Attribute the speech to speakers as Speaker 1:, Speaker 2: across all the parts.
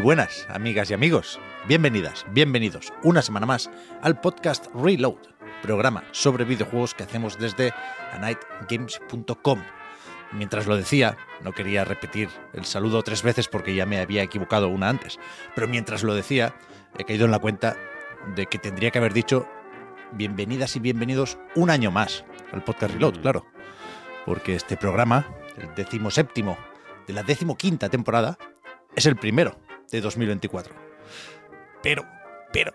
Speaker 1: Muy buenas, amigas y amigos. Bienvenidas, bienvenidos una semana más al podcast Reload, programa sobre videojuegos que hacemos desde anightgames.com. Mientras lo decía, no quería repetir el saludo tres veces porque ya me había equivocado una antes, pero mientras lo decía, he caído en la cuenta de que tendría que haber dicho bienvenidas y bienvenidos un año más al podcast Reload, claro. Porque este programa, el decimoséptimo de la decimoquinta temporada, es el primero de 2024. Pero, pero,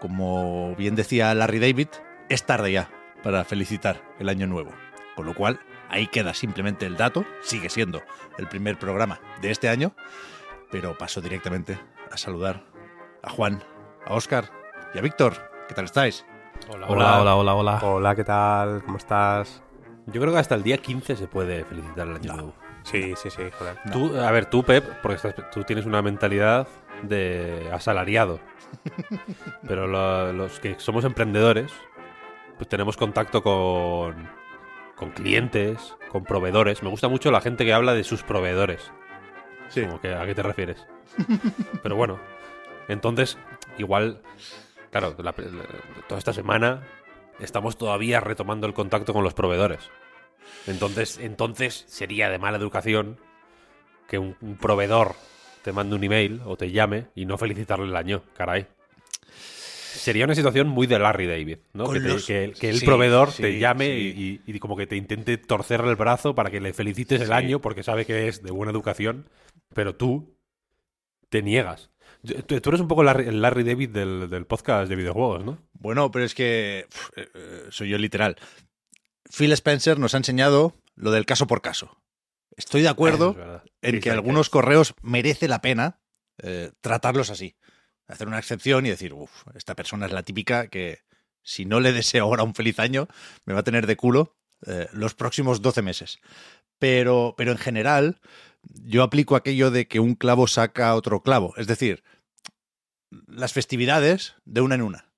Speaker 1: como bien decía Larry David, es tarde ya para felicitar el año nuevo. Con lo cual, ahí queda simplemente el dato, sigue siendo el primer programa de este año, pero paso directamente a saludar a Juan, a Óscar y a Víctor. ¿Qué tal estáis?
Speaker 2: Hola, hola, hola, hola, hola.
Speaker 3: Hola, ¿qué tal? ¿Cómo estás?
Speaker 2: Yo creo que hasta el día 15 se puede felicitar el año
Speaker 1: No.
Speaker 2: nuevo.
Speaker 3: Sí, sí, sí, joder.
Speaker 2: Tú, a ver, tú, Pep, porque estás- tú tienes una mentalidad de asalariado. Pero lo- los que somos emprendedores, pues tenemos contacto con, con clientes, con proveedores. Me gusta mucho la gente que habla de sus proveedores.
Speaker 1: Sí.
Speaker 2: Como que, ¿A qué te refieres? Pero bueno, entonces, igual, claro, la- la- toda esta semana estamos todavía retomando el contacto con los proveedores. Entonces, entonces sería de mala educación que un, un proveedor te mande un email o te llame y no felicitarle el año, caray. Sería una situación muy de Larry David, ¿no? Que, te-
Speaker 1: los-
Speaker 2: que- que el
Speaker 1: sí,
Speaker 2: proveedor
Speaker 1: sí,
Speaker 2: te llame
Speaker 1: sí.
Speaker 2: y, y como que te intente torcer el brazo para que le felicites el año porque sabe que es de buena educación, pero tú te niegas. Tú, tú eres un poco el Larry, David del, del podcast de videojuegos, ¿no?
Speaker 1: Bueno, pero es que eh, eh, soy yo literal. Phil Spencer nos ha enseñado lo del caso por caso. Estoy de acuerdo
Speaker 2: Es
Speaker 1: en
Speaker 2: Sí,
Speaker 1: que algunos correos merece la pena eh, tratarlos así. Hacer una excepción y decir, uff, esta persona es la típica que si no le deseo ahora un feliz año, me va a tener de culo eh, los próximos 12 meses. Pero, pero en general, yo aplico aquello de que un clavo saca otro clavo. Es decir, las festividades de una en una.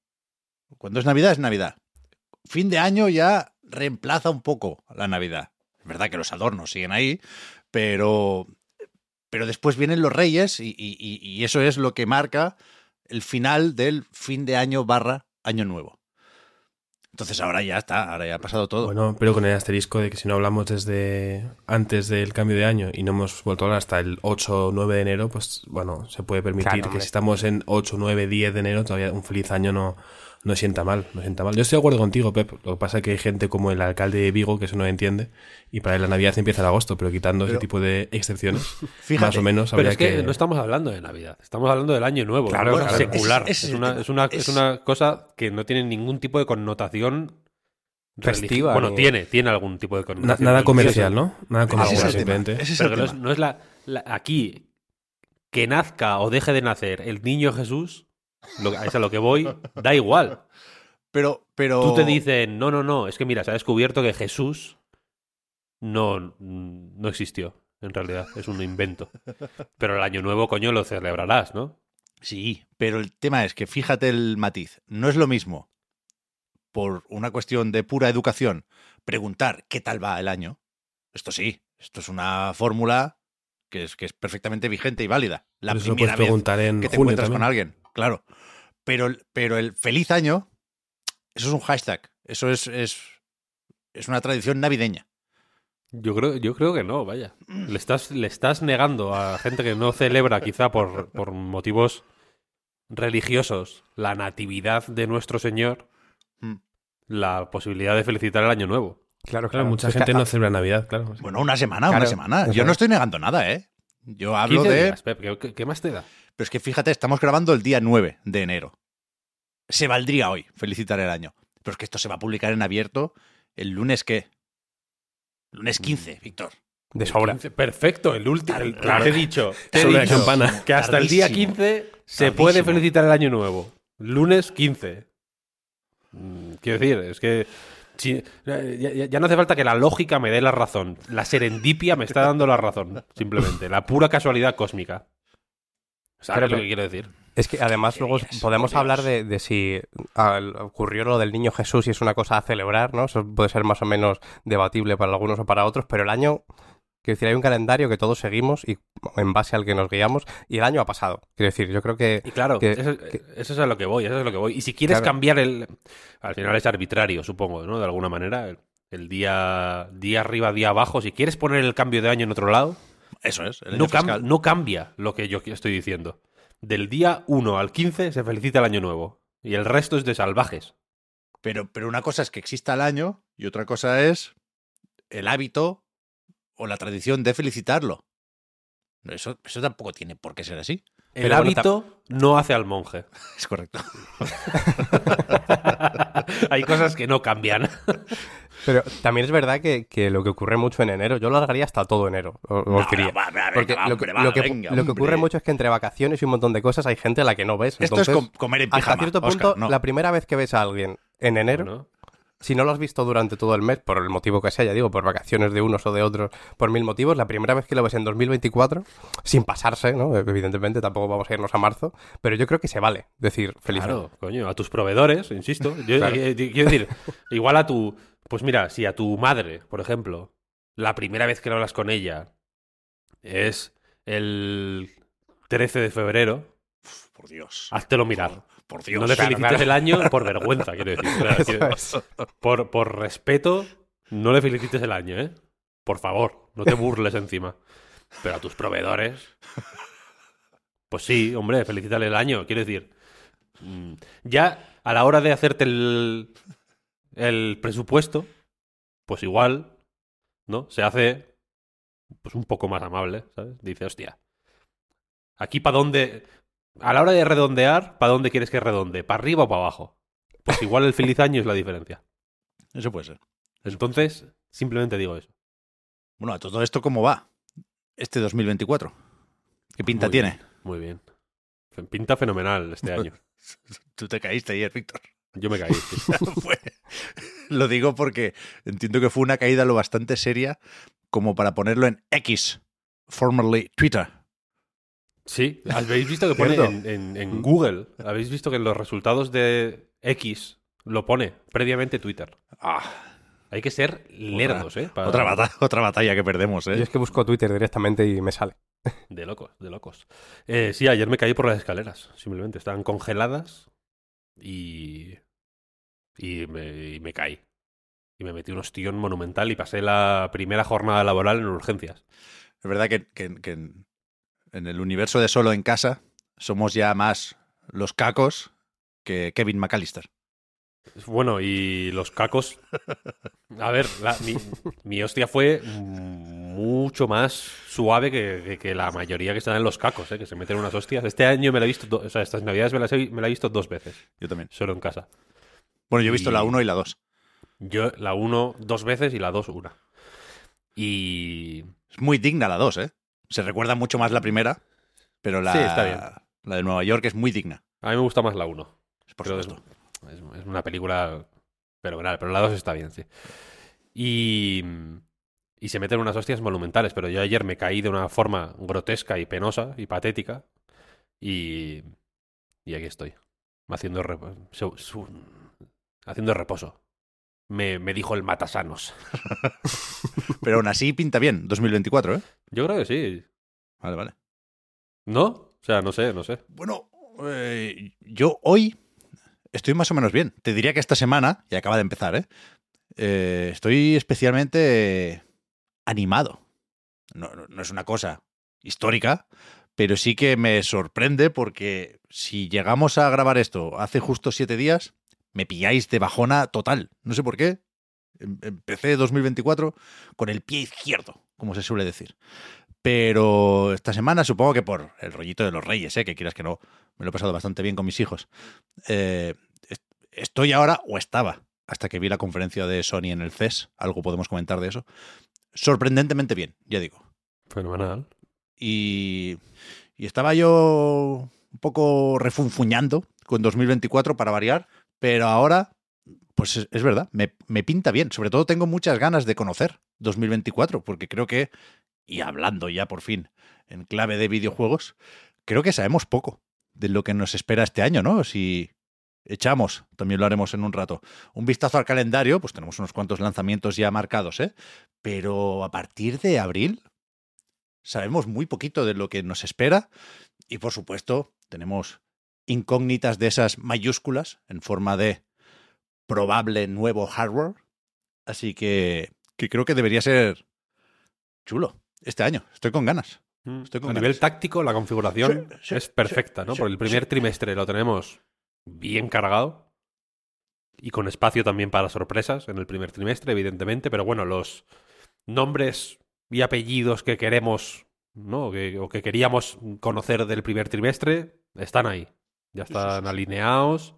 Speaker 1: Cuando es Navidad, es Navidad. Fin de año ya reemplaza un poco la Navidad. Es verdad que los adornos siguen ahí, pero, pero después vienen los reyes y, y- y- y eso es lo que marca el final del fin de año barra año nuevo. Entonces ahora ya está, ahora ya ha pasado todo.
Speaker 3: Bueno, pero con el asterisco de que si no hablamos desde antes del cambio de año y no hemos vuelto a hablar hasta el 8 o 9 de enero, pues bueno, se puede permitir
Speaker 2: Claro,
Speaker 3: que si estamos en 8, 9, 10 de enero, todavía un feliz año no, no sienta mal, no sienta mal. Yo estoy de acuerdo contigo, Pep. Lo que pasa es que hay gente como el alcalde de Vigo que eso no entiende y para él la Navidad empieza en agosto, pero quitando
Speaker 1: Pero-
Speaker 3: ese tipo de excepciones,
Speaker 1: Fíjate,
Speaker 3: más o menos
Speaker 2: Pero es que,
Speaker 3: que...
Speaker 2: no estamos hablando de Navidad, estamos hablando del año nuevo,
Speaker 3: Claro,
Speaker 2: secular. Es, una, es, una,
Speaker 1: Es-
Speaker 2: es una cosa que no tiene ningún tipo de connotación
Speaker 4: Festiva.
Speaker 2: Bueno, tiene, tiene algún tipo de connotación.
Speaker 3: nada comercial, ¿no? Nada comercial, simplemente.
Speaker 2: Pero no es, no es la, la- aquí que nazca o deje de nacer el niño Jesús, lo, a lo que voy, da igual.
Speaker 1: Pero, pero...
Speaker 2: Tú te dicen, no, no, no, es que mira, se ha descubierto que Jesús no, no existió, en realidad, es un invento. Pero el año nuevo, coño, lo celebrarás, ¿no?
Speaker 1: Sí, pero el tema es que fíjate el matiz. No es lo mismo, por una cuestión de pura educación, preguntar qué tal va el año. Esto sí, esto es una fórmula que es, que es perfectamente vigente y válida. La
Speaker 3: Pero
Speaker 1: primera vez
Speaker 3: preguntar en
Speaker 1: que te
Speaker 3: junio
Speaker 1: encuentras con alguien, claro. Pero, el- pero el feliz año, eso es un hashtag. Eso es, es, es una tradición navideña.
Speaker 2: Yo creo, yo creo que no, vaya. Le estás, le estás negando a gente que no celebra, quizá por, por motivos religiosos, la natividad de nuestro Señor,
Speaker 1: Mm.
Speaker 2: la posibilidad de felicitar el año nuevo.
Speaker 4: Claro,
Speaker 3: Claro, mucha gente no celebra Navidad, claro.
Speaker 1: Bueno, una semana,
Speaker 4: Claro,
Speaker 1: una semana. Yo no
Speaker 4: es.
Speaker 1: estoy negando nada, ¿eh? Yo hablo
Speaker 2: 15
Speaker 1: de...
Speaker 2: días, Pep, ¿qué- qué, qué más te da?
Speaker 1: Pero es que fíjate, estamos grabando el día 9 de enero. Se valdría hoy felicitar el año. Pero es que esto se va a publicar en abierto el lunes qué? Lunes 15, Víctor.
Speaker 4: De sobra.
Speaker 2: 15, Perfecto, el último.
Speaker 1: Claro.
Speaker 2: Claro, te he dicho, te he dicho
Speaker 3: campana.
Speaker 2: que hasta el día
Speaker 1: Tardísimo.
Speaker 2: 15 se
Speaker 1: Tardísimo.
Speaker 2: puede felicitar el año nuevo. Lunes 15. Mm, Quiero decir, es que si- ya no hace falta que la lógica me dé la razón. La serendipia me está dando la razón, simplemente. La pura casualidad cósmica. ¿Sabes
Speaker 4: Pero
Speaker 2: lo
Speaker 4: que-
Speaker 2: quiero decir?
Speaker 4: Es que además luego podemos hablar de, de si al- ocurrió lo del niño Jesús y es una cosa a celebrar, ¿no? Eso puede ser más o menos debatible para algunos o para otros, pero el año, quiero decir, hay un calendario que todos seguimos y en base al que nos guiamos y el año ha pasado. Quiero decir, yo creo que...
Speaker 2: Y claro,
Speaker 4: que-
Speaker 2: eso,
Speaker 4: que-
Speaker 2: eso es a lo que voy, eso es a lo que voy. Y si quieres
Speaker 4: Claro.
Speaker 2: cambiar el... Al final es arbitrario, supongo, ¿no? De alguna manera. El, el día, día arriba, día abajo. Si quieres poner el cambio de año en otro lado,
Speaker 1: Eso es. el
Speaker 2: no, cam-
Speaker 1: fiscal.
Speaker 2: no cambia lo que yo estoy diciendo. Del día 1 al 15 se felicita el año nuevo. Y el resto es de salvajes.
Speaker 1: Pero, pero una cosa es que exista el año y otra cosa es el hábito o la tradición de felicitarlo. Eso, eso tampoco tiene por qué ser así.
Speaker 2: El
Speaker 4: Pero bueno,
Speaker 2: hábito no hace al monje.
Speaker 1: Es correcto.
Speaker 2: Hay cosas que no cambian.
Speaker 4: Pero también es verdad que, que lo que ocurre mucho en enero, yo lo alargaría hasta todo enero,
Speaker 1: No, va, va,
Speaker 4: Porque lo,
Speaker 1: hombre,
Speaker 4: lo que-
Speaker 1: venga,
Speaker 4: lo que ocurre mucho es que entre vacaciones y un montón de cosas hay gente a la que no ves.
Speaker 1: Esto
Speaker 4: Entonces,
Speaker 1: es com- comer en pijama.
Speaker 4: hasta cierto punto,
Speaker 1: no.
Speaker 4: la primera vez que ves a alguien en enero,
Speaker 2: ¿no?
Speaker 4: si no lo has visto durante todo el mes, por el motivo que sea, ya digo, por vacaciones de unos o de otros, por mil motivos, la primera vez que lo ves en 2024, sin pasarse, ¿no? Evidentemente, tampoco vamos a irnos a marzo, pero yo creo que se vale decir feliz año.
Speaker 2: Claro, coño, a tus proveedores, insisto. Yo,
Speaker 4: Claro.
Speaker 2: eh, eh, quiero decir, igual a tu. Pues mira, si a tu madre, por ejemplo, la primera vez que hablas con ella es el 13 de febrero,
Speaker 1: Por Dios.
Speaker 2: háztelo mirar.
Speaker 1: Por Dios.
Speaker 2: no le felicites
Speaker 4: claro.
Speaker 2: el año por vergüenza, quiero decir. Quiero- por, por respeto, no le felicites el año, ¿eh? Por favor, no te burles encima. Pero a tus proveedores. Pues sí, hombre, felicítale el año. Quiero decir, mm, ya a la hora de hacerte el, el presupuesto, pues igual, ¿no? Se hace pues un poco más amable, ¿sabes? Dice, hostia, aquí para dónde... A la hora de redondear, ¿para dónde quieres que redonde? ¿Para arriba o para abajo? Pues igual el feliz año es la diferencia.
Speaker 1: Eso puede ser.
Speaker 2: Entonces, simplemente digo eso.
Speaker 1: Bueno, a todo esto, ¿cómo va? Este 2024. ¿Qué pinta
Speaker 2: Muy
Speaker 1: tiene?
Speaker 2: bien, muy bien. Pinta fenomenal este año.
Speaker 1: Tú te caíste ayer, Víctor.
Speaker 2: Yo me caí. sí.
Speaker 1: Fue- Lo digo porque entiendo que fue una caída lo bastante seria como para ponerlo en X, formerly Twitter.
Speaker 2: Sí, habéis visto que pone en, en- en Google, habéis visto que en los resultados de X lo pone previamente Twitter.
Speaker 1: Ah,
Speaker 2: Hay que ser lerdos, ¿eh? Para-
Speaker 1: otra, batalla, otra batalla que perdemos,
Speaker 4: Yo
Speaker 1: ¿eh?
Speaker 4: es que busco Twitter directamente y me sale.
Speaker 2: De locos, de locos. Eh, sí, ayer me caí por las escaleras, simplemente. Estaban congeladas y. Y me, y me caí. Y me metí un ostión monumental y pasé la primera jornada laboral en urgencias.
Speaker 1: Es verdad que, que- que en, en el universo de Solo en Casa somos ya más los cacos que Kevin McAllister.
Speaker 2: Bueno, y los cacos. A ver, la- mi, mi hostia fue mucho más suave que, que- que la mayoría que están en los cacos, ¿eh? que se meten unas hostias. Este año me la he visto, do- o sea, estas navidades me las he, me la he visto dos veces,
Speaker 1: Yo también.
Speaker 2: solo en casa.
Speaker 1: Bueno, yo he visto
Speaker 2: Y-
Speaker 1: la 1 y la 2.
Speaker 2: Yo la uno dos veces y la dos una. Y.
Speaker 1: Es muy digna la 2, ¿eh? Se recuerda mucho más la primera, pero la,
Speaker 2: Sí, está bien.
Speaker 1: la de Nueva York es muy digna.
Speaker 2: A mí me gusta más la uno.
Speaker 1: Por
Speaker 2: Pero
Speaker 1: supuesto.
Speaker 2: Es, es una película fenomenal, pero la 2 está bien, sí. Y, y se meten unas hostias monumentales, pero yo ayer me caí de una forma grotesca y penosa y patética. Y, y aquí estoy, haciendo, su- su- haciendo reposo. Me, me dijo el matasanos.
Speaker 1: Pero aún así pinta bien, 2024, ¿eh?
Speaker 2: Yo creo que sí.
Speaker 1: Vale, vale.
Speaker 2: ¿No? O sea, no sé, no sé.
Speaker 1: Bueno, eh, yo hoy estoy más o menos bien. Te diría que esta semana, y acaba de empezar, ¿eh? Eh, estoy especialmente animado. No, no- no es una cosa histórica, pero sí que me sorprende porque si llegamos a grabar esto hace justo siete días, me pilláis de bajona total. No sé por qué. Em- Empecé 2024 con el pie izquierdo, como se suele decir. Pero esta semana, supongo que por el rollito de los reyes, ¿eh? que quieras que no, me lo he pasado bastante bien con mis hijos. Eh, estoy ahora, o estaba, hasta que vi la conferencia de Sony en el CES, algo podemos comentar de eso, sorprendentemente bien, ya digo.
Speaker 2: Fenomenal.
Speaker 1: Y, y estaba yo un poco refunfuñando con 2024 para variar, pero ahora, pues es, verdad, me, me, pinta bien. Sobre todo tengo muchas ganas de conocer 2024, porque creo que, y hablando ya por fin en clave de videojuegos, creo que sabemos poco de lo que nos espera este año, ¿no? Si echamos, también lo haremos en un rato, un vistazo al calendario, pues tenemos unos cuantos lanzamientos ya marcados, ¿eh? Pero a partir de abril sabemos muy poquito de lo que nos espera y por supuesto tenemos incógnitas de esas mayúsculas en forma de probable nuevo hardware. Así que, que creo que debería ser chulo este año. Estoy con ganas. Estoy con
Speaker 2: a
Speaker 1: ganas.
Speaker 2: nivel táctico, la configuración
Speaker 1: Sí, sí,
Speaker 2: es perfecta,
Speaker 1: sí,
Speaker 2: ¿no? Porque el primer trimestre lo tenemos bien cargado y con espacio también para sorpresas en el primer trimestre, evidentemente, pero bueno, los nombres y apellidos que queremos, ¿no? Que- o que queríamos conocer del primer trimestre están ahí. Ya están alineados.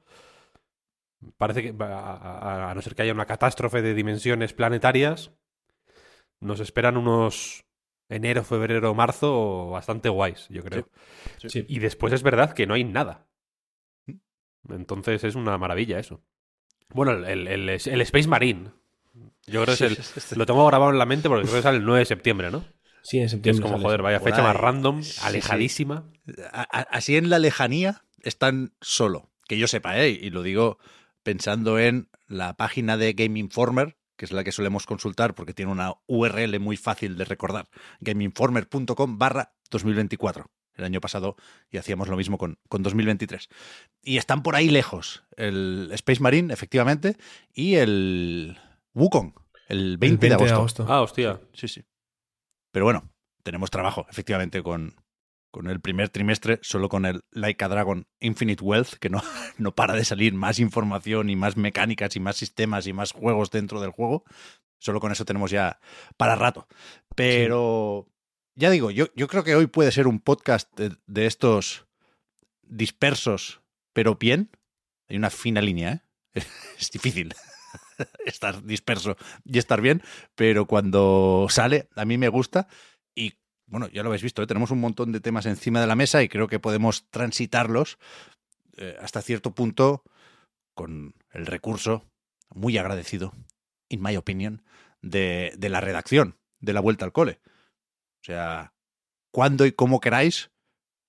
Speaker 2: Parece que, a, a- a no ser que haya una catástrofe de dimensiones planetarias, nos esperan unos enero, febrero, marzo bastante guays, yo creo.
Speaker 3: Sí.
Speaker 2: Y después es verdad que no hay nada. Entonces es una maravilla eso. Bueno, el, el- Space Marine. Yo creo que es el, lo tengo grabado en la mente porque creo que sale el 9 de septiembre, ¿no?
Speaker 3: Sí, en
Speaker 2: Que es
Speaker 3: septiembre.
Speaker 2: como,
Speaker 3: sale
Speaker 2: joder, vaya fecha más random, alejadísima.
Speaker 1: Así en la lejanía están solo. Que yo sepa, ¿eh? Y lo digo pensando en la página de Game Informer, que es la que solemos consultar porque tiene una URL muy fácil de recordar. gameinformer.com barra 2024. El año pasado y hacíamos lo mismo con, con 2023. Y están por ahí lejos el Space Marine, efectivamente, y el Wukong, el 20,
Speaker 3: El
Speaker 1: de agosto.
Speaker 2: Ah, hostia.
Speaker 1: Sí, sí. Pero bueno, tenemos trabajo, efectivamente, con, con el primer trimestre, solo con el Like a Dragon Infinite Wealth, que no, no para de salir más información y más mecánicas y más sistemas y más juegos dentro del juego. Solo con eso tenemos ya para rato. Pero ya digo, yo, yo creo que hoy puede ser un podcast de, de estos dispersos, pero bien. Hay una fina línea, ¿eh? Es difícil estar disperso y estar bien, pero cuando sale, a mí me gusta. Bueno, ya lo habéis visto, ¿eh? tenemos un montón de temas encima de la mesa y creo que podemos transitarlos eh, hasta cierto punto con el recurso muy agradecido, in my opinion, de, de la redacción de la vuelta al cole. O sea, cuando y como queráis,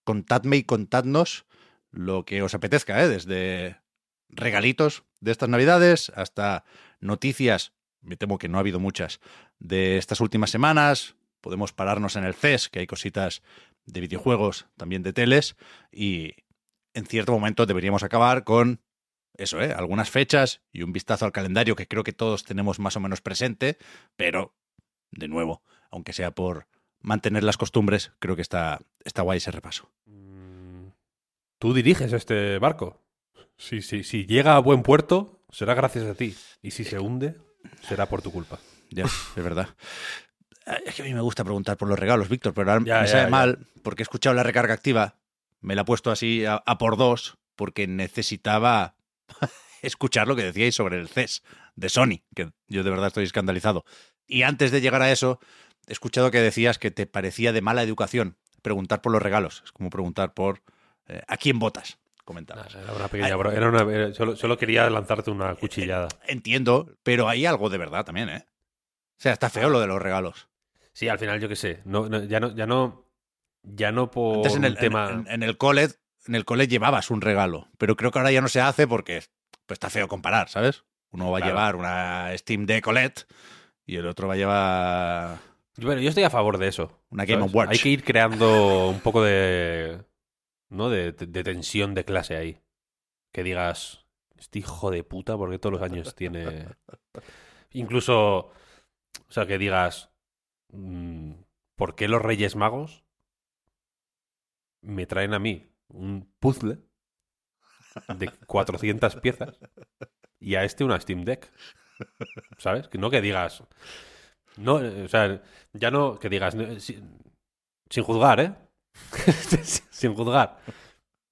Speaker 1: contadme y contadnos lo que os apetezca, ¿eh? desde regalitos de estas navidades hasta noticias, me temo que no ha habido muchas, de estas últimas semanas. Podemos pararnos en el CES, que hay cositas de videojuegos, también de teles, y en cierto momento deberíamos acabar con eso, ¿eh? algunas fechas y un vistazo al calendario que creo que todos tenemos más o menos presente, pero, de nuevo, aunque sea por mantener las costumbres, creo que está, está guay ese repaso.
Speaker 2: Mm, Tú diriges este barco. Si, si, si llega a buen puerto, será gracias a ti. Y si se hunde, será por tu culpa.
Speaker 1: Ya, es verdad. Eh, Es que a mí me gusta preguntar por los regalos, Víctor, pero ahora
Speaker 2: Ya,
Speaker 1: me
Speaker 2: ya,
Speaker 1: sabe
Speaker 2: ya.
Speaker 1: mal porque he escuchado la recarga activa, me la he puesto así a, a por dos porque necesitaba escuchar lo que decíais sobre el CES de Sony, que yo de verdad estoy escandalizado. Y antes de llegar a eso, he escuchado que decías que te parecía de mala educación preguntar por los regalos. Es como preguntar por eh, a quién votas, comentabas.
Speaker 2: Era una pequeña bro- era una- era- solo, solo quería lanzarte una cuchillada.
Speaker 1: Entiendo, pero hay algo de verdad también, ¿eh? O sea, está feo lo de los regalos.
Speaker 2: Sí, al final yo qué sé. No, no- ya no, ya no, ya no por
Speaker 1: Antes en el,
Speaker 2: un tema.
Speaker 1: en, en el cole, en el llevabas un regalo, pero creo que ahora ya no se hace porque pues, está feo comparar, ¿sabes? Uno va
Speaker 2: Claro.
Speaker 1: a llevar una Steam Deck OLED y el otro va a llevar
Speaker 2: Bueno, yo estoy a favor de eso.
Speaker 1: una Game
Speaker 2: ¿sabes?
Speaker 1: Watch.
Speaker 2: Hay que ir creando un poco de. ¿No? De, de- de tensión de clase ahí. Que digas. Este hijo de puta, porque todos los años tiene. Incluso. O sea, que digas. ¿Por qué los Reyes Magos me traen a mí un puzzle de 400 piezas y a este una Steam Deck? ¿Sabes? Que no que digas. No, eh, o sea, ya no que digas. no, si- Sin juzgar, ¿eh? Sin juzgar.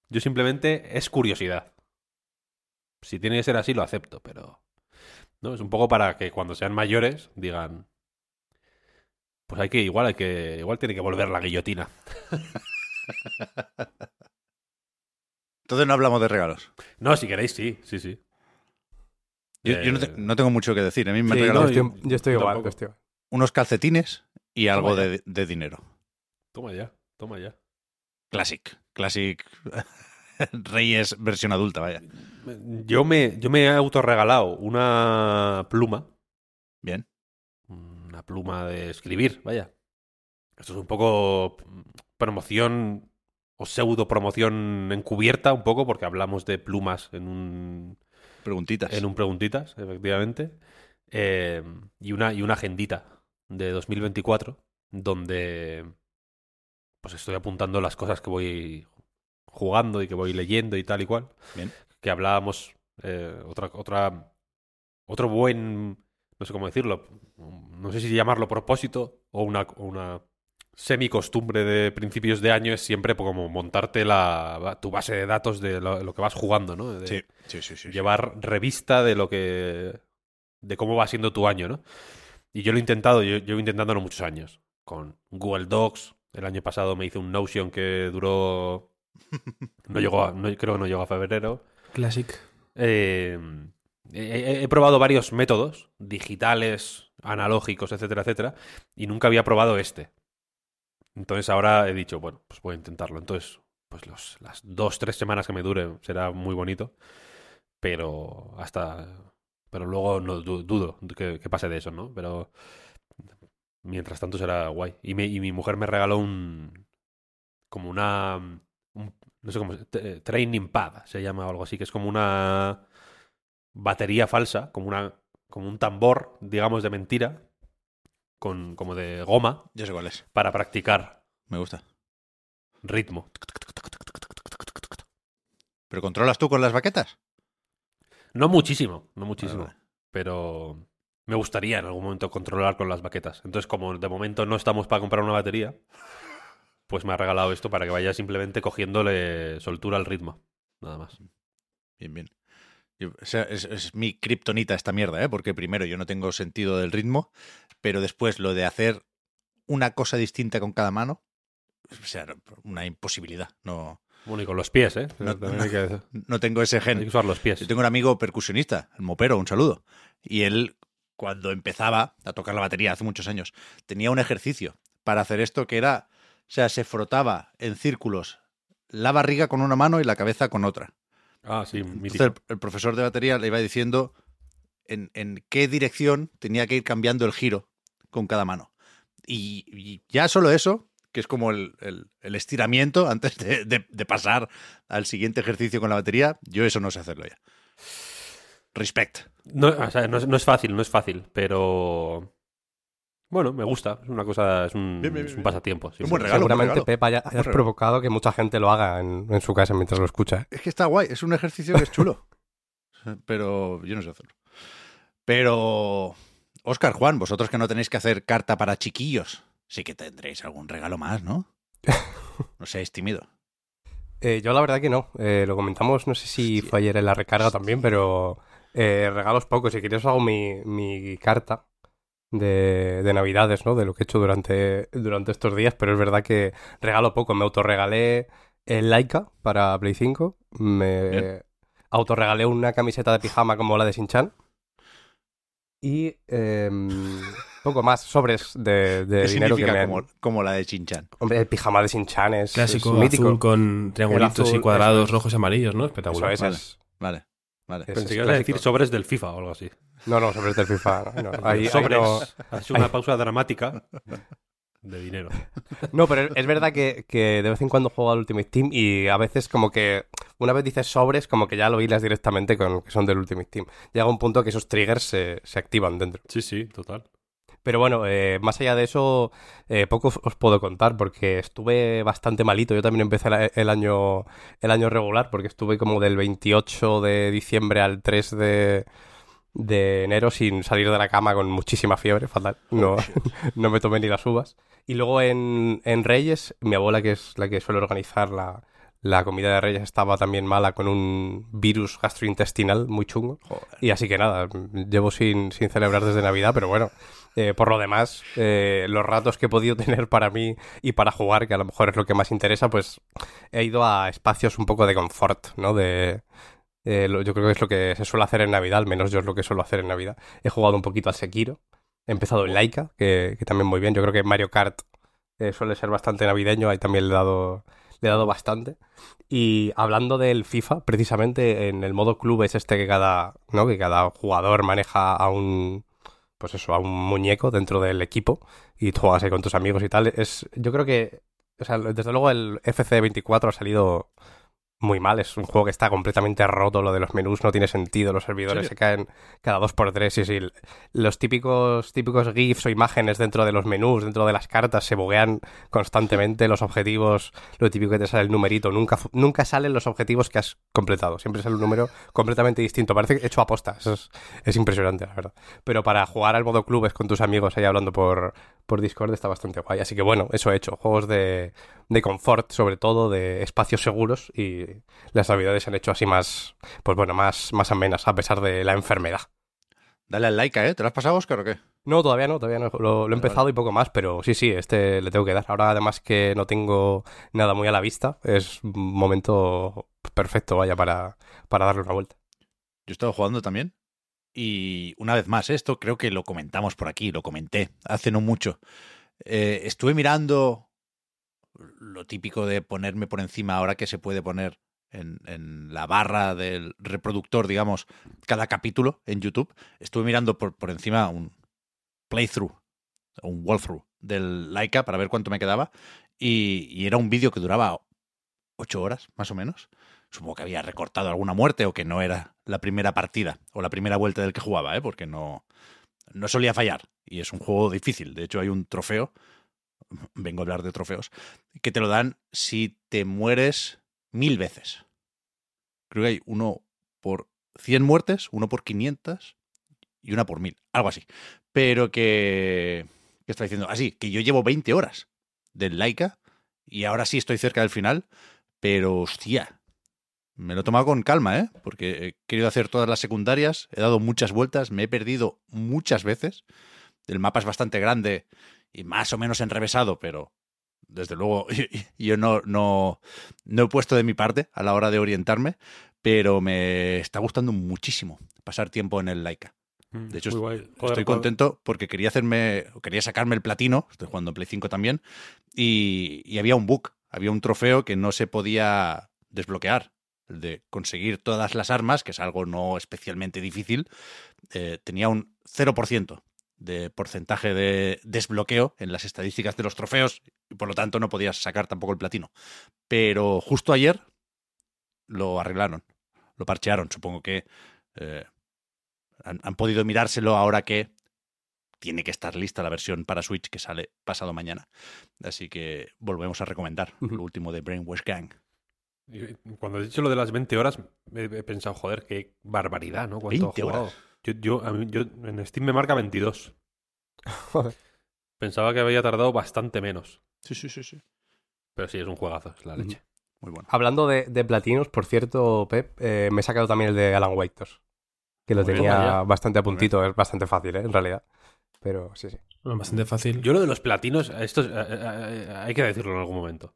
Speaker 2: Yo simplemente es curiosidad. Si tiene que ser así, lo acepto, pero. No, es un poco para que cuando sean mayores digan. Pues hay que, igual hay que. Igual tiene que volver la guillotina.
Speaker 1: Entonces no hablamos de regalos.
Speaker 2: No, si queréis, sí, sí, sí.
Speaker 1: Yo, yo no, te-
Speaker 2: Eh,
Speaker 1: no tengo mucho que decir. A mí me han
Speaker 4: Sí,
Speaker 1: regalado
Speaker 4: no, yo, yo estoy
Speaker 2: yo
Speaker 4: igual, igual.
Speaker 1: unos calcetines y algo de, de dinero.
Speaker 2: Toma ya, toma ya.
Speaker 1: Classic. Classic. Reyes versión adulta, vaya.
Speaker 2: Yo me, yo me he autorregalado una pluma.
Speaker 1: Bien.
Speaker 2: Una pluma de escribir, vaya. Esto es un poco mm, promoción o pseudo promoción encubierta, un poco, porque hablamos de plumas en un,
Speaker 1: Preguntitas.
Speaker 2: en un preguntitas, efectivamente. Eh, y, una, y una agendita de 2024, donde pues estoy apuntando las cosas que voy jugando y que voy leyendo y tal y cual.
Speaker 1: Bien.
Speaker 2: Que hablábamos, eh, otra, otra, otro buen, no sé cómo decirlo, no sé si llamarlo propósito o una, una semi-costumbre de principios de año es siempre como montarte la, tu base de datos de lo, lo que vas jugando, ¿no? De-
Speaker 1: Sí, sí, sí. sí, sí.
Speaker 2: llevar revista de lo que de cómo va siendo tu año, ¿no? Y yo lo he intentado, yo llevo intentándolo muchos años con Google Docs. El año pasado me hice un Notion que duró no llegó a, no, creo que no llegó a febrero.
Speaker 3: Classic.
Speaker 2: Eh, he, probado varios métodos digitales, analógicos, etcétera, etcétera, y nunca había probado este. Entonces ahora he dicho, bueno, pues voy a intentarlo. Entonces, pues los, las dos, tres semanas que me dure será muy bonito, pero hasta... Pero luego no du- dudo que, pase de eso, ¿no? Pero mientras tanto será guay. Y, me- y mi mujer me regaló un... como una... un- no sé cómo... t- training pad se llama o algo así, que es como una batería falsa, como una como un tambor, digamos, de mentira, con como de goma,
Speaker 1: Ya sé cuál es.
Speaker 2: para practicar
Speaker 1: Me gusta.
Speaker 2: ritmo.
Speaker 1: ¿Pero controlas tú con las baquetas?
Speaker 2: No muchísimo, no muchísimo,
Speaker 1: Vale, vale.
Speaker 2: pero me gustaría en algún momento controlar con las baquetas. Entonces, como de momento no estamos para comprar una batería, pues me ha regalado esto para que vaya simplemente cogiéndole soltura al ritmo, nada más.
Speaker 1: Bien, bien. Yo- o sea, es, es mi kriptonita esta mierda, ¿eh? Porque primero yo no tengo sentido del ritmo, pero después lo de hacer una cosa distinta con cada mano, o sea, una imposibilidad. No,
Speaker 2: Bueno, y con los pies, ¿eh?
Speaker 1: No-
Speaker 2: También hay, que,
Speaker 1: no tengo ese
Speaker 2: hay que
Speaker 1: gen.
Speaker 2: usar los pies.
Speaker 1: Yo tengo un amigo percusionista, el Mopero, un saludo. Y él, cuando empezaba a tocar la batería hace muchos años, tenía un ejercicio para hacer esto que era, o sea, se frotaba en círculos la barriga con una mano y la cabeza con otra.
Speaker 2: Ah, sí,
Speaker 1: Entonces el, el profesor de batería le iba diciendo en, en qué dirección tenía que ir cambiando el giro con cada mano. Y, y ya solo eso, que es como el, el- el estiramiento antes de, de- de pasar al siguiente ejercicio con la batería, yo eso no sé hacerlo ya. Respect.
Speaker 2: No, o sea, no, es- no es fácil, no es fácil, pero bueno, me gusta. Es una cosa, es un,
Speaker 1: Bien, bien,
Speaker 2: es un pasatiempo. sí,
Speaker 1: Un buen
Speaker 2: sí.
Speaker 1: regalo.
Speaker 4: Seguramente,
Speaker 1: regalo.
Speaker 4: Pep, haya-
Speaker 1: Buen
Speaker 4: hayas
Speaker 1: regalo.
Speaker 4: provocado que mucha gente lo haga en, en su casa mientras lo escucha. ¿eh?
Speaker 1: Es que está guay, es un ejercicio que es chulo. Pero yo no sé hacerlo. Pero, Oscar, Juan, vosotros que no tenéis que hacer carta para chiquillos, sí que tendréis algún regalo más, ¿no? No seáis tímido.
Speaker 4: Eh, yo la verdad que no. Eh, lo comentamos, no sé si fue ayer en la recarga también, pero eh, regalos pocos. Si quieres os hago mi, mi carta de, de navidades, ¿no? De lo que he hecho durante, durante estos días, pero es verdad que regalo poco. Me autorregalé el Laika para Play 5. Me
Speaker 1: Bien.
Speaker 4: autorregalé una camiseta de pijama como la de Sinchan. Y em, poco más, sobres de, de
Speaker 1: ¿Qué
Speaker 4: dinero que me han-
Speaker 1: como, como la de Chinchan?
Speaker 4: Hombre, el pijama de Sinchan es,
Speaker 3: Clásico
Speaker 4: es mítico.
Speaker 3: azul con triangulitos
Speaker 4: azul,
Speaker 3: y cuadrados
Speaker 4: es.
Speaker 3: rojos y amarillos, ¿no?
Speaker 4: Eso
Speaker 3: Espectacular.
Speaker 4: es,
Speaker 1: Vale.
Speaker 4: es-
Speaker 1: Vale, vale.
Speaker 4: es-
Speaker 2: Pensé
Speaker 4: es
Speaker 2: que ibas a decir sobres del FIFA o algo así.
Speaker 4: No, no, sobres del FIFA. No, no. Ahí- ahí
Speaker 2: sobres.
Speaker 4: no-
Speaker 2: Ha sido una pausa dramática de dinero.
Speaker 4: No, pero es verdad que, que de vez en cuando juego al Ultimate Team y a veces como que una vez dices sobres, como que ya lo hilas directamente con que son del Ultimate Team. Llega un punto que esos triggers se, se activan dentro.
Speaker 2: Sí, sí, total.
Speaker 4: Pero bueno, eh, más allá de eso, eh, poco os- puedo contar porque estuve bastante malito. Yo también empecé el año, el año regular porque estuve como del 28 de diciembre al 3 de, de enero sin salir de la cama con muchísima fiebre, fatal. No, no me tomé ni las uvas. Y luego en, en Reyes, mi abuela, que es la que suele organizar la, la comida de Reyes, estaba también mala con un virus gastrointestinal muy chungo. Y así que nada, llevo sin, sin celebrar desde Navidad, pero bueno, eh, por lo demás, eh, los ratos que he podido tener para mí y para jugar, que a lo mejor es lo que más interesa, pues he ido a espacios un poco de confort, ¿no? De, eh, lo- yo creo que es lo que se suele hacer en Navidad, al menos yo es lo que suelo hacer en Navidad. He jugado un poquito al Sekiro, he empezado en Laika, que, que también muy bien. Yo creo que Mario Kart suele ser bastante navideño, ahí también le he dado, le he dado bastante. Y hablando del FIFA, precisamente en el modo club es este que cada, ¿no? que cada jugador maneja a un pues eso, a un muñeco dentro del equipo y tú juegas ahí con tus amigos y tal. Es, yo creo que, o sea, desde luego el FC24 ha salido muy mal. Es un juego que está completamente roto, lo de los menús no tiene sentido, los servidores se caen cada dos por tres. Y sí, los típicos, típicos GIFs o imágenes dentro de los menús, dentro de las cartas, se buguean constantemente. Los objetivos, lo típico que te sale el numerito, nunca, nunca salen los objetivos que has completado. Siempre sale un número completamente distinto. Parece hecho a posta. Eso es, es impresionante, la verdad. Pero para jugar al modo clubes con tus amigos ahí hablando por, por Discord está bastante guay. Así que bueno, eso he hecho. Juegos de, de confort, sobre todo, de espacios seguros y las navidades se han hecho así más, pues bueno, más, más amenas a pesar de la enfermedad.
Speaker 1: Dale al like, ¿eh? ¿Te lo has pasado, Oscar, o qué?
Speaker 4: No, todavía no, todavía no. Lo, lo he empezado y poco más, pero sí, sí, este le tengo que dar. Ahora, además que no tengo nada muy a la vista, es un momento perfecto, vaya, para, para darle una vuelta.
Speaker 1: Yo he estado jugando también. Y una vez más, esto creo que lo comentamos por aquí, lo comenté hace no mucho. Eh, estuve mirando lo típico de ponerme por encima ahora que se puede poner en, en la barra del reproductor, digamos, cada capítulo en YouTube. Estuve mirando por, por encima un playthrough, un walkthrough del Laika para ver cuánto me quedaba. Y, y era un vídeo que duraba ocho horas, más o menos. Supongo que había recortado alguna muerte o que no era la primera partida o la primera vuelta del que jugaba, ¿eh? porque no, no solía fallar. Y es un juego difícil. De hecho, hay un trofeo, vengo a hablar de trofeos, que te lo dan si te mueres mil veces. Creo que hay uno por 100 muertes, uno por 500 y una por mil, algo así. Pero que... ¿Qué está diciendo? Así, que yo llevo 20 horas del Laika y ahora sí estoy cerca del final, pero hostia, me lo he tomado con calma, ¿eh? Porque he querido hacer todas las secundarias, he dado muchas vueltas, me he perdido muchas veces. El mapa es bastante grande y más o menos enrevesado, pero desde luego yo no, no, no he puesto de mi parte a la hora de orientarme, pero me está gustando muchísimo pasar tiempo en el Laika. De hecho. Estoy contento porque quería hacerme, quería sacarme el platino, estoy jugando en Play 5 también, y, y había un bug, había un trofeo que no se podía desbloquear, de conseguir todas las armas, que es algo no especialmente difícil, eh, tenía un 0% de porcentaje de desbloqueo en las estadísticas de los trofeos y por lo tanto no podías sacar tampoco el platino. Pero justo ayer lo arreglaron, lo parchearon, supongo que eh, han, han podido mirárselo ahora que tiene que estar lista la versión para Switch que sale pasado mañana. Así que volvemos a recomendar lo último de Brainwash Gang.
Speaker 2: Cuando he dicho lo de las 20 horas, he, he pensado, joder, qué barbaridad, ¿no? ¿Cuánto
Speaker 1: 20
Speaker 2: he jugado?
Speaker 1: horas.
Speaker 2: Yo, yo, a mí- yo- en Steam me marca 22.
Speaker 4: Joder.
Speaker 2: Pensaba que había tardado bastante menos.
Speaker 1: Sí, sí, sí, sí.
Speaker 2: Pero sí, es un juegazo, es la leche.
Speaker 1: Muy bueno.
Speaker 4: Hablando de, de platinos, por cierto, Pep, eh, me he sacado también el de Alan Wake 2, que lo
Speaker 2: Muy
Speaker 4: tenía bastante a puntito, es bastante fácil, ¿eh? en realidad. Pero sí, sí.
Speaker 3: Bueno, bastante fácil.
Speaker 2: Yo lo de los platinos, esto es- eh, eh, eh, hay que decirlo en algún momento.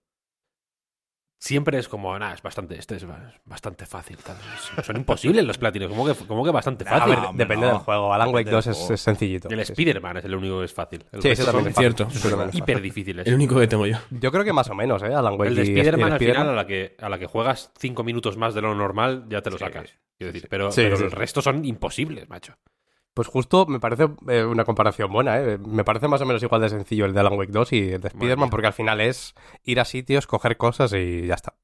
Speaker 2: Siempre es como, nada, es bastante, este es ba- bastante fácil. tal. Son imposibles los platinos, como que, como que bastante fácil.
Speaker 4: ver,
Speaker 1: hombre,
Speaker 4: depende
Speaker 1: no.
Speaker 4: del juego. Alan Wake
Speaker 1: Depende
Speaker 4: 2
Speaker 1: del
Speaker 4: es, sencillito.
Speaker 2: el
Speaker 4: sí, sí.
Speaker 2: Spider-Man es el único que es fácil. El
Speaker 4: Sí, también es
Speaker 3: cierto.
Speaker 4: es
Speaker 2: hiper
Speaker 4: fácil.
Speaker 2: difíciles.
Speaker 3: El único que tengo yo.
Speaker 4: Yo creo que más o menos, ¿eh? Alan Wake
Speaker 2: El de Spider-Man al
Speaker 4: Spider-Man.
Speaker 2: final, a la, que, a la que juegas cinco minutos más de lo normal, ya te lo
Speaker 4: Sí.
Speaker 2: sacas. Quiero decir, pero,
Speaker 4: Sí,
Speaker 2: pero
Speaker 4: sí.
Speaker 2: el resto son imposibles, macho.
Speaker 4: Pues justo me parece eh, una comparación buena, ¿eh? Me parece más o menos igual de sencillo el de Alan Wake 2 y el de Spider-Man, porque al final es ir a sitios, coger cosas y ya está.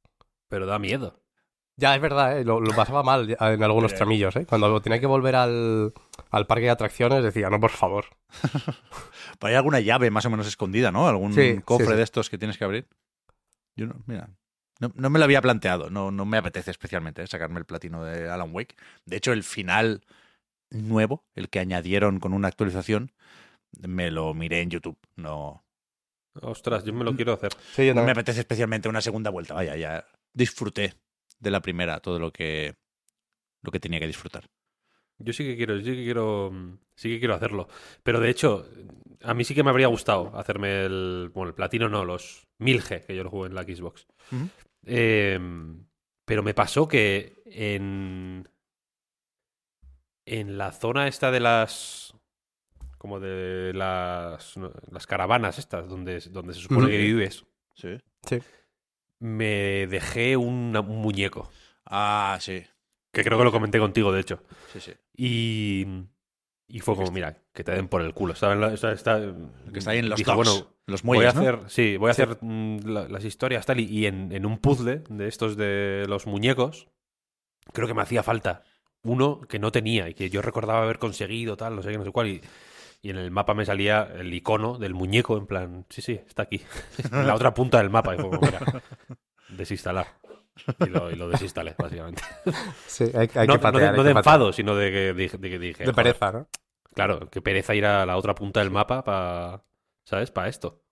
Speaker 2: Pero da miedo.
Speaker 4: Ya, es verdad, ¿eh? lo, lo pasaba mal en algunos
Speaker 1: Pero-
Speaker 4: tramillos, ¿eh? Cuando tenía que volver al, al parque de atracciones decía, no, por favor.
Speaker 1: Pero hay alguna llave más o menos escondida, ¿no? Algún
Speaker 4: Sí,
Speaker 1: cofre
Speaker 4: sí, sí.
Speaker 1: de estos que tienes que abrir. Yo no, mira, no, no me lo había planteado. No, no me apetece especialmente ¿eh? sacarme el platino de Alan Wake. De hecho, el final nuevo, el que añadieron con una actualización, me lo miré en YouTube. No,
Speaker 2: Ostras, yo me lo quiero hacer.
Speaker 4: Sí, yo
Speaker 1: no me apetece especialmente una segunda vuelta. Vaya, ya disfruté de la primera todo lo que lo que tenía que disfrutar.
Speaker 2: Yo sí que quiero, sí que quiero, mm, sí que quiero hacerlo. Pero de hecho, a mí sí que me habría gustado hacerme el, bueno, el platino no, los 1000G que yo lo jugué en la Xbox. Eh, pero me pasó que en en la zona esta de las como de las las caravanas estas donde donde se supone que vives,
Speaker 1: Sí.
Speaker 2: me dejé un, un muñeco
Speaker 1: Ah, sí.
Speaker 2: que creo que lo comenté contigo, de hecho.
Speaker 1: Sí, sí.
Speaker 2: Y, y fue como, mira, que te den por el culo. Estaba en la- está- está-
Speaker 1: Que está ahí en los
Speaker 2: dije,
Speaker 1: docks,
Speaker 2: bueno,
Speaker 1: los
Speaker 2: voy
Speaker 1: muelles,
Speaker 2: a
Speaker 1: ¿no?
Speaker 2: hacer, sí, voy a
Speaker 4: Sí.
Speaker 2: hacer mm, la- las historias tal y, y en, en un puzzle de estos de los muñecos, creo que me hacía falta uno que no tenía y que yo recordaba haber conseguido tal, no sé qué, no sé cuál y, y en el mapa me salía el icono del muñeco en plan, sí, sí, está aquí, en la otra punta del mapa y fue como, mira, desinstalar. Y lo, y lo desinstalé, básicamente.
Speaker 4: Sí, hay, hay
Speaker 2: no,
Speaker 4: que
Speaker 2: no de,
Speaker 4: hay
Speaker 2: no
Speaker 4: que
Speaker 2: de
Speaker 4: patear.
Speaker 2: enfado, sino de que dije, de que dije,
Speaker 4: De
Speaker 2: joder,
Speaker 4: pereza, ¿no?
Speaker 2: Claro, que pereza ir a la otra punta del mapa para, ¿sabes? Para esto.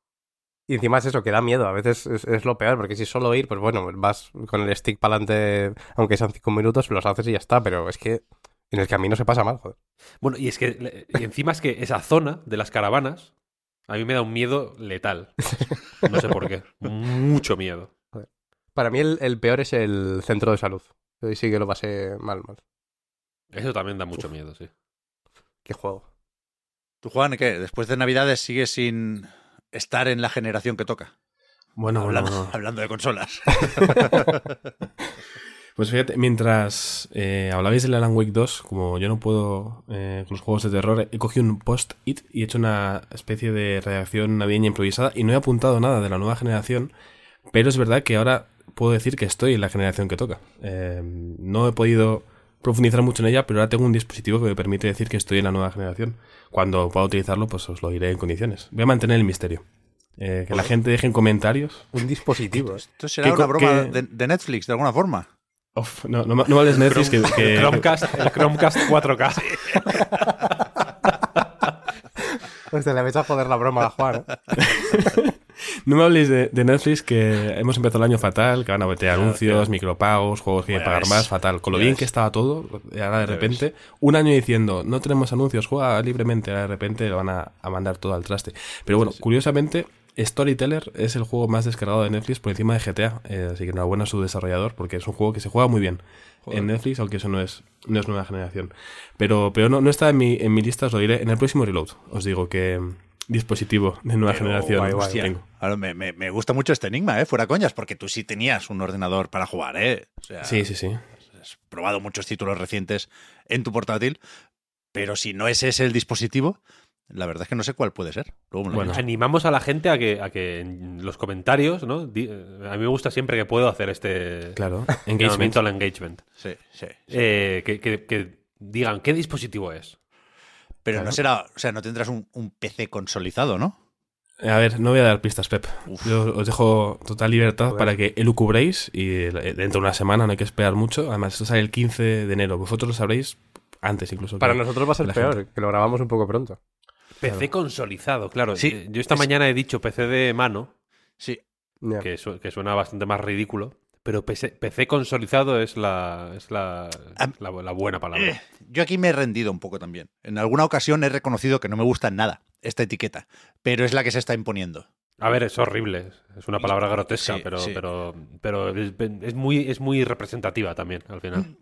Speaker 4: Y encima es eso, que da miedo. A veces es, es lo peor, porque si solo ir, pues bueno, vas con el stick para adelante, aunque sean cinco minutos, los haces y ya está. Pero es que en el camino se pasa mal, joder.
Speaker 2: Bueno, y es que y encima es que esa zona de las caravanas a mí me da un miedo letal. No sé por qué. Mucho miedo.
Speaker 4: Para mí el, el peor es el centro de salud. Hoy sí que lo pasé mal, mal.
Speaker 2: Eso también da mucho miedo, sí.
Speaker 4: Qué juego.
Speaker 1: ¿Tú, Juan, qué? Después de Navidades sigues sin estar en la generación que toca.
Speaker 3: Bueno,
Speaker 1: hablando,
Speaker 3: bueno.
Speaker 1: hablando de consolas.
Speaker 3: Pues fíjate, mientras eh, hablabais del Alan Wake 2, como yo no puedo eh, con los juegos de terror, he cogido un post-it y he hecho una especie de redacción navideña improvisada y no he apuntado nada de la nueva generación, pero es verdad que ahora puedo decir que estoy en la generación que toca. Eh, no he podido profundizar mucho en ella, pero ahora tengo un dispositivo que me permite decir que estoy en la nueva generación. Cuando pueda utilizarlo, pues os lo diré en condiciones. Voy a mantener el misterio. Eh, que la gente deje en comentarios.
Speaker 4: Un dispositivo.
Speaker 1: Esto será
Speaker 3: ¿Qué
Speaker 1: una broma de, de Netflix, de alguna forma.
Speaker 3: Uf, no, no, no de Netflix, que, que-
Speaker 2: El Chromecast, el Chromecast 4K.
Speaker 4: Hostia, le vais a joder la broma a Juan. ¿eh?
Speaker 3: No me habléis de, de Netflix, que hemos empezado el año fatal, que van a meter anuncios, micropagos, juegos que hay que pagar más, fatal. Con lo bien
Speaker 1: ves.
Speaker 3: que estaba todo, ahora de repente, un año diciendo, no tenemos anuncios, juega libremente, ahora de repente lo van a, a mandar todo al traste. Pero bueno, curiosamente, Storyteller es el juego más descargado de Netflix por encima de GTA, eh, así que enhorabuena a su desarrollador, porque es un juego que se juega muy bien en Netflix, aunque eso no es, no es nueva generación. Pero, pero no, no está en mi, en mi lista, os lo diré en el próximo reload. Os digo que dispositivo de nueva
Speaker 1: Pero,
Speaker 3: generación
Speaker 4: guay,
Speaker 3: tengo.
Speaker 1: ahora me, me- me gusta mucho este enigma, ¿eh? Fuera coñas, porque tú sí tenías un ordenador para jugar, ¿eh? O sea,
Speaker 3: Sí, sí, sí.
Speaker 1: has probado muchos títulos recientes en tu portátil, pero si no es ese el dispositivo, la verdad es que no sé cuál puede ser. Luego
Speaker 3: Bueno.
Speaker 2: Animamos a la gente a que, a que en los comentarios, ¿no? Di- a mí me gusta siempre que puedo hacer este
Speaker 3: Claro, engagement.
Speaker 2: al engagement.
Speaker 1: sí, sí. sí.
Speaker 2: Eh, que, que- que digan qué dispositivo es.
Speaker 1: Pero
Speaker 3: claro.
Speaker 1: no será, o sea, no tendrás un, un PC consolidado, ¿no?
Speaker 3: A ver, no voy a dar pistas, Pep.
Speaker 1: Uf.
Speaker 3: Yo os dejo total libertad
Speaker 4: Joder.
Speaker 3: para que elucubréis y eh, dentro de una semana no hay que esperar mucho. Además, esto sale el 15 de enero. Vosotros lo sabréis antes incluso.
Speaker 4: Para nosotros va a ser peor,
Speaker 3: gente.
Speaker 4: que lo grabamos un poco pronto.
Speaker 2: PC consolidado, claro.
Speaker 1: Sí,
Speaker 2: Eh, Yo esta
Speaker 1: es-
Speaker 2: mañana he dicho PC de mano,
Speaker 1: Sí.
Speaker 2: Que, su- que suena bastante más ridículo. Pero PC, PC consolidado es la, es la, la, la buena palabra.
Speaker 1: Eh, yo aquí me he rendido un poco también. En alguna ocasión he reconocido que no me gusta nada esta etiqueta, pero es la que se está imponiendo.
Speaker 2: A ver, es horrible. Es una palabra grotesca,
Speaker 1: Sí,
Speaker 2: pero,
Speaker 1: sí.
Speaker 2: pero, pero es, es muy, es muy representativa también, al final.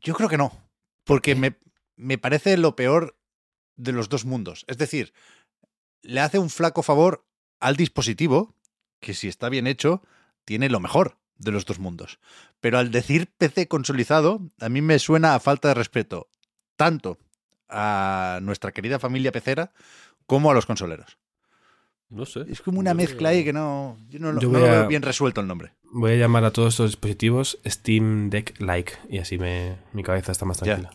Speaker 1: Yo creo que no, porque me, me parece lo peor de los dos mundos. Es decir, le hace un flaco favor al dispositivo, que si está bien hecho, tiene lo mejor de los dos mundos. Pero al decir PC consolidado, a mí me suena a falta de respeto, tanto a nuestra querida familia pecera como a los consoleros.
Speaker 2: No sé.
Speaker 1: Es como una
Speaker 2: Yo
Speaker 1: mezcla ahí que no, yo no, lo-
Speaker 3: Yo
Speaker 1: no
Speaker 3: voy
Speaker 1: lo
Speaker 3: a-
Speaker 1: veo bien resuelto el nombre.
Speaker 3: Voy a llamar a todos estos dispositivos Steam Deck Like y así me, mi cabeza está más
Speaker 1: Ya.
Speaker 3: tranquila.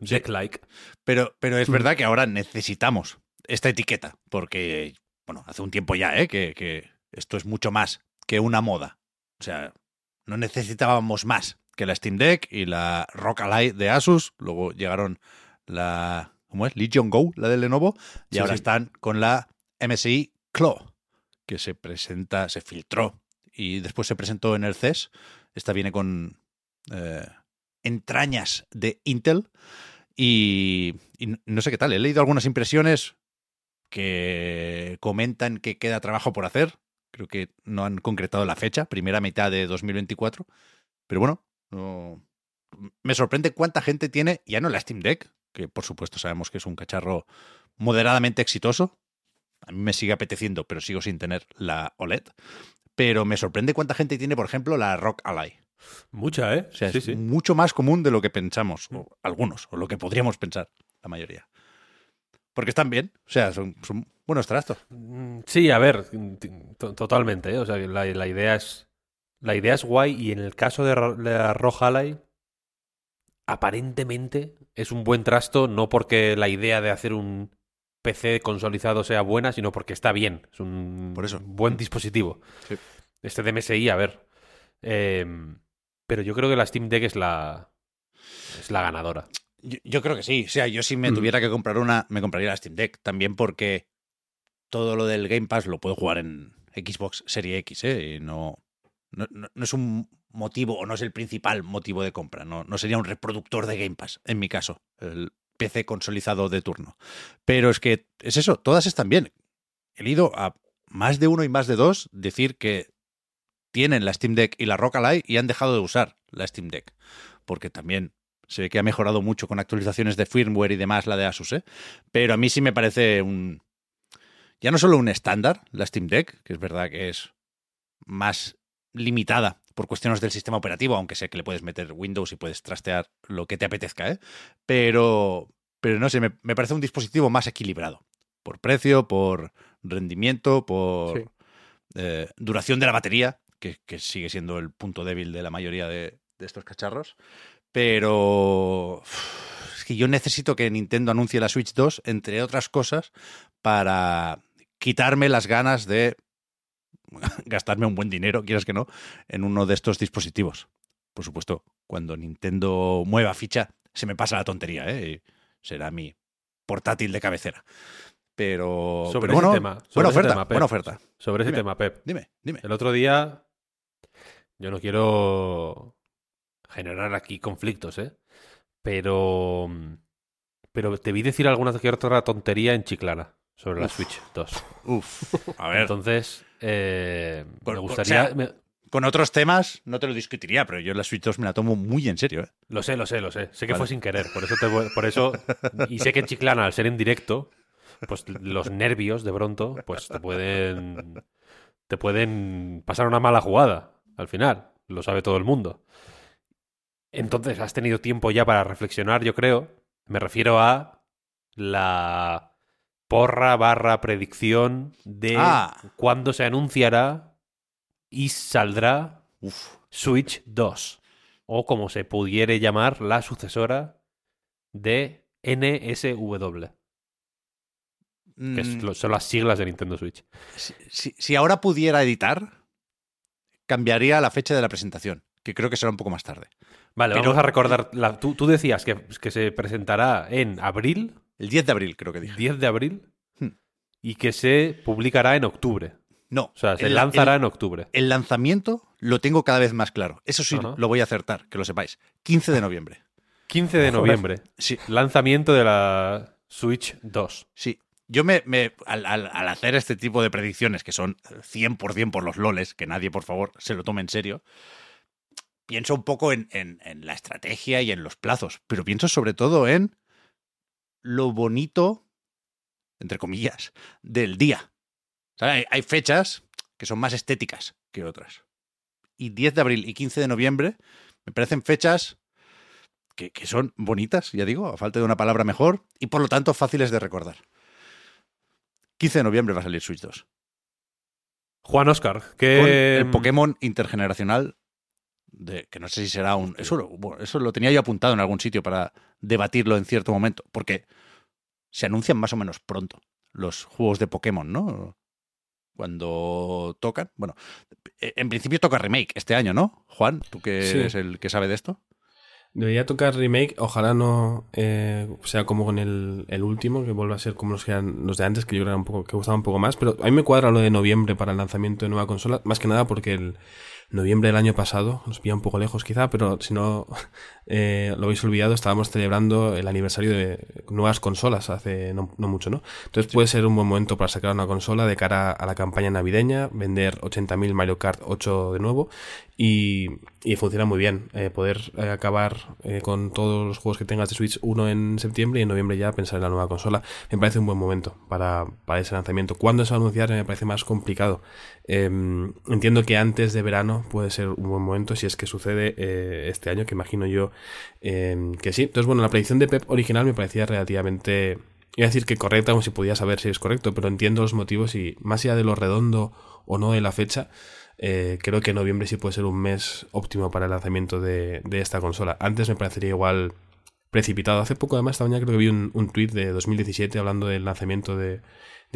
Speaker 2: Deck like.
Speaker 1: Pero, pero
Speaker 3: Mm.
Speaker 1: es verdad que ahora necesitamos esta etiqueta, porque, bueno, hace un tiempo ya, ¿eh? Que, que esto es mucho más que una moda. O sea, no necesitábamos más que la Steam Deck y la Rock Ally de Asus. Luego llegaron la, ¿cómo es? Legion Go, la de Lenovo, y
Speaker 3: Sí,
Speaker 1: ahora
Speaker 3: sí.
Speaker 1: están con la MSI Claw, que se presenta, se filtró y después se presentó en el CES. Esta viene con eh, entrañas de Intel y, y no- no sé qué tal. He leído algunas impresiones que comentan que queda trabajo por hacer. Creo que no han concretado la fecha, primera mitad de 2024. Pero bueno, no- me sorprende cuánta gente tiene, ya no la Steam Deck, que por supuesto sabemos que es un cacharro moderadamente exitoso. A mí me sigue apeteciendo, pero sigo sin tener la OLED. Pero me sorprende cuánta gente tiene, por ejemplo, la Rock Ally.
Speaker 2: Mucha, ¿eh?
Speaker 1: O sea,
Speaker 2: sí,
Speaker 1: es
Speaker 2: sí.
Speaker 1: mucho más común de lo que pensamos, o algunos, o lo que podríamos pensar, la mayoría. Porque están bien, o sea, son, son buenos trastos.
Speaker 2: Mm, Sí, a ver, to- totalmente, ¿eh? O sea, la, la idea es la idea es guay y en el caso de, la Roja Ally aparentemente es un buen trasto no porque la idea de hacer un PC consolidado sea buena, sino porque está bien, es un
Speaker 1: Por eso.
Speaker 2: buen dispositivo.
Speaker 1: Sí.
Speaker 2: Este de MSI, a ver. Em, pero yo creo que la Steam Deck es la es la ganadora.
Speaker 1: Yo, yo creo que sí. O sea, yo si me
Speaker 3: Mm.
Speaker 1: tuviera que comprar una, me compraría la Steam Deck. También porque todo lo del Game Pass lo puedo jugar en Xbox Serie X, ¿eh? No, no, no- es un motivo, o no es el principal motivo de compra. No, no sería un reproductor de Game Pass, en mi caso. El PC consolidado de turno. Pero es que es eso, todas están bien. He leído a más de uno y más de dos decir que tienen la Steam Deck y la Rock Ally y han dejado de usar la Steam Deck. Porque también se ve que ha mejorado mucho con actualizaciones de firmware y demás la de Asus, ¿eh? Pero a mí sí me parece un... Ya no solo un estándar, la Steam Deck, que es verdad que es más limitada por cuestiones del sistema operativo, aunque sé que le puedes meter Windows y puedes trastear lo que te apetezca, ¿eh? Pero, pero no sé, me, me parece un dispositivo más equilibrado. Por precio, por rendimiento, por
Speaker 4: Sí.
Speaker 1: eh, duración de la batería, que, que sigue siendo el punto débil de la mayoría de, de estos cacharros. Pero es que yo necesito que Nintendo anuncie la Switch 2, entre otras cosas, para quitarme las ganas de gastarme un buen dinero, quieras que no, en uno de estos dispositivos. Por supuesto, cuando Nintendo mueva ficha, se me pasa la tontería, ¿eh? Será mi portátil de cabecera. Pero,
Speaker 2: Sobre
Speaker 1: pero
Speaker 2: ese
Speaker 1: bueno,
Speaker 2: tema, sobre
Speaker 1: buena
Speaker 2: ese
Speaker 1: oferta,
Speaker 2: tema, Pep.
Speaker 1: buena oferta.
Speaker 2: Sobre ese
Speaker 1: Dime.
Speaker 2: tema, Pep.
Speaker 1: Dime, dime.
Speaker 2: El otro día. Yo no quiero generar aquí conflictos, ¿eh? Pero. Pero te vi decir alguna que otra tontería en Chiclana sobre la. Switch 2.
Speaker 1: Uf, a ver.
Speaker 2: Entonces, eh, me gustaría.
Speaker 1: o sea-
Speaker 2: me-
Speaker 1: Con otros temas no te lo discutiría, pero yo la Switch 2 me la tomo muy en serio. ¿eh?
Speaker 2: Lo sé, lo sé, lo sé. Sé que
Speaker 1: Vale.
Speaker 2: fue sin querer. Por eso, te, por eso. Y sé que en Chiclana, al ser en directo, pues los nervios de pronto, pues te pueden. Te pueden pasar una mala jugada al final. Lo sabe todo el mundo. Entonces, has tenido tiempo ya para reflexionar, yo creo. Me refiero a la porra barra predicción de
Speaker 1: Ah.
Speaker 2: cuándo se anunciará y saldrá
Speaker 1: Uf,
Speaker 2: Switch 2. O como se pudiere llamar, la sucesora de NSW. Que es
Speaker 1: Mm,
Speaker 2: son las siglas de Nintendo Switch.
Speaker 1: si, si- si ahora pudiera editar, cambiaría la fecha de la presentación, que creo que será un poco más tarde.
Speaker 2: Vale,
Speaker 1: Pero-
Speaker 2: vamos a recordar. la- tú, tú decías que, que se presentará en abril,
Speaker 1: El 10 de abril, creo que dije.
Speaker 2: 10 de abril,
Speaker 1: Hmm.
Speaker 2: y que se publicará en octubre.
Speaker 1: No,
Speaker 2: O sea, se
Speaker 1: el-
Speaker 2: lanzará
Speaker 1: el-
Speaker 2: en octubre.
Speaker 1: El lanzamiento lo tengo cada vez más claro. Eso sí, lo voy a acertar, que lo sepáis. 15 de noviembre.
Speaker 2: 15 de noviembre.
Speaker 1: Sí,
Speaker 2: Lanzamiento de la Switch 2.
Speaker 1: sí. Yo me, me- al, al- al hacer este tipo de predicciones, que son 100% por los loles, que nadie, por favor, se lo tome en serio, pienso un poco en, en- en la estrategia y en los plazos, pero pienso sobre todo en lo bonito, entre comillas, del día. O sea, hay, hay fechas que son más estéticas que otras. Y 10 de abril y 15 de noviembre me parecen fechas que, que son bonitas, ya digo, a falta de una palabra mejor, y por lo tanto fáciles de recordar. 15 de noviembre va a salir Switch 2.
Speaker 2: Juan Oscar,
Speaker 1: Con
Speaker 2: que.
Speaker 1: el Pokémon intergeneracional, de, que no sé si será un... Eso lo, bueno, eso lo tenía yo apuntado en algún sitio para debatirlo en cierto momento, porque se anuncian más o menos pronto los juegos de Pokémon, ¿no? Cuando tocan. Bueno, en principio toca remake este año, ¿no? Juan, tú que
Speaker 3: Sí.
Speaker 1: eres el que sabe de esto.
Speaker 3: Debería tocar remake, ojalá no eh, sea como con el, el, último, que vuelva a ser como los, que eran los de antes, que yo creo que, un poco, que gustaba un poco más, pero a mí me cuadra lo de noviembre para el lanzamiento de nueva consola, más que nada porque el noviembre del año pasado, nos pilla un poco lejos quizá, pero si no eh, lo habéis olvidado, estábamos celebrando el aniversario de nuevas consolas hace no, no mucho, ¿no? Entonces puede ser un buen momento para sacar una consola de cara a la campaña navideña, vender 80.000 Mario Kart 8 de nuevo y, y funciona muy bien. Eh, poder eh, acabar eh, con todos los juegos que tengas de Switch 1 en septiembre y en noviembre ya pensar en la nueva consola. Me parece un buen momento para, para ese lanzamiento. ¿Cuándo se va a anunciar? Me parece más complicado. Em, entiendo que antes de verano puede ser un buen momento si es que sucede este año, que imagino yo em, que sí. Entonces, bueno, la predicción de Pep original me parecía relativamente Iba a decir que correcta, como si podía saber si es correcto, pero entiendo los motivos y más allá de lo redondo o no de la fecha, eh, creo que noviembre sí puede ser un mes óptimo para el lanzamiento de, esta consola. Antes me parecería igual precipitado. Hace poco, además, esta mañana creo que vi un, un tweet de 2017 hablando del lanzamiento de,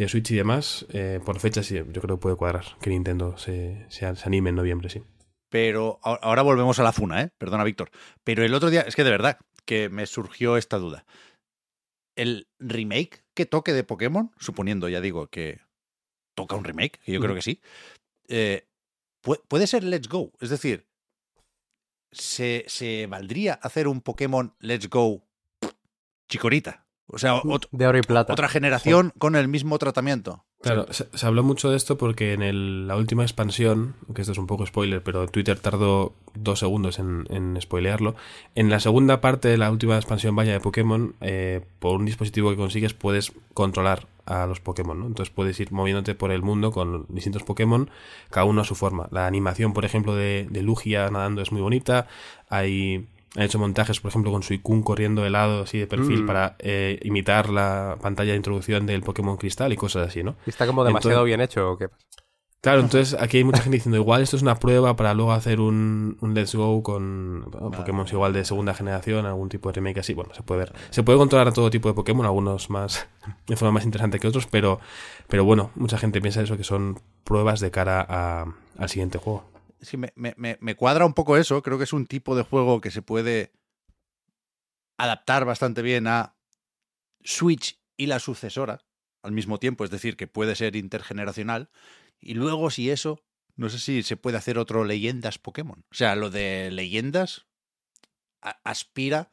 Speaker 3: Switch y demás. Eh, por fechas, sí, yo creo que puede cuadrar que Nintendo se, se, anime en noviembre, sí.
Speaker 1: Pero ahora volvemos a la funa, ¿eh? Perdona, Víctor. Pero el otro día, es que de verdad que me surgió esta duda. El remake que toque de Pokémon, suponiendo, ya digo, que toca un remake, que yo creo que sí, eh, puede ser Let's Go. Es decir, ¿se, se valdría hacer un Pokémon Let's Go chicorita? O sea,
Speaker 4: de oro y plata.
Speaker 1: otra generación con el mismo tratamiento.
Speaker 3: Claro, se, habló mucho de esto porque en el, la última expansión, que esto es un poco spoiler, pero Twitter tardó dos segundos en, en spoilearlo. En la segunda parte de la última expansión vaya de Pokémon, eh, por un dispositivo que consigues puedes controlar a los Pokémon, ¿no? Entonces puedes ir moviéndote por el mundo con distintos Pokémon, cada uno a su forma. La animación, por ejemplo, de, de Lugia nadando es muy bonita. Hay han hecho montajes, por ejemplo, con Suicune corriendo de lado, así de perfil, mm. para eh, imitar la pantalla de introducción del Pokémon Cristal y cosas así, ¿no?
Speaker 4: ¿Está como demasiado bien hecho o qué
Speaker 3: Claro, entonces aquí hay mucha gente diciendo, igual esto es una prueba para luego hacer un, un Let's Go con Pokémon igual de segunda generación, algún tipo de remake así. Bueno, se puede ver. Se puede controlar a todo tipo de Pokémon, algunos más de forma más interesante que otros, pero, pero bueno, mucha gente piensa eso, que son pruebas de cara a, al siguiente juego
Speaker 1: sí, me, me, me, cuadra un poco eso. Creo que es un tipo de juego que se puede adaptar bastante bien a Switch y la sucesora al mismo tiempo, es decir, que puede ser intergeneracional. Y luego, si eso, no sé si se puede hacer otro Leyendas Pokémon. O sea, lo de Leyendas aspira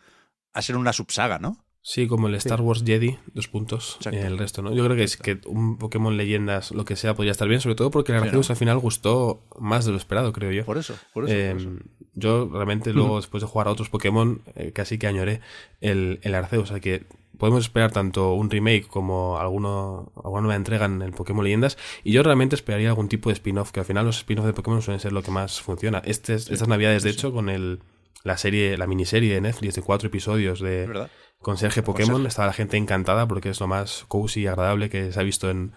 Speaker 1: a ser una subsaga, ¿no?
Speaker 3: Sí, como el Star Wars Jedi, dos puntos. Y el resto, ¿no? Yo creo que es que un Pokémon Leyendas, lo que sea, podría estar bien, sobre todo porque el Arceus al final gustó más de lo esperado, creo yo.
Speaker 1: Por eso, por eso.
Speaker 3: Em, yo realmente luego, después de jugar a otros Pokémon, eh, casi que añoré el, el Arceus. O sea que podemos esperar tanto un remake como alguno, alguna nueva entrega en el Pokémon Leyendas. Y yo realmente esperaría algún tipo de spin-off, que al final los spin-off de Pokémon suelen ser lo que más funciona. Este, Estas navidades, de hecho, con el, la serie, la miniserie de Netflix de cuatro episodios de con Sergio Pokémon. Estaba la gente encantada porque es lo más cozy y agradable que se ha visto en,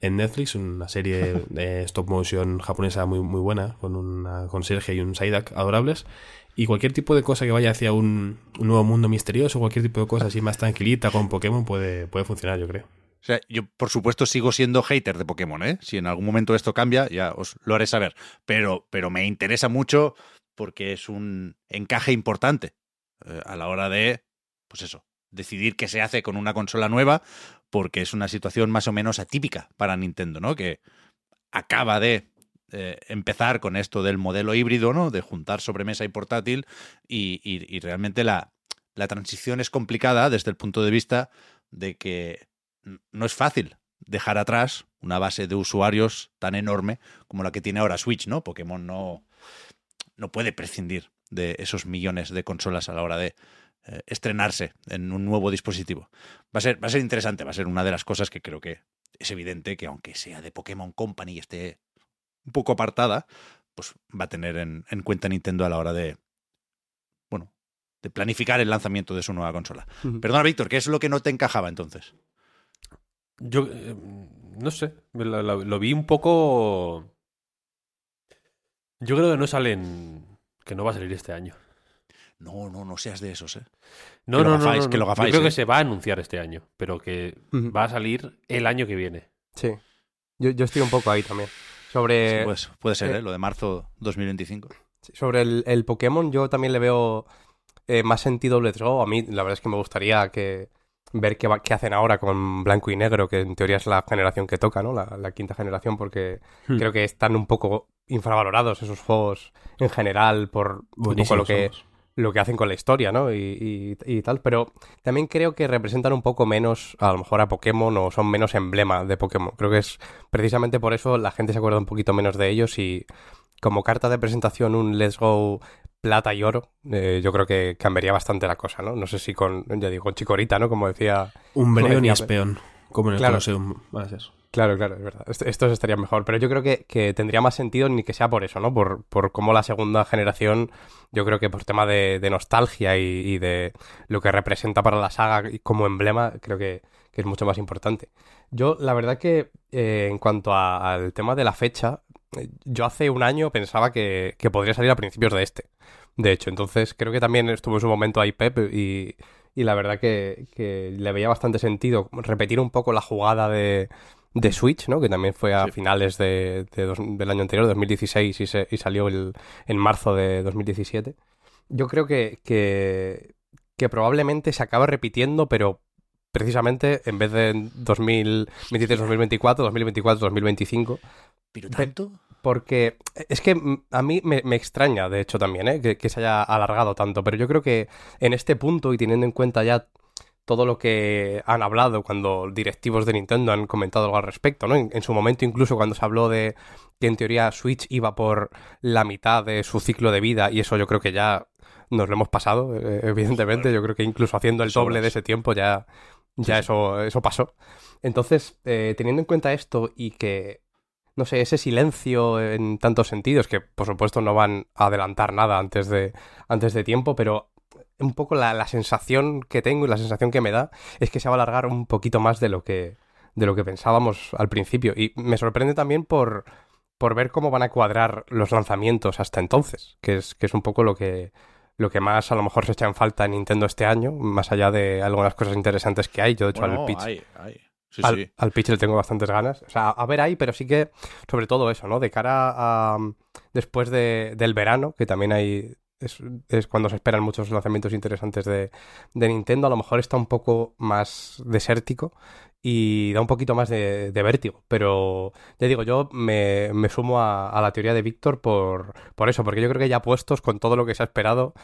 Speaker 3: en Netflix, una serie de stop motion japonesa muy, muy buena, con una conserje y un Psyduck adorables. Y cualquier tipo de cosa que vaya hacia un, nuevo mundo misterioso, cualquier tipo de cosa así más tranquilita con Pokémon puede, puede funcionar, yo creo.
Speaker 1: O sea, yo por supuesto sigo siendo hater de Pokémon, ¿eh? Si en algún momento esto cambia, ya os lo haré saber. Pero, pero me interesa mucho porque es un encaje importante eh, a la hora de pues eso, decidir qué se hace con una consola nueva, porque es una situación más o menos atípica para Nintendo, ¿no? Que acaba de eh, empezar con esto del modelo híbrido, ¿no? De juntar sobremesa y portátil, y, realmente la, la transición es complicada desde el punto de vista de que no es fácil dejar atrás una base de usuarios tan enorme como la que tiene ahora Switch, ¿no? Pokémon no, no puede prescindir de esos millones de consolas a la hora de eh, estrenarse en un nuevo dispositivo. Va a, ser, va a ser interesante, va a ser una de las cosas que creo que es evidente que aunque sea de Pokémon Company y esté un poco apartada, pues va a tener en, cuenta Nintendo a la hora de, bueno, de planificar el lanzamiento de su nueva consola. Perdona, Víctor, ¿qué es lo que no te encajaba entonces?
Speaker 2: Yo, eh, no sé, lo, vi un poco... Yo creo que no salen, que no va a salir este año.
Speaker 1: No, no, no seas de esos, ¿eh?
Speaker 2: No, no, no, que lo Yo creo que ¿eh? se va a anunciar este año, pero que va a salir el año que viene.
Speaker 4: Sí. Yo, yo estoy un poco ahí también. Sobre.
Speaker 1: pues, puede ser, eh, ¿eh? Lo de marzo 2025.
Speaker 4: sobre el, el, Pokémon, yo también le veo eh, más sentido Let's Go. A mí la verdad es que me gustaría que ver qué, va- qué hacen ahora con blanco y negro, que en teoría es la generación que toca, ¿no? La, la quinta generación, porque
Speaker 3: Hmm.
Speaker 4: creo que están un poco infravalorados esos juegos en general por un poco lo que,
Speaker 3: somos.
Speaker 4: lo que hacen con la historia, ¿no? Y, y- y tal, pero también creo que representan un poco menos, a lo mejor, a Pokémon o son menos emblema de Pokémon. Creo que es precisamente por eso la gente se acuerda un poquito menos de ellos y como carta de presentación un Let's Go plata y oro, eh, yo creo que cambiaría bastante la cosa, ¿no? No sé si con, ya digo, con Chikorita, ¿no? Como decía...
Speaker 3: Un Breon y Espeon, como en el
Speaker 4: Claro.
Speaker 3: Colosseum. Van a ser.
Speaker 4: Claro, claro, es verdad. Est- Estos estarían mejor. Pero yo creo que, que tendría más sentido ni que sea por eso, ¿no? Por, por cómo la segunda generación, yo creo que por tema de, nostalgia y, de lo que representa para la saga como emblema, creo que, que es mucho más importante. Yo, la verdad que eh, en cuanto al tema de la fecha, yo hace un año pensaba que, que podría salir a principios de este. De hecho, entonces creo que también estuvo en su momento ahí Pep y, y la verdad que, que le veía bastante sentido repetir un poco la jugada de, de Switch, ¿no? Que también fue a
Speaker 1: Sí.
Speaker 4: finales de, de dos- del año anterior, 2016, y, se- y salió el, en marzo de 2017. Yo creo que, que, que probablemente se acaba repitiendo, pero precisamente en vez de en 2023-2024, 2024-2025.
Speaker 1: ¿Pero
Speaker 4: Pe-
Speaker 1: tanto?
Speaker 4: Porque es que a mí me, me extraña, de hecho, también, ¿eh? que, que se haya alargado tanto. Pero yo creo que en este punto, y teniendo en cuenta ya todo lo que han hablado cuando directivos de Nintendo han comentado algo al respecto, ¿no? En, en su momento, incluso cuando se habló de que en teoría Switch iba por la mitad de su ciclo de vida, y eso yo creo que ya nos lo hemos pasado, eh, evidentemente. Yo creo que incluso haciendo el doble de ese tiempo ya, ya eso, eso pasó. Entonces, eh, teniendo en cuenta esto y que no sé, ese silencio en tantos sentidos, que por supuesto no van a adelantar nada antes de, antes de tiempo, pero un poco la, la sensación que tengo y la sensación que me da es que se va a alargar un poquito más de lo que, de lo que pensábamos al principio. Y me sorprende también por, por ver cómo van a cuadrar los lanzamientos hasta entonces, que es, que es un poco lo que, lo que más a lo mejor se echa en falta en Nintendo este año, más allá de algunas cosas interesantes que hay. Yo, de hecho,
Speaker 1: Bueno,
Speaker 4: al pitch
Speaker 1: hay, hay. Sí,
Speaker 4: al,
Speaker 1: sí.
Speaker 4: al pitch le tengo bastantes ganas. O sea, a ver ahí, pero sí que, sobre todo eso, ¿no? De cara a. Después de- del verano, que también hay. Es, es cuando se esperan muchos lanzamientos interesantes de, de Nintendo. A lo mejor está un poco más desértico y da un poquito más de, de vértigo. Pero ya digo, yo me, me sumo a, a la teoría de Víctor por, por eso, porque yo creo que ya puestos con todo lo que se ha esperado,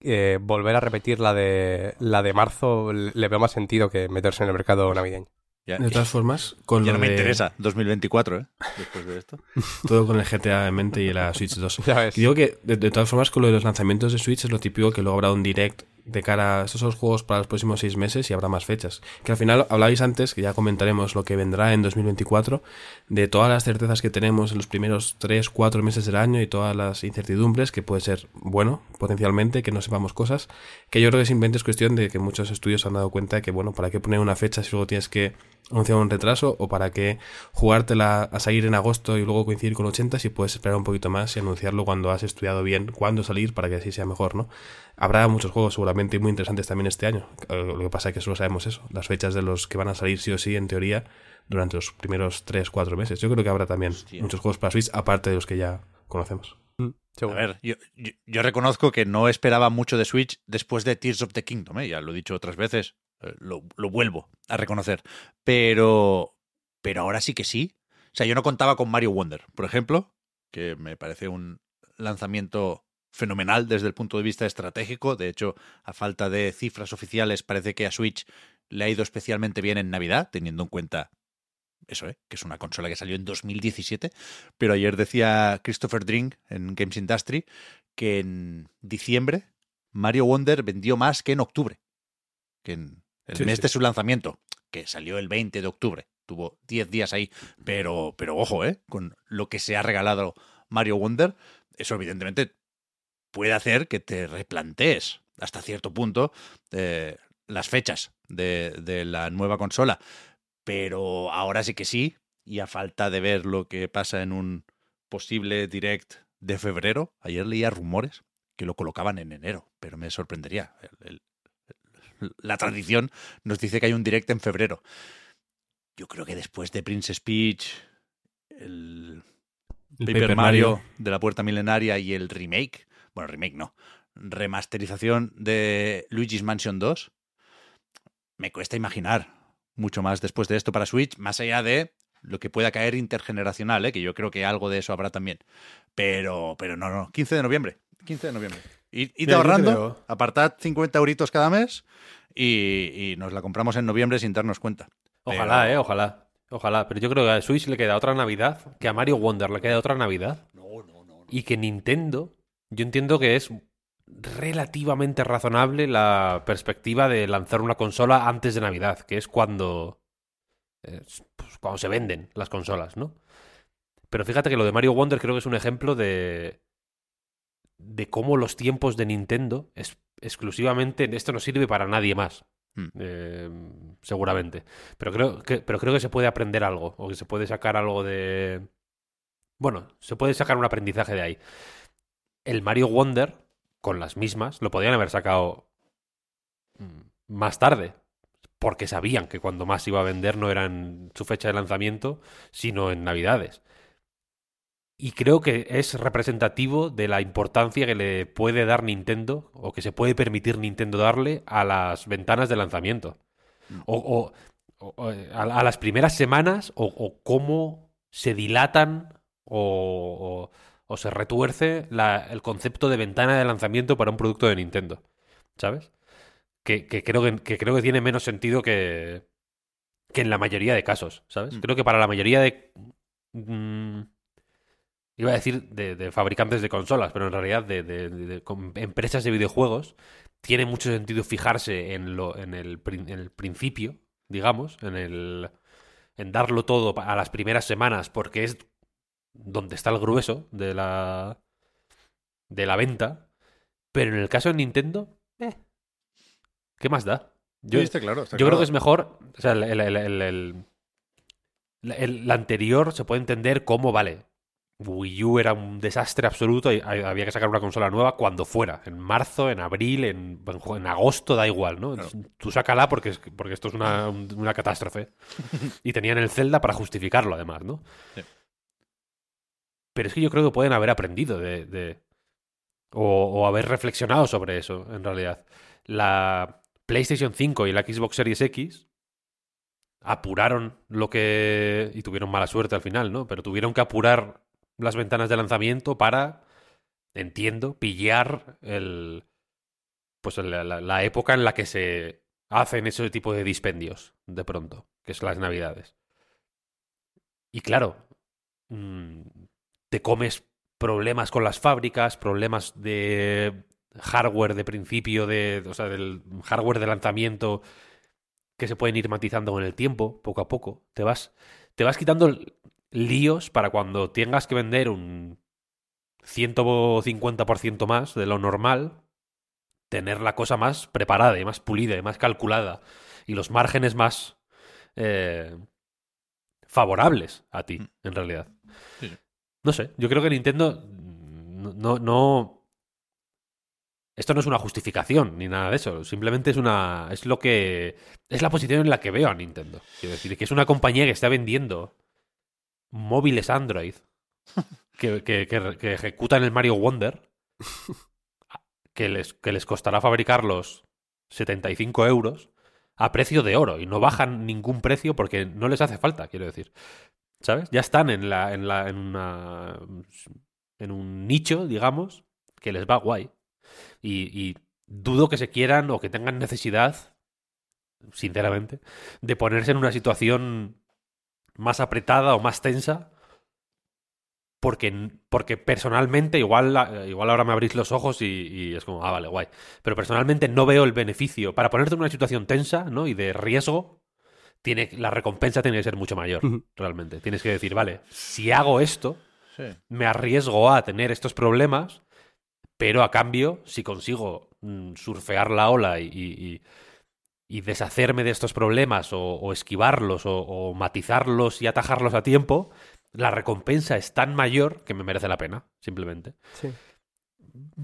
Speaker 4: eh, volver a repetir la de, la de marzo le le veo más sentido que meterse en el mercado navideño.
Speaker 1: Ya,
Speaker 3: De todas formas, con
Speaker 1: ya
Speaker 3: lo
Speaker 1: no me
Speaker 3: de-
Speaker 1: interesa 2024, ¿eh? Después de esto.
Speaker 3: todo con el GTA en mente y la Switch 2.
Speaker 4: Ya ves.
Speaker 3: Digo que, de, de todas formas, con lo de los lanzamientos de Switch es lo típico que luego habrá un direct de cara a estos son los juegos para los próximos seis meses y habrá más fechas. Que al final hablabais antes, que ya comentaremos lo que vendrá en 2024, de todas las certezas que tenemos en los primeros tres, cuatro meses del año y todas las incertidumbres, que puede ser bueno, potencialmente, que no sepamos cosas, que yo creo que simplemente es cuestión de que muchos estudios han dado cuenta que, bueno, ¿para qué poner una fecha si luego tienes que anunciar un retraso? ¿O para qué jugártela a salir en agosto y luego coincidir con 80 si puedes esperar un poquito más y anunciarlo cuando has estudiado bien cuándo salir para que así sea mejor, ¿no? Habrá muchos juegos seguramente muy interesantes también este año. Eh, Lo que pasa es que solo sabemos eso, las fechas de los que van a salir sí o sí en teoría durante los primeros 3-4 meses. Yo creo que habrá también
Speaker 1: Hostia.
Speaker 3: muchos juegos para Switch aparte de los que ya conocemos.
Speaker 4: Mm,
Speaker 1: A ver, yo, yo, yo reconozco que no esperaba mucho de Switch después de Tears of the Kingdom, ¿eh? ya lo he dicho otras veces, eh, lo, lo vuelvo a reconocer. Pero, pero ahora sí que sí. O sea, yo no contaba con Mario Wonder, por ejemplo, que me parece un lanzamiento fenomenal desde el punto de vista estratégico. De hecho, a falta de cifras oficiales, parece que a Switch le ha ido especialmente bien en Navidad, teniendo en cuenta eso, ¿eh? que es una consola que salió en 2017. Pero ayer decía Christopher Drink en Games Industry que en diciembre Mario Wonder vendió más que en octubre, que en el
Speaker 3: Sí,
Speaker 1: mes
Speaker 3: sí.
Speaker 1: de su lanzamiento, que salió el 20 de octubre. Tuvo 10 días ahí, pero, pero ojo, ¿eh? con lo que se ha regalado Mario Wonder, eso evidentemente puede hacer que te replantees hasta cierto punto eh, las fechas de, de la nueva consola. Pero ahora sí que sí, y a falta de ver lo que pasa en un posible direct de febrero, ayer leía rumores que lo colocaban en enero, pero me sorprendería. El- el- el- la tradición nos dice que hay un direct en febrero. Yo creo que después de Princess Peach, el,
Speaker 3: El
Speaker 1: Paper, Mario, de la Puerta Milenaria y el remake, bueno, remake no, remasterización de Luigi's Mansion 2, me cuesta imaginar mucho más después de esto para Switch, más allá de lo que pueda caer intergeneracional, ¿eh? que yo creo que algo de eso habrá también. Pero, pero no, no, 15 de noviembre. 15 de noviembre. Id, id
Speaker 3: Mira,
Speaker 1: ahorrando, apartad 50 euritos cada mes y, y nos la compramos en noviembre sin darnos cuenta.
Speaker 2: Ojalá,
Speaker 1: Pero-
Speaker 2: eh, ojalá. Ojalá. Pero yo creo que a Switch le queda otra Navidad, que a Mario Wonder le queda otra Navidad. Y que Nintendo, yo entiendo que es relativamente razonable la perspectiva de lanzar una consola antes de Navidad, que es cuando. es, pues, cuando se venden las consolas, ¿no? Pero fíjate que lo de Mario Wonder creo que es un ejemplo de. de cómo los tiempos de Nintendo es exclusivamente. Esto no sirve para nadie más.
Speaker 1: Hmm.
Speaker 2: eh, seguramente. Pero creo, que, pero creo que se puede aprender algo. O que se puede sacar algo de. Bueno, se puede sacar un aprendizaje de ahí. El Mario Wonder, con las mismas, lo podían haber sacado más tarde. Porque sabían que cuando más iba a vender no era en su fecha de lanzamiento, sino en Navidades. Y creo que es representativo de la importancia que le puede dar Nintendo, o que se puede permitir Nintendo darle a las ventanas de lanzamiento. O, a, las primeras semanas, o cómo se dilatan o, o- se retuerce la- el concepto de ventana de lanzamiento para un producto de Nintendo. ¿Sabes? Que, que creo que, que creo que tiene menos sentido que, que en la mayoría de casos, ¿sabes?
Speaker 1: Mm.
Speaker 2: Creo que para la mayoría de... mm, iba a decir de, de fabricantes de consolas, pero en realidad de, de- empresas de videojuegos, tiene mucho sentido fijarse en, lo, en, el, en el principio, digamos, en el en darlo todo a las primeras semanas, porque es donde está el grueso de la de la venta. Pero en el caso de Nintendo, eh, ¿qué más da? Yo,
Speaker 1: Sí, está claro, está
Speaker 2: yo creo que es mejor. O sea, el, la- anterior se puede entender como, vale, Wii U era un desastre absoluto y había que sacar una consola nueva cuando fuera. En marzo, en abril, en, en ju- en agosto, da igual, ¿no? Tú sácala porque, es- porque esto es una, un- una catástrofe. y tenían el Zelda para justificarlo, además, ¿no?
Speaker 1: Sí.
Speaker 2: Pero es que yo creo que pueden haber aprendido de. o, haber reflexionado sobre eso, en realidad. La PlayStation 5 y la Xbox Series X apuraron lo que. y tuvieron mala suerte al final, ¿no? Pero tuvieron que apurar las ventanas de lanzamiento para. Entiendo, pillar el. Pues la época en la que se hacen ese tipo de dispendios, de pronto, que son las navidades. Y claro, mm, te comes problemas con las fábricas, problemas de hardware de principio, de, o sea, del hardware de lanzamiento que se pueden ir matizando con el tiempo, poco a poco. Te vas, te vas quitando líos para cuando tengas que vender un 150% más de lo normal, tener la cosa más preparada y más pulida y más calculada y los márgenes más eh, favorables a ti, en realidad.
Speaker 1: Sí, sí.
Speaker 2: No sé, yo creo que Nintendo no, no, no- Esto no es una justificación ni nada de eso. Simplemente es una. Es lo que. Es la posición en la que veo a Nintendo. Quiero decir, que es una compañía que está vendiendo móviles Android que, que- que- que ejecutan el Mario Wonder. Que les, que les costará fabricarlos 75 euros a precio de oro. Y no bajan ningún precio porque no les hace falta, quiero decir. ¿Sabes? Ya están en la, en la, en una, en un nicho, digamos, que les va guay. Y, dudo que se quieran o que tengan necesidad, sinceramente, de ponerse en una situación más apretada o más tensa. Porque, porque personalmente, igual, igual ahora me abrís los ojos y, y es como, ah, vale, guay. Pero personalmente no veo el beneficio. Para ponerte en una situación tensa, ¿no? Y de riesgo, tiene, la recompensa tiene que ser mucho mayor, realmente. Tienes que decir, vale, si hago esto,
Speaker 1: Sí.
Speaker 2: me arriesgo a tener estos problemas, pero a cambio, si consigo mm, surfear la ola y, y- y- y deshacerme de estos problemas o, o esquivarlos o, o matizarlos y atajarlos a tiempo, la recompensa es tan mayor que me merece la pena, simplemente.
Speaker 4: Sí.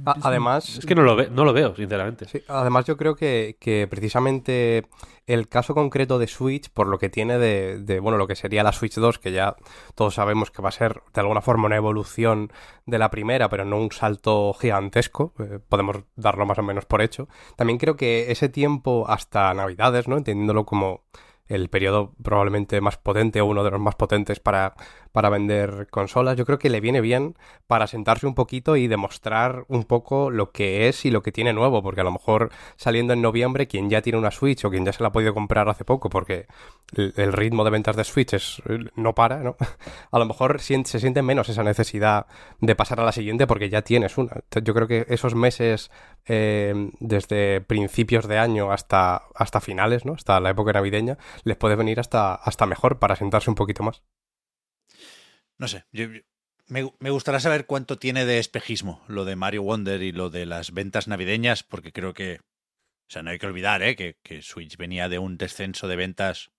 Speaker 4: A- además,
Speaker 2: Es que no lo, ve- no lo veo, sinceramente.
Speaker 4: Sí, además yo creo que, que precisamente el caso concreto de Switch, por lo que tiene de, de, bueno, lo que sería la Switch 2, que ya todos sabemos que va a ser de alguna forma una evolución de la primera, pero no un salto gigantesco, eh, podemos darlo más o menos por hecho. También creo que ese tiempo hasta Navidades, ¿no? Entendiéndolo como el periodo probablemente más potente o uno de los más potentes para, para vender consolas, yo creo que le viene bien para sentarse un poquito y demostrar un poco lo que es y lo que tiene nuevo, porque a lo mejor saliendo en noviembre, quien ya tiene una Switch o quien ya se la ha podido comprar hace poco, porque el, ritmo de ventas de Switch es, no para, ¿no? A lo mejor se siente menos esa necesidad de pasar a la siguiente porque ya tienes una. Yo creo que esos meses eh, desde principios de año hasta, hasta finales, ¿no? Hasta la época navideña, les puede venir hasta, hasta mejor para sentarse un poquito más.
Speaker 1: No sé, yo- yo- me, me gustaría saber cuánto tiene de espejismo lo de Mario Wonder y lo de las ventas navideñas, porque creo que, o sea, no hay que olvidar ¿eh? que, que Switch venía de un descenso de ventas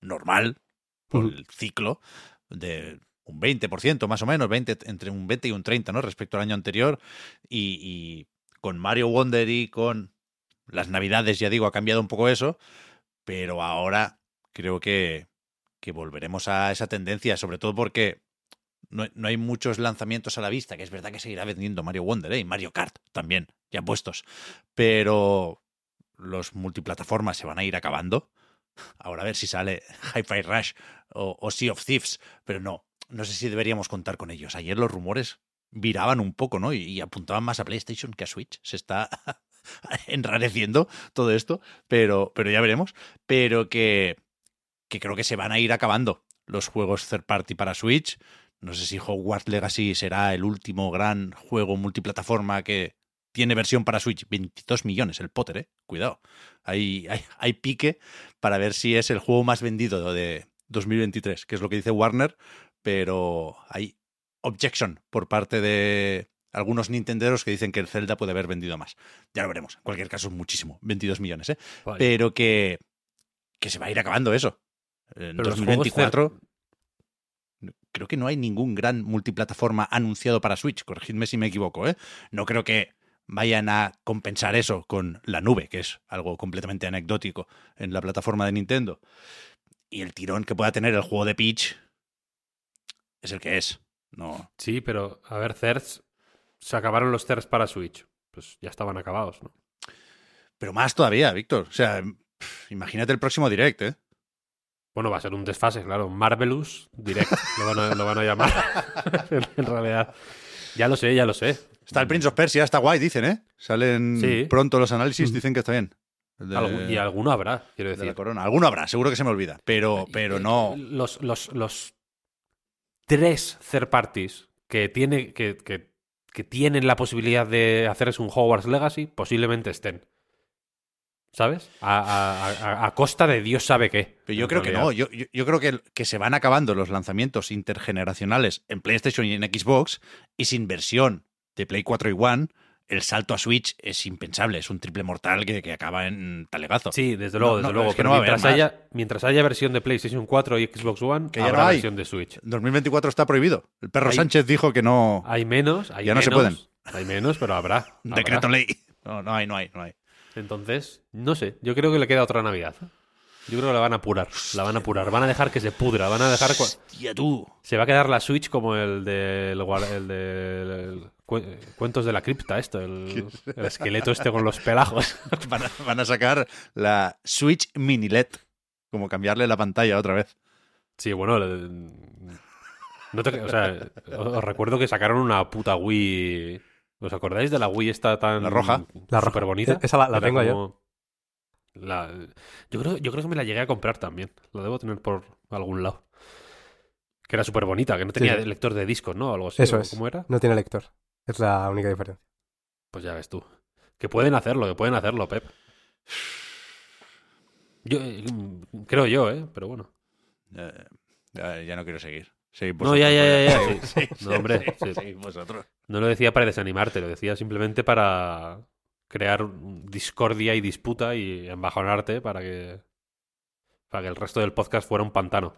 Speaker 1: normal por el ciclo de un 20% más o menos, 20, entre un 20 y un 30, ¿no? Respecto al año anterior. Y, y con Mario Wonder y con las navidades, ya digo, ha cambiado un poco eso, pero ahora creo que, que volveremos a esa tendencia, sobre todo porque no, no hay muchos lanzamientos a la vista, que es verdad que seguirá vendiendo Mario Wonder ¿eh? y Mario Kart también, ya puestos, pero los multiplataformas se van a ir acabando. Ahora a ver si sale Hi-Fi Rush o, Sea of Thieves, pero no, no sé si deberíamos contar con ellos. Ayer los rumores viraban un poco, ¿no? Y, y apuntaban más a PlayStation que a Switch. Se está enrareciendo todo esto, pero, pero ya veremos. Pero que, que creo que se van a ir acabando los juegos third party para Switch. No sé si Hogwarts Legacy será el último gran juego multiplataforma que tiene versión para Switch. 22 millones el Potter, ¿eh? Cuidado. Hay, hay, hay pique para ver si es el juego más vendido de 2023, que es lo que dice Warner, pero hay objection por parte de algunos nintenderos que dicen que el Zelda puede haber vendido más. Ya lo veremos. En cualquier caso, es muchísimo. 22 millones, ¿eh? Pero que, que se va a ir acabando eso. En
Speaker 2: Pero los juegos
Speaker 1: 2024 creo que no hay ningún gran multiplataforma anunciado para Switch. Corregidme si me equivoco, ¿eh? No creo que vayan a compensar eso con la nube, que es algo completamente anecdótico en la plataforma de Nintendo. Y el tirón que pueda tener el juego de Peach es el que es. No.
Speaker 2: Sí, pero a ver, CERS. Se acabaron los CERS para Switch. Pues ya estaban acabados, ¿no?
Speaker 1: Pero más todavía, Víctor. O sea, imagínate el próximo direct, ¿eh?
Speaker 2: Bueno, va a ser un desfase, claro. Marvelous Direct lo van a, lo van a llamar. en realidad. Ya lo sé, ya lo sé.
Speaker 1: Está el Prince of Persia, está guay, dicen, ¿eh? Salen
Speaker 2: Sí.
Speaker 1: pronto los análisis, dicen que está bien. De-
Speaker 2: y alguno habrá, quiero
Speaker 1: de la
Speaker 2: decir.
Speaker 1: corona. Alguno habrá, seguro que se me olvida. Pero, pero no.
Speaker 2: Los, los, los tres third parties que, tiene, que, que, que tienen la posibilidad de hacerse un Hogwarts Legacy posiblemente estén. ¿Sabes? A, a- a- a costa de Dios sabe qué.
Speaker 1: Pero yo creo que no. Yo, yo, yo creo que, que se van acabando los lanzamientos intergeneracionales en PlayStation y en Xbox y sin versión de Play 4 y One, el salto a Switch es impensable. Es un triple mortal que, que acaba en talegazo.
Speaker 2: Sí, desde luego,
Speaker 1: No,
Speaker 2: desde
Speaker 1: no,
Speaker 2: luego.
Speaker 1: es que
Speaker 2: pero
Speaker 1: no va a haber
Speaker 2: mientras, haya, mientras haya versión de PlayStation 4 y Xbox One,
Speaker 1: Que ya
Speaker 2: habrá
Speaker 1: hay.
Speaker 2: versión de Switch.
Speaker 1: 2024 está prohibido. El perro
Speaker 2: Hay-
Speaker 1: Sánchez dijo que no.
Speaker 2: Hay menos, hay
Speaker 1: Ya no se
Speaker 2: menos, Hay menos, pero habrá. habrá.
Speaker 1: Decreto ley. No, no hay, no hay, no hay.
Speaker 2: Entonces, no sé, yo creo que le queda otra Navidad. Yo creo que la van a apurar, la van a apurar, van a dejar que se pudra, van a dejar...
Speaker 1: Hostia, tú.
Speaker 2: Se va a quedar la Switch como el del guar- el cu- Cuentos de la cripta, esto, el, el esqueleto este con los pelajos.
Speaker 1: Van a, van a sacar la Switch Mini LED. Como cambiarle la pantalla otra vez.
Speaker 2: Sí, bueno, no te- o sea, os os recuerdo que sacaron una puta Wii... ¿Os acordáis de la Wii esta tan...
Speaker 1: La roja.
Speaker 4: La roja.
Speaker 2: Súper bonita?
Speaker 4: Esa la- la tengo yo.
Speaker 2: yo. La, yo, creo, yo creo que me la llegué a comprar también. La debo tener por algún lado. Que era súper bonita, que no tenía
Speaker 4: sí.
Speaker 2: lector de discos, ¿no? Algo así.
Speaker 4: Eso
Speaker 2: ¿o
Speaker 4: es.
Speaker 2: ¿Cómo era?
Speaker 4: No tiene lector. Es la única diferencia.
Speaker 2: Pues ya ves tú. Que pueden hacerlo, que pueden hacerlo, Pep. Yo, eh, creo yo, ¿eh? Pero bueno.
Speaker 1: Ya, ya- ya no quiero seguir.
Speaker 2: No, ya, ya, ya, ya, sí.
Speaker 1: sí,
Speaker 2: No, hombre,
Speaker 1: sí, vosotros.
Speaker 2: No lo decía para desanimarte, lo decía simplemente para crear discordia y disputa y embajonarte para que para que el resto del podcast fuera un pantano.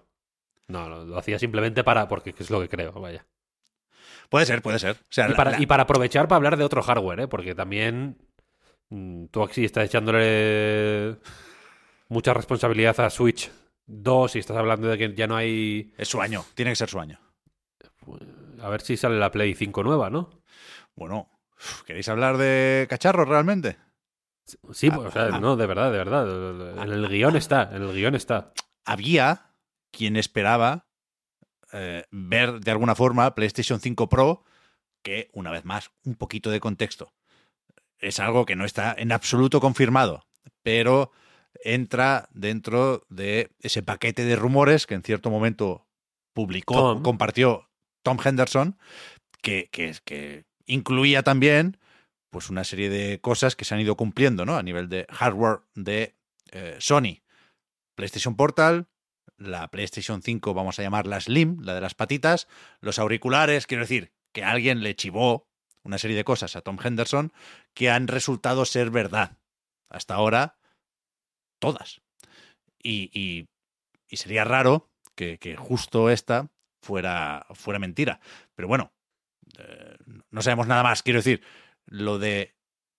Speaker 2: No, lo hacía simplemente para porque es lo que creo, vaya.
Speaker 1: Puede ser, puede ser. O sea,
Speaker 2: Y
Speaker 1: la-
Speaker 2: para,
Speaker 1: la-
Speaker 2: y para aprovechar para hablar de otro hardware, ¿eh? Porque también mm, tú aquí estás echándole mucha responsabilidad a Switch 2 y estás hablando de que ya no hay...
Speaker 1: es su año, tiene que ser su año.
Speaker 2: A ver si sale la Play 5 nueva, ¿no?
Speaker 1: Bueno, ¿queréis hablar de cacharros realmente?
Speaker 2: Sí, pues, o sea,
Speaker 1: ah.
Speaker 2: no, de verdad, de verdad. En el guion está, en el guion está.
Speaker 1: Había quien esperaba eh, ver de alguna forma PlayStation 5 Pro, que, una vez más, un poquito de contexto. Es algo que no está en absoluto confirmado, pero entra dentro de ese paquete de rumores que en cierto momento publicó,
Speaker 2: Tom.
Speaker 1: compartió Tom Henderson, que, que, que incluía también pues una serie de cosas que se han ido cumpliendo, ¿no? A nivel de hardware de eh, Sony. PlayStation Portal, la PlayStation 5, vamos a llamarla Slim, la de las patitas, los auriculares, quiero decir, que alguien le chivó una serie de cosas a Tom Henderson que han resultado ser verdad. Hasta ahora, todas. Y, sería raro que, que justo esta fuera, fuera mentira. Pero bueno, eh, no sabemos nada más. Quiero decir, lo de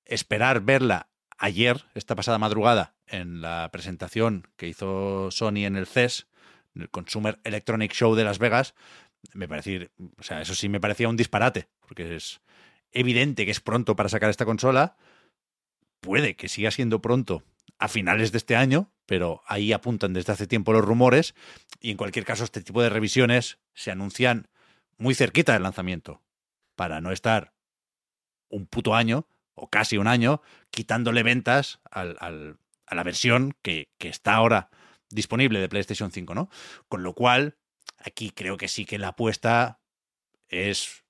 Speaker 1: esperar verla ayer, esta pasada madrugada, en la presentación que hizo Sony en el CES, en el Consumer Electronic Show de Las Vegas, me parecía, o sea, eso sí me parecía un disparate, porque es evidente que es pronto para sacar esta consola. Puede que siga siendo pronto a finales de este año, pero ahí apuntan desde hace tiempo los rumores, y en cualquier caso este tipo de revisiones se anuncian muy cerquita del lanzamiento, para no estar un puto año o casi un año quitándole ventas al- al- a la versión que, que está ahora disponible de PlayStation 5, ¿no? Con lo cual, aquí creo que sí que la apuesta es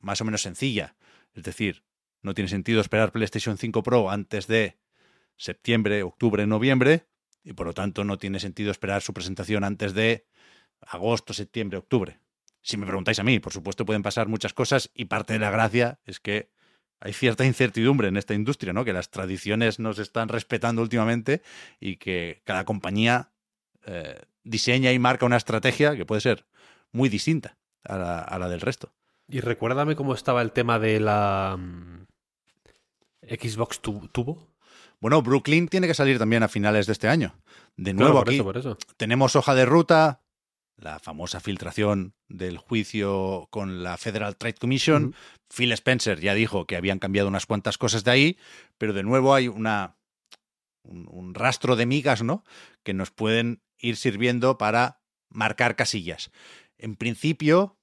Speaker 1: más o menos sencilla. Es decir, no tiene sentido esperar PlayStation 5 Pro antes de septiembre, octubre, noviembre, y por lo tanto no tiene sentido esperar su presentación antes de agosto, septiembre, octubre. Si me preguntáis a mí, por supuesto pueden pasar muchas cosas y parte de la gracia es que hay cierta incertidumbre en esta industria, ¿no? Que las tradiciones no se están respetando últimamente y que cada compañía eh, diseña y marca una estrategia que puede ser muy distinta a la, del resto.
Speaker 2: Y recuérdame cómo estaba el tema de la mm, Xbox tu- Tubo.
Speaker 1: Bueno, Brooklyn tiene que salir también a finales de este año. De nuevo
Speaker 2: por
Speaker 1: aquí
Speaker 2: eso, por eso.
Speaker 1: tenemos hoja de ruta, la famosa filtración del juicio con la Federal Trade Commission. Phil Spencer ya dijo que habían cambiado unas cuantas cosas de ahí, pero de nuevo hay una un, un rastro de migas, ¿no? Que nos pueden ir sirviendo para marcar casillas. En principio,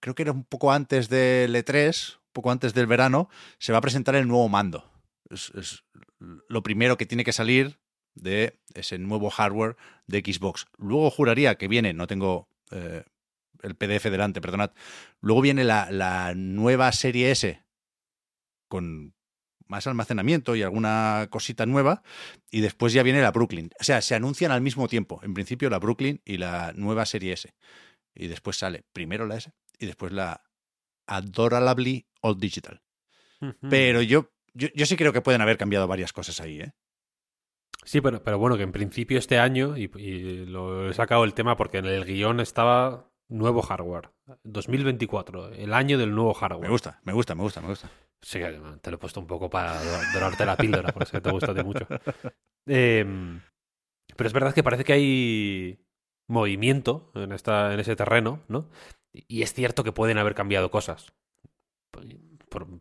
Speaker 1: creo que era un poco antes del E3, un poco antes del verano, se va a presentar el nuevo mando. Es, es lo primero que tiene que salir de ese nuevo hardware de Xbox. Luego juraría que viene, no tengo eh, el PDF delante, perdonad. Luego viene la, la nueva serie S con más almacenamiento y alguna cosita nueva. Y después ya viene la Brooklyn. O sea, se anuncian al mismo tiempo. En principio la Brooklyn y la nueva serie S. Y después sale primero la S y después la Adorably All Digital. Pero yo, yo, yo sí creo que pueden haber cambiado varias cosas ahí, ¿eh?
Speaker 2: Sí, pero, pero bueno, que en principio este año, y, y lo he sacado el tema porque en el guion estaba nuevo hardware. 2024, el año del nuevo hardware.
Speaker 1: Me gusta, me gusta, me gusta, me gusta.
Speaker 2: Sí, te lo he puesto un poco para dorarte la píldora, por eso te gusta de mucho. Em, pero es verdad que parece que hay movimiento en, esta, en ese terreno, ¿no? Y es cierto que pueden haber cambiado cosas.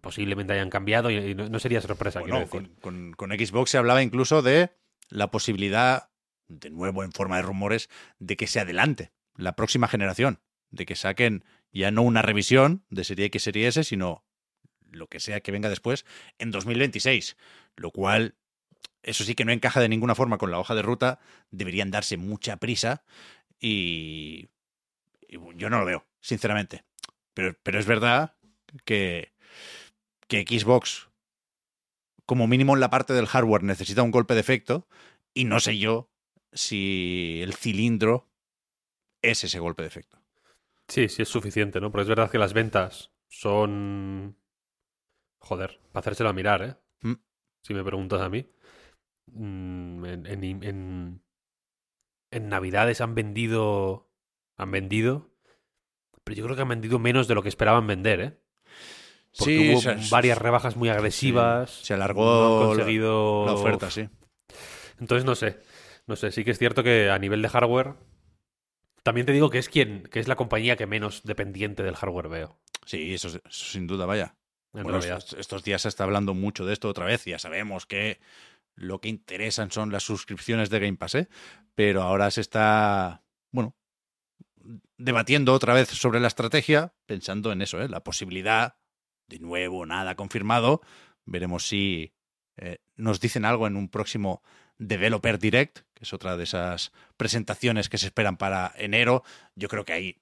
Speaker 2: Posiblemente hayan cambiado y, no, no sería sorpresa,
Speaker 1: Bueno,
Speaker 2: decir.
Speaker 1: con, con- con Xbox se hablaba incluso de la posibilidad, de nuevo en forma de rumores, de que se adelante la próxima generación, de que saquen ya no una revisión de serie X, serie S, sino lo que sea que venga después en 2026, lo cual eso sí que no encaja de ninguna forma con la hoja de ruta, deberían darse mucha prisa y, y yo no lo veo, sinceramente. Pero, pero es verdad que, que Xbox como mínimo en la parte del hardware necesita un golpe de efecto y no sé yo si el cilindro es ese golpe de efecto.
Speaker 2: Sí, sí es suficiente, ¿no? Porque es verdad que las ventas son... Joder, para hacérselo a mirar, ¿eh?
Speaker 1: Mm.
Speaker 2: Si me preguntas a mí. Mm, En, en, en, en Navidades han vendido... Han vendido Pero yo creo que han vendido menos de lo que esperaban vender, ¿eh? Porque
Speaker 1: Sí,
Speaker 2: hubo
Speaker 1: se-
Speaker 2: varias rebajas muy agresivas.
Speaker 1: se alargó
Speaker 2: no conseguido
Speaker 1: La oferta, sí.
Speaker 2: Entonces no sé. No sé, sí que es cierto que a nivel de hardware. También te digo que es quien, que es la compañía que menos dependiente del hardware veo.
Speaker 1: Sí, eso, eso sin duda, vaya.
Speaker 2: En
Speaker 1: Bueno,
Speaker 2: realidad.
Speaker 1: estos, estos días se está hablando mucho de esto otra vez. Ya sabemos que lo que interesan son las suscripciones de Game Pass, ¿eh? Pero ahora se está, bueno, debatiendo otra vez sobre la estrategia, pensando en eso, ¿eh? La posibilidad, de nuevo, nada confirmado. Veremos si eh, nos dicen algo en un próximo Developer Direct, que es otra de esas presentaciones que se esperan para enero. Yo creo que ahí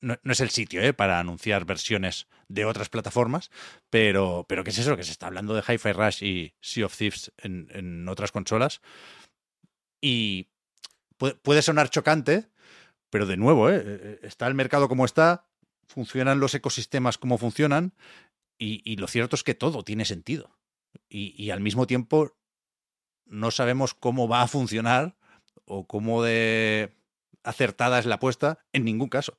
Speaker 1: no, es el sitio ¿eh? para anunciar versiones de otras plataformas, pero, pero ¿qué es eso? Que se está hablando de Hi-Fi Rush y Sea of Thieves en, en otras consolas. Y puede, puede sonar chocante, pero de nuevo, ¿eh? Eh, está el mercado como está, funcionan los ecosistemas como funcionan, y, y lo cierto es que todo tiene sentido. Y, y al mismo tiempo no sabemos cómo va a funcionar o cómo de acertada es la apuesta en ningún caso.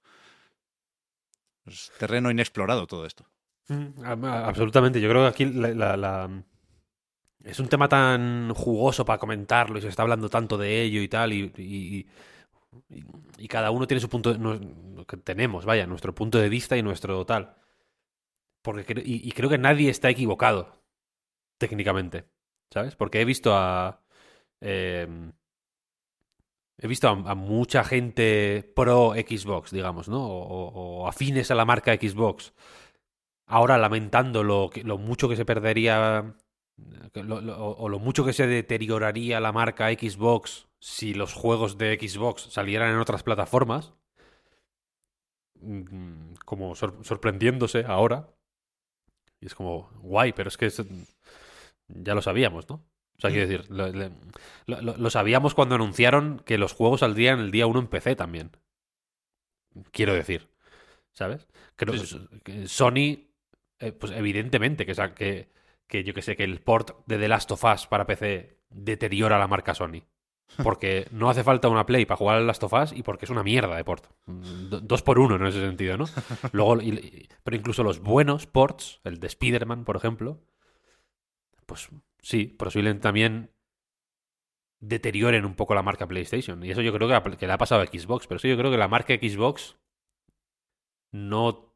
Speaker 1: Es terreno inexplorado todo esto.
Speaker 2: Mm, Absolutamente. Yo creo que aquí la- es un tema tan jugoso para comentarlo y se está hablando tanto de ello y tal. Y, y- y- cada uno tiene su punto. no- que tenemos, vaya, nuestro punto de vista y nuestro tal. Porque y, creo que nadie está equivocado técnicamente. ¿Sabes? Porque he visto a. em, he visto a, mucha gente pro Xbox, digamos, ¿no? O, afines a la marca Xbox ahora lamentando lo, mucho que se perdería lo- lo- o lo mucho que se deterioraría la marca Xbox si los juegos de Xbox salieran en otras plataformas, mm, como sor- sorprendiéndose ahora. Y es como, guay, pero es que es- ya lo sabíamos, ¿no? O sea, quiero decir, lo, sabíamos cuando anunciaron que los juegos saldrían el día 1 en PC también. Quiero decir, ¿sabes? Creo
Speaker 1: Sí,
Speaker 2: que Sony eh, pues evidentemente que, que, que yo que sé, que el port de The Last of Us para PC deteriora la marca Sony. Porque no hace falta una Play para jugar al Last of Us y porque es una mierda de port. Do- Dos por uno en ese sentido, ¿no? Luego, y- y- pero incluso los buenos ports, el de Spider-Man, por ejemplo, pues sí, posiblemente también deterioren un poco la marca PlayStation. Y eso yo creo que, le ha pasado a Xbox. Pero eso yo creo que la marca Xbox no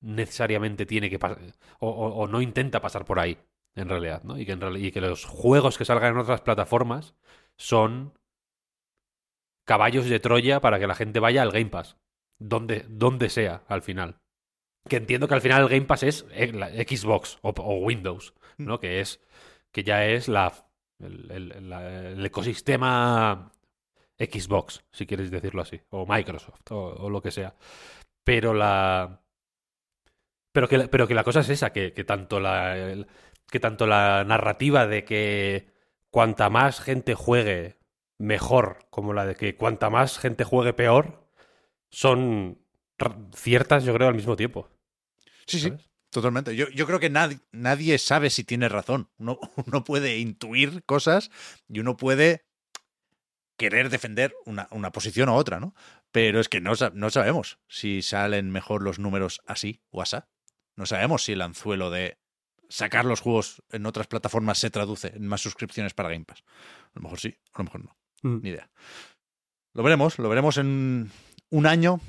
Speaker 2: necesariamente tiene que pasar o, o- o no intenta pasar por ahí en realidad ¿no? y, que en reali- y que los juegos que salgan en otras plataformas son caballos de Troya para que la gente vaya al Game Pass donde, donde sea al final que entiendo que al final el Game Pass es eh, la Xbox o, o Windows ¿no? que es que ya es la el, el- la- el ecosistema Xbox si quieres decirlo así o Microsoft o, o lo que sea pero la pero que, la- pero que la cosa es esa, que, que tanto la el- que tanto la narrativa de que cuanta más gente juegue mejor, como la de que cuanta más gente juegue peor, son ciertas, yo creo, al mismo tiempo.
Speaker 1: Sí, sí, totalmente. Yo, yo creo que nadie, nadie sabe si tiene razón. Uno, uno puede intuir cosas y uno puede querer defender una, una posición u otra, ¿no? Pero es que no, no sabemos si salen mejor los números así o asá. No sabemos si el anzuelo de sacar los juegos en otras plataformas se traduce en más suscripciones para Game Pass. A lo mejor sí, a lo mejor no.
Speaker 3: Mm.
Speaker 1: Ni idea. Lo veremos, lo veremos en un año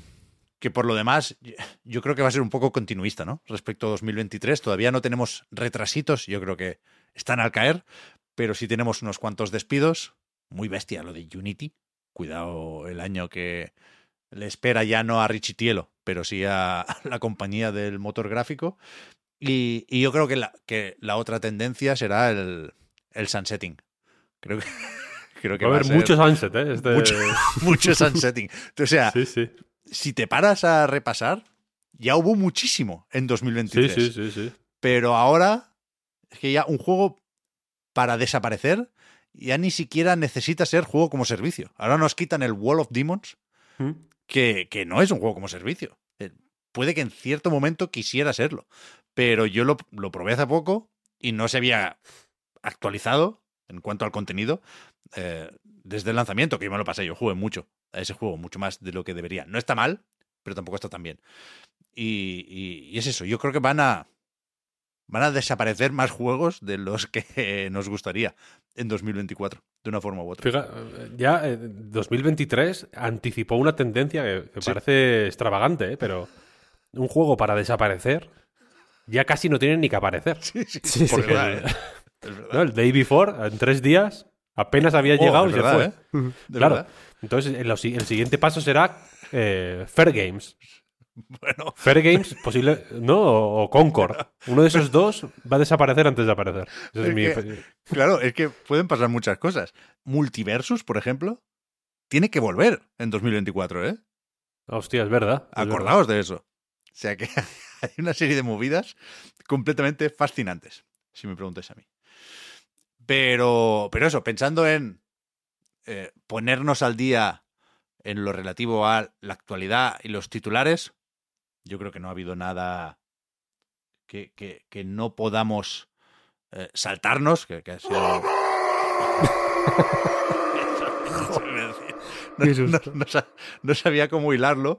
Speaker 1: que por lo demás yo creo que va a ser un poco continuista, ¿no? Respecto a 2023, todavía no tenemos retrasitos, yo creo que están al caer, pero sí tenemos unos cuantos despidos. Muy bestia lo de Unity. Cuidado el año que le espera ya no a Richitielo, pero sí a la compañía del motor gráfico. Y, y yo creo que la, que la otra tendencia será el, el sunsetting. Creo que, creo que
Speaker 2: Va a
Speaker 1: va a
Speaker 2: haber mucho sunset, ¿eh? Este-
Speaker 1: mucho, mucho sunsetting. O sea,
Speaker 2: Sí, sí.
Speaker 1: si te paras a repasar, ya hubo muchísimo en
Speaker 2: Sí,
Speaker 1: 2023.
Speaker 2: sí, sí, sí.
Speaker 1: Pero ahora es que ya un juego para desaparecer ya ni siquiera necesita ser juego como servicio. Ahora nos quitan el Wall of Demons,
Speaker 2: Mm.
Speaker 1: que, que no es un juego como servicio. Eh, Puede que en cierto momento quisiera serlo. Pero yo lo, lo probé hace poco y no se había actualizado en cuanto al contenido eh, desde el lanzamiento, que yo me lo pasé, yo jugué mucho a ese juego, mucho más de lo que debería. No está mal, pero tampoco está tan bien. Y, y- y es eso, yo creo que van a, van a desaparecer más juegos de los que nos gustaría en 2024, de una forma u otra.
Speaker 2: Fija- ya eh, 2023 anticipó una tendencia que, que
Speaker 1: Sí.
Speaker 2: parece extravagante, ¿eh? pero un juego para desaparecer ya casi no tiene ni que aparecer.
Speaker 1: Sí, sí,
Speaker 4: Sí,
Speaker 1: es
Speaker 4: sí.
Speaker 1: verdad, ¿eh? Es.
Speaker 2: ¿no? El Day Before, en tres días, apenas había
Speaker 1: Oh,
Speaker 2: llegado y se
Speaker 1: verdad,
Speaker 2: fue.
Speaker 1: ¿eh?
Speaker 2: Claro.
Speaker 1: verdad.
Speaker 2: Entonces, el, el siguiente paso será eh, Fair Games.
Speaker 1: Bueno,
Speaker 2: Fair Games, posible, ¿no? O, o Concord. Uno de esos dos va a desaparecer antes de aparecer. Ese es
Speaker 1: Es
Speaker 2: mi-
Speaker 1: que- claro, es que pueden pasar muchas cosas. Multiversus, por ejemplo, tiene que volver en 2024, ¿eh?
Speaker 2: Hostia, es verdad. es verdad.
Speaker 1: Acordaos de eso. O sea que hay una serie de movidas completamente fascinantes, si me preguntáis a mí. Pero, pero eso, pensando en eh, ponernos al día en lo relativo a la actualidad y los titulares, yo creo que no ha habido nada que, que- no podamos eh, saltarnos, que, que ha sido... No- sabía cómo hilarlo,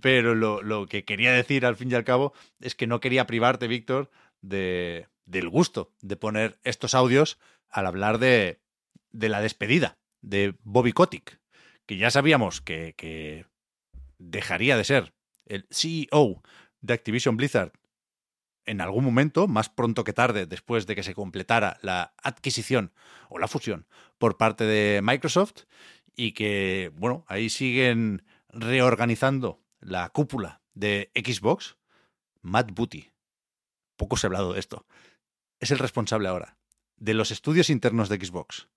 Speaker 1: pero lo, lo que quería decir al fin y al cabo es que no quería privarte, Víctor, de, del gusto de poner estos audios al hablar de, de la despedida de Bobby Kotick, que ya sabíamos que, que dejaría de ser el CEO de Activision Blizzard en algún momento, más pronto que tarde, después de que se completara la adquisición o la fusión por parte de Microsoft, y que, bueno, ahí siguen reorganizando la cúpula de Xbox. Matt Booty, poco se ha hablado de esto, es el responsable ahora de los estudios internos de Xbox,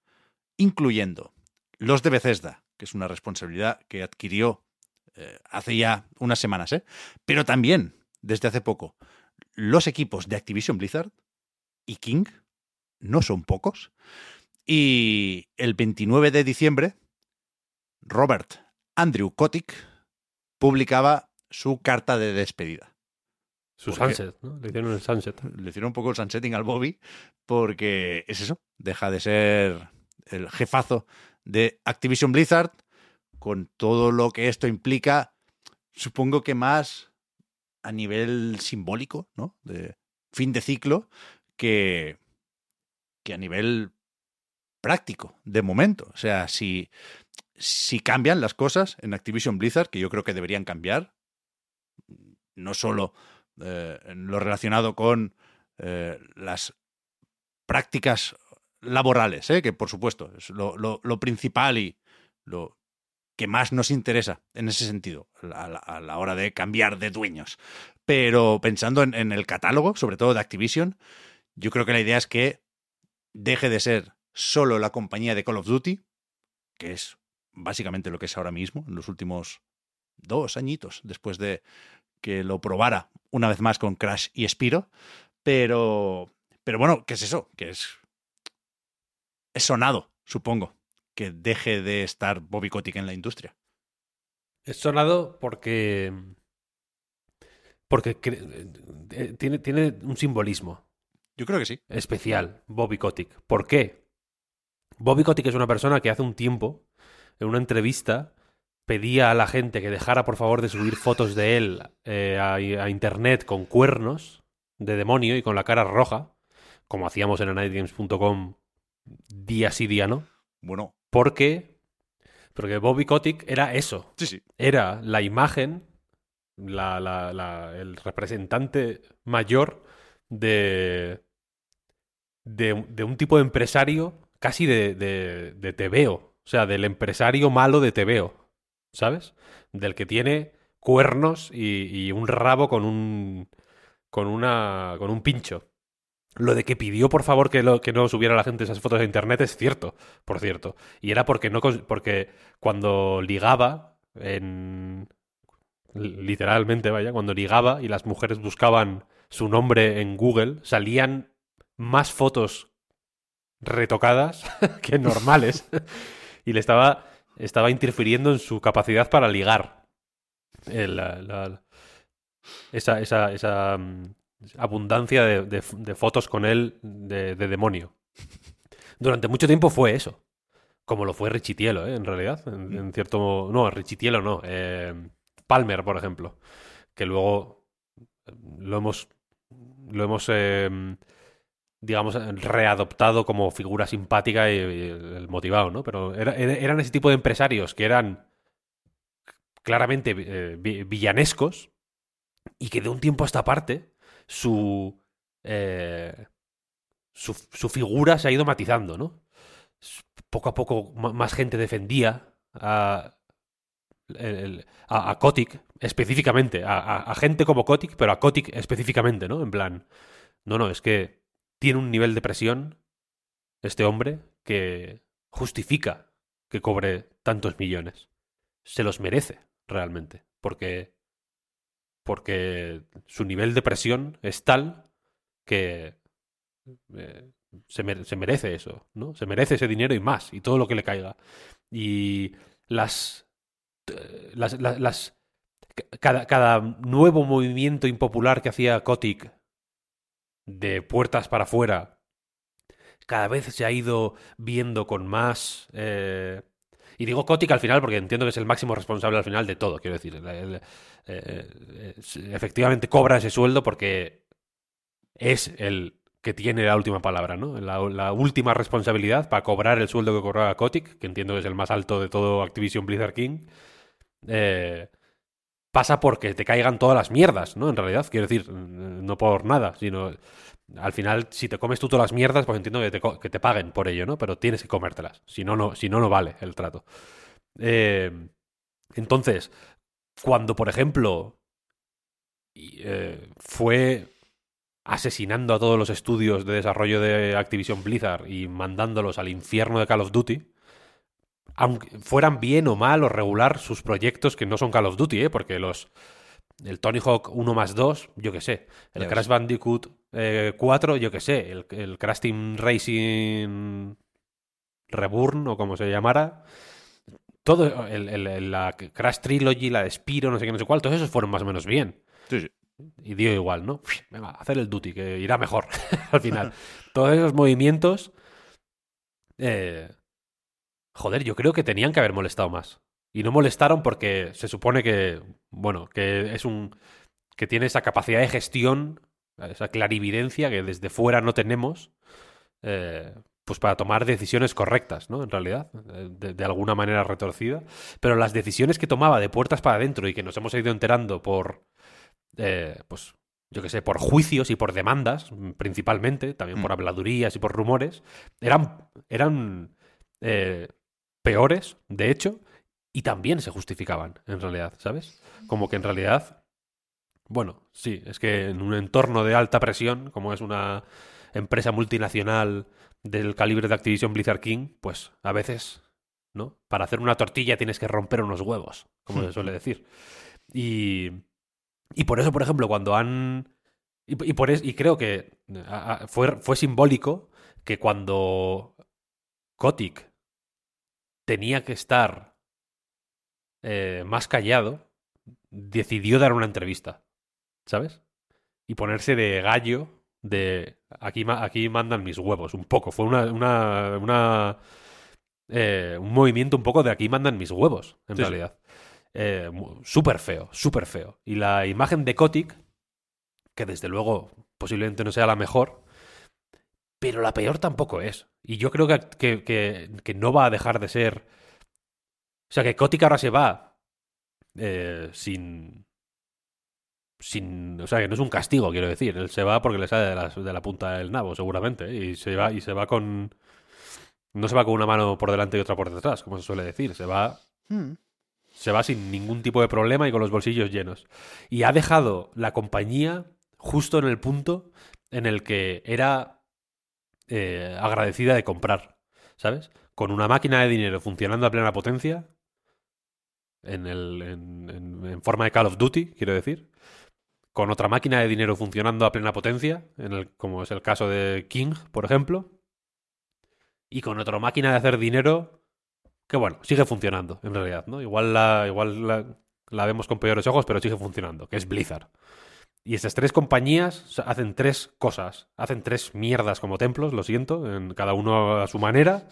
Speaker 1: incluyendo los de Bethesda, que es una responsabilidad que adquirió eh, hace ya unas semanas, ¿eh? pero también, desde hace poco, los equipos de Activision Blizzard y King, no son pocos, y el 29 de diciembre, Robert Andrew Kotick publicaba su carta de despedida.
Speaker 2: Su. Sunset, ¿no? Le hicieron el Sunset.
Speaker 1: Le hicieron un poco el sunsetting al Bobby porque es eso, deja de ser el jefazo de Activision Blizzard con todo lo que esto implica, supongo que más a nivel simbólico, ¿no? De fin de ciclo que, que a nivel práctico, de momento. O sea, si, si cambian las cosas en Activision Blizzard, que yo creo que deberían cambiar, no solo eh, en lo relacionado con eh, las prácticas laborales, ¿eh? que por supuesto es lo, principal y lo que más nos interesa en ese sentido, a la, hora de cambiar de dueños. Pero pensando en, en el catálogo, sobre todo de Activision, yo creo que la idea es que deje de ser solo la compañía de Call of Duty, que es básicamente lo que es ahora mismo, en los últimos dos añitos, después de que lo probara una vez más con Crash y Spiro, pero, pero bueno, ¿qué es eso? Que es, es sonado, supongo, que deje de estar Bobby Kotick en la industria.
Speaker 2: Es sonado porque. Porque eh, tiene, tiene un simbolismo
Speaker 1: Yo creo que sí.
Speaker 2: especial, Bobby Kotick. ¿Por qué? Bobby Kotick es una persona que hace un tiempo, en una entrevista, pedía a la gente que dejara por favor de subir fotos de él eh, a, a internet con cuernos de demonio y con la cara roja, como hacíamos en nightgames.com día sí día no,
Speaker 1: Bueno,
Speaker 2: porque porque Bobby Kotick era eso,
Speaker 1: sí, sí.
Speaker 2: era la imagen, la, la- la- el representante mayor de, de, de un tipo de empresario casi de, de, de tebeo, o sea, del empresario malo de tebeo, ¿sabes? Del que tiene cuernos y, un rabo con un, con, una, con un pincho. Lo de que pidió, por favor, que, lo, que no subiera la gente esas fotos a internet es cierto, por cierto. Y era porque, no, porque cuando ligaba, en, literalmente, vaya, cuando ligaba y las mujeres buscaban su nombre en Google, salían más fotos retocadas que normales. y le estaba, estaba interfiriendo en su capacidad para ligar. Esa, esa, esa mm, abundancia de, de fotos con él de, de demonio. Durante mucho tiempo fue eso. Como lo fue Richitielo, ¿eh? en realidad. En, en cierto. No, Richitielo no. eh, Palmer, por ejemplo, que luego lo hemos, lo hemos eh, digamos, readoptado como figura simpática y, el motivado, ¿no? Pero era- era- eran ese tipo de empresarios que eran claramente eh, vi- villanescos y que de un tiempo a esta parte su, eh, su, su figura se ha ido matizando, ¿no? Poco a poco más gente defendía a, a, a específicamente, a gente como Kotick, pero a Kotick específicamente, ¿no? En plan, no, no, es que tiene un nivel de presión este hombre que justifica que cobre tantos millones. Se los merece, realmente, porque porque su nivel de presión es tal que eh, se, se merece eso, ¿no? Se merece ese dinero y más, y todo lo que le caiga. Y las. las, las, las- cada, cada nuevo movimiento impopular que hacía Kotick de puertas para afuera, cada vez se ha ido viendo con más. eh, y digo Kotick al final porque entiendo que es el máximo responsable al final de todo, quiero decir. eh, efectivamente cobra ese sueldo porque es el que tiene la última palabra, ¿no? La, la última responsabilidad para cobrar el sueldo que cobraba Kotick, que entiendo que es el más alto de todo Activision Blizzard King, eh, pasa porque te caigan todas las mierdas, ¿no? En realidad, quiero decir, no por nada, sino al final, si te comes tú todas las mierdas, pues entiendo que te, paguen por ello, ¿no? Pero tienes que comértelas, si no, no, si no, no vale el trato. Eh, entonces, cuando, por ejemplo, eh, fue asesinando a todos los estudios de desarrollo de Activision Blizzard y mandándolos al infierno de Call of Duty, aunque fueran bien o mal o regular sus proyectos que no son Call of Duty, ¿eh? porque los el Tony Hawk 1 más 2, yo qué sé, el
Speaker 1: Ya
Speaker 2: Crash
Speaker 1: ves.
Speaker 2: Bandicoot eh, 4, yo qué sé, el, el Crash Team Racing Reburn o como se llamara, todo el, el- el- la Crash Trilogy, la de Spiro, no sé qué, no sé cuál, todos esos fueron más o menos bien.
Speaker 1: Sí, sí.
Speaker 2: Y dio igual, ¿no? Venga, hacer el duty, que irá mejor al final. Todos esos movimientos. eh, joder, yo creo que tenían que haber molestado más. Y no molestaron porque se supone que. Bueno, que es un. que tiene esa capacidad de gestión, esa clarividencia que desde fuera no tenemos. eh, pues para tomar decisiones correctas, ¿no? En realidad, de, de alguna manera retorcida. Pero las decisiones que tomaba de puertas para adentro y que nos hemos ido enterando por, eh, pues, yo que sé, por juicios y por demandas, principalmente, también por
Speaker 1: Mm.
Speaker 2: habladurías y por rumores, eran, eran eh, peores, de hecho, y también se justificaban, en realidad, ¿sabes? Como que en realidad, bueno, sí, es que en un entorno de alta presión, como es una empresa multinacional del calibre de Activision Blizzard King, pues a veces, ¿no? Para hacer una tortilla tienes que romper unos huevos, como se suele decir. Y, y por eso, por ejemplo, cuando han... Y, y por es- y creo que fue, fue simbólico que cuando Kotick tenía que estar eh, más callado, decidió dar una entrevista, ¿sabes? Y ponerse de gallo de aquí, aquí mandan mis huevos, un poco. Fue una, una, una eh, un movimiento un poco de aquí mandan mis huevos, en
Speaker 1: Sí, sí.
Speaker 2: realidad. Eh, súper feo, súper feo. Y la imagen de Kotick, que desde luego posiblemente no sea la mejor, pero la peor tampoco es. Y yo creo que, que, que- que no va a dejar de ser. O sea, que Kotick ahora se va eh, sin. Sin. O sea, que no es un castigo, quiero decir. Él se va porque le sale de la, de la punta del nabo, seguramente. ¿eh? Y se va, y se va con. No se va con una mano por delante y otra por detrás, como se suele decir. Se va
Speaker 1: Mm.
Speaker 2: se va sin ningún tipo de problema y con los bolsillos llenos. Y ha dejado la compañía justo en el punto en el que era eh, agradecida de comprar, ¿sabes? Con una máquina de dinero funcionando a plena potencia, en, el, en, en- forma de Call of Duty, quiero decir, con otra máquina de dinero funcionando a plena potencia, en el, como es el caso de King, por ejemplo, y con otra máquina de hacer dinero que bueno, sigue funcionando, en realidad, ¿no? Igual la, igual la, la vemos con peores ojos, pero sigue funcionando, que es Blizzard. Y estas tres compañías hacen tres cosas. Hacen tres mierdas como templos, lo siento, en cada uno a su manera.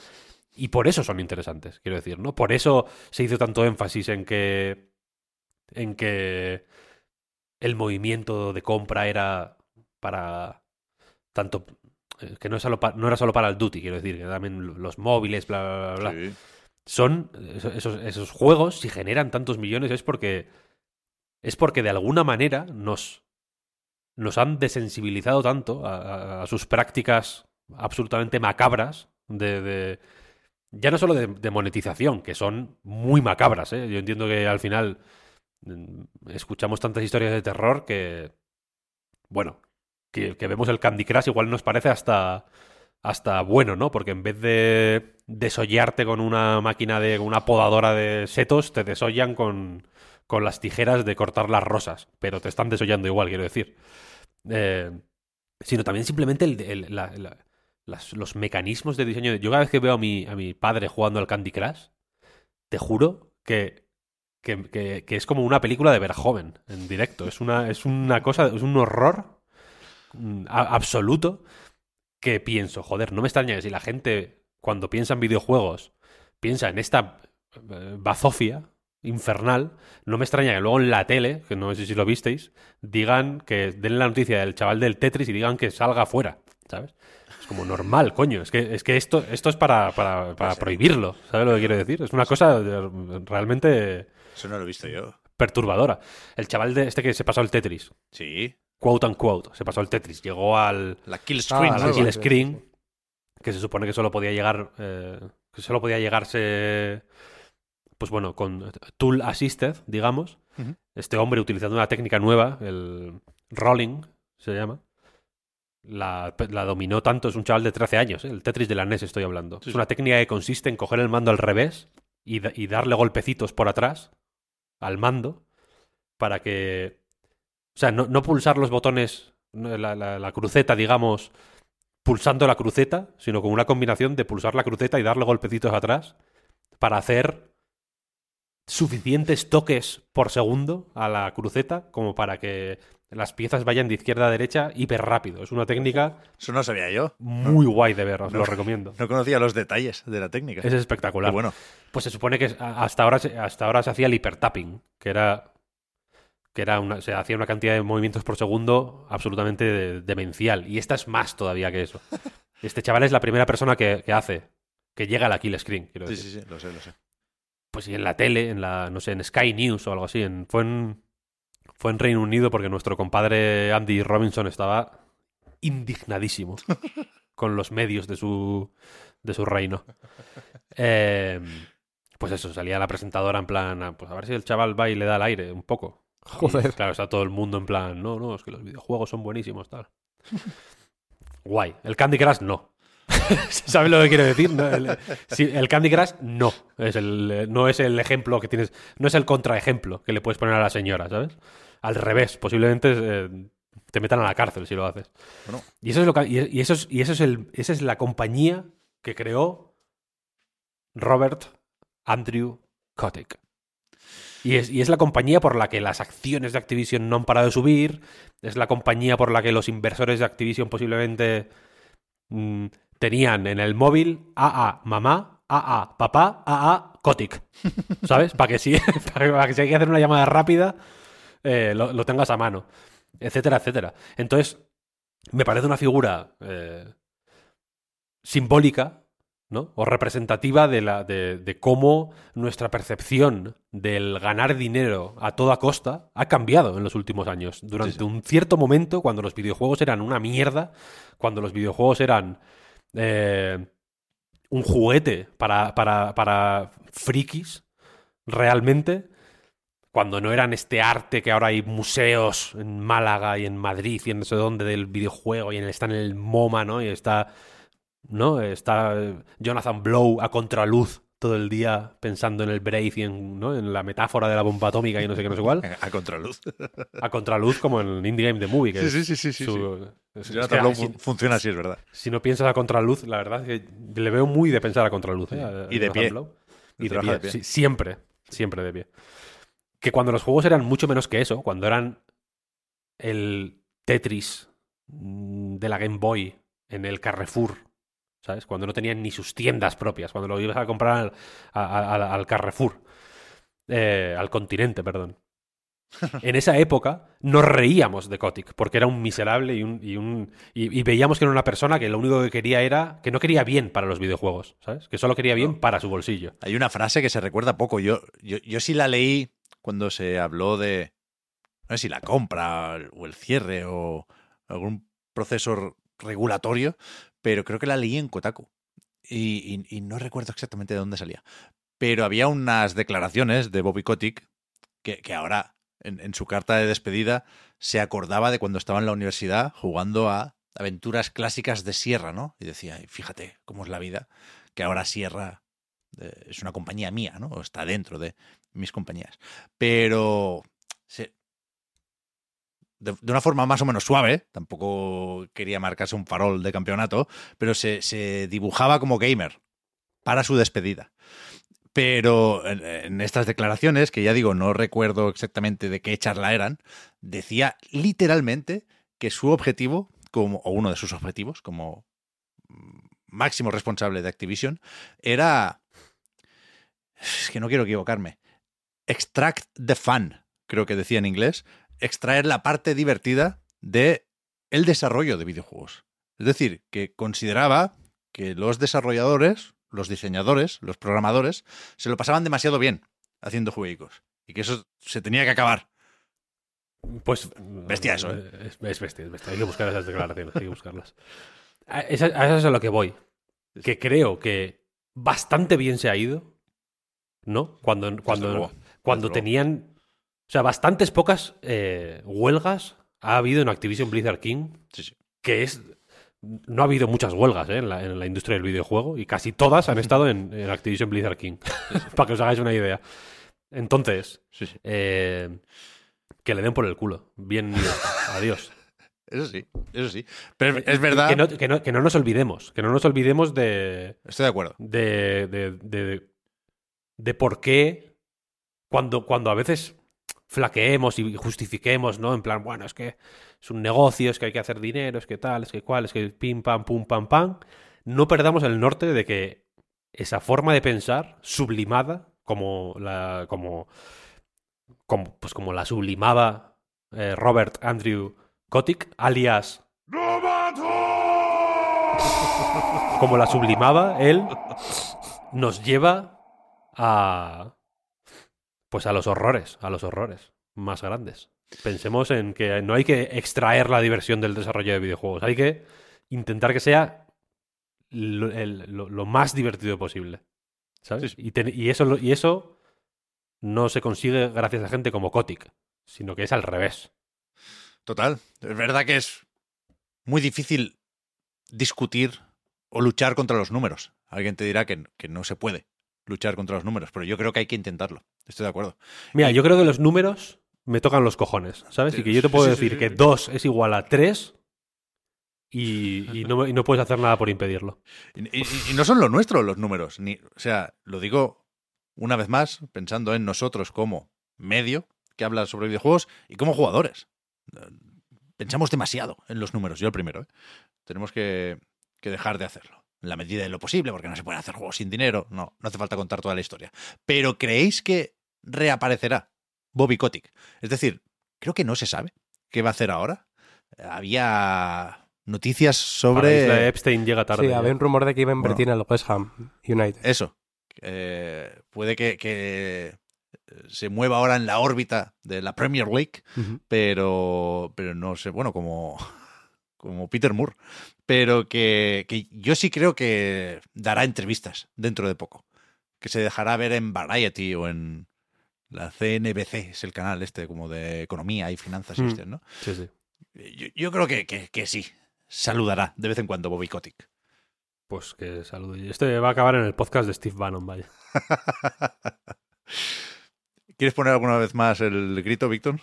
Speaker 2: Y por eso son interesantes, quiero decir, ¿no? Por eso se hizo tanto énfasis en que en que el movimiento de compra era para tanto eh, que no, es solo pa- no era solo para el duty, quiero decir, que también los móviles, bla, bla, bla, bla.
Speaker 1: Sí.
Speaker 2: Son esos- esos juegos, si generan tantos millones, es porque es porque de alguna manera nos, nos han desensibilizado tanto a, a- sus prácticas absolutamente macabras de, ya no solo de, de monetización, que son muy macabras, ¿eh? Yo entiendo que al final mm, escuchamos tantas historias de terror que, bueno, que, que vemos el Candy Crush igual nos parece hasta, hasta bueno, ¿no? Porque en vez de desollarte con una máquina de una podadora de setos, te desollan con, con las tijeras de cortar las rosas, pero te están desollando igual, quiero decir. Eh, sino también simplemente el, el- la- la- las- los mecanismos de diseño. Yo cada vez que veo a mi, a mi padre jugando al Candy Crush, te juro que, que, que- es como una película de Verhoeven en directo. Es una, es una cosa, es un horror mm, absoluto que pienso, joder, no me extraña que si la gente cuando piensa en videojuegos piensa en esta eh, bazofia infernal, no me extraña que luego en la tele, que no sé si lo visteis, digan que den la noticia del chaval del Tetris y digan que salga fuera, ¿sabes? Es como normal, coño. Es que, es que esto, esto es para, para, para prohibirlo, ¿sabes lo que quiero decir? Es una cosa de- realmente
Speaker 1: Eso no lo he visto yo.
Speaker 2: perturbadora. El chaval de este que se pasó el Tetris,
Speaker 1: Sí.
Speaker 2: quote unquote, se pasó el Tetris, llegó al,
Speaker 1: La kill screen.
Speaker 4: Ah,
Speaker 2: screen, que se supone que solo podía llegar, eh, que solo podía llegarse, pues bueno, con tool assisted, digamos. Este hombre utilizando una técnica nueva, el rolling, se llama. La, la dominó tanto, es un chaval de 13 años, ¿eh? el Tetris de la NES estoy hablando.
Speaker 1: Sí,
Speaker 2: es una técnica que consiste en coger el mando al revés y, da- y darle golpecitos por atrás al mando para que... O sea, no, no pulsar los botones, la, la- la cruceta, digamos, pulsando la cruceta, sino con una combinación de pulsar la cruceta y darle golpecitos atrás para hacer suficientes toques por segundo a la cruceta como para que las piezas vayan de izquierda a derecha hiper rápido. Es una técnica
Speaker 1: Eso no sabía yo.
Speaker 2: muy guay de ver, os
Speaker 1: No.
Speaker 2: lo recomiendo.
Speaker 1: No conocía los detalles de la técnica.
Speaker 2: Es espectacular.
Speaker 1: Bueno.
Speaker 2: Pues se supone que hasta ahora, se- hasta ahora se hacía el hipertapping, que era que era una, se hacía una cantidad de movimientos por segundo absolutamente de- demencial. Y esta es más todavía que eso. Este chaval es la primera persona que, que hace, que llega a la kill screen, quiero
Speaker 1: Sí,
Speaker 2: decir.
Speaker 1: sí, sí, lo sé, lo sé.
Speaker 2: Pues y en la tele, en la, no sé, en Sky News o algo así. En, fue, en, fue en Reino Unido porque nuestro compadre Andy Robinson estaba indignadísimo con los medios de su, de su reino. Eh, pues eso, salía la presentadora en plan, ah, pues a ver si el chaval va y le da el aire un poco. Y,
Speaker 4: Joder.
Speaker 2: claro, está todo el mundo en plan, no, no, es que los videojuegos son buenísimos, tal. Guay. El Candy Crush no. ¿Sabes lo que quiero decir? No, el, sí, el Candy Crush no. Es el, no es el ejemplo que tienes. No es el contraejemplo que le puedes poner a la señora, ¿sabes? Al revés, posiblemente eh, te metan a la cárcel si lo haces.
Speaker 1: Bueno.
Speaker 2: Y eso es lo que, y, y eso es, y eso es el, esa es la compañía que creó Robert Andrew Kotick. Y es, y es la compañía por la que las acciones de Activision no han parado de subir. Es la compañía por la que los inversores de Activision posiblemente mm, tenían en el móvil AA mamá, AA papá, AA Kotick. ¿Sabes? Para que, si, para que si hay que hacer una llamada rápida, eh, lo, lo tengas a mano. Etcétera, etcétera. Entonces, me parece una figura eh, simbólica ¿no? o representativa de, la, de, de cómo nuestra percepción del ganar dinero a toda costa ha cambiado en los últimos años. Durante
Speaker 1: Sí, sí.
Speaker 2: un cierto momento, cuando los videojuegos eran una mierda, cuando los videojuegos eran eh, un juguete para, para, para frikis, realmente, cuando no eran este arte que ahora hay museos en Málaga y en Madrid y en no sé dónde del videojuego y en, está en el MoMA, ¿no? Y está, ¿no? Está eh, Jonathan Blow a contraluz todo el día pensando en el Brave y en, ¿no? en la metáfora de la bomba atómica y no sé qué, no sé cuál.
Speaker 1: A contraluz.
Speaker 2: A contraluz como en el Indie Game The Movie. Que
Speaker 1: Sí, sí, sí, sí, sí,
Speaker 2: su- es que, si,
Speaker 1: funciona así, es verdad.
Speaker 2: si no piensas a contraluz, la verdad es que le veo muy de pensar a contraluz. ¿eh? a-
Speaker 1: Y de pie. Y
Speaker 2: de pie,
Speaker 1: de pie.
Speaker 2: sí, siempre, siempre de pie. Que cuando los juegos eran mucho menos que eso, cuando eran el Tetris mm, de la Game Boy en el Carrefour, ¿sabes? Cuando no tenían ni sus tiendas propias, cuando lo ibas a comprar al, a- a- al- al Carrefour, eh, al continente, perdón. en esa época nos reíamos de Kotick, porque era un miserable y, un, y, un, y, y veíamos que era una persona que lo único que quería era, que no quería bien para los videojuegos, ¿sabes? Que solo quería bien para su bolsillo.
Speaker 1: Hay una frase que se recuerda poco. Yo, yo, yo sí la leí cuando se habló de, no sé si la compra o el cierre o algún proceso regulatorio, pero creo que la leí en Kotaku. Y, no recuerdo exactamente de dónde salía. Pero había unas declaraciones de Bobby Kotick que, ahora, en, su carta de despedida, se acordaba de cuando estaba en la universidad jugando a aventuras clásicas de Sierra, ¿no? Y decía, "Ay, fíjate cómo es la vida, que ahora Sierra eh, es una compañía mía, ¿no? O está dentro de mis compañías. Pero se- de, una forma más o menos suave, tampoco quería marcarse un farol de campeonato, pero se, se dibujaba como gamer para su despedida. Pero en, estas declaraciones, que ya digo, no recuerdo exactamente de qué charla eran, decía literalmente que su objetivo, como, o uno de sus objetivos, como máximo responsable de Activision, era. Es que no quiero equivocarme. Extract the fun, creo que decía en inglés. Extraer la parte divertida de el desarrollo de videojuegos. Es decir, que consideraba que los desarrolladores, los diseñadores, los programadores, se lo pasaban demasiado bien haciendo juegos. Y que eso se tenía que acabar.
Speaker 2: Pues.
Speaker 1: Bestia eso, ¿eh?
Speaker 2: Es, es bestia, es bestia. Hay que buscar esas declaraciones, hay que buscarlas. A, esa- a eso es a lo que voy. Que creo que bastante bien se ha ido. ¿No? Cuando, cuando, cuando tenían. O sea, bastantes pocas eh, huelgas ha habido en Activision Blizzard King.
Speaker 1: Sí, sí.
Speaker 2: Que es. No ha habido muchas huelgas ¿eh? en, la, en la industria del videojuego y casi todas han estado en, en Activision Blizzard King. Para que os hagáis una idea. Entonces,
Speaker 1: Sí, sí.
Speaker 2: eh, que le den por el culo. Bien, adiós.
Speaker 1: Eso sí, eso sí. Pero es- es verdad.
Speaker 2: Que no, que no- que no nos olvidemos. Que no nos olvidemos de.
Speaker 1: Estoy de acuerdo.
Speaker 2: de. de, de, de por qué. Cuando, cuando a veces flaqueemos y justifiquemos, ¿no? En plan, bueno, es que es un negocio, es que hay que hacer dinero, es que tal, es que cual, es que pim, pam, pum, pam, pam. No perdamos el norte de que esa forma de pensar, sublimada, como la. como. como, pues como la sublimaba eh, Robert Andrew Kotick, alias. Como la sublimaba él, nos lleva a. Pues a los horrores, a los horrores más grandes. Pensemos en que no hay que extraer la diversión del desarrollo de videojuegos, hay que intentar que sea lo, el- lo- lo más divertido posible. ¿Sabes?
Speaker 1: Sí, sí.
Speaker 2: Y, eso, y eso no se consigue gracias a gente como Kotick, sino que es al revés.
Speaker 1: Total. Es verdad que es muy difícil discutir o luchar contra los números. Alguien te dirá que, que no se puede luchar contra los números, pero yo creo que hay que intentarlo. Estoy de acuerdo.
Speaker 2: Mira, yo creo que los números me tocan los cojones, ¿sabes? Y que yo te puedo
Speaker 1: Sí, sí, sí,
Speaker 2: decir
Speaker 1: sí.
Speaker 2: que 2 es igual a 3 y, y no, y no puedes hacer nada por impedirlo.
Speaker 1: Y, y- y no son lo nuestro los números. Ni, o sea, lo digo una vez más, pensando en nosotros como medio que habla sobre videojuegos y como jugadores. Pensamos demasiado en los números, yo el primero. ¿eh? Tenemos que, que dejar de hacerlo. En la medida de lo posible, porque no se pueden hacer juegos sin dinero. No, no hace falta contar toda la historia. Pero ¿creéis que reaparecerá Bobby Kotick? Es decir, creo que no se sabe qué va a hacer ahora. Había noticias
Speaker 2: Para la isla de
Speaker 1: sobre
Speaker 2: Epstein llega tarde.
Speaker 4: Sí, había un rumor de que iba a invertir en el West Ham United.
Speaker 1: eso. Eh, puede que, que se mueva ahora en la órbita de la Premier League, pero, pero no sé, bueno, como, como Peter Moore. Pero que, que yo sí creo que dará entrevistas dentro de poco. Que se dejará ver en Variety o en la CNBC, es el canal este como de economía y finanzas, y
Speaker 4: Mm.
Speaker 1: este, ¿no?
Speaker 2: Sí, sí.
Speaker 1: Yo, yo creo que, que, que sí. Saludará de vez en cuando Bobby Kotick.
Speaker 2: Pues que saludo. Y Este va a acabar en el podcast de Steve Bannon, vaya.
Speaker 1: ¿Quieres poner alguna vez más el grito, Víctor?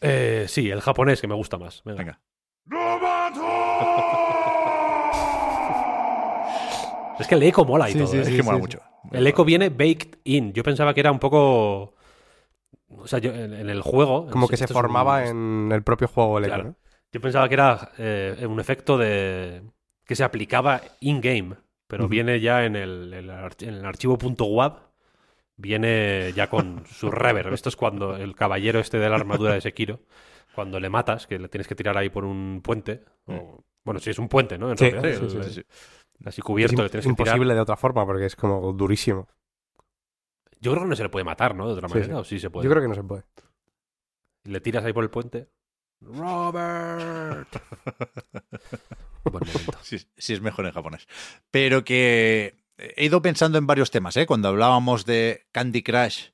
Speaker 2: Eh, sí, el japonés que me gusta más. Venga.
Speaker 1: Venga.
Speaker 2: Es que el eco mola y
Speaker 4: Sí,
Speaker 2: todo.
Speaker 4: sí,
Speaker 2: ¿eh?
Speaker 1: Es
Speaker 4: sí,
Speaker 1: que mola
Speaker 4: sí.
Speaker 1: mucho.
Speaker 2: El eco viene baked in. Yo pensaba que era un poco. O sea, yo en, en el juego.
Speaker 4: Como que se
Speaker 2: un-
Speaker 4: formaba en el propio juego el eco. ¿no?
Speaker 2: Yo pensaba que era eh, un efecto de. que se aplicaba in-game. Pero viene ya en el, el en el archivo .wav. viene ya con su reverb. Esto es cuando el caballero este de la armadura de Sekiro, cuando le matas, que le tienes que tirar ahí por un puente. o- bueno, si es un puente, ¿no? En
Speaker 4: Sí,
Speaker 2: realidad,
Speaker 4: sí, sí.
Speaker 2: Así cubierto, le
Speaker 4: es
Speaker 2: tienes que tirar.
Speaker 4: imposible de otra forma porque es como durísimo.
Speaker 2: Yo creo que no se le puede matar, ¿no? De otra manera,
Speaker 4: sí.
Speaker 2: o sí se puede.
Speaker 4: Yo creo que no se puede.
Speaker 2: Le tiras ahí por el puente. Robert. Buen.
Speaker 1: Sí, sí es mejor en japonés. Pero que he ido pensando en varios temas, ¿eh? Cuando hablábamos de Candy Crush,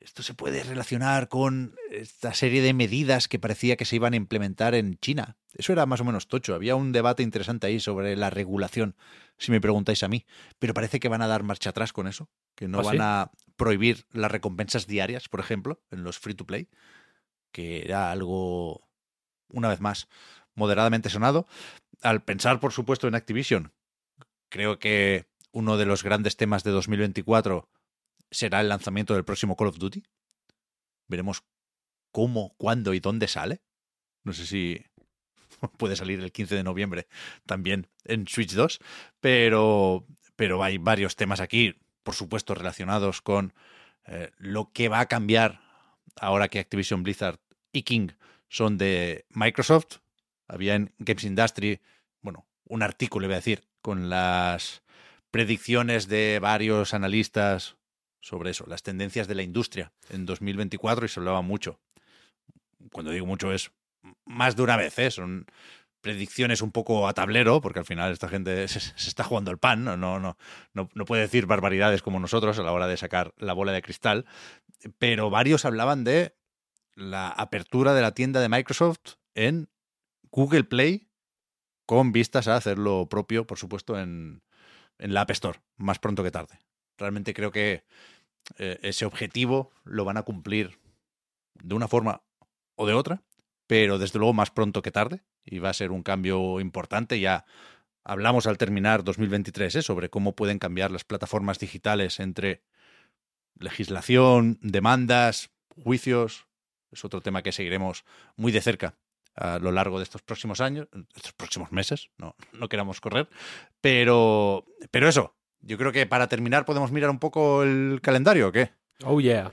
Speaker 1: esto se puede relacionar con esta serie de medidas que parecía que se iban a implementar en China. Eso era más o menos tocho. Había un debate interesante ahí sobre la regulación, si me preguntáis a mí. Pero parece que van a dar marcha atrás con eso. Que no
Speaker 2: ¿Ah,
Speaker 1: van
Speaker 2: sí?
Speaker 1: a prohibir las recompensas diarias, por ejemplo, en los free to play. Que era algo, una vez más, moderadamente sonado. Al pensar, por supuesto, en Activision, creo que uno de los grandes temas de 2024 será el lanzamiento del próximo Call of Duty. Veremos cómo, cuándo y dónde sale. No sé si puede salir el 15 de noviembre también en Switch 2, pero, pero hay varios temas aquí, por supuesto, relacionados con eh, lo que va a cambiar ahora que Activision Blizzard y King son de Microsoft. Había en Games Industry, bueno, un artículo, iba a decir, con las predicciones de varios analistas sobre eso, las tendencias de la industria en 2024 y se hablaba mucho. Cuando digo mucho es más de una vez, ¿eh? son predicciones un poco a tablero, porque al final esta gente se, está jugando el pan, no, no, no, no, no puede decir barbaridades como nosotros a la hora de sacar la bola de cristal, pero varios hablaban de la apertura de la tienda de Microsoft en Google Play con vistas a hacer lo propio, por supuesto, en, en la App Store, más pronto que tarde. Realmente creo que eh, ese objetivo lo van a cumplir de una forma o de otra, pero desde luego más pronto que tarde y va a ser un cambio importante. Ya hablamos al terminar 2023 ¿eh? sobre cómo pueden cambiar las plataformas digitales entre legislación, demandas, juicios. Es otro tema que seguiremos muy de cerca a lo largo de estos próximos años, estos próximos meses, no, no queramos correr, pero, pero eso, yo creo que para terminar podemos mirar un poco el calendario, ¿o qué?
Speaker 2: Oh, yeah.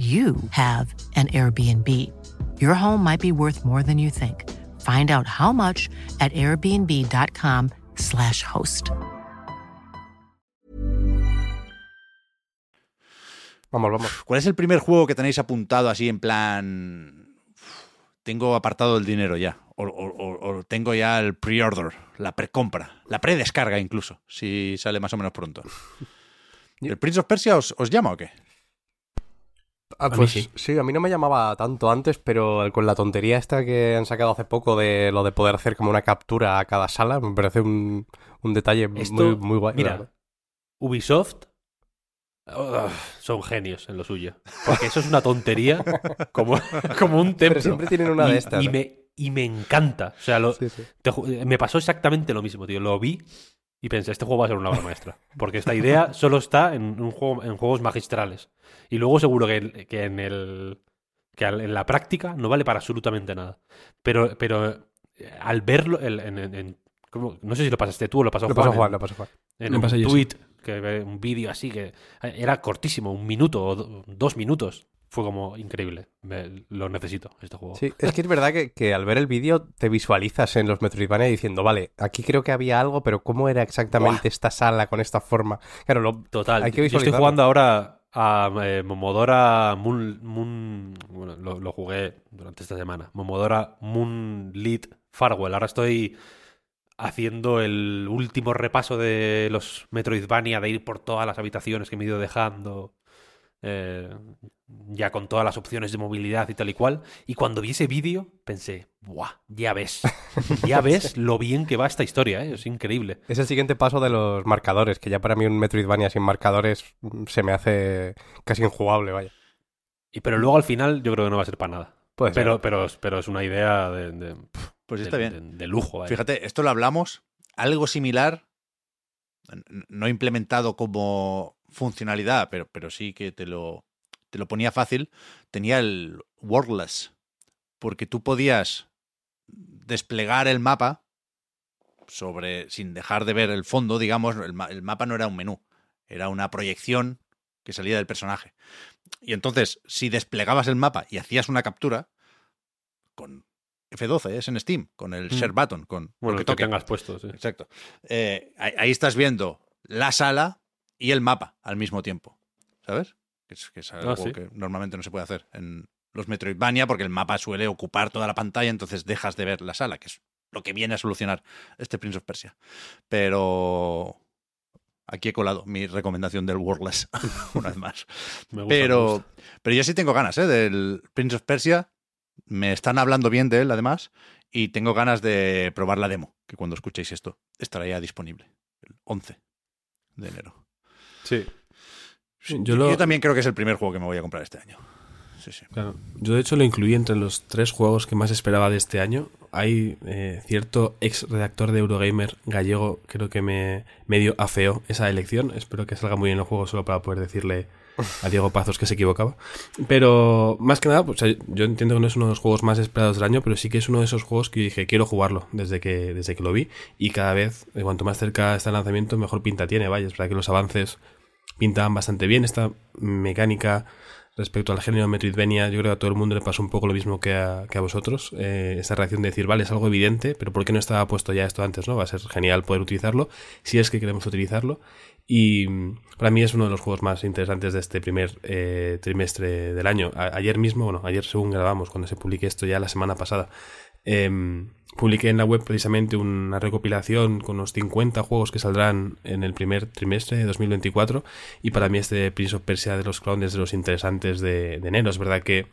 Speaker 5: you have an Airbnb. Your home might be worth more than you think. Find out how much at airbnb.com/slash host.
Speaker 4: Vamos, vamos.
Speaker 1: ¿Cuál es el primer juego que tenéis apuntado así en plan... "Uf, Tengo apartado el dinero ya, o, o- o- o tengo ya el pre-order, la precompra, la predescarga incluso, si sale más o menos pronto. ¿El Prince of Persia os, os llama o qué?
Speaker 4: Ah, pues
Speaker 3: sí.
Speaker 4: sí. a mí no me llamaba tanto antes, pero con la tontería esta que han sacado hace poco de lo de poder hacer como una captura a cada sala, me parece un, un detalle
Speaker 2: Esto,
Speaker 4: muy, muy guay.
Speaker 2: Mira. Ubisoft son genios en lo suyo. Porque eso es una tontería como, como un templo.
Speaker 4: Pero siempre tienen una
Speaker 2: y,
Speaker 4: de estas.
Speaker 2: Y
Speaker 4: ¿no?
Speaker 2: me, y me encanta. O sea, lo-
Speaker 4: Sí, sí.
Speaker 2: te ju- me pasó exactamente lo mismo, tío. Lo vi y pensé, este juego va a ser una obra maestra. Porque esta idea solo está en, un juego, en juegos magistrales. Y luego seguro que, que en el que en la práctica no vale para absolutamente nada. Pero, pero eh, al verlo, el- en, en- en- ¿cómo? no sé si lo pasaste tú o lo pasó
Speaker 4: Lo
Speaker 2: Juan.
Speaker 4: pasó Juan, lo pasó Juan.
Speaker 2: en
Speaker 3: Lo
Speaker 2: un
Speaker 3: pasé yo,
Speaker 2: tweet, que un vídeo así que era cortísimo, un minuto o do- dos minutos. fue como increíble. Me- lo necesito, este juego.
Speaker 4: Sí, es que es verdad que, que al ver el vídeo te visualizas en los Metroidvania diciendo, vale, aquí creo que había algo, pero ¿cómo era exactamente esta sala con esta forma? Claro, lo,
Speaker 2: Total.
Speaker 4: Hay que
Speaker 2: Yo estoy jugando ahora a eh, Momodora Moon, Moon- Bueno, lo, jugué durante esta semana. Momodora Moonlit Farewell. Ahora estoy haciendo el último repaso de los Metroidvania, de ir por todas las habitaciones que me he ido dejando. Eh, ya con todas las opciones de movilidad y tal y cual. Y cuando vi ese vídeo, pensé, ¡buah! Ya ves. Ya ves lo bien que va esta historia, ¿eh? Es increíble.
Speaker 4: es el siguiente paso de los marcadores, que ya para mí un Metroidvania sin marcadores mm, se me hace casi injugable, vaya.
Speaker 2: Y, pero luego al final yo creo que no va a ser para nada.
Speaker 4: Puede ser.
Speaker 2: Pero, pero, pero es una idea de, de-
Speaker 1: Pues
Speaker 2: de-
Speaker 1: está bien.
Speaker 2: de- de lujo. vaya.
Speaker 1: Fíjate, esto lo hablamos, algo similar, no implementado como funcionalidad, pero, pero sí que te lo, te lo ponía fácil, tenía el Wordless, porque tú podías desplegar el mapa sobre sin dejar de ver el fondo, digamos, el, ma- el mapa no era un menú, era una proyección que salía del personaje. Y entonces, si desplegabas el mapa y hacías una captura con F12, es en Steam, con el
Speaker 2: Mm.
Speaker 1: share button, con
Speaker 2: Bueno,
Speaker 1: lo que
Speaker 2: el que tengas puesto, sí.
Speaker 1: Exacto. Eh, ahí, ahí estás viendo la sala y el mapa al mismo tiempo. ¿Sabes? Que es, que es algo
Speaker 2: Ah, sí.
Speaker 1: que normalmente no se puede hacer en los Metroidvania porque el mapa suele ocupar toda la pantalla, entonces dejas de ver la sala, que es lo que viene a solucionar este Prince of Persia. Pero aquí he colado mi recomendación del Wordless una vez más.
Speaker 2: Me gusta, me
Speaker 1: Pero,
Speaker 2: gusta.
Speaker 1: pero yo sí tengo ganas, ¿eh? Del Prince of Persia. Me están hablando bien de él, además. Y tengo ganas de probar la demo, que cuando escuchéis esto estará ya disponible. El 11 de enero.
Speaker 2: Sí.
Speaker 1: Sí,
Speaker 3: Yo
Speaker 1: yo,
Speaker 3: lo-
Speaker 1: yo también creo que es el primer juego que me voy a comprar este año. Sí, sí.
Speaker 3: Claro. Yo de hecho lo incluí entre los tres juegos que más esperaba de este año. Hay eh, cierto ex redactor de Eurogamer gallego, creo que me medio afeó esa elección. Espero que salga muy bien el juego solo para poder decirle a Diego Pazos que se equivocaba. Pero más que nada, pues, yo entiendo que no es uno de los juegos más esperados del año, pero sí que es uno de esos juegos que dije quiero jugarlo desde que, desde que lo vi. Y cada vez, cuanto más cerca está el lanzamiento, mejor pinta tiene. Vaya, es verdad que los avances pintaban bastante bien. Esta mecánica respecto al género Metroidvania, yo creo que a todo el mundo le pasó un poco lo mismo que a, que a vosotros. Eh, esa reacción de decir, vale, es algo evidente, pero ¿por qué no estaba puesto ya esto antes? no Va a ser genial poder utilizarlo, si es que queremos utilizarlo. Y mm, para mí es uno de los juegos más interesantes de este primer eh, trimestre del año. A- ayer mismo, bueno, ayer según grabamos, cuando se publique esto ya la semana pasada, em, publiqué en la web precisamente una recopilación con unos 50 juegos que saldrán en el primer trimestre de 2024 y para mí este Prince of Persia de los Clones es de los interesantes de, de enero. Es verdad que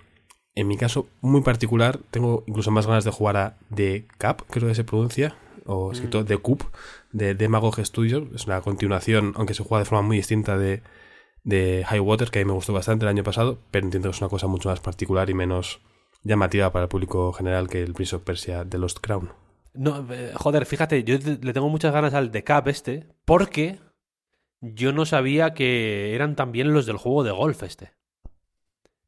Speaker 3: en mi caso muy particular tengo incluso más ganas de jugar a The Cap, creo que se pronuncia, o escrito The Cup, de Demagog Studios. Es una continuación, aunque se juega de forma muy distinta de, de High Water, que a mí me gustó bastante el año pasado, pero entiendo que es una cosa mucho más particular y menos llamativa para el público general que el Prince of Persia de Lost Crown.
Speaker 2: No, eh, joder, fíjate, yo le tengo muchas ganas al Decap este, porque yo no sabía que eran también los del juego de golf este.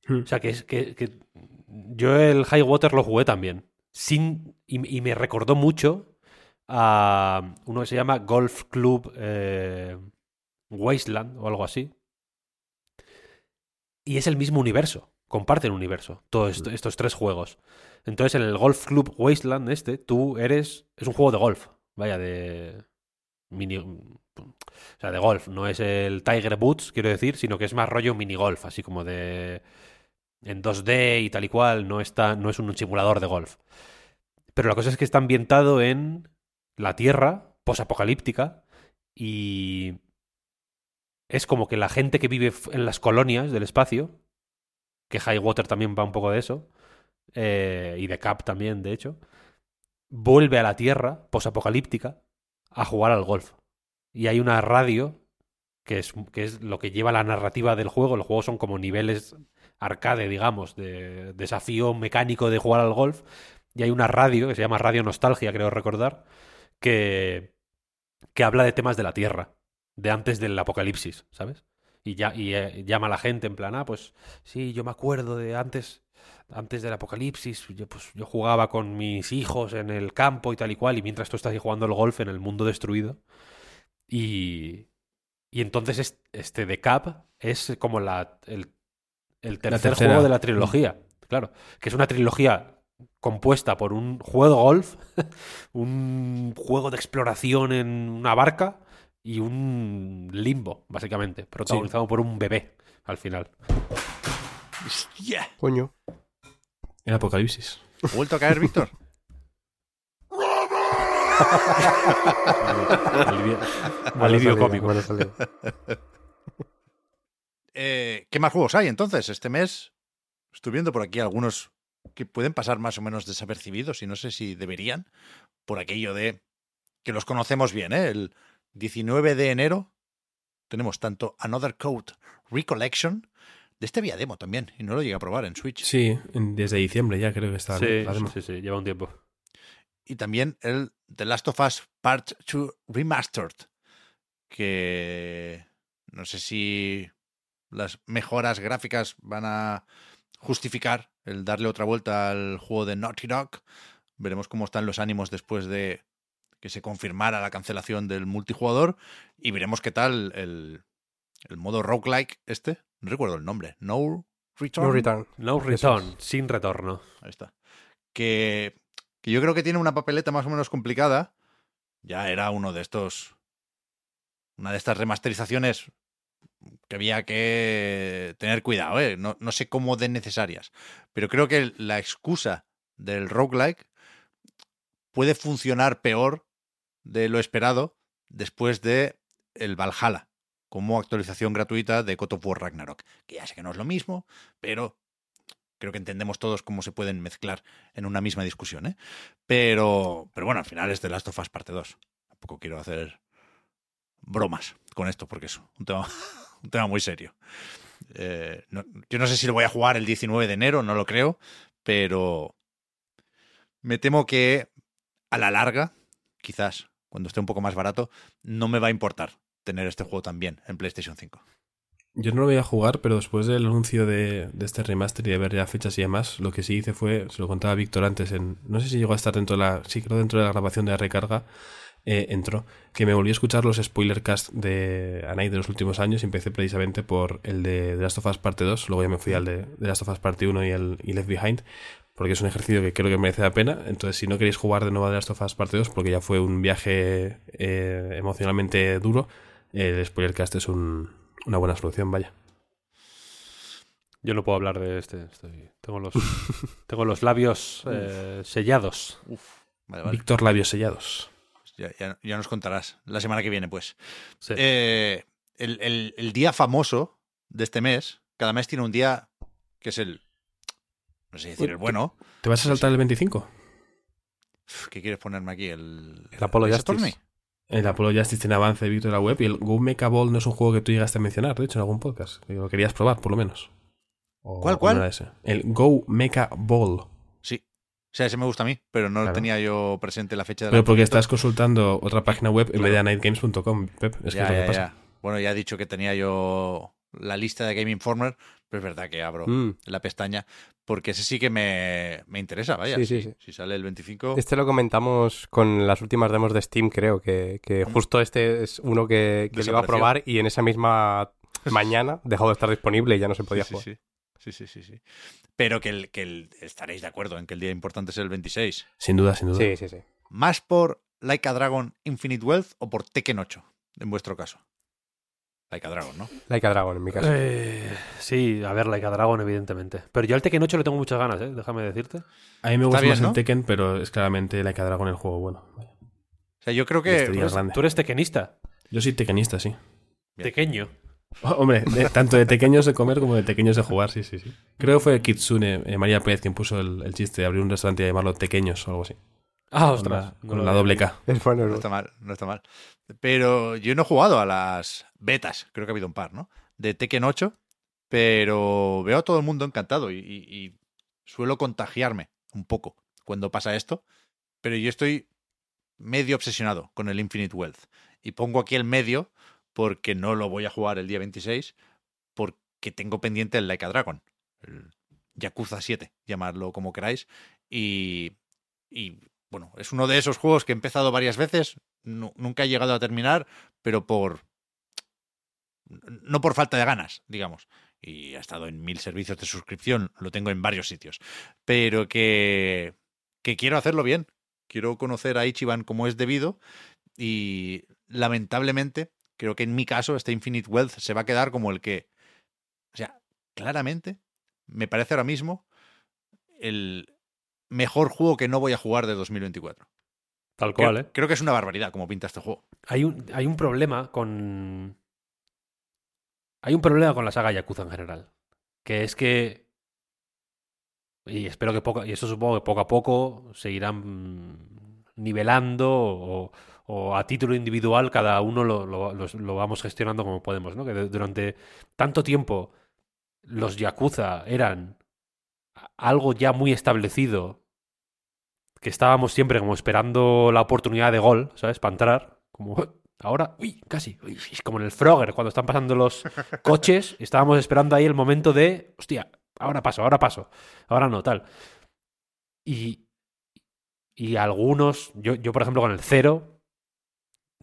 Speaker 3: Hmm.
Speaker 2: O sea, que es que, que yo el High Water lo jugué también. Sin, y, y me recordó mucho a uno que se llama Golf Club eh, Wasteland o algo así. Y es el mismo universo. Comparten universo. Todos est- estos tres juegos. Entonces, en el Golf Club Wasteland este, tú eres... Es un juego de golf. Vaya, de... Mini... O sea, de golf. No es el Tiger Boots, quiero decir, sino que es más rollo mini golf. Así como de... En 2D y tal y cual. No, está, no es un simulador de golf. Pero la cosa es que está ambientado en la Tierra posapocalíptica y es como que la gente que vive en las colonias del espacio, que High Water también va un poco de eso, eh, y de Cap también, de hecho, vuelve a la Tierra posapocalíptica a jugar al golf. Y hay una radio que es, que es lo que lleva la narrativa del juego. Los juegos son como niveles arcade, digamos, de desafío mecánico de jugar al golf. Y hay una radio que se llama Radio Nostalgia, creo recordar, que, que habla de temas de la Tierra, de antes del apocalipsis, ¿sabes? Y, ya, y eh, llama a la gente en plan, ah, pues sí, yo me acuerdo de antes, antes del apocalipsis, yo, pues, yo jugaba con mis hijos en el campo y tal y cual, y mientras tú estás ahí jugando al golf en el mundo destruido. Y, y entonces es- este de Cap es como la, el, el tercer juego de la trilogía. Claro, que es una trilogía compuesta por un juego de golf, un juego de exploración en una barca y un limbo, básicamente, protagonizado por un bebé al final.
Speaker 1: Hostia.
Speaker 4: Coño.
Speaker 3: El apocalipsis.
Speaker 1: ¿Ha vuelto a caer, Víctor?
Speaker 2: Alivio, alivio
Speaker 4: salida,
Speaker 2: cómico.
Speaker 1: Eh, ¿Qué más juegos hay entonces? Este mes estoy viendo por aquí algunos que pueden pasar más o menos desapercibidos y no sé si deberían, por aquello de que los conocemos bien. ¿eh? El 19 de enero tenemos tanto Another Code Recollection, de este había demo también, y no lo llegué a probar en Switch,
Speaker 3: Sí, desde diciembre ya creo que está. ¿no?
Speaker 2: Sí,
Speaker 3: La demo.
Speaker 2: sí, sí, lleva un tiempo.
Speaker 1: y también el The Last of Us Part 2 Remastered, que no sé si las mejoras gráficas van a justificar el darle otra vuelta al juego de Naughty Dog. Veremos cómo están los ánimos después de que se confirmara la cancelación del multijugador y veremos qué tal el, el modo roguelike este. No recuerdo el nombre. No Return.
Speaker 4: No return.
Speaker 2: No return, sin retorno.
Speaker 1: Ahí está. Que, que yo creo que tiene una papeleta más o menos complicada. Ya era uno de estos. Una de estas remasterizaciones que había que tener cuidado, ¿eh? No, no sé cómo de necesarias. Pero creo que la excusa del roguelike puede funcionar peor de lo esperado después de el Valhalla como actualización gratuita de God of War Ragnarok. Que ya sé que no es lo mismo, pero creo que entendemos todos cómo se pueden mezclar en una misma discusión, ¿eh? Pero, pero bueno, al final es The Last of Us parte 2. Tampoco quiero hacer bromas con esto porque es un tema, un tema muy serio. Eh, yo no sé si lo voy a jugar el 19 de enero, no lo creo, pero me temo que a la larga, quizás cuando esté un poco más barato, no me va a importar tener este juego también en PlayStation 5.
Speaker 3: Yo no lo voy a jugar, pero después del anuncio de, este remaster y de ver ya fechas y demás, lo que sí hice fue, se lo contaba Víctor antes, en, no sé si llegó a estar dentro de la, sí creo dentro de la grabación de la recarga, eh, entró, que me volví a escuchar los spoiler cast de Anai de los últimos años y empecé precisamente por el de The Last of Us Parte 2, luego ya me fui al de The Last of Us Parte 1 y el y Left Behind, porque es un ejercicio que creo que merece la pena, entonces si no queréis jugar de nuevo a The Last of Us Parte 2, porque ya fue un viaje eh, emocionalmente duro, el spoiler cast es un- una buena solución, vaya.
Speaker 2: Yo no puedo hablar de este. estoy- tengo, los, tengo los labios eh, sellados.
Speaker 1: Vale, vale.
Speaker 3: Víctor Labios Sellados.
Speaker 1: Ya, ya- ya nos contarás la semana que viene, pues.
Speaker 2: Sí.
Speaker 1: Eh, el, el- el día famoso de este mes, cada mes tiene un día que es el. No sé decir el bueno.
Speaker 3: ¿Te vas a saltar el 25?
Speaker 1: Uf, ¿Qué quieres ponerme aquí? El,
Speaker 4: El Apollo Justice.
Speaker 3: El Apollo Justice tiene avance de Víctor la web y el Go Mecha Ball no es un juego que tú llegaste a mencionar, de hecho, en algún podcast. Que lo querías probar, por lo menos. O-
Speaker 1: ¿Cuál, cuál?
Speaker 3: El Go Mecha Ball.
Speaker 1: Sí. O sea, ese me gusta a mí, pero no
Speaker 3: Claro.
Speaker 1: tenía yo presente la fecha de
Speaker 3: Pero porque estás consultando otra página web en vez de nightgames.com, Pep. Es que
Speaker 1: Ya,
Speaker 3: es lo que
Speaker 1: ya,
Speaker 3: pasa.
Speaker 1: ya. Bueno, ya he dicho que tenía yo la lista de Game Informer, pero es verdad que abro
Speaker 4: Mm.
Speaker 1: la pestaña, porque ese sí que me, me interesa, vaya.
Speaker 4: Sí, sí,
Speaker 1: si,
Speaker 4: sí.
Speaker 1: si sale el 25...
Speaker 4: Este lo comentamos con las últimas demos de Steam, creo, que, que justo este es uno que, que lo iba a probar y en esa misma mañana dejó de estar disponible y ya no se podía
Speaker 1: sí,
Speaker 4: jugar.
Speaker 1: Sí, sí, sí, sí. Pero que, el, que el- estaréis de acuerdo en que el día importante es el 26.
Speaker 3: Sin duda, sin duda.
Speaker 4: Sí, sí, sí.
Speaker 1: ¿Más por Like a Dragon Infinite Wealth o por Tekken 8, en vuestro caso? Like a Dragon, ¿no?
Speaker 4: Like a Dragon, en mi caso.
Speaker 2: Eh, sí, a ver, Like a Dragon, evidentemente. Pero yo al Tekken 8 le tengo muchas ganas, ¿eh? Déjame decirte.
Speaker 3: A mí me gusta
Speaker 1: bien,
Speaker 3: más
Speaker 1: ¿no?
Speaker 3: el Tekken, pero es claramente la que Dragon el juego bueno.
Speaker 1: O sea, yo creo
Speaker 3: Este
Speaker 1: que...
Speaker 3: grande.
Speaker 2: Tú eres tequenista.
Speaker 3: Yo soy tekenista, sí.
Speaker 1: Bien.
Speaker 2: Pequeño.
Speaker 3: Oh, hombre, de- tanto de pequeños de comer como de pequeños de jugar, sí, sí, sí. Creo que fue Kitsune, eh, María Pérez, quien puso el, el chiste de abrir un restaurante y llamarlo Tequeños o algo así.
Speaker 2: Ah,
Speaker 3: Con
Speaker 2: ostras.
Speaker 3: con la doble. K.
Speaker 4: Es bueno,
Speaker 1: No
Speaker 4: ¿no?
Speaker 1: está mal, no está mal. Pero yo no he jugado a las betas, creo que ha habido un par, ¿no? De Tekken 8, pero veo a todo el mundo encantado y, y- y suelo contagiarme un poco cuando pasa esto, pero yo estoy medio obsesionado con el Infinite Wealth. Y pongo aquí el medio porque no lo voy a jugar el día 26, porque tengo pendiente el Like a Dragon, el Yakuza 7, llamarlo como queráis, y, y bueno, es uno de esos juegos que he empezado varias veces, nu- nunca he llegado a terminar, pero por... no por falta de ganas, digamos. y ha estado en mil servicios de suscripción, lo tengo en varios sitios, pero que, que quiero hacerlo bien, quiero conocer a Ichiban como es debido y lamentablemente creo que en mi caso este Infinite Wealth se va a quedar como el que, o sea, claramente me parece ahora mismo el mejor juego que no voy a jugar de 2024.
Speaker 2: Tal cual,
Speaker 1: creo,
Speaker 2: ¿eh?
Speaker 1: creo que es una barbaridad como pinta este juego.
Speaker 2: Hay un, hay un problema con. Hay un problema con la saga Yakuza en general. Que es que. Y espero que poco. Y eso supongo que poco a poco se irán nivelando o, o a título individual cada uno lo, lo, lo, lo vamos gestionando como podemos, ¿no? Que de- durante tanto tiempo los Yakuza eran algo ya muy establecido que estábamos siempre como esperando la oportunidad de gol, ¿sabes? Para entrar. Como ahora, uy, casi. uy, es como en el Frogger, cuando están pasando los coches, estábamos esperando ahí el momento de, hostia, ahora paso, ahora paso, ahora no, tal. Y, y algunos, yo, yo por ejemplo con el cero,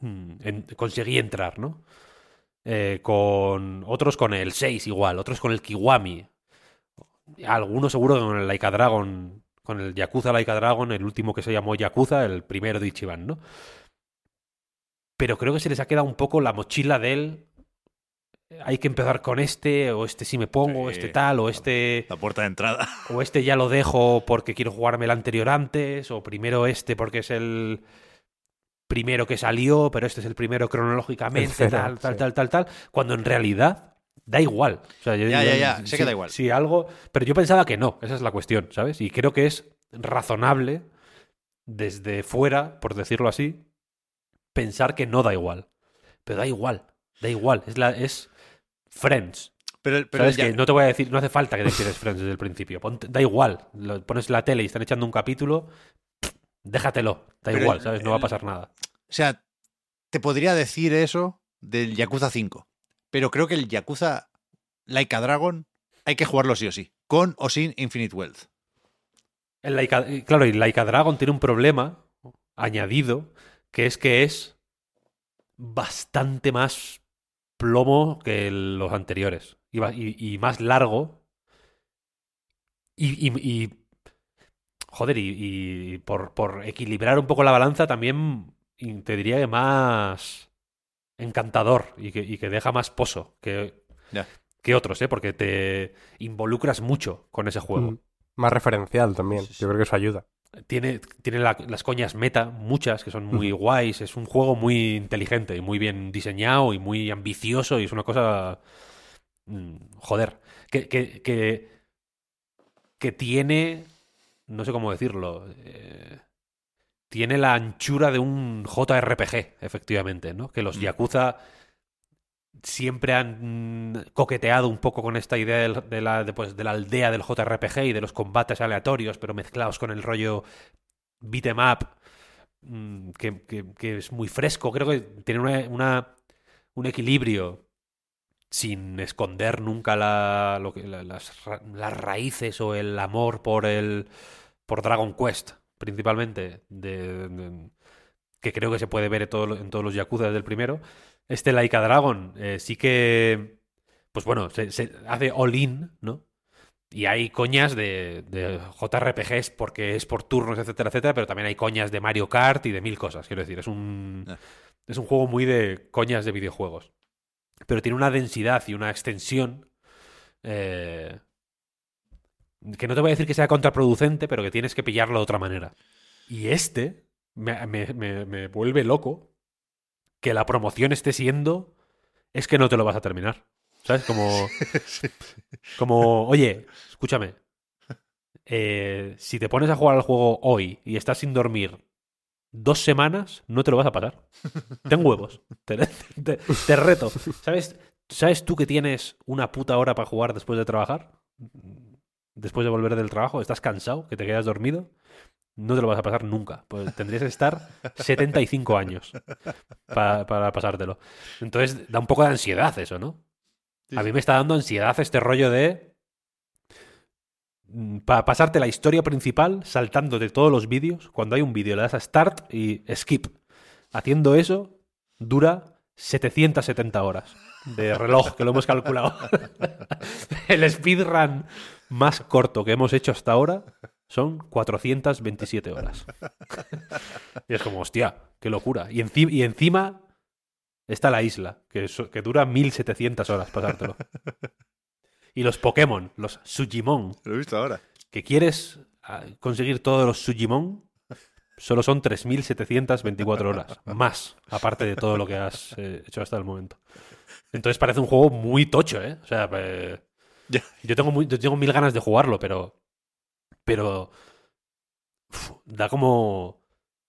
Speaker 2: en- conseguí entrar, ¿no? Eh, con otros con el 6 igual, otros con el Kiwami. Algunos seguro con el Laika Dragon, con el Yakuza Laika Dragon, el último que se llamó Yakuza, el primero de Ichiban, ¿no? Pero creo que se les ha quedado un poco la mochila del hay que empezar con este, o este sí me pongo, o este tal, o este
Speaker 1: La puerta de entrada.
Speaker 2: o este ya lo dejo porque quiero jugarme el anterior antes, o primero este porque es el primero que salió, pero este es el primero cronológicamente,
Speaker 4: El cero,
Speaker 2: tal, tal,
Speaker 4: sí.
Speaker 2: tal, tal, tal, cuando en realidad da igual. O sea, yo-
Speaker 1: Ya,
Speaker 2: yo-
Speaker 1: ya, ya, sé
Speaker 2: sí-
Speaker 1: que da igual.
Speaker 2: Sí, algo, pero yo pensaba que no, esa es la cuestión, ¿sabes? Y creo que es razonable desde fuera, por decirlo así, pensar que no da igual. Pero da igual, da igual, es la es Friends.
Speaker 1: Pero, pero
Speaker 2: ¿Sabes
Speaker 1: ya-
Speaker 2: que no te voy a decir, no hace falta que te Friends desde el principio. Ponte- da igual. Lo- pones la tele y están echando un capítulo, déjatelo. Da
Speaker 1: Pero
Speaker 2: igual,
Speaker 1: el-
Speaker 2: ¿sabes? No va a pasar nada.
Speaker 1: O sea, te podría decir eso del Yakuza 5, pero creo que el Yakuza Laika Dragon hay que jugarlo sí o sí, con o sin Infinite Wealth.
Speaker 2: El y claro, y Laika Dragon tiene un problema añadido, que es que es bastante más plomo que los anteriores. Y, ba- y- y más largo. Y- joder, y, y por, por equilibrar un poco la balanza también te diría que más encantador y que, y que deja más pozo que, que otros, ¿eh? Porque te involucras mucho con ese juego.
Speaker 4: Mm. Más referencial también. Yo creo que eso ayuda.
Speaker 2: Tiene, tiene la- las coñas meta, muchas, que son muy guays. Es un juego muy inteligente y muy bien diseñado y muy ambicioso y es una cosa... mm, Joder. Que, que, que, que tiene... No sé cómo decirlo. eh, tiene la anchura de un JRPG, efectivamente, ¿no? Que los
Speaker 1: Mm.
Speaker 2: Yakuza siempre han mm, coqueteado un poco con esta idea de, la, de, pues, de la aldea del JRPG y de los combates aleatorios, pero mezclados con el rollo beat 'em up, mm, que, que- que es muy fresco. Creo que tiene una, una- un equilibrio sin esconder nunca la, lo que- la- las, las raíces o el amor por el por Dragon Quest, principalmente, de- de- que creo que se puede ver en, todo en todos los Yakuza desde el primero. Este Laika Dragon eh, sí que, pues bueno, se, se hace all-in, ¿no? Y hay coñas de, de JRPGs porque es por turnos, etcétera, etcétera, pero también hay coñas de Mario Kart y de mil cosas. Quiero decir, es un,
Speaker 1: Ah.
Speaker 2: es un juego muy de coñas de videojuegos. Pero tiene una densidad y una extensión eh, que no te voy a decir que sea contraproducente, pero que tienes que pillarlo de otra manera. Y este me, me- me- me vuelve loco que la promoción esté siendo es que no te lo vas a terminar. ¿Sabes? Como, como oye, escúchame. eh, si te pones a jugar al juego hoy y estás sin dormir dos semanas, no te lo vas a pasar. Ten huevos. Te, te- te reto. ¿Sabes, ¿Sabes tú que tienes una puta hora para jugar después de trabajar? Después de volver del trabajo, estás cansado, que te quedas dormido. No te lo vas a pasar nunca. Pues tendrías que estar 75 años pa- para pasártelo. Entonces da un poco de ansiedad eso, ¿no? A mí me está dando ansiedad este rollo de. Para pasarte la historia principal saltando de todos los vídeos. Cuando hay un vídeo le das a start y skip. Haciendo eso dura 770 horas de reloj, que lo hemos calculado. El speedrun más corto que hemos hecho hasta ahora son 427 horas. Y es como, hostia, qué locura. Y, y encima está la isla, que, so- que dura 1700 horas pasártelo. Y los Pokémon, los Sugimon,
Speaker 1: Lo he visto ahora.
Speaker 2: que quieres ah, conseguir todos los Sugimon, solo son 3.724 horas. Más, aparte de todo lo que has eh, hecho hasta el momento. Entonces parece un juego muy tocho, ¿eh? O sea, eh, yo, tengo muy- yo tengo mil ganas de jugarlo, pero... Pero... uf, da como...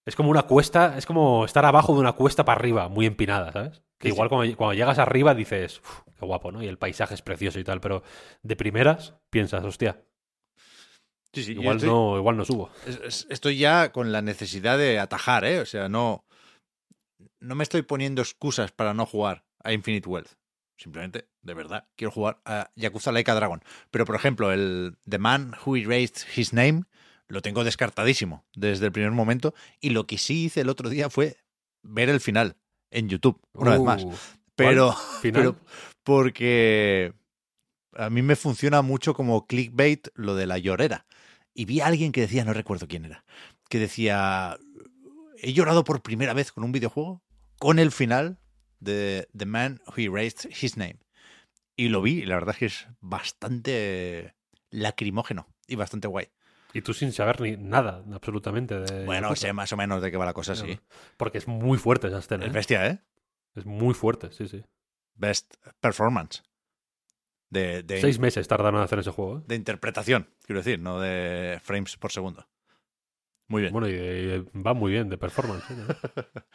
Speaker 2: Es como una cuesta, es como estar abajo de una cuesta para arriba, muy empinada, ¿sabes? Que
Speaker 1: Sí,
Speaker 2: igual cuando, cuando llegas arriba dices, "Uf, qué guapo, ¿no? Y el paisaje es precioso y tal, pero de primeras piensas, hostia,
Speaker 1: Sí, sí.
Speaker 2: igual,
Speaker 1: estoy,
Speaker 2: no, igual no subo.
Speaker 1: es- es- estoy ya con la necesidad de atajar, ¿eh? O sea, no. No me estoy poniendo excusas para no jugar a Infinite Wealth. Simplemente, de verdad, quiero jugar a Yakuza Laika Dragon. Pero, por ejemplo, el The Man Who Erased His Name lo tengo descartadísimo desde el primer momento. Y lo que sí hice el otro día fue ver el final en YouTube, una vez más.
Speaker 2: Uh,
Speaker 1: Pero, pero porque a mí me funciona mucho como clickbait lo de la llorera. Y vi a alguien que decía, no recuerdo quién era, que decía, he llorado por primera vez con un videojuego, con el final de The Man Who Erased His Name. Y lo vi, y la verdad es que es bastante lacrimógeno y bastante guay.
Speaker 2: Y tú sin saber ni nada, absolutamente. De
Speaker 1: Bueno, sé más o menos de qué va la cosa, sí.
Speaker 2: Porque es muy fuerte esa escena.
Speaker 1: Es
Speaker 2: ¿eh?
Speaker 1: bestia, ¿eh?
Speaker 2: Es muy fuerte, sí, sí.
Speaker 1: Best performance. De, de,
Speaker 2: Seis meses tardaron en hacer ese juego. ¿eh?
Speaker 1: de interpretación, quiero decir, no de frames por segundo. Muy bien.
Speaker 2: Bueno, y, y va muy bien de performance. ¿eh?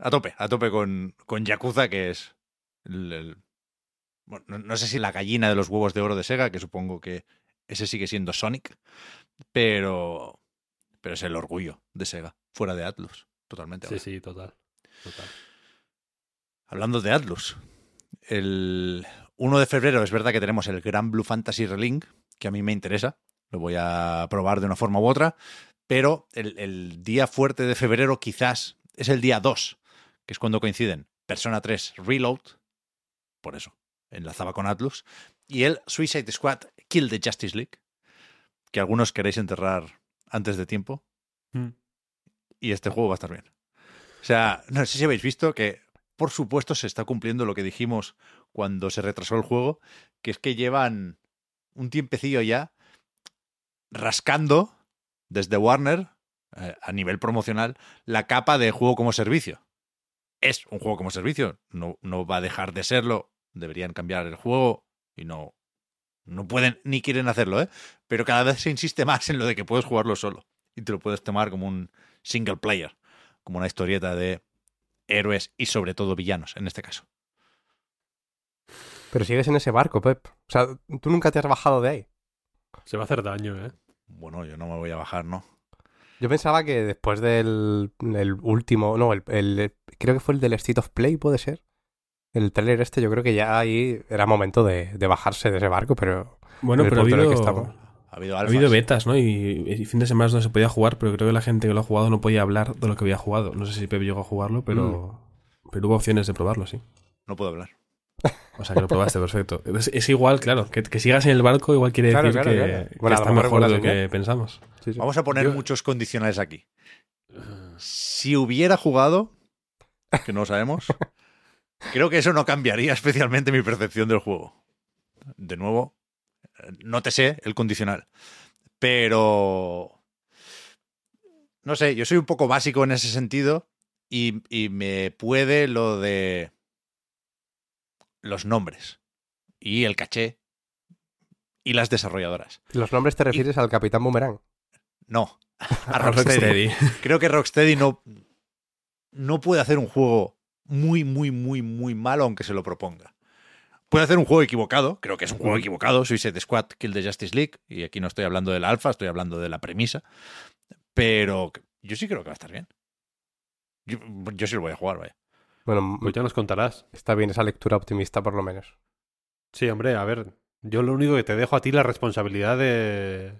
Speaker 1: A tope, a tope con, con Yakuza, que es el- el- bueno, no, no sé si la gallina de los huevos de oro de Sega, que supongo que ese sigue siendo Sonic, pero, pero es el orgullo de Sega, fuera de Atlus, totalmente.
Speaker 2: Sí,
Speaker 1: ahora.
Speaker 2: sí, total. total.
Speaker 1: Hablando de Atlus, el 1 de febrero es verdad que tenemos el Gran Blue Fantasy Relink, que a mí me interesa, lo voy a probar de una forma u otra, pero el, el día fuerte de febrero quizás es el día 2, que es cuando coinciden Persona 3 Reload, por eso enlazaba con Atlus, y el Suicide Squad Kill the Justice League, que algunos queréis enterrar antes de tiempo,
Speaker 2: Mm.
Speaker 1: y este juego va a estar bien. O sea, no sé si habéis visto que, por supuesto, se está cumpliendo lo que dijimos cuando se retrasó el juego, que es que llevan un tiempecillo ya rascando desde Warner, eh, a nivel promocional, la capa de juego como servicio. Es un juego como servicio, no, no va a dejar de serlo, deberían cambiar el juego y no, no pueden ni quieren hacerlo, ¿eh? Pero cada vez se insiste más en lo de que puedes jugarlo solo y te lo puedes tomar como un single player, como una historieta de héroes y sobre todo villanos en este caso.
Speaker 4: Pero sigues en ese barco, Pep. O sea, tú nunca te has bajado de ahí.
Speaker 2: Se va a hacer daño, ¿eh?
Speaker 1: Bueno, yo no me voy a bajar, ¿no?
Speaker 4: Yo pensaba que después del el último, no, el, el- creo que fue el del State of Play, puede ser. El trailer este, yo creo que ya ahí era momento de, de bajarse de ese barco, pero
Speaker 3: Bueno, pero ha habido,
Speaker 4: que estamos.
Speaker 1: Ha habido
Speaker 3: ha
Speaker 1: alfas.
Speaker 3: habido betas, ¿no? Y, y fin de semana no se podía jugar, pero creo que la gente que lo ha jugado no podía hablar de lo que había jugado. No sé si Pep llegó a jugarlo, pero, pero hubo opciones de probarlo, sí.
Speaker 1: No puedo hablar.
Speaker 3: O sea, que lo probaste, perfecto. Es, es igual, claro, que, que sigas en el barco igual quiere
Speaker 4: Claro,
Speaker 3: decir
Speaker 4: claro,
Speaker 3: que,
Speaker 4: claro.
Speaker 3: que
Speaker 4: Bueno, a lo
Speaker 3: está
Speaker 4: mejor
Speaker 3: de lo que pensamos.
Speaker 4: Sí, sí.
Speaker 1: Vamos a poner
Speaker 2: Yo-
Speaker 1: muchos condicionales aquí. Si hubiera jugado, que no lo sabemos, creo que eso no cambiaría especialmente mi percepción del juego. De nuevo, no te sé el condicional. Pero... No sé, yo soy un poco básico en ese sentido y, y me puede lo de los nombres y el caché y las desarrolladoras.
Speaker 4: Los nombres te refieres al Capitán Boomerang.
Speaker 1: No, a. Rocksteady. Creo que Rocksteady no, no puede hacer un juego muy, muy, muy, muy malo aunque se lo proponga. Puede hacer un juego equivocado, creo que es un juego equivocado, Suicide Squad, Kill the Justice League, y aquí no estoy hablando del alfa, estoy hablando de la premisa, pero yo sí creo que va a estar bien. Yo, yo sí lo voy a jugar, vaya.
Speaker 4: Bueno,
Speaker 2: Pues ya nos contarás.
Speaker 4: está bien esa lectura optimista por lo menos.
Speaker 2: Sí, hombre, a ver. Yo lo único que te dejo a ti la responsabilidad de.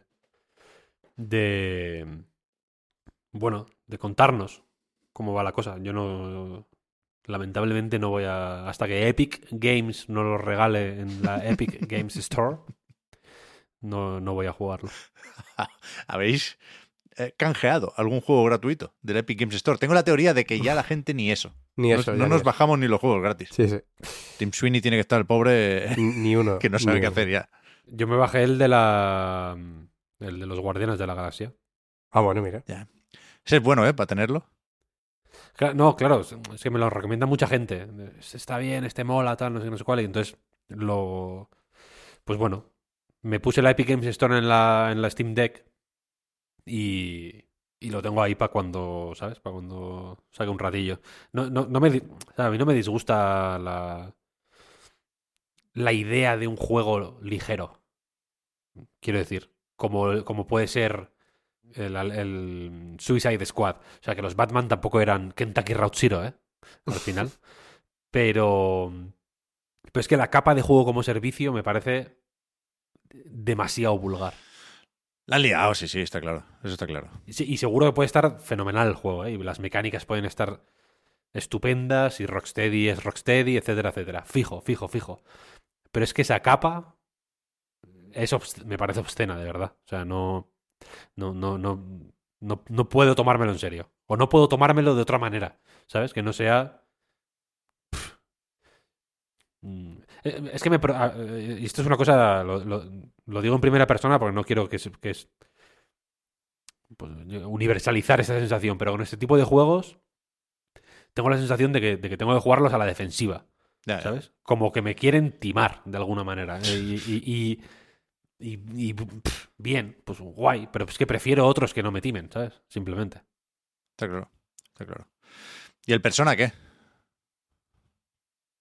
Speaker 2: de. Bueno, de contarnos cómo va la cosa. Yo no. Lamentablemente no voy a... Hasta que Epic Games no lo regale en la Epic Games Store, no, no voy a jugarlo.
Speaker 1: ¿Habéis eh, canjeado algún juego gratuito del Epic Games Store? Tengo la teoría de que ya la gente ni eso.
Speaker 4: Ni
Speaker 1: No-
Speaker 4: eso.
Speaker 1: no
Speaker 4: ya,
Speaker 1: nos bajamos ni los juegos gratis.
Speaker 4: Sí, sí.
Speaker 1: Tim Sweeney tiene que estar el pobre
Speaker 4: Ni, ni uno.
Speaker 1: que no sabe qué
Speaker 4: uno.
Speaker 1: hacer ya.
Speaker 2: Yo me bajé el de la... El de los Guardianes de la Galaxia.
Speaker 4: Ah, bueno, mira.
Speaker 1: Ese es bueno, ¿eh? Para tenerlo.
Speaker 2: No, claro, es que me lo recomienda mucha gente. Está bien, este mola, tal, no sé, no sé cuál. Y entonces lo. Pues bueno, me puse la Epic Games Store en la, en la Steam Deck y, y lo tengo ahí para cuando, ¿sabes? Para cuando saque un ratillo. No, no, no me, a mí no me disgusta la, la idea de un juego ligero. Quiero decir, como, como puede ser el, el Suicide Squad. O sea, que los Batman tampoco eran Kentucky Route Zero, ¿eh? Al final. pero, pero es que la capa de juego como servicio me parece demasiado vulgar.
Speaker 1: La han liado, sí, sí, está claro. Eso está claro.
Speaker 2: Y, se- y seguro que puede estar fenomenal el juego, ¿eh? Y las mecánicas pueden estar estupendas y Rocksteady es Rocksteady, etcétera, etcétera. Fijo, fijo, fijo. Pero es que esa capa es me parece obscena, de verdad. O sea, no, no, no, no, no, no puedo tomármelo en serio. O no puedo tomármelo de otra manera, ¿sabes? Que no sea... Pff. Mm, eh, Es que me... ah, eh, y esto es una cosa, lo, lo- lo digo en primera persona porque no quiero que, es, pues, universalizar esa sensación, pero con este tipo de juegos tengo la sensación de que, de que tengo que jugarlos a la defensiva,
Speaker 1: Ya, ya.
Speaker 2: ¿sabes? Como que me quieren timar de alguna manera. ¿eh? Y, y- y- y- y, pff, bien, pues guay, pero es que prefiero otros que no me timen, ¿sabes? Simplemente.
Speaker 1: Está claro. Está claro. ¿Y el Persona qué?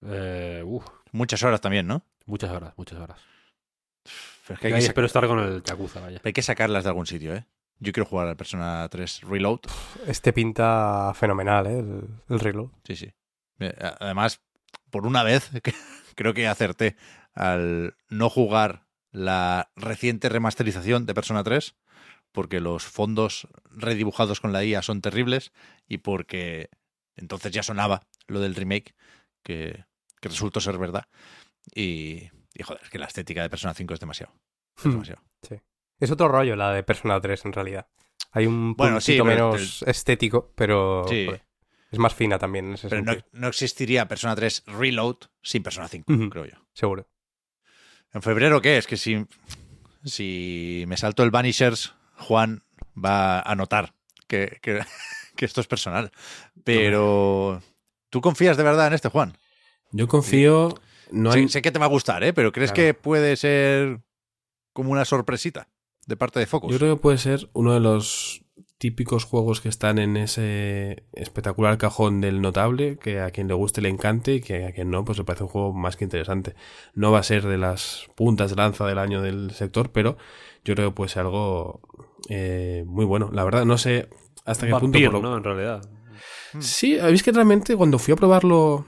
Speaker 2: Eh, uf,
Speaker 1: Muchas horas también, ¿no?
Speaker 2: muchas horas, muchas horas.
Speaker 1: Pero es que
Speaker 2: Y
Speaker 1: hay,
Speaker 2: ahí
Speaker 1: que sac-
Speaker 2: espero estar con el Yakuza, vaya.
Speaker 1: hay que sacarlas de algún sitio, ¿eh? Yo quiero jugar al Persona 3 Reload.
Speaker 4: Este pinta fenomenal, ¿eh? El, el reload.
Speaker 1: Sí, sí. Eh, Además, por una vez, creo que acerté al no jugar la reciente remasterización de Persona 3, porque los fondos redibujados con la IA son terribles y porque entonces ya sonaba lo del remake, que, que resultó ser verdad. Y, y joder, es que la estética de Persona 5 es demasiado. Es
Speaker 4: Hmm. Es otro rollo la de Persona 3 en realidad. Hay un
Speaker 1: Bueno, sí, pero
Speaker 4: menos estético, pero
Speaker 1: Sí.
Speaker 4: joder, es más fina también en ese
Speaker 1: Pero no, no existiría Persona 3 Reload sin Persona 5,
Speaker 4: Ujú.
Speaker 1: creo yo.
Speaker 4: Seguro.
Speaker 1: ¿En febrero qué? Es que si, si me salto el Vanishers, Juan va a notar que, que- que esto es personal. Pero, ¿tú confías de verdad en este, Juan?
Speaker 3: Yo confío. No
Speaker 1: sé,
Speaker 3: hay,
Speaker 1: sé que te va a gustar, ¿eh? Pero ¿crees
Speaker 3: Claro.
Speaker 1: que puede ser como una sorpresita de parte de Focus?
Speaker 3: Yo creo que puede ser uno de los típicos juegos que están en ese espectacular cajón del notable, que a quien le guste le encante y que a quien no, pues le parece un juego más que interesante. No va a ser de las puntas de lanza del año del sector, pero yo creo que puede ser algo eh, muy bueno. La verdad, no sé hasta qué punto...
Speaker 2: Vampir,
Speaker 3: por lo-
Speaker 2: ¿no? En realidad.
Speaker 3: Sí, habéis que realmente cuando fui a probarlo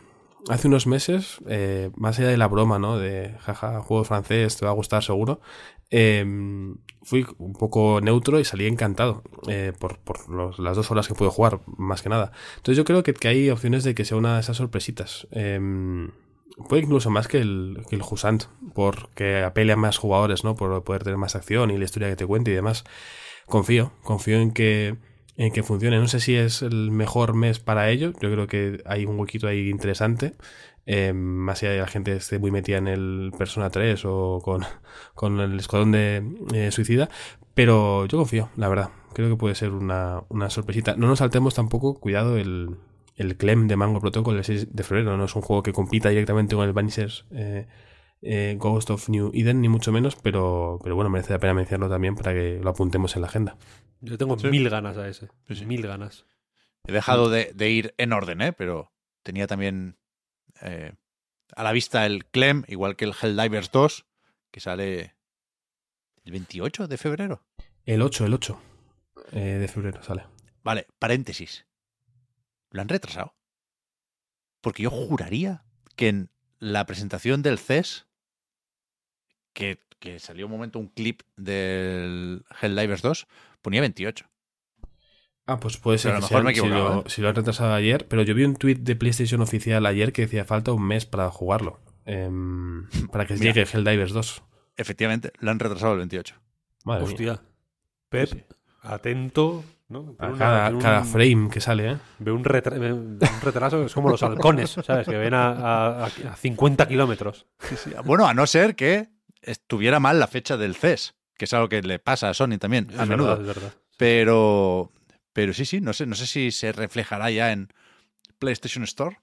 Speaker 3: hace unos meses, eh, más allá de la broma, ¿no? De jaja, juego francés, te va a gustar seguro. eh, fui un poco neutro y salí encantado eh, por, por los- las dos horas que pude jugar, más que nada. Entonces yo creo que, que hay opciones de que sea una de esas sorpresitas. Eh, puede incluso más que el, que el Jusant, porque apele a más jugadores, ¿no? Por poder tener más acción y la historia que te cuente y demás. Confío, confío en que en que funcione. No sé si es el mejor mes para ello. Yo creo que hay un huequito ahí interesante. Eh, más allá de la gente esté muy metida en el Persona 3 o con, con el Escuadrón de eh, Suicida. Pero yo confío, la verdad. Creo que puede ser una, una sorpresita. No nos saltemos tampoco, cuidado, el, el Clem de Mango Protocol el 6 de febrero. No es un juego que compita directamente con el Vanishers eh, eh, Ghost of New Eden, ni mucho menos. Pero, pero bueno, merece la pena mencionarlo también para que lo apuntemos en la agenda.
Speaker 2: Yo tengo
Speaker 1: Sí.
Speaker 2: mil ganas a ese.
Speaker 1: Sí, sí.
Speaker 2: Mil ganas.
Speaker 1: He dejado de, de ir en orden, ¿eh? Pero tenía también eh, a la vista el Clem, igual que el Helldivers 2, que sale el 28 de febrero.
Speaker 3: El 8, el 8 eh, de febrero sale.
Speaker 1: Vale, paréntesis. ¿Lo han retrasado? Porque yo juraría que en la presentación del CES, que, que salió un momento un clip del Helldivers 2, ponía 28.
Speaker 3: Ah, pues puede ser
Speaker 1: Pero a lo mejor
Speaker 3: sea-
Speaker 1: me he
Speaker 3: si, lo, si lo han retrasado ayer, pero yo vi un tweet de PlayStation oficial ayer que decía falta un mes para jugarlo. em, para que
Speaker 1: Mira.
Speaker 3: llegue Helldivers 2.
Speaker 1: Efectivamente, lo han retrasado el 28.
Speaker 3: Madre mía.
Speaker 2: Hostia. Pep, atento. ¿no?
Speaker 3: A
Speaker 2: una-
Speaker 3: cada,
Speaker 2: tiene un-
Speaker 3: cada frame que sale, ¿eh?
Speaker 2: Ve un, retra- ve un retraso, es como los halcones, ¿sabes? Que ven a, a- a 50 kilómetros.
Speaker 1: Bueno, a no ser que estuviera mal la fecha del CES, que es algo que le pasa a Sony también, a
Speaker 2: Es
Speaker 1: menudo.
Speaker 2: verdad, es verdad.
Speaker 1: Pero, pero sí, sí, no sé, no sé si se reflejará ya en PlayStation Store.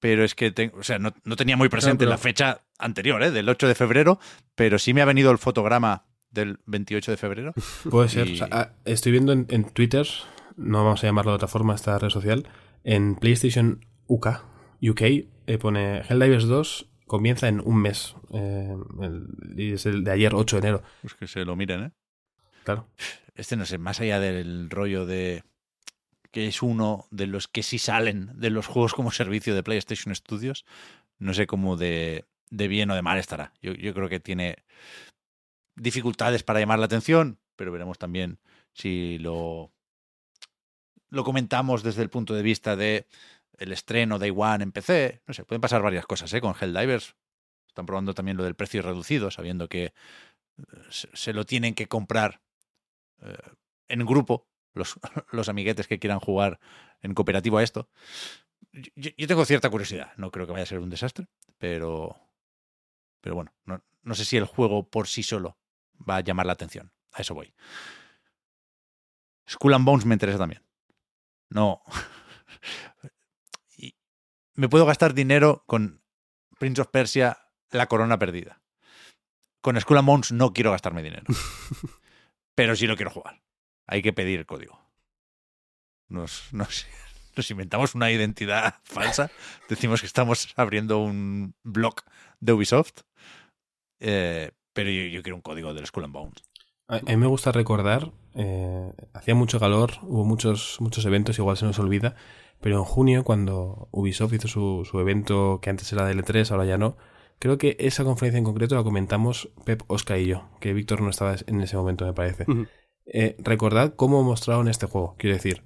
Speaker 1: Pero es que tengo, o sea, no, no tenía muy presente la fecha anterior, ¿eh? del 8 de febrero, pero sí me ha venido el fotograma del 28 de febrero.
Speaker 3: Puede ser.
Speaker 1: Y-
Speaker 3: O sea, ah, estoy viendo en, en Twitter, no vamos a llamarlo de otra forma esta red social, en PlayStation UK, UK eh, pone Helldivers 2 comienza en un mes. eh, el- y es el de ayer, 8 de enero.
Speaker 1: Pues que se lo miren, ¿eh?
Speaker 3: Claro.
Speaker 1: Este no sé, más allá del rollo de es uno de los que sí salen de los juegos como servicio de PlayStation Studios, no sé cómo de, de bien o de mal estará. Yo, yo creo que tiene dificultades para llamar la atención, pero veremos también si lo, lo comentamos desde el punto de vista de el estreno Day One en PC. No sé, pueden pasar varias cosas ¿eh? con Helldivers. Están probando también lo del precio reducido, sabiendo que eh, se, se lo tienen que comprar eh, en grupo los, los amiguetes que quieran jugar en cooperativo a esto. Yo, yo tengo cierta curiosidad. No creo que vaya a ser un desastre, pero, pero bueno, no, no sé si el juego por sí solo va a llamar la atención. A eso voy. Skull and Bones me interesa también. No. Y me puedo gastar dinero con Prince of Persia, La Corona Perdida. Con Skull and Bones no quiero gastarme dinero. Pero sí lo quiero jugar. Hay que pedir el código. Nos, nos, nos inventamos una identidad falsa. Decimos que estamos abriendo un blog de Ubisoft. Eh, pero yo, yo quiero un código del Skull and Bones.
Speaker 3: A, mí me gusta recordar, eh, hacía mucho calor, hubo muchos, muchos eventos, igual se nos olvida, pero en junio, cuando Ubisoft hizo su, su evento que antes era de L3, ahora ya no, creo que esa conferencia en concreto la comentamos Pep, Oscar y yo, que Víctor no estaba en ese momento, me parece. Eh, recordad cómo mostraron este juego, quiero decir.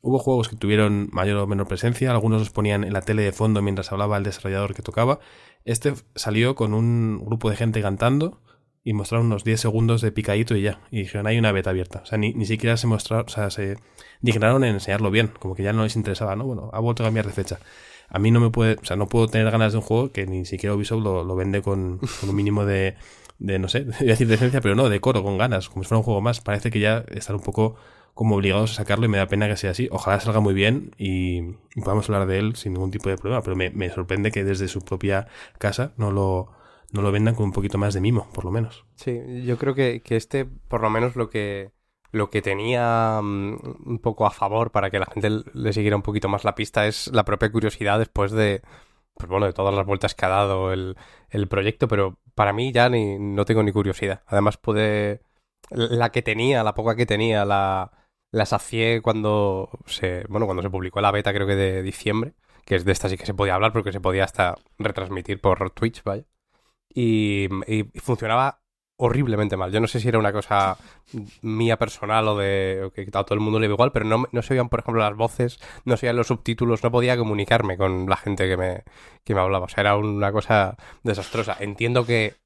Speaker 3: Hubo juegos que tuvieron mayor o menor presencia, algunos los ponían en la tele de fondo mientras hablaba el desarrollador que tocaba. Este salió con un grupo de gente cantando y mostraron unos 10 segundos de picadito y ya. Y dijeron, hay una beta abierta. O sea, ni, ni siquiera se mostraron, o sea, se dignaron en enseñarlo bien, como que ya no les interesaba, ¿no? Bueno, ha vuelto a cambiar de fecha. A mí no me puede, o sea, no puedo tener ganas de un juego que ni siquiera Ubisoft lo, lo vende con, con un mínimo de, de, no sé, iba a decir decencia, pero no, de coro, con ganas, como si fuera un juego más. Parece que ya están un poco como obligados a sacarlo y me da pena que sea así. Ojalá salga muy bien y, y podamos hablar de él sin ningún tipo de problema, pero me, me sorprende que desde su propia casa no lo, no lo vendan con un poquito más de mimo, por lo menos.
Speaker 4: Sí, yo creo que, que este, por lo menos lo que, lo que tenía mm, un poco a favor para que la gente le siguiera un poquito más la pista es la propia curiosidad después de, pues bueno, de todas las vueltas que ha dado el, el proyecto, pero para mí ya ni, no tengo ni curiosidad. Además pude, la que tenía, la poca que tenía, la, la sacié cuando se, bueno, cuando se publicó la beta creo que de diciembre, que es de esta sí que se podía hablar porque se podía hasta retransmitir por Twitch, vaya. Y, y funcionaba horriblemente mal. Yo no sé si era una cosa mía personal o de que a todo el mundo le iba igual, pero no, no se oían, por ejemplo, las voces, no se oían los subtítulos, no podía comunicarme con la gente que me, que me hablaba. O sea, era una cosa desastrosa. Entiendo que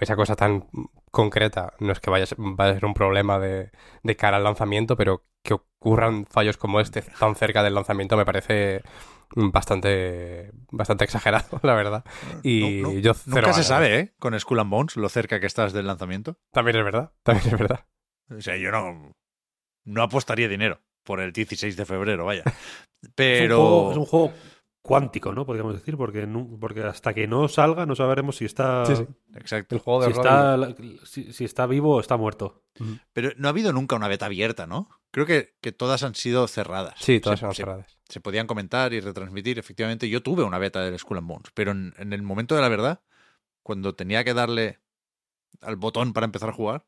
Speaker 4: esa cosa tan concreta no es que vaya a ser, vaya a ser un problema de, de cara al lanzamiento, pero que ocurran fallos como este tan cerca del lanzamiento me parece bastante bastante exagerado, la verdad. Y
Speaker 1: No, no,
Speaker 4: yo
Speaker 1: Nunca se
Speaker 4: ganas.
Speaker 1: sabe, ¿eh? Con Skull and Bones, lo cerca que estás del lanzamiento.
Speaker 4: También es verdad, también es verdad.
Speaker 1: O sea, yo no, no apostaría dinero por el 16 de febrero, vaya.
Speaker 2: Es un,
Speaker 1: Pero...
Speaker 2: juego, es un juego cuántico, ¿no? Podríamos decir, porque, porque hasta que no salga no sabremos si está,
Speaker 4: Sí, sí.
Speaker 1: Exacto.
Speaker 4: El juego de
Speaker 2: si, está, la- si, si está vivo o está muerto.
Speaker 1: Pero no ha habido nunca una beta abierta, ¿no? Creo que, que todas han sido cerradas.
Speaker 4: Sí, todas
Speaker 1: se,
Speaker 4: eran
Speaker 1: se-
Speaker 4: cerradas.
Speaker 1: se podían comentar y retransmitir. Efectivamente, yo tuve una beta del Skull and Bones, pero en, en el momento de la verdad, cuando tenía que darle al botón para empezar a jugar,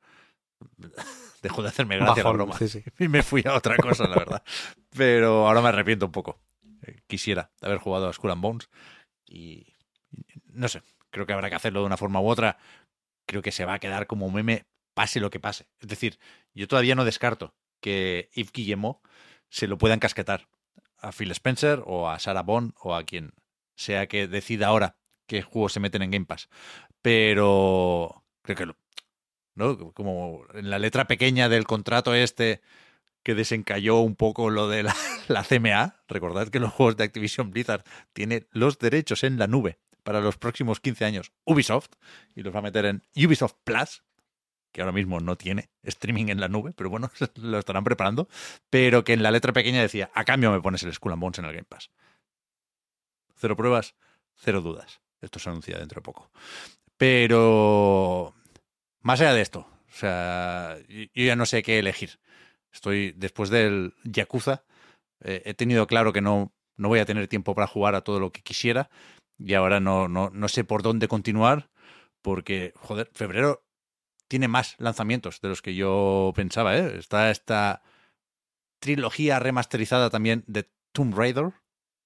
Speaker 1: dejó de hacerme gracia
Speaker 4: Bajón,
Speaker 1: la broma.
Speaker 4: sí, sí.
Speaker 1: Y me fui a otra cosa, la verdad. Pero ahora me arrepiento un poco. Quisiera haber jugado a Skull and Bones y no sé, creo que habrá que hacerlo de una forma u otra. Creo que se va a quedar como meme pase lo que pase. Es decir, yo todavía no descarto que Yves Guillemot se lo pueda encasquetar a Phil Spencer o a Sarah Bond o a quien sea que decida ahora qué juegos se meten en Game Pass. Pero creo que ¿no? Como en la letra pequeña del contrato este que desencalló un poco lo de la, CMA. Recordad que los juegos de Activision Blizzard tienen los derechos en la nube para los próximos 15 años Ubisoft y los va a meter en Ubisoft Plus, que ahora mismo no tiene streaming en la nube, pero bueno, lo estarán preparando. Pero que en la letra pequeña decía, a cambio me pones el Skull and Bones en el Game Pass. Cero pruebas, cero dudas. Esto se anuncia dentro de poco. Pero más allá de esto, o sea, yo ya no sé qué elegir. Estoy, después del Yakuza, eh, he tenido claro que no, no voy a tener tiempo para jugar a todo lo que quisiera y ahora no, no, no sé por dónde continuar porque, joder, febrero tiene más lanzamientos de los que yo pensaba. ¿eh? Está esta trilogía remasterizada también de Tomb Raider,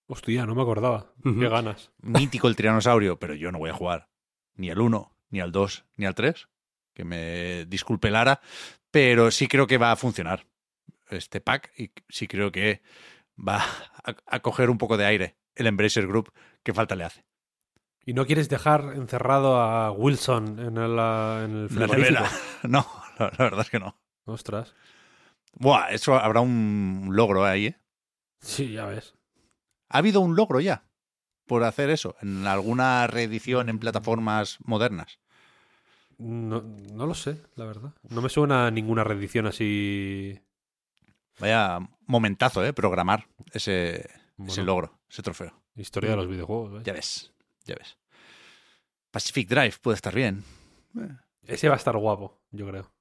Speaker 2: Hostia, no me acordaba. Qué ganas.
Speaker 1: mítico el tiranosaurio, pero yo no voy a jugar ni al 1, ni al 2, ni al 3. Que me disculpe Lara, pero sí creo que va a funcionar este pack y sí creo que va a, a coger un poco de aire el Embracer Group que falta le hace.
Speaker 2: ¿Y no quieres dejar encerrado a Wilson en el, en el
Speaker 1: La nevera. No, la, la verdad es que no.
Speaker 2: Ostras.
Speaker 1: Buah, eso habrá un logro ahí, ¿eh?
Speaker 2: Sí, ya ves.
Speaker 1: ¿Ha habido un logro ya por hacer eso en alguna reedición en plataformas modernas?
Speaker 2: No, no lo sé, la verdad. No me suena a ninguna reedición así.
Speaker 1: Vaya momentazo, ¿eh? Programar ese, ese logro, ese trofeo.
Speaker 2: Historia de los videojuegos. vaya.
Speaker 1: Ya ves, ya ves. Pacific Drive puede estar bien.
Speaker 2: Ese va a estar guapo, yo creo.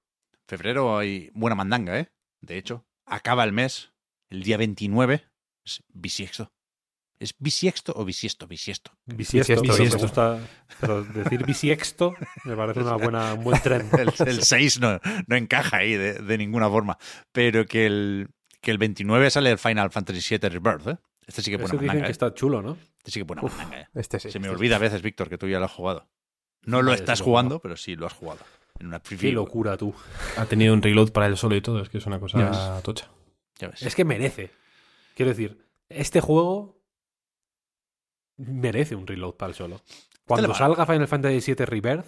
Speaker 1: Febrero hay buena mandanga, ¿eh? De hecho, acaba el mes, el día 29, es bisiesto. ¿Es bisiesto o bisiesto? Bisiesto.
Speaker 2: Bisiesto,
Speaker 4: Bisiesto,
Speaker 2: pero, me
Speaker 3: bisiesto.
Speaker 2: gusta, pero decir bisiesto me parece una buena, un buen tren.
Speaker 1: El, el 6 no, no encaja ahí de, de ninguna forma. Pero que el, que el 29 sale el Final Fantasy VII Rebirth, ¿eh? Este sí que buena
Speaker 2: dicen
Speaker 1: mandanga,
Speaker 2: que
Speaker 1: ¿eh?
Speaker 2: está chulo, ¿no?
Speaker 1: Este sí que buena mandanga, ¿eh?
Speaker 4: Este sí.
Speaker 1: Se me
Speaker 4: este
Speaker 1: olvida a veces, Víctor, que tú ya lo has jugado. No lo estás jugando, pero sí lo has jugado. En una
Speaker 2: Qué locura tú.
Speaker 3: Ha tenido un reload para él solo y todo, es que es una
Speaker 1: Ya
Speaker 3: cosa
Speaker 1: ves.
Speaker 3: tocha.
Speaker 1: Ya ves.
Speaker 2: Es que merece. Quiero decir, este juego merece un reload para el solo. Cuando
Speaker 1: le va.
Speaker 2: salga Final Fantasy VII Rebirth,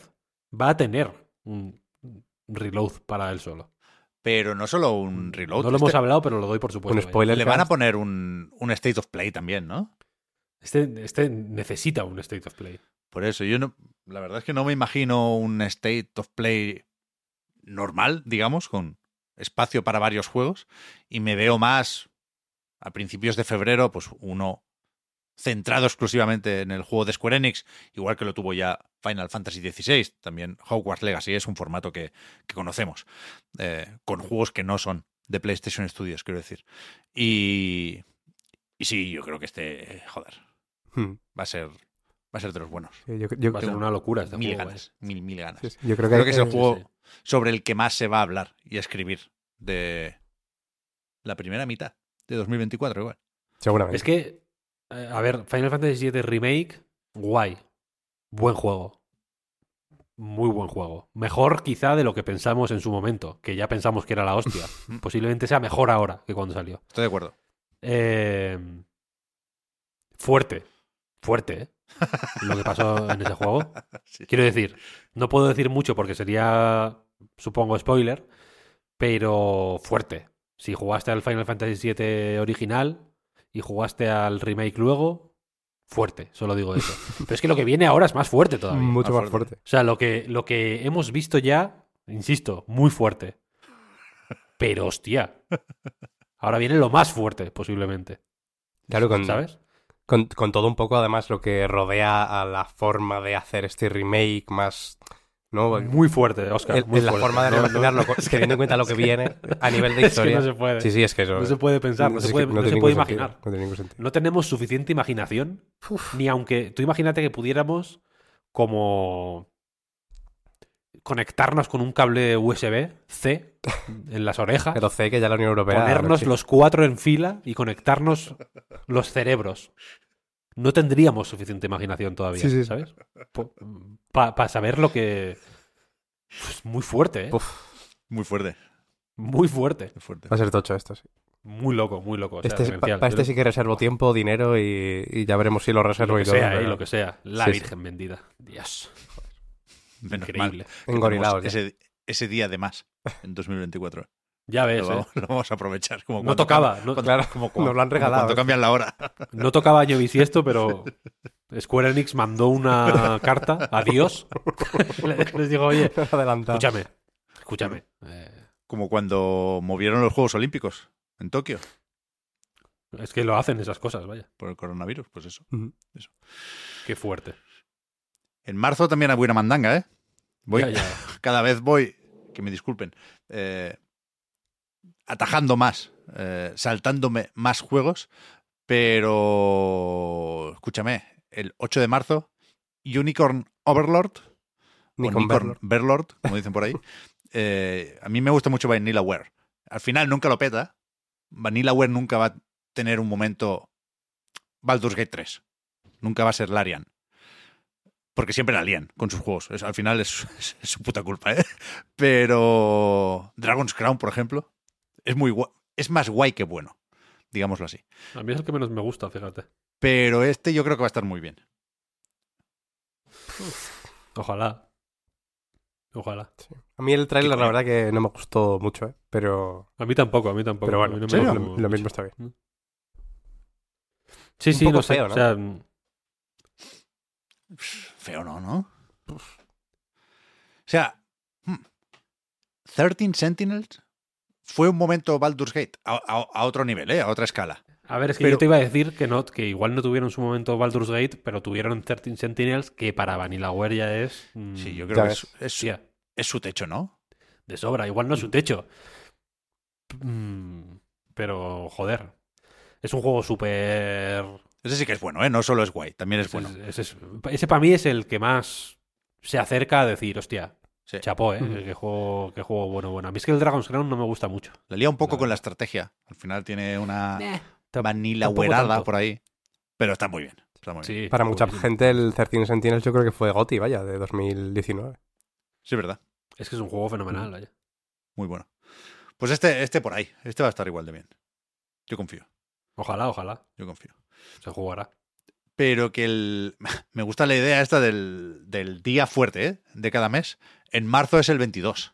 Speaker 2: va a tener un reload para él solo.
Speaker 1: Pero no solo un reload.
Speaker 2: no lo hemos
Speaker 1: este-
Speaker 2: hablado, pero lo doy por supuesto.
Speaker 4: Un
Speaker 2: vaya.
Speaker 4: spoiler.
Speaker 1: le van a poner un, un State of Play también, ¿no?
Speaker 2: Este, este necesita un State of Play.
Speaker 1: Por eso, yo no. La verdad es que no me imagino un State of Play normal, digamos, con espacio para varios juegos. Y me veo más a principios de febrero, pues uno centrado exclusivamente en el juego de Square Enix, igual que lo tuvo ya Final Fantasy XVI. También Hogwarts Legacy es un formato que, que conocemos, eh, con juegos que no son de PlayStation Studios, quiero decir. Y, y sí, yo creo que este, joder,
Speaker 4: Hmm.
Speaker 1: va a ser, va a ser de los buenos.
Speaker 4: Sí, yo, yo-
Speaker 2: Va a ser una locura este
Speaker 1: mil
Speaker 2: juego.
Speaker 1: ganas, mil, mil ganas.
Speaker 4: sí, sí, yo creo que,
Speaker 1: Creo que es el
Speaker 4: eh,
Speaker 1: juego
Speaker 2: sí.
Speaker 1: sobre el que más se va a hablar y a escribir de la primera mitad de 2024 igual.
Speaker 4: Seguramente.
Speaker 2: Es que, eh, a ver, Final Fantasy VII Remake, guay. Buen juego. Muy buen juego. Mejor quizá de lo que pensamos en su momento, que ya pensamos que era la hostia. Posiblemente sea mejor ahora que cuando salió.
Speaker 1: Estoy de acuerdo.
Speaker 2: Eh, fuerte. Fuerte, ¿eh? Lo que pasó en ese juego.
Speaker 1: Sí.
Speaker 2: Quiero decir, no puedo decir mucho porque sería, supongo, spoiler, pero fuerte. Si jugaste al Final Fantasy VII original y jugaste al remake luego, fuerte, solo digo eso. Pero es que lo que viene ahora es más fuerte todavía.
Speaker 4: mucho
Speaker 1: más
Speaker 4: más
Speaker 1: fuerte.
Speaker 4: fuerte.
Speaker 2: O sea, lo que, lo que hemos visto ya, insisto, muy fuerte. Pero hostia. Ahora viene lo más fuerte, posiblemente.
Speaker 4: Claro, con,
Speaker 2: ¿Sabes?
Speaker 4: con, con todo un poco además lo que rodea a la forma de hacer este remake más... ¿no?
Speaker 2: Muy fuerte, Oscar.
Speaker 4: El-
Speaker 2: muy
Speaker 4: en la forma de
Speaker 2: No, no,
Speaker 4: relacionarlo, con- teniendo en cuenta lo que viene a nivel de
Speaker 2: es que
Speaker 4: historia.
Speaker 2: no se puede.
Speaker 4: Sí, sí, es que eso...
Speaker 2: No se puede pensar, no, se puede, no se imaginar.
Speaker 4: No sentido.
Speaker 2: Tenemos suficiente imaginación, ni aunque tú imagínate que pudiéramos como conectarnos con un cable USB C en las orejas,
Speaker 4: Pero sé que ya la Unión Europea...
Speaker 2: ponernos los cuatro en fila y conectarnos los cerebros. No tendríamos suficiente imaginación todavía,
Speaker 4: Sí, sí.
Speaker 2: ¿sabes? Para saber lo que... Es muy fuerte, ¿eh?
Speaker 4: Uf,
Speaker 1: Muy fuerte,
Speaker 2: Muy fuerte.
Speaker 1: muy fuerte.
Speaker 4: va a ser tocho esto, sí.
Speaker 2: Muy loco, muy loco. o sea,
Speaker 4: Este, pa- para este sí que reservo tiempo, dinero y, y ya veremos si lo reservo
Speaker 2: lo
Speaker 4: y todo.
Speaker 2: sea,
Speaker 4: pero-
Speaker 2: eh, lo que sea. La
Speaker 4: Sí, sí.
Speaker 2: Virgen bendita. Dios.
Speaker 1: Menos
Speaker 2: Increíble.
Speaker 1: mal ese día de más en 2024.
Speaker 2: Ya ves,
Speaker 1: Lo
Speaker 2: eh.
Speaker 1: vamos, lo vamos a aprovechar. Como
Speaker 2: No tocaba, no-
Speaker 1: cuando-
Speaker 4: Claro,
Speaker 1: como
Speaker 4: nos lo han
Speaker 1: como
Speaker 4: regalado,
Speaker 1: Cuando
Speaker 4: eh.
Speaker 1: cambian la hora.
Speaker 2: No tocaba año bisiesto, pero Square Enix mandó una carta a Dios. Les digo, oye,
Speaker 4: Adelantado.
Speaker 2: escúchame, escúchame. eh,
Speaker 1: Como cuando movieron los Juegos Olímpicos en Tokio
Speaker 2: es que lo hacen esas cosas, vaya.
Speaker 1: por el coronavirus. Pues eso.
Speaker 4: Ujú.
Speaker 2: Qué fuerte.
Speaker 1: En marzo también hay buena mandanga, ¿eh? Voy,
Speaker 2: Ya, ya.
Speaker 1: cada vez voy, que me disculpen, eh, atajando más, eh, saltándome más juegos, pero escúchame, el 8 de marzo, Unicorn Overlord, Unicorn
Speaker 4: verlo.
Speaker 1: Verlord, como dicen por ahí, eh, a mí me gusta mucho Vanillaware. Al final nunca lo peta, Vanillaware nunca va a tener un momento Baldur's Gate 3, nunca va a ser Larian. Porque siempre la lían con sus juegos. Es- al final es, es- es su puta culpa, ¿eh? Pero Dragon's Crown, por ejemplo, es muy es más guay que bueno, digámoslo así.
Speaker 2: A mí es el que menos me gusta, fíjate.
Speaker 1: Pero este yo creo que va a estar muy bien.
Speaker 2: Ojalá. Ojalá.
Speaker 4: A mí el trailer,
Speaker 1: ¿Qué
Speaker 4: la verdad, que no me gustó mucho, ¿eh? Pero,
Speaker 2: A mí tampoco, a mí tampoco.
Speaker 4: pero bueno,
Speaker 2: mí no
Speaker 4: sí,
Speaker 2: me
Speaker 4: lo, lo mismo está bien.
Speaker 2: Sí,
Speaker 4: Un
Speaker 2: sí,
Speaker 4: poco
Speaker 2: no sé.
Speaker 4: feo, ¿no?
Speaker 2: O sea, mm,
Speaker 1: Feo no, ¿no? O sea, hmm, 13 Sentinels fue un momento Baldur's Gate a, a- a otro nivel, ¿eh? A otra escala.
Speaker 2: a ver, es que
Speaker 1: Pero-
Speaker 2: yo te iba a decir que no, que igual no tuvieron su momento Baldur's Gate, pero tuvieron 13 Sentinels, que para Vanillaware ya es. mm,
Speaker 1: Sí, yo creo que es, es-
Speaker 2: hostia,
Speaker 1: es su techo, ¿no?
Speaker 2: de sobra. Igual no es su techo. Mm, pero, joder. Es un juego súper.
Speaker 1: Ese sí que es bueno, ¿eh? No solo es guay, también es bueno.
Speaker 2: Ese, ese para mí es el que más se acerca a decir, hostia,
Speaker 1: Sí.
Speaker 2: chapó, ¿eh? Qué juego, qué juego bueno, bueno. A mí es que el Dragon's Crown no me gusta mucho.
Speaker 1: La lía un poco con la estrategia. Al final tiene una vanilla huerada por ahí. Pero está muy bien. Está muy bien.
Speaker 4: Para mucha gente el 13 Sentinels yo creo que fue GOTY, vaya, de 2019.
Speaker 1: Sí, es verdad.
Speaker 2: Es que es un juego fenomenal. vaya.
Speaker 1: Muy bueno. Pues este, este por ahí. Este va a estar igual de bien. Yo confío.
Speaker 2: Ojalá, ojalá.
Speaker 1: Yo confío.
Speaker 2: Se jugará.
Speaker 1: Pero que el. Me gusta la idea esta del, del día fuerte, ¿eh? De cada mes. En marzo es el 22.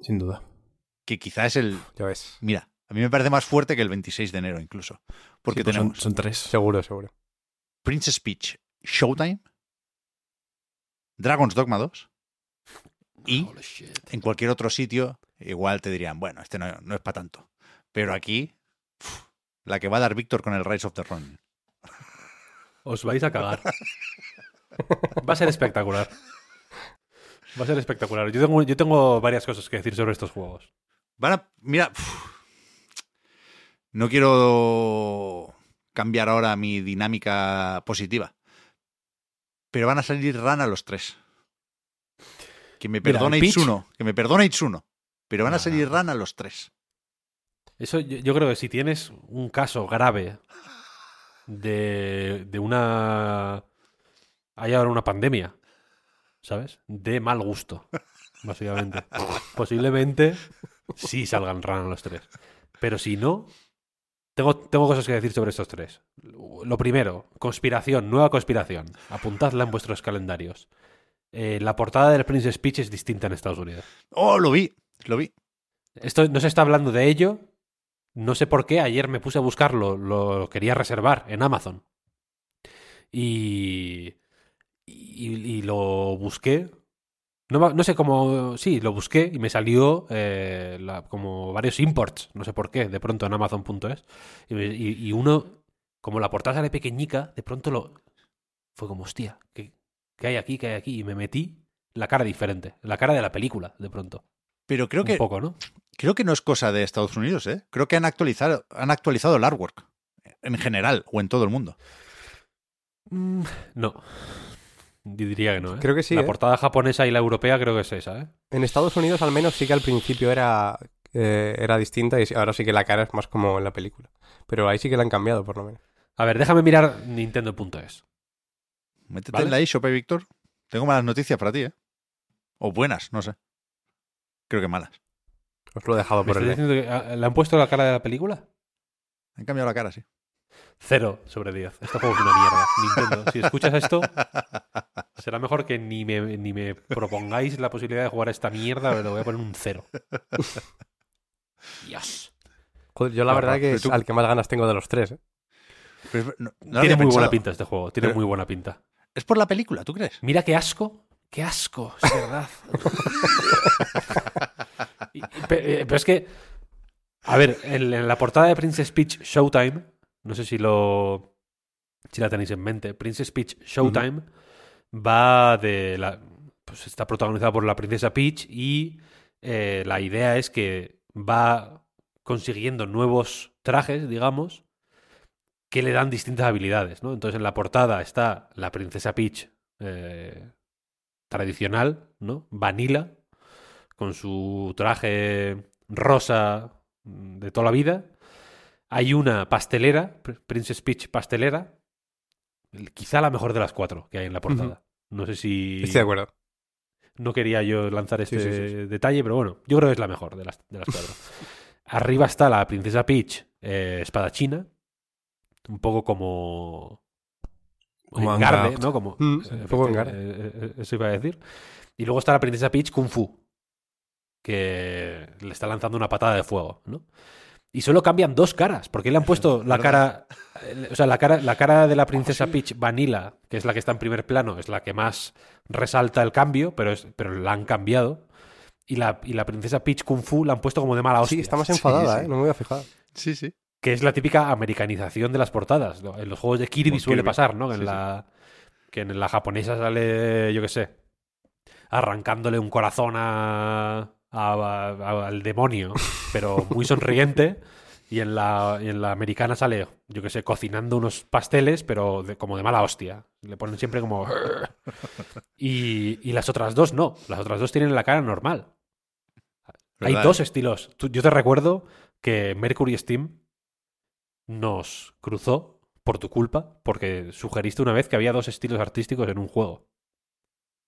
Speaker 3: Sin duda.
Speaker 1: Que quizá es el.
Speaker 4: Ya ves.
Speaker 1: Mira, a mí me parece más fuerte que el 26 de enero incluso. Porque
Speaker 3: Sí, pues son-
Speaker 1: tenemos
Speaker 3: son, tres.
Speaker 4: Seguro, seguro.
Speaker 1: Princess Peach Showtime, Dragon's Dogma 2 y en cualquier otro sitio igual te dirían, bueno, este no, no es para tanto. Pero aquí, la que va a dar Víctor con el Rise of the Ronin.
Speaker 2: Os vais a cagar. Va a ser espectacular. Va a ser espectacular. Yo tengo, yo tengo varias cosas que decir sobre estos juegos.
Speaker 1: Van a, mira, no quiero cambiar ahora mi dinámica positiva, pero van a salir rana los tres. Que me
Speaker 2: Mira, el Peach-
Speaker 1: Itsuno, que me perdone Itsuno, pero van a salir rana los tres.
Speaker 2: Eso yo, yo creo que si tienes un caso grave de, de una... Hay ahora una pandemia, ¿sabes? De mal gusto, básicamente. Posiblemente sí salgan ranas los tres. Pero si no, tengo, tengo cosas que decir sobre estos tres. Lo primero, conspiración, nueva conspiración. Apuntadla en vuestros calendarios. Eh, la portada del Princess Peach es distinta en Estados Unidos.
Speaker 1: Oh, lo vi, lo vi.
Speaker 2: Esto no se está hablando de ello. No sé por qué. Ayer me puse a buscarlo. Lo quería reservar en Amazon. Y. Y, y lo busqué. No, no sé cómo. Sí, lo busqué y me salió eh, la- como varios imports. No sé por qué. De pronto en Amazon.es. Y, me- y- y uno. Como la portada sale pequeñica, de pronto lo. Fue como, hostia, ¿qué, qué hay aquí? ¿Qué hay aquí? Y me metí la cara diferente. La cara de la película, de pronto.
Speaker 1: Pero creo
Speaker 2: Un
Speaker 1: que,
Speaker 2: poco, ¿no?
Speaker 1: creo que no es cosa de Estados Unidos, ¿eh? Creo que han actualizado, han actualizado el artwork. En general, o en todo el mundo.
Speaker 2: Mm, No. Yo diría que no, ¿eh?
Speaker 4: Creo que sí,
Speaker 2: La
Speaker 4: ¿eh?
Speaker 2: portada japonesa y la europea creo que es esa, ¿eh?
Speaker 4: En Estados Unidos al menos sí que al principio era, eh, era distinta y ahora sí que la cara es más como en la película. Pero ahí sí que la han cambiado, por lo menos.
Speaker 2: A ver, déjame mirar Nintendo.es.
Speaker 1: Métete
Speaker 2: ¿Vale?
Speaker 1: en la eShop, ¿eh, Víctor. Tengo malas noticias para ti, ¿eh? O buenas, no sé. Creo que malas.
Speaker 4: Os lo he dejado
Speaker 2: ¿Me
Speaker 4: por el...
Speaker 2: ah, le han puesto la cara de la película?
Speaker 1: Han cambiado la cara, sí.
Speaker 2: Cero sobre 10. Este juego es una mierda. Nintendo, si escuchas esto, será mejor que ni me, ni me propongáis la posibilidad de jugar a esta mierda, pero le voy a poner un cero. Dios.
Speaker 4: Joder, yo la
Speaker 1: No,
Speaker 4: verdad
Speaker 1: no,
Speaker 4: que
Speaker 1: pero
Speaker 4: es
Speaker 1: tú-
Speaker 4: al que más ganas tengo de los tres. ¿eh?
Speaker 1: Pero es- no- no lo
Speaker 2: Tiene muy buena pinta este juego. Tiene
Speaker 1: Pero-
Speaker 2: muy buena pinta.
Speaker 1: Es por la película, ¿tú crees?
Speaker 2: Mira qué asco. Qué asco, es verdad. Y- y- pe- eh, pero es que, a ver, en, en la portada de Princess Peach Showtime, no sé si lo si la tenéis en mente, Princess Peach Showtime va de la, pues está protagonizada por la princesa Peach y eh, la idea es que va consiguiendo nuevos trajes, digamos, que le dan distintas habilidades, ¿no? Entonces en la portada está la princesa Peach eh, tradicional, ¿no? Vanilla, con su traje rosa mm, de toda la vida. Hay una pastelera, Pr- Princess Peach pastelera, el- quizá la mejor de las cuatro que hay en la portada. No sé si...
Speaker 4: Estoy de acuerdo.
Speaker 2: No quería yo lanzar este
Speaker 4: Sí, sí, sí, sí.
Speaker 2: detalle, pero bueno, yo creo que es la mejor de las, de las cuatro. Arriba está la princesa Peach, eh, espadachina, un poco como...
Speaker 3: Como
Speaker 2: Engarde. ¿no? Como,
Speaker 4: Mm,
Speaker 2: eh,
Speaker 4: un poco Engarde.
Speaker 2: eh, eh, Eso iba a decir. Y luego está la princesa Peach Kung Fu, que le está lanzando una patada de fuego, ¿no? Y solo cambian dos caras, porque le han puesto la cara, eh, o sea, la cara, la cara de la princesa Peach Vanilla, que es la que está en primer plano, es la que más resalta el cambio, pero, es, pero la han cambiado. Y la, y la princesa Peach Kung Fu la han puesto como de mala hostia.
Speaker 4: Sí, está más enfadada,
Speaker 1: sí.
Speaker 4: ¿eh? No me voy a fijar.
Speaker 1: Sí, sí.
Speaker 2: Que es la típica americanización de las portadas. ¿no? En los juegos de Kirby suele
Speaker 1: Kirby.
Speaker 2: pasar, ¿no? Que en,
Speaker 1: Sí,
Speaker 2: la, que en la japonesa sale, yo qué sé, arrancándole un corazón a, a- a- al demonio, pero muy sonriente. Y en, la, y en la americana sale, yo qué sé, cocinando unos pasteles, pero de- como de mala hostia. Le ponen siempre como... Y, y las otras dos no. Las otras dos tienen la cara normal. Hay
Speaker 1: ¿Verdad,
Speaker 2: dos estilos. Tú- yo te recuerdo que Mercury Steam nos cruzó por tu culpa porque sugeriste una vez que había dos estilos artísticos en un juego.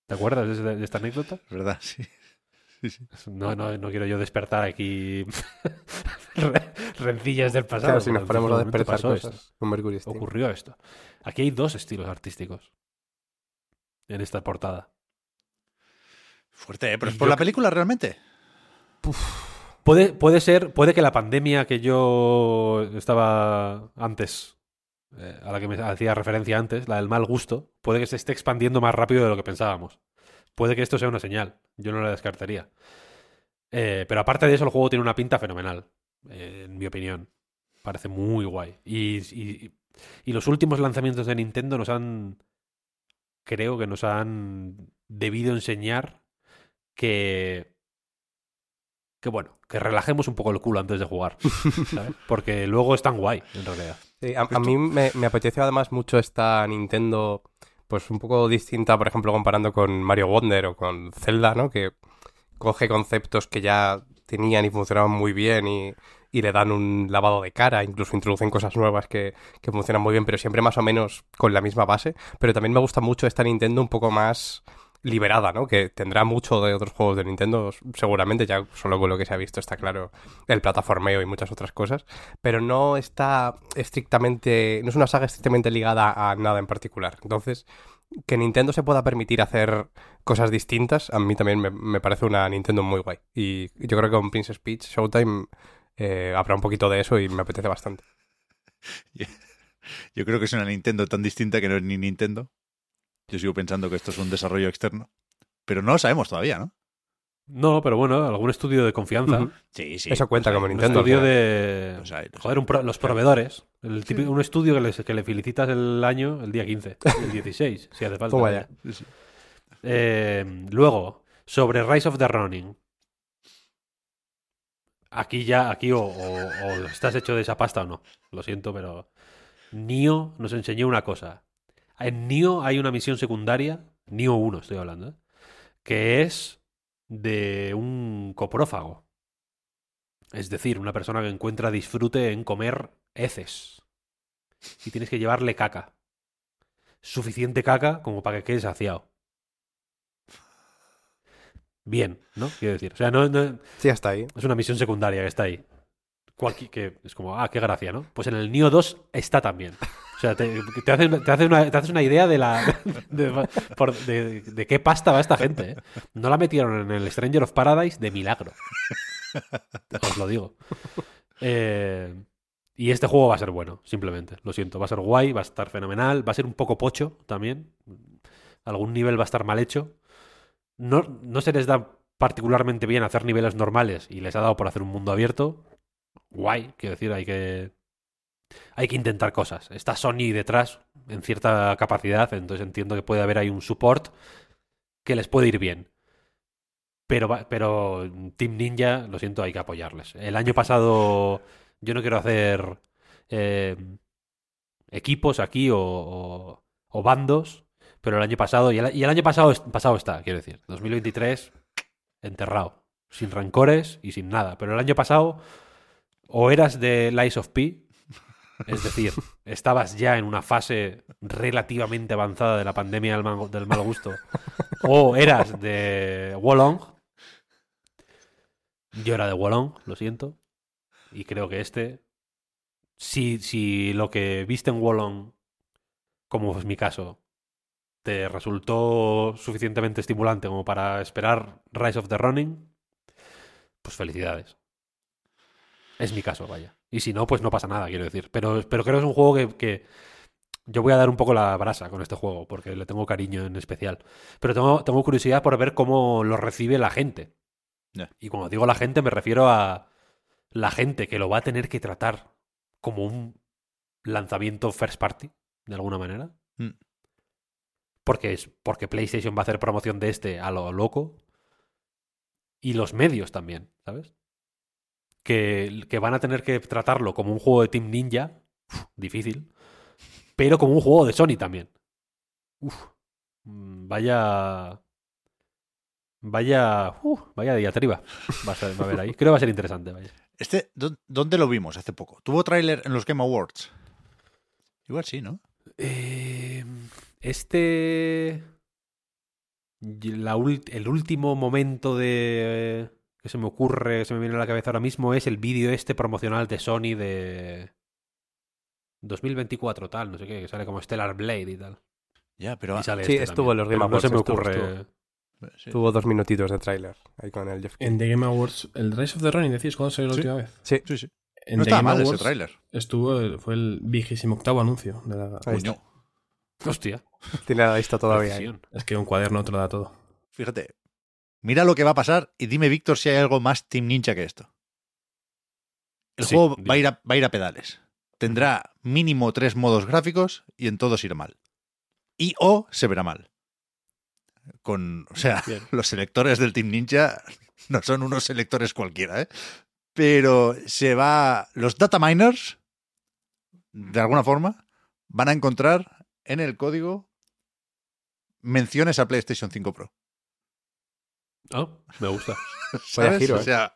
Speaker 2: ¿Te acuerdas de, de esta anécdota?
Speaker 1: Es verdad, sí. Sí, sí.
Speaker 2: No, no, no quiero yo despertar aquí re- rencillas del pasado.
Speaker 4: Claro, si nos ponemos a despertar
Speaker 2: pasó
Speaker 4: cosas
Speaker 2: esto.
Speaker 4: con Mercury Steam.
Speaker 2: Ocurrió esto. Aquí hay dos estilos artísticos en esta portada.
Speaker 1: Fuerte, ¿eh? Pero es por
Speaker 2: yo
Speaker 1: la película realmente.
Speaker 2: Puede, puede ser, puede que la pandemia que yo estaba antes, eh, a la que me hacía referencia antes, la del mal gusto, puede que se esté expandiendo más rápido de lo que pensábamos. Puede que esto sea una señal. Yo no la descartaría. Eh, pero aparte de eso, el juego tiene una pinta fenomenal, eh, en mi opinión. Parece muy guay. Y, y- y los últimos lanzamientos de Nintendo nos han. Creo que nos han debido enseñar que. Que bueno, que relajemos un poco el culo antes de jugar. ¿sabes? Porque luego es tan guay, en realidad.
Speaker 4: Sí, a, a mí me, me apetece además mucho esta Nintendo, pues un poco distinta, por ejemplo, comparando con Mario Wonder o con Zelda, ¿no? Que coge conceptos que ya tenían y funcionaban muy bien y, y le dan un lavado de cara, incluso introducen cosas nuevas que, que funcionan muy bien, pero siempre más o menos con la misma base. Pero también me gusta mucho esta Nintendo un poco más liberada, ¿no? Que tendrá mucho de otros juegos de Nintendo, seguramente, ya solo con lo que se ha visto está claro el plataformeo y muchas otras cosas, pero no está estrictamente, no es una saga estrictamente ligada a nada en particular. Entonces, que Nintendo se pueda permitir hacer cosas distintas, a mí también me, parece una Nintendo muy guay. Y yo creo que con Princess Peach Showtime eh, habrá un poquito de eso y me apetece bastante.
Speaker 1: Yo creo que es una Nintendo tan distinta que no es ni Nintendo. Yo sigo pensando que esto es un desarrollo externo. Pero no lo sabemos todavía, ¿no?
Speaker 2: No, pero bueno, algún estudio de confianza.
Speaker 1: Sí, sí.
Speaker 4: Eso cuenta
Speaker 1: los hay,
Speaker 4: como
Speaker 2: Un
Speaker 4: Nintendo.
Speaker 2: estudio
Speaker 4: al final.
Speaker 2: de. Joder, un pro- los proveedores. El típico- Un estudio que, les- que le felicitas el año, el día 15, el 16, si hace falta.
Speaker 4: Toma ya.
Speaker 1: Sí, sí.
Speaker 2: Eh, luego, sobre Rise of the Running. Aquí ya, aquí o, o- o estás hecho de esa pasta o no. Lo siento, pero. Nio nos enseñó una cosa. En Nio hay una misión secundaria, Nio 1 estoy hablando, ¿eh? que es de un coprófago. Es decir, una persona que encuentra disfrute en comer heces. Y tienes que llevarle caca. Suficiente caca como para que quede saciado. Bien, ¿no? Quiero decir. O sea, no, no-
Speaker 4: Sí, hasta ahí.
Speaker 2: es una misión secundaria que está ahí. Que es como, ah, qué gracia, ¿no? Pues en el Neo 2 está también. O sea, te, te hace, te hace una, te haces una idea de la de qué pasta va esta gente. ¿eh? No la metieron en el Stranger of Paradise de milagro. Os lo digo. Eh, y este juego va a ser bueno, simplemente. Lo siento, va a ser guay, va a estar fenomenal, va a ser un poco pocho también. Algún nivel va a estar mal hecho. No, no se les da particularmente bien hacer niveles normales y les ha dado por hacer un mundo abierto. Guay, quiero decir, hay que hay que intentar cosas. Está Sony detrás en cierta capacidad, entonces entiendo que puede haber ahí un support que les puede ir bien. Pero, pero Team Ninja, lo siento, hay que apoyarles. El año pasado yo no quiero hacer eh, equipos aquí o, o- bandos, pero el año pasado, y el, y el año pasado, pasado está, quiero decir, 2023 enterrado, sin rencores y sin nada. Pero el año pasado o eras de Lies of P, es decir, estabas ya en una fase relativamente avanzada de la pandemia del mal, del mal gusto, o eras de Wolong. Yo era de Wolong, lo siento. Y creo que este, si, si lo que viste en Wolong, como es mi caso, te resultó suficientemente estimulante como para esperar Rise of the Running, pues felicidades. Es mi caso, vaya. Y si no, pues no pasa nada, quiero decir. Pero, pero creo que es un juego que, que yo voy a dar un poco la brasa con este juego, porque le tengo cariño en especial. Pero tengo, tengo curiosidad por ver cómo lo recibe la gente. Y cuando digo la gente, me refiero a la gente que lo va a tener que tratar como un lanzamiento first party, de alguna manera.
Speaker 1: Mm.
Speaker 2: Porque, es, porque PlayStation va a hacer promoción de este a lo loco. Y los medios también, ¿sabes? Que, que van a tener que tratarlo como un juego de Team Ninja. uf, difícil. Pero como un juego de Sony también. Uf, mm, vaya. Vaya. vaya diatriba. Va a, ser- va a haber ahí. Creo que va a ser interesante, vaya.
Speaker 1: Este, ¿dó- ¿dónde lo vimos hace poco? ¿Tuvo tráiler en los Game Awards? Igual sí, ¿no?
Speaker 2: Eh, este. la el último momento de. Que se me ocurre, que se me viene a la cabeza ahora mismo, es el vídeo este promocional de Sony de. 2024, tal, no sé qué, que sale como Stellar Blade y tal.
Speaker 1: Ya, pero
Speaker 2: Y sale
Speaker 4: Sí,
Speaker 2: este
Speaker 4: estuvo en los. Game
Speaker 2: Pero No se me
Speaker 4: Awards, estuvo,
Speaker 2: ocurre.
Speaker 4: estuvo.
Speaker 1: sí.
Speaker 4: Tuvo dos minutitos de tráiler ahí con el Jeff
Speaker 3: En The Game Awards, el Rise of the Running, decís, ¿cuándo salió la
Speaker 1: Sí.
Speaker 3: última vez?
Speaker 4: Sí,
Speaker 1: Sí, sí.
Speaker 3: En
Speaker 1: No
Speaker 3: The
Speaker 1: estaba
Speaker 3: Game
Speaker 1: mal ese
Speaker 3: Awards
Speaker 1: tráiler.
Speaker 3: Estuvo, fue el vigésimo octavo anuncio. De la...
Speaker 1: Coño.
Speaker 2: Hostia.
Speaker 4: tiene la lista todavía.
Speaker 3: Es que un cuaderno te lo da todo.
Speaker 1: Fíjate. Mira lo que va a pasar y dime, Víctor, si hay algo más Team Ninja que esto. El
Speaker 2: Sí,
Speaker 1: juego va a, ir a, va a ir a pedales. Tendrá mínimo tres modos gráficos y en todos irá mal. Y o se verá mal. Con, o sea,
Speaker 2: Bien.
Speaker 1: los selectores del Team Ninja no son unos selectores cualquiera, ¿eh? Pero se va. Los data miners, de alguna forma, van a encontrar en el código menciones a PlayStation 5 Pro.
Speaker 2: Ah, me gusta.
Speaker 4: Vaya
Speaker 1: ¿Sabes?
Speaker 4: giro,
Speaker 1: o
Speaker 4: ¿eh?
Speaker 1: sea,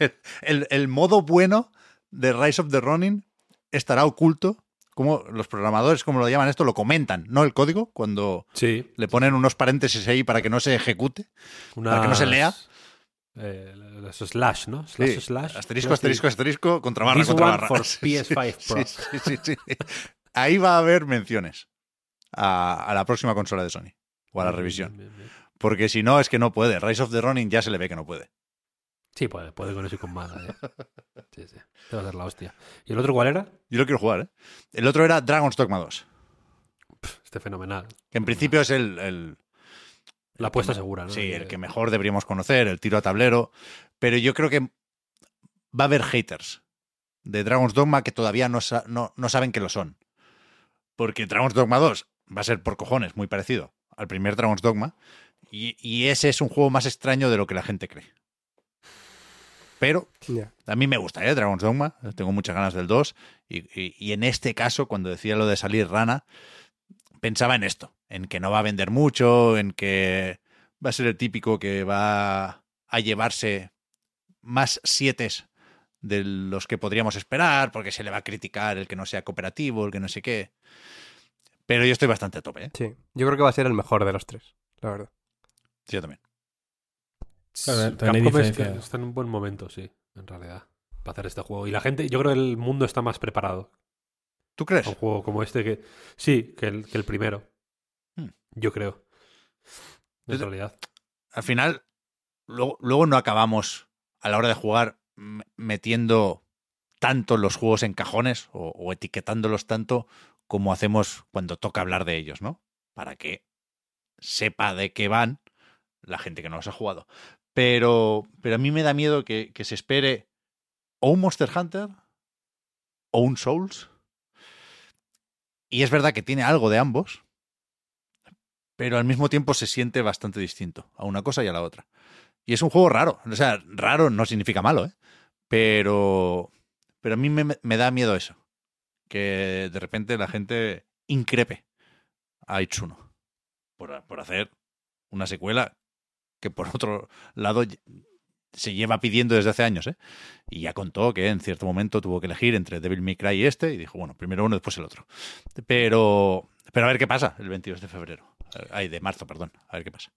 Speaker 1: el, el modo bueno de Rise of the Ronin estará oculto. Como los programadores, como lo llaman esto, lo comentan, ¿no? El código, cuando
Speaker 2: Sí.
Speaker 1: le ponen unos paréntesis ahí para que no se ejecute. Para que no se lea.
Speaker 2: unas, Eh, los slash, ¿no? Slash,
Speaker 1: Sí,
Speaker 2: slash.
Speaker 1: Asterisco, asterisco, asterisco, contra barra,
Speaker 2: This
Speaker 1: contra
Speaker 2: one
Speaker 1: barra.
Speaker 2: for
Speaker 1: Sí,
Speaker 2: PS5
Speaker 1: sí,
Speaker 2: Pro.
Speaker 1: sí, sí, sí. Ahí va a haber menciones a, a la próxima consola de Sony o a la revisión.
Speaker 2: bien, bien, bien.
Speaker 1: Porque si no, es que no puede. Rise of the Ronin ya se le ve que no puede.
Speaker 2: Sí, puede, puede con eso y con más. eh. Sí, sí. Te va a hacer la hostia. ¿Y el otro cuál era?
Speaker 1: Yo lo quiero jugar, ¿eh? El otro era Dragon's Dogma 2,
Speaker 2: Este fenomenal.
Speaker 1: que en principio es el, el-
Speaker 2: La apuesta segura, ¿no?
Speaker 1: sí, el que mejor deberíamos conocer, el tiro a tablero. Pero yo creo que va a haber haters de Dragon's Dogma que todavía no, sa- no, no saben que lo son. Porque Dragon's Dogma 2 va a ser por cojones muy parecido al primer Dragon's Dogma. Y, y ese es un juego más extraño de lo que la gente cree. Pero a mí me gusta, ¿eh? Dragon's Dogma. Tengo muchas ganas del 2. Y, y- y en este caso, cuando decía lo de salir rana, pensaba en esto. En que no va a vender mucho, en que va a ser el típico que va a llevarse más sietes de los que podríamos esperar, porque se le va a criticar el que no sea cooperativo, el que no sé qué. Pero yo estoy bastante a tope, ¿eh?
Speaker 4: Sí. Yo creo que va a ser el mejor de los tres, la verdad.
Speaker 1: Sí, yo también.
Speaker 3: Claro, también hay
Speaker 2: Capcom es-
Speaker 3: diferencias.
Speaker 2: está en un buen momento, sí, en realidad. para hacer este juego. Y la gente, yo creo que el mundo está más preparado
Speaker 1: ¿Tú crees?
Speaker 2: a un juego como este que. Sí, que el, que el primero.
Speaker 1: Hmm.
Speaker 2: Yo creo. En realidad.
Speaker 1: Al final, luego, luego no acabamos a la hora de jugar metiendo tanto los juegos en cajones o, o etiquetándolos tanto como hacemos cuando toca hablar de ellos, ¿no? Para que sepa de qué van la gente que no los ha jugado. Pero, pero a mí me da miedo que, que se espere o un Monster Hunter o un Souls. Y es verdad que tiene algo de ambos, pero al mismo tiempo se siente bastante distinto a una cosa y a la otra. Y es un juego raro. O sea, raro no significa malo, ¿eh? Pero, pero a mí me, me da miedo eso. Que de repente la gente increpe a Itsuno por, por hacer una secuela que por otro lado se lleva pidiendo desde hace años, ¿eh? Y ya contó que en cierto momento tuvo que elegir entre Devil May Cry y este y dijo, bueno, primero uno, después el otro. Pero, pero a ver qué pasa el 22 de febrero. Ay, de marzo, perdón. A ver qué pasa.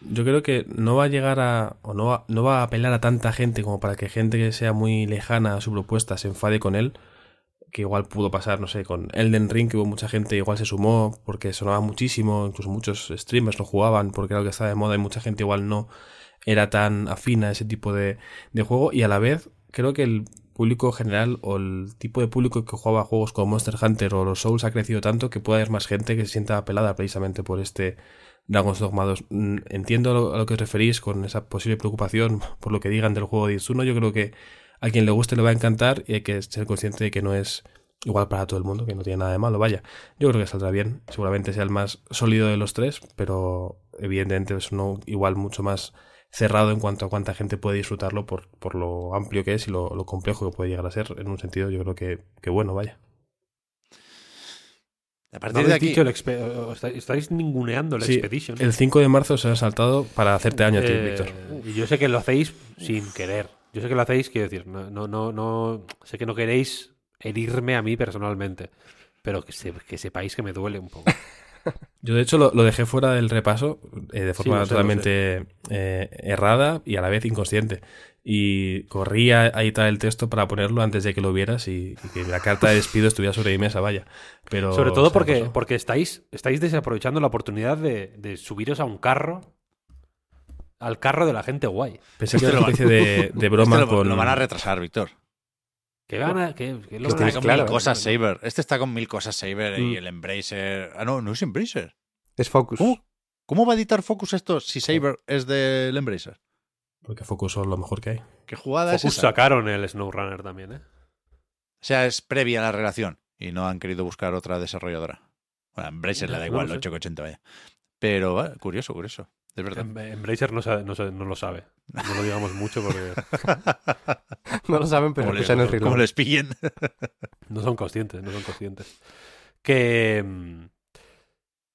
Speaker 3: Yo creo que no va a llegar a. o no va, no va a apelar a tanta gente como para que gente que sea muy lejana a su propuesta se enfade con él. Que igual pudo pasar, no sé, con Elden Ring, que hubo mucha gente igual se sumó porque sonaba muchísimo, incluso muchos streamers lo jugaban porque era lo que estaba de moda y mucha gente igual no era tan afina a ese tipo de, de juego. Y a la vez, creo que el público general o el tipo de público que jugaba juegos como Monster Hunter o los Souls ha crecido tanto que puede haber más gente que se sienta apelada precisamente por este Dragon's Dogma 2. Mm, Entiendo a lo, que os referís con esa posible preocupación por lo que digan del juego de Itsuno. Yo creo que a quien le guste le va a encantar y hay que ser consciente de que no es igual para todo el mundo, que no tiene nada de malo. Vaya, yo creo que saldrá bien. Seguramente sea el más sólido de los tres, pero evidentemente es uno igual mucho más cerrado en cuanto a cuánta gente puede disfrutarlo por, por lo amplio que es y lo, lo complejo que puede llegar a ser. En un sentido, yo creo que, que bueno, vaya.
Speaker 1: A
Speaker 2: No
Speaker 1: partir de aquí,
Speaker 2: dicho el estáis, estáis ninguneando el
Speaker 3: Sí,
Speaker 2: Expedition.
Speaker 3: El 5 de marzo se ha saltado para hacerte daño a ti,
Speaker 2: Eh,
Speaker 3: Víctor.
Speaker 2: Y yo sé que lo hacéis sin querer. Yo sé que lo hacéis, quiero decir, no, no, no, no sé que no queréis herirme a mí personalmente, pero que, se- que sepáis que me duele un poco.
Speaker 3: Yo, de hecho, lo, lo dejé fuera del repaso eh, de forma
Speaker 2: sé,
Speaker 3: totalmente eh, errada y a la vez inconsciente. Y corría a editar el texto para ponerlo antes de que lo vieras y, y que la carta de despido estuviera sobre mi mesa, vaya. Pero
Speaker 2: Sobre todo porque, porque estáis, estáis desaprovechando la oportunidad de, de subiros a un carro, al carro de la gente guay.
Speaker 3: Pensé que
Speaker 1: Este
Speaker 3: era una
Speaker 1: lo-
Speaker 3: especie de, de broma
Speaker 1: este lo,
Speaker 3: con...
Speaker 1: lo van a retrasar, Víctor.
Speaker 2: Que van a. Que, que lo
Speaker 1: Este
Speaker 2: van a-
Speaker 1: está con
Speaker 4: claro,
Speaker 1: mil cosas Saber. Este está con mil cosas Saber y
Speaker 3: Mm.
Speaker 1: el Embracer. Ah, no, no es Embracer.
Speaker 4: Es Focus.
Speaker 1: ¿Cómo? ¿Cómo va a editar Focus esto si Saber es del Embracer?
Speaker 3: Porque Focus son lo mejor que hay.
Speaker 1: ¿Qué jugada es
Speaker 2: Focus
Speaker 1: esa?
Speaker 2: sacaron el SnowRunner también, ¿eh?
Speaker 1: O sea, es previa a la relación y no han querido buscar otra desarrolladora. Bueno, a Embracer le da
Speaker 2: no
Speaker 1: igual,
Speaker 2: lo sé.
Speaker 1: 880 vaya. Pero, ah, curioso, curioso. Es verdad.
Speaker 2: Em- Embracer no, sabe- no, sabe- no lo sabe. No lo digamos mucho porque
Speaker 4: No lo saben, pero
Speaker 1: Como,
Speaker 4: escuchan
Speaker 1: les,
Speaker 4: ritmo.
Speaker 1: como les pillen.
Speaker 2: no son conscientes, no son conscientes. Que, mm,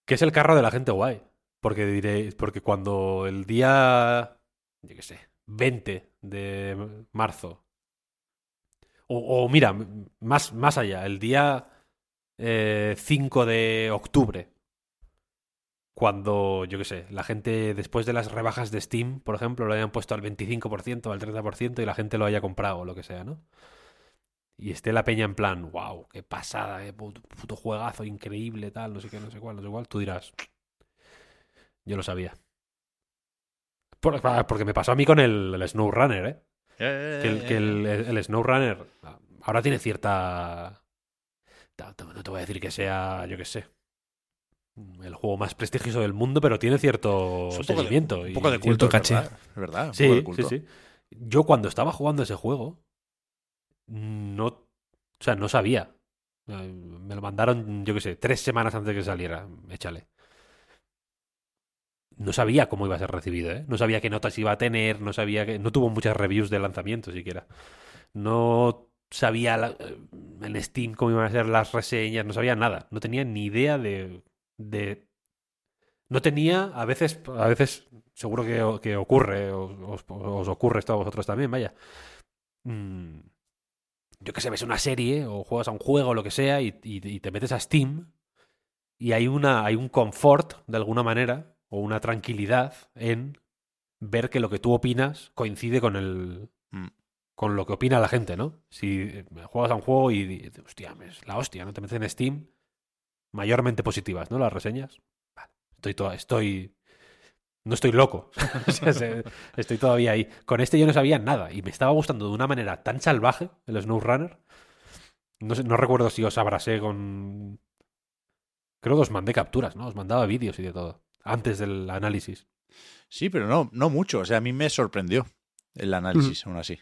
Speaker 2: que es el carro de la gente guay. Porque diré, porque cuando el día, yo qué sé, 20 de marzo, o, o mira, más, más allá, el día eh, 5 de octubre, cuando, yo qué sé, la gente después de las rebajas de Steam, por ejemplo, lo hayan puesto al 25%, al 30% y la gente lo haya comprado o lo que sea, ¿no? Y esté la peña en plan, wow, qué pasada, qué puto, puto juegazo, increíble, tal, no sé qué, no sé cuál, no sé cuál, tú dirás, yo lo sabía. Por- porque me pasó a mí con el, el SnowRunner, ¿eh? Que el, que el, el SnowRunner ahora tiene cierta... ta- ta- No te voy a decir que sea, yo qué sé, el juego más prestigioso del mundo, pero tiene cierto
Speaker 1: Es un poco de-
Speaker 2: seguimiento.
Speaker 1: un
Speaker 2: y
Speaker 1: poco de
Speaker 2: cierto
Speaker 1: culto, es
Speaker 3: caché.
Speaker 1: verdad. Es verdad, un
Speaker 2: Sí,
Speaker 1: poco de culto.
Speaker 2: sí. Yo cuando estaba jugando ese juego, no, o sea, no sabía. Eh, Me lo mandaron, yo qué sé, tres semanas antes de que saliera. Échale. No sabía cómo iba a ser recibido, ¿eh? No sabía qué notas iba a tener, no sabía que... No tuvo muchas reviews de lanzamiento siquiera. No sabía la- eh, en Steam cómo iban a ser las reseñas, no sabía nada. No tenía ni idea de... de... No tenía, a veces, a veces seguro que, que ocurre, os, os- ocurre esto a vosotros también, vaya. Mm, yo que sé, ves una serie o juegas a un juego o lo que sea y, y- y te metes a Steam y hay, una, hay un confort, de alguna manera, o una tranquilidad en ver que lo que tú opinas coincide con el,
Speaker 1: Mm.
Speaker 2: con lo que opina la gente, ¿no? Si eh, juegas a un juego y hostia, es la hostia, ¿no? Te metes en Steam, mayormente positivas, ¿no? Las reseñas. Vale, estoy toda, estoy. No estoy loco. Estoy todavía ahí. Con este yo no sabía nada y me estaba gustando de una manera tan salvaje el SnowRunner. No, sé, no recuerdo si os abrasé con. Creo que os mandé capturas, ¿no? Os mandaba vídeos y de todo. Antes del análisis.
Speaker 1: Sí, pero no, no mucho. O sea, a mí me sorprendió el análisis, aún así.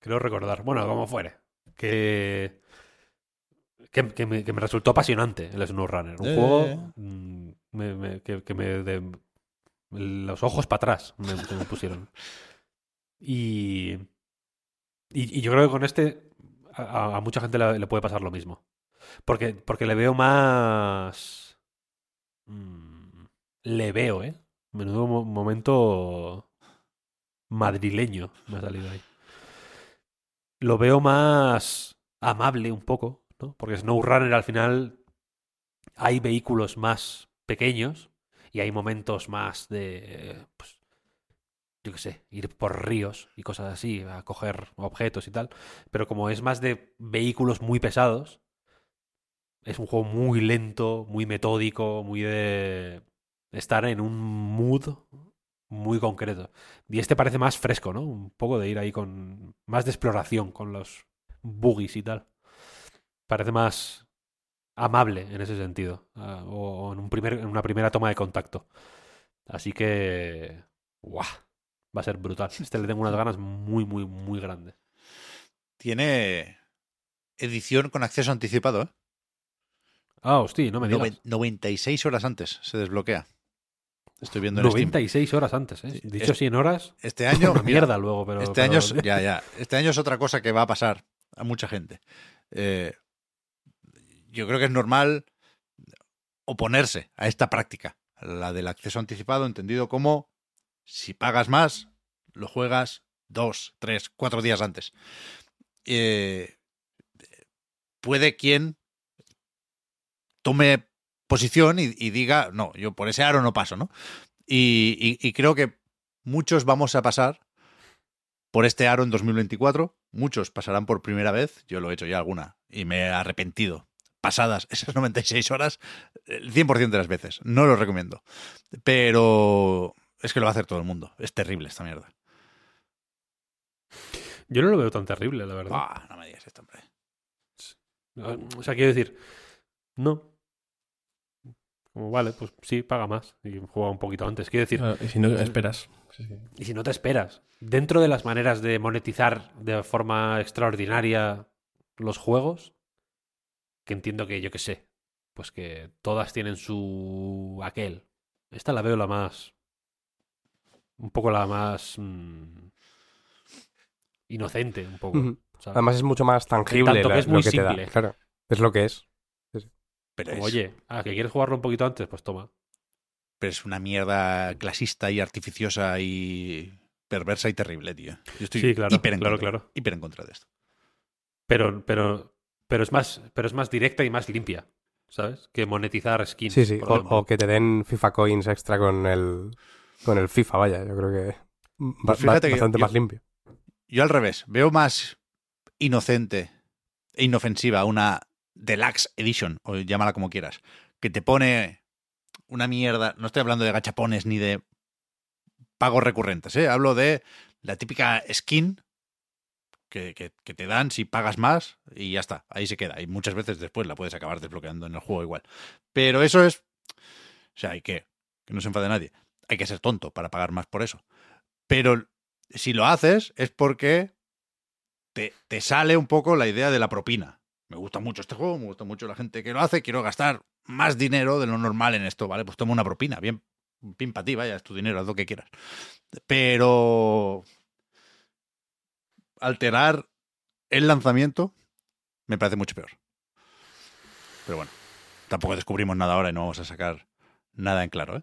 Speaker 2: Creo recordar. Bueno, como fuere. Que. Que, que me, que me resultó apasionante el SnowRunner. Un
Speaker 1: Eh.
Speaker 2: juego mm, me- me- que, que me. de- los ojos para atrás me, pusieron. Y, y. y yo creo que con este. A, a mucha gente le, le puede pasar lo mismo. Porque, porque le veo más. mm, le veo, ¿eh? Menudo mo- momento madrileño me ha salido ahí. Lo veo más amable un poco, ¿no? Porque SnowRunner al final hay vehículos más pequeños y hay momentos más de, pues, yo qué sé, ir por ríos y cosas así, a coger objetos y tal. Pero como es más de vehículos muy pesados, es un juego muy lento, muy metódico, muy de estar en un mood muy concreto. Y este parece más fresco, ¿no? Un poco de ir ahí con más de exploración con los buggies y tal. Parece más amable en ese sentido. ah, o o en, un primer, en una primera toma de contacto. Así que... ¡Guau! Va a ser brutal. Este le tengo unas ganas muy, muy, muy grandes.
Speaker 1: Tiene edición con acceso anticipado, ¿eh?
Speaker 2: Ah, hostia, no me digas.
Speaker 1: Noven- 96 horas antes se desbloquea. Estoy viendo en Steam.
Speaker 2: 96 horas antes, ¿eh? Dicho
Speaker 1: es-
Speaker 2: 100 horas,
Speaker 1: Este año,
Speaker 2: una
Speaker 1: mira,
Speaker 2: mierda luego, pero...
Speaker 1: este
Speaker 2: pero-
Speaker 1: año es, ya, ya. Este año es otra cosa que va a pasar a mucha gente. Eh, yo creo que es normal oponerse a esta práctica, la del acceso anticipado, entendido como si pagas más, lo juegas dos, tres, cuatro días antes. Eh, puede quien tome posición y, diga, no, yo por ese aro no paso, ¿no? Y, y- y creo que muchos vamos a pasar por este aro en 2024. Muchos pasarán por primera vez. Yo lo he hecho ya alguna y me he arrepentido. Pasadas esas 96 horas, el 100% de las veces. No lo recomiendo. Pero es que lo va a hacer todo el mundo. Es terrible esta mierda.
Speaker 2: Yo no lo veo tan terrible, la verdad.
Speaker 1: Ah, no me digas esto, hombre.
Speaker 2: O sea, quiero decir, no. Como vale, pues sí, paga más y juega un poquito antes. Quiero decir,
Speaker 3: y si no, esperas. Sí, sí.
Speaker 2: y si no te esperas, dentro de las maneras de monetizar de forma extraordinaria los juegos, que entiendo que yo que sé, pues que todas tienen su aquel. Esta la veo la más. Un poco la más. mm, inocente, un poco.
Speaker 4: Además es mucho más tangible
Speaker 2: tanto que
Speaker 4: la-
Speaker 2: es muy
Speaker 4: lo que te da. Claro, es lo que es.
Speaker 1: Pero
Speaker 2: Como,
Speaker 1: es,
Speaker 2: oye, ah, que quieres jugarlo un poquito antes, pues toma.
Speaker 1: pero es una mierda clasista y artificiosa y perversa y terrible, tío. Yo estoy
Speaker 2: Sí, claro,
Speaker 1: hiper en
Speaker 2: claro,
Speaker 1: contra,
Speaker 2: claro.
Speaker 1: hiper en contra de esto.
Speaker 2: Pero, pero, pero es más, pero es más directa y más limpia, ¿sabes? Que monetizar skins.
Speaker 4: Sí, sí. O, que te den FIFA coins extra con el, con el FIFA, vaya. Yo creo que
Speaker 1: Pues fíjate que
Speaker 4: bastante
Speaker 1: yo-
Speaker 4: más limpio.
Speaker 1: Yo al revés, veo más inocente e inofensiva una Deluxe Edition, o llámala como quieras, que te pone una mierda. No estoy hablando de gachapones ni de pagos recurrentes, ¿eh? hablo de la típica skin que, te dan si pagas más y ya está, ahí se queda. Y muchas veces después la puedes acabar desbloqueando en el juego igual. Pero eso es. O sea, hay que. Que no se enfade nadie. Hay que ser tonto para pagar más por eso. Pero si lo haces es porque te, te sale un poco la idea de la propina. Me gusta mucho este juego, me gusta mucho la gente que lo hace, quiero gastar más dinero de lo normal en esto, ¿vale? Pues toma una propina, bien, para ti, vaya, es tu dinero, haz lo que quieras. Pero alterar el lanzamiento me parece mucho peor. Pero bueno, tampoco descubrimos nada ahora y no vamos a sacar nada en claro, ¿eh?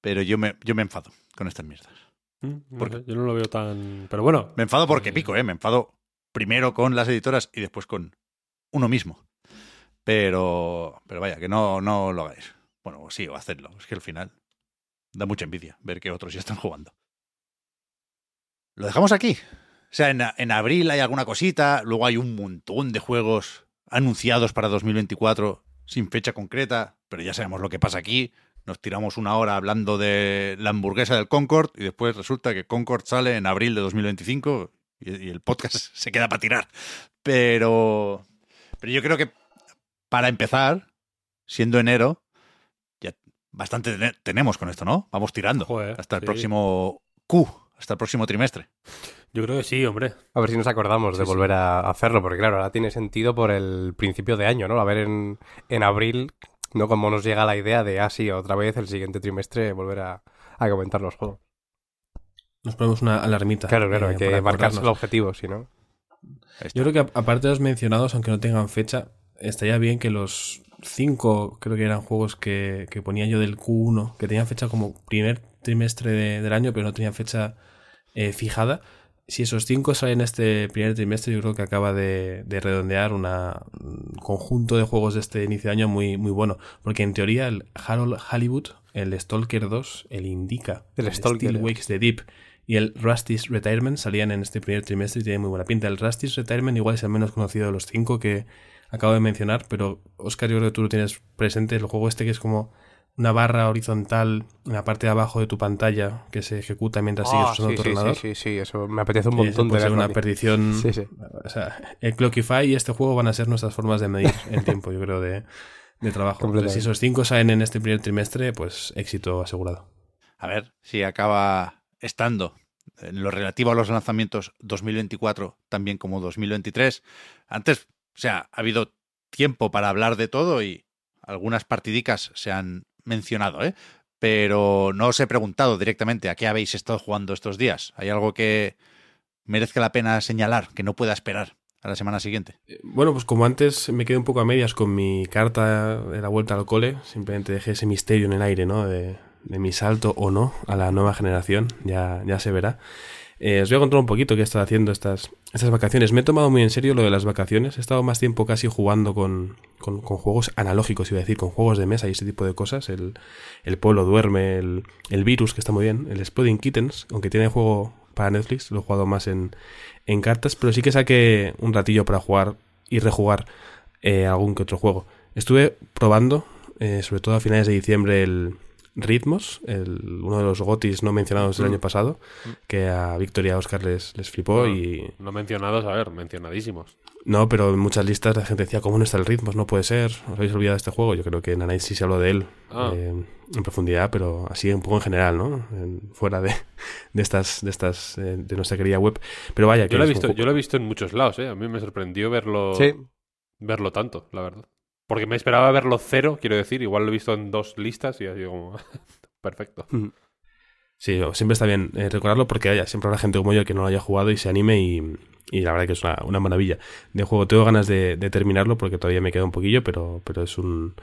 Speaker 1: Pero yo me, yo me enfado con estas mierdas.
Speaker 2: Mm, no
Speaker 1: ¿Por
Speaker 2: sé, yo no lo veo tan. Pero bueno.
Speaker 1: Me enfado porque
Speaker 2: Eh,
Speaker 1: pico, ¿eh? Me enfado primero con las editoras y después con uno mismo. Pero, pero vaya, que no, no lo hagáis. Bueno, sí, o hacedlo. Es que al final da mucha envidia ver que otros ya están jugando. Lo dejamos aquí. Sea, en, en abril hay alguna cosita, luego hay un montón de juegos anunciados para 2024 sin fecha concreta, pero ya sabemos lo que pasa aquí. Nos tiramos una hora hablando de la hamburguesa del Concord y después resulta que Concord sale en abril de 2025 y, y el podcast se queda para tirar. Pero, pero yo creo que para empezar, siendo enero, ya bastante tene- tenemos con esto, ¿no? Vamos tirando
Speaker 2: Joder,
Speaker 1: hasta el
Speaker 2: sí.
Speaker 1: próximo Q, hasta el próximo trimestre.
Speaker 2: Yo creo que sí, hombre.
Speaker 4: A ver si nos acordamos de
Speaker 2: sí.
Speaker 4: volver a hacerlo, porque claro, ahora tiene sentido por el principio de año, ¿no? A ver en, en abril, ¿no? Como nos llega la idea de, ah, sí, otra vez el siguiente trimestre volver a, a comentar los juegos.
Speaker 3: Nos ponemos una alarmita.
Speaker 4: Claro, claro,
Speaker 3: eh,
Speaker 4: hay que marcarse el objetivo, si no.
Speaker 3: Yo creo que a- aparte de los mencionados, aunque no tengan fecha, estaría bien que los cinco, creo que eran juegos que, que ponía yo del Q1, que tenían fecha como primer trimestre de- del año, pero no tenían fecha eh, fijada. Si esos cinco salen este primer trimestre, yo creo que acaba de, de redondear una- un conjunto de juegos de este inicio de año muy, muy bueno. Porque en teoría el Harold Hollywood, el Stalker 2, el Indica,
Speaker 4: El Stalker,
Speaker 3: Steel
Speaker 4: eh.
Speaker 3: Wakes the Deep y el Rusty's Retirement salían en este primer trimestre y tienen muy buena pinta. El Rusty's Retirement igual es el menos conocido de los cinco que acabo de mencionar, pero Oscar, yo creo que tú lo tienes presente, el juego este que es como una barra horizontal en la parte de abajo de tu pantalla que se ejecuta mientras sigues
Speaker 4: Ah,
Speaker 3: usando
Speaker 4: sí,
Speaker 3: tu
Speaker 4: sí,
Speaker 3: ordenador.
Speaker 4: sí, sí, sí, eso me apetece un montón de
Speaker 3: puede ser una perdición.
Speaker 4: Sí, sí.
Speaker 3: O sea, el Clockify y este juego van a ser nuestras formas de medir el tiempo, yo creo, de, de trabajo. Entonces, si esos cinco salen en este primer trimestre, pues éxito asegurado.
Speaker 1: A ver si acaba estando en lo relativo a los lanzamientos 2024 también como 2023. Antes, o sea, ha habido tiempo para hablar de todo y algunas partidicas se han mencionado, ¿eh? Pero no os he preguntado directamente a qué habéis estado jugando estos días. ¿Hay algo que merezca la pena señalar, que no pueda esperar a la semana siguiente?
Speaker 3: Bueno, pues como antes me quedé un poco a medias con mi carta de la vuelta al cole, simplemente dejé ese misterio en el aire, ¿no? De, de mi salto o no a la nueva generación, ya, ya se verá. Eh, os voy a contar un poquito qué he estado haciendo estas, estas vacaciones. Me he tomado muy en serio lo de las vacaciones. He estado más tiempo casi jugando con, con, juegos analógicos, iba a decir, con juegos de mesa y ese tipo de cosas. El, el Pueblo Duerme, el, el Virus, que está muy bien, el Exploding Kittens, aunque tiene juego para Netflix, lo he jugado más en, en cartas, pero sí que saqué un ratillo para jugar y rejugar eh, algún que otro juego. Estuve probando, eh, sobre todo a finales de diciembre, el Ritmos, el, uno de los gotis no mencionados del
Speaker 2: Mm.
Speaker 3: año pasado, que a Víctor y a Oscar les, les flipó
Speaker 2: No,
Speaker 3: y...
Speaker 2: No mencionados, a ver, mencionadísimos.
Speaker 3: No, pero en muchas listas la gente decía, ¿cómo no está el Ritmos? No puede ser, os habéis olvidado de este juego. Yo creo que en sí se habló de él
Speaker 2: Ah.
Speaker 3: eh, en profundidad, pero así un poco en general, ¿no? En- fuera de, de estas, de estas, eh, de nuestra querida web. Pero vaya, que
Speaker 2: Yo lo, he visto, yo lo he visto en muchos lados, ¿eh? A mí me sorprendió verlo,
Speaker 4: Sí,
Speaker 2: verlo tanto, la verdad. Porque me esperaba verlo cero, quiero decir. Igual lo he visto en dos listas y así como... Perfecto.
Speaker 3: Sí, siempre está bien eh, recordarlo porque haya, siempre habrá gente como yo que no lo haya jugado y se anime y, y la verdad que es una, una maravilla de juego. Tengo ganas de, de terminarlo porque todavía me queda un poquillo, pero, pero es un,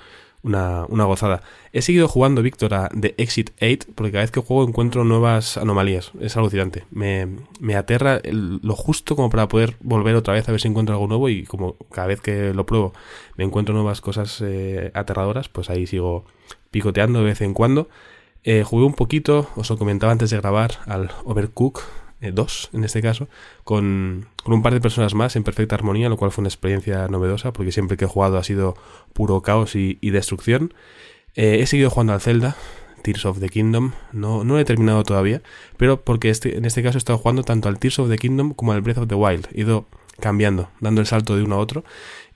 Speaker 3: una, una gozada. He seguido jugando, Víctor, a The Exit 8 porque cada vez que juego encuentro nuevas anomalías. Es alucinante. Me, me aterra lo justo como para poder volver otra vez a ver si encuentro algo nuevo y como cada vez que lo pruebo me encuentro nuevas cosas eh, aterradoras, pues ahí sigo picoteando de vez en cuando. Eh, jugué un poquito, os lo comentaba antes de grabar, al Overcook 2, en este caso, con, con un par de personas más en perfecta armonía, lo cual fue una experiencia novedosa, porque siempre que he jugado ha sido puro caos y, y destrucción. Eh, he seguido jugando al Zelda, Tears of the Kingdom, no, no lo he terminado todavía, pero porque este, en este caso he estado jugando tanto al Tears of the Kingdom como al Breath of the Wild. He ido cambiando, dando el salto de uno a otro,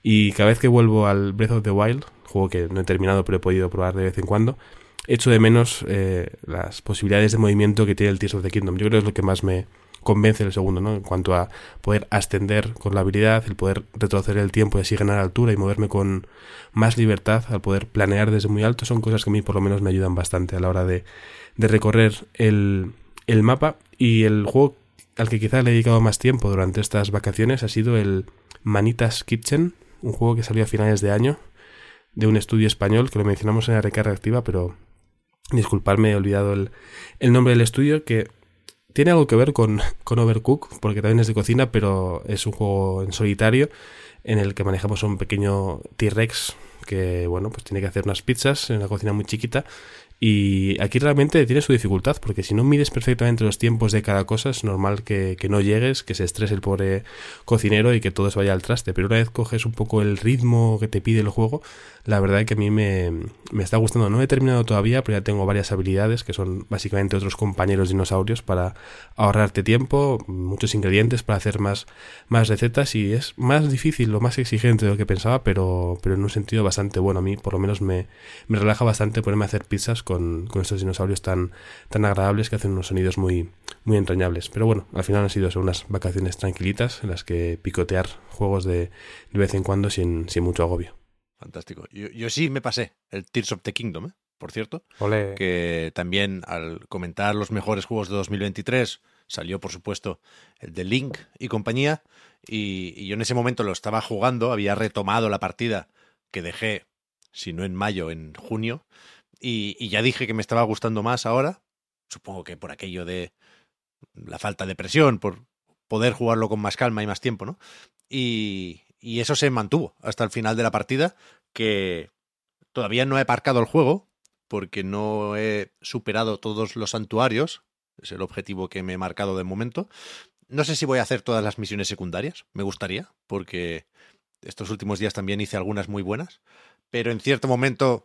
Speaker 3: y cada vez que vuelvo al Breath of the Wild, juego que no he terminado pero he podido probar de vez en cuando, echo de menos eh, las posibilidades de movimiento que tiene el Tears of the Kingdom. Yo creo que es lo que más me convence el segundo, ¿no? En cuanto a poder ascender con la habilidad, el poder retroceder el tiempo y así ganar altura y moverme con más libertad, al poder planear desde muy alto, son cosas que a mí por lo menos me ayudan bastante a la hora de, de recorrer el, el mapa. Y el juego al que quizás le he dedicado más tiempo durante estas vacaciones ha sido el Manitas Kitchen, un juego que salió a finales de año de un estudio español que lo mencionamos en la recarga activa, pero disculpadme, he olvidado el, el nombre del estudio que tiene algo que ver con, con Overcook, porque también es de cocina, pero es un juego en solitario en el que manejamos un pequeño T-Rex que, bueno, pues tiene que hacer unas pizzas en una cocina muy chiquita Y aquí realmente tiene su dificultad, porque si no mides perfectamente los tiempos de cada cosa, es normal que, que no llegues, que se estrese el pobre cocinero y que todo se vaya al traste. Pero una vez coges un poco el ritmo que te pide el juego, la verdad es que a mí me, me está gustando. No he terminado todavía, pero ya tengo varias habilidades que son básicamente otros compañeros dinosaurios para ahorrarte tiempo, muchos ingredientes para hacer más, más recetas y es más difícil o más exigente de lo que pensaba, pero, pero en un sentido bastante bueno. A mí por lo menos me, me relaja bastante ponerme a hacer pizzas con, con estos dinosaurios tan, tan agradables que hacen unos sonidos muy, muy entrañables. Pero bueno, al final han sido unas vacaciones tranquilitas en las que picotear juegos de, de vez en cuando sin, sin mucho agobio.
Speaker 1: Fantástico. Yo, yo sí me pasé el Tears of the Kingdom, ¿eh? por cierto, que también al comentar los mejores juegos de 2023 salió, por supuesto, el de Link y compañía, y, y yo en ese momento lo estaba jugando, había retomado la partida que dejé, si no en mayo, en junio, y, y ya dije que me estaba gustando más ahora, supongo que por aquello de la falta de presión, por poder jugarlo con más calma y más tiempo, ¿no? Y, y eso se mantuvo hasta el final de la partida, que todavía no he aparcado el juego, porque no he superado todos los santuarios, es el objetivo que me he marcado de momento. No sé si voy a hacer todas las misiones secundarias, me gustaría, porque estos últimos días también hice algunas muy buenas, pero en cierto momento,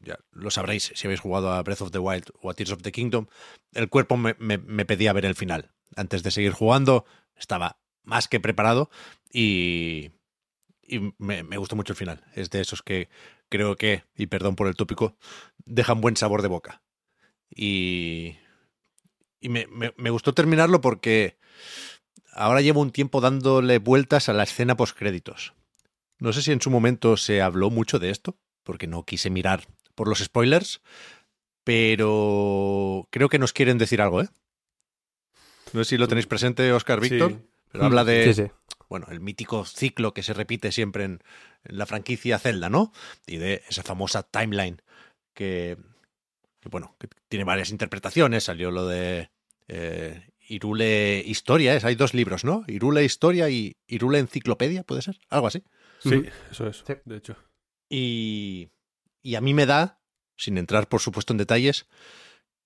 Speaker 1: ya lo sabréis si habéis jugado a Breath of the Wild o a Tears of the Kingdom, el cuerpo me, me, me pedía ver el final. Antes de seguir jugando, estaba más que preparado y, y me, me gustó mucho el final. Es de esos que creo que, y perdón por el tópico, dejan buen sabor de boca. Y, y me, me, me gustó terminarlo porque ahora llevo un tiempo dándole vueltas a la escena postcréditos. No sé si en su momento se habló mucho de esto, porque no quise mirar por los spoilers, pero creo que nos quieren decir algo, ¿eh? No sé si lo tenéis presente, Oscar Víctor,
Speaker 2: Sí.
Speaker 1: Pero habla de
Speaker 4: Sí, sí.
Speaker 1: bueno, el mítico ciclo que se repite siempre en, en la franquicia Zelda, ¿no? Y de esa famosa timeline que, que, bueno, que tiene varias interpretaciones. Salió lo de eh, Irule Historia, ¿es? hay dos libros, ¿no? Irule Historia y Irule Enciclopedia, ¿puede ser? Algo así.
Speaker 2: Sí, eso es,
Speaker 4: Sí.
Speaker 2: de hecho.
Speaker 1: Y, y a mí me da, sin entrar por supuesto en detalles,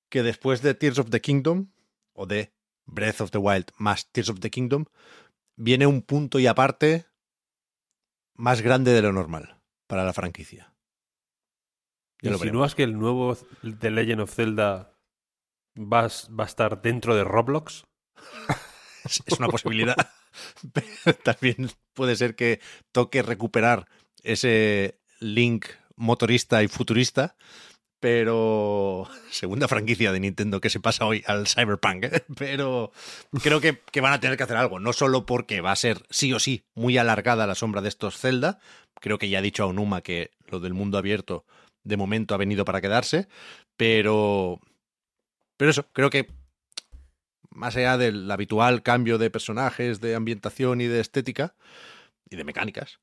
Speaker 1: que después de Tears of the Kingdom, o de Breath of the Wild más Tears of the Kingdom, viene un punto y aparte más grande de lo normal para la franquicia.
Speaker 2: ¿Insinúas que el nuevo The Legend of Zelda va, a s- va a estar dentro de Roblox?
Speaker 1: Es, es una posibilidad. Pero también puede ser que toque recuperar ese link motorista y futurista. Pero segunda franquicia de Nintendo que se pasa hoy al Cyberpunk. ¿eh? Pero creo que, van a tener que hacer algo. No solo porque va a ser sí o sí muy alargada la sombra de estos Zelda. Creo que ya ha dicho a Onuma que lo del mundo abierto de momento ha venido para quedarse. Pero. Pero eso, creo que más allá del habitual cambio de personajes, de ambientación y de estética y de mecánicas,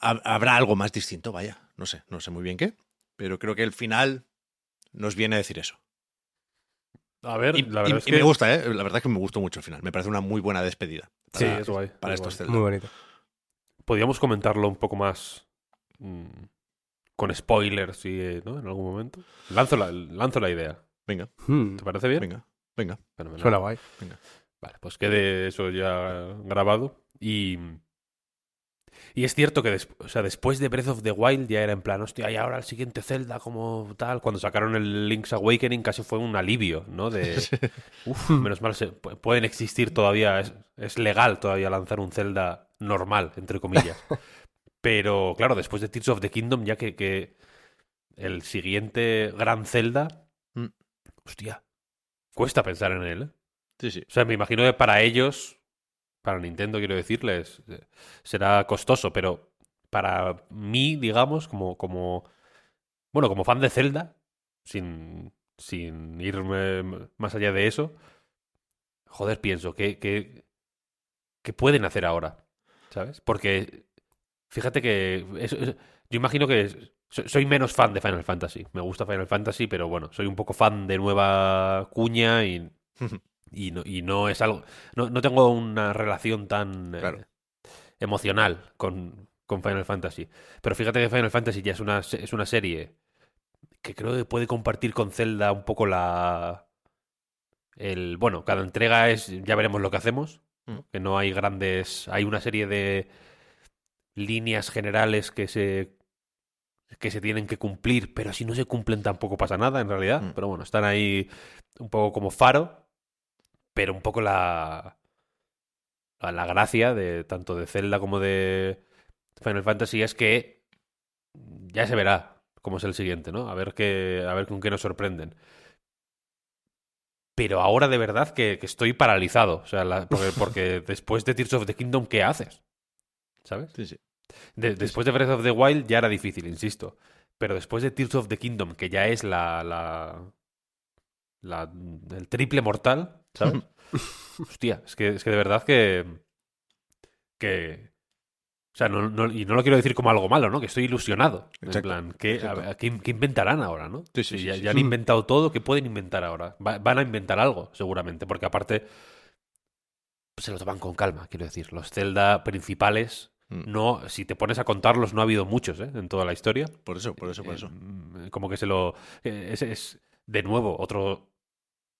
Speaker 1: ha- habrá algo más distinto, vaya. No sé, no sé muy bien qué, pero creo que el final nos viene a decir eso.
Speaker 2: A ver,
Speaker 1: Y,
Speaker 2: la
Speaker 1: y-
Speaker 2: verdad es
Speaker 1: y
Speaker 2: que...
Speaker 1: me gusta, ¿eh? La verdad es que me gustó mucho el final. Me parece una muy buena despedida.
Speaker 2: Sí, es guay.
Speaker 1: Para
Speaker 2: es
Speaker 1: estos
Speaker 2: guay.
Speaker 4: Muy bonito.
Speaker 2: Podríamos comentarlo un poco más mm, con spoilers y, eh, ¿no? en algún momento. Lanzo la, lanzo la idea.
Speaker 1: Venga,
Speaker 4: Hmm,
Speaker 2: ¿Te parece bien?
Speaker 1: venga, venga.
Speaker 2: Fenomenal.
Speaker 4: Suena guay.
Speaker 2: Vale, pues quede eso ya grabado. Y. Y es cierto que des- o sea, después de Breath of the Wild ya era en plan, hostia, y ahora el siguiente Zelda como tal. Cuando sacaron el Link's Awakening casi fue un alivio, ¿no? De, uf, menos mal, se, pueden existir todavía, es, es legal todavía lanzar un Zelda normal, entre comillas. Pero claro, después de Tears of the Kingdom, ya que, que el siguiente gran Zelda,
Speaker 1: Mm.
Speaker 2: hostia, cuesta pensar en él, ¿eh?
Speaker 1: Sí, sí.
Speaker 2: O sea, me imagino que para ellos, para Nintendo quiero decirles, eh, será costoso, pero para mí, digamos, como, como bueno, como fan de Zelda, sin, sin irme más allá de eso, joder, pienso que, que, que pueden hacer ahora, ¿sabes? Porque fíjate que yo imagino que so- soy menos fan de Final Fantasy. Me gusta Final Fantasy, pero bueno, soy un poco fan de nueva cuña y y no, y no es algo. No, no tengo una relación tan eh, emocional con, con Final Fantasy. Pero fíjate que Final Fantasy ya es una, es una serie que creo que puede compartir con Zelda un poco la... El, bueno, cada entrega es, ya veremos lo que hacemos,
Speaker 1: Mm.
Speaker 2: que no hay grandes, hay una serie de líneas generales que se que se tienen que cumplir, pero si no se cumplen tampoco pasa nada en realidad,
Speaker 1: Mm.
Speaker 2: pero bueno, están ahí un poco como faro, pero un poco la la, la gracia de tanto de Zelda como de Final Fantasy es que ya se verá cómo es el siguiente, ¿no? A ver qué a ver con qué nos sorprenden. Pero ahora de verdad que, que estoy paralizado. O sea, la- porque, porque después de Tears of the Kingdom, ¿qué haces? ¿Sabes?
Speaker 1: Sí, sí.
Speaker 2: De- después de Breath of the Wild ya era difícil, insisto. Pero después de Tears of the Kingdom, que ya es la. la, la el triple mortal, ¿sabes? Hostia, es que, es que de verdad que. que. O sea, no, no- y no lo quiero decir como algo malo, ¿no? Que estoy ilusionado. En plan, ¿qué, a
Speaker 1: exacto.
Speaker 2: ver, ¿qué, qué inventarán ahora, no?
Speaker 1: Sí, sí, sí,
Speaker 2: ya, ya han inventado todo, ¿qué pueden inventar ahora? Va- van a inventar algo, seguramente, porque aparte. pues se lo toman con calma, quiero decir. Los Zelda principales
Speaker 1: Mm.
Speaker 2: no, si te pones a contarlos, no ha habido muchos ¿eh? en toda la historia.
Speaker 1: Por eso, por eso, por
Speaker 2: Eh,
Speaker 1: eso.
Speaker 2: mm, como que se lo. eh, Es, es, de nuevo, otro,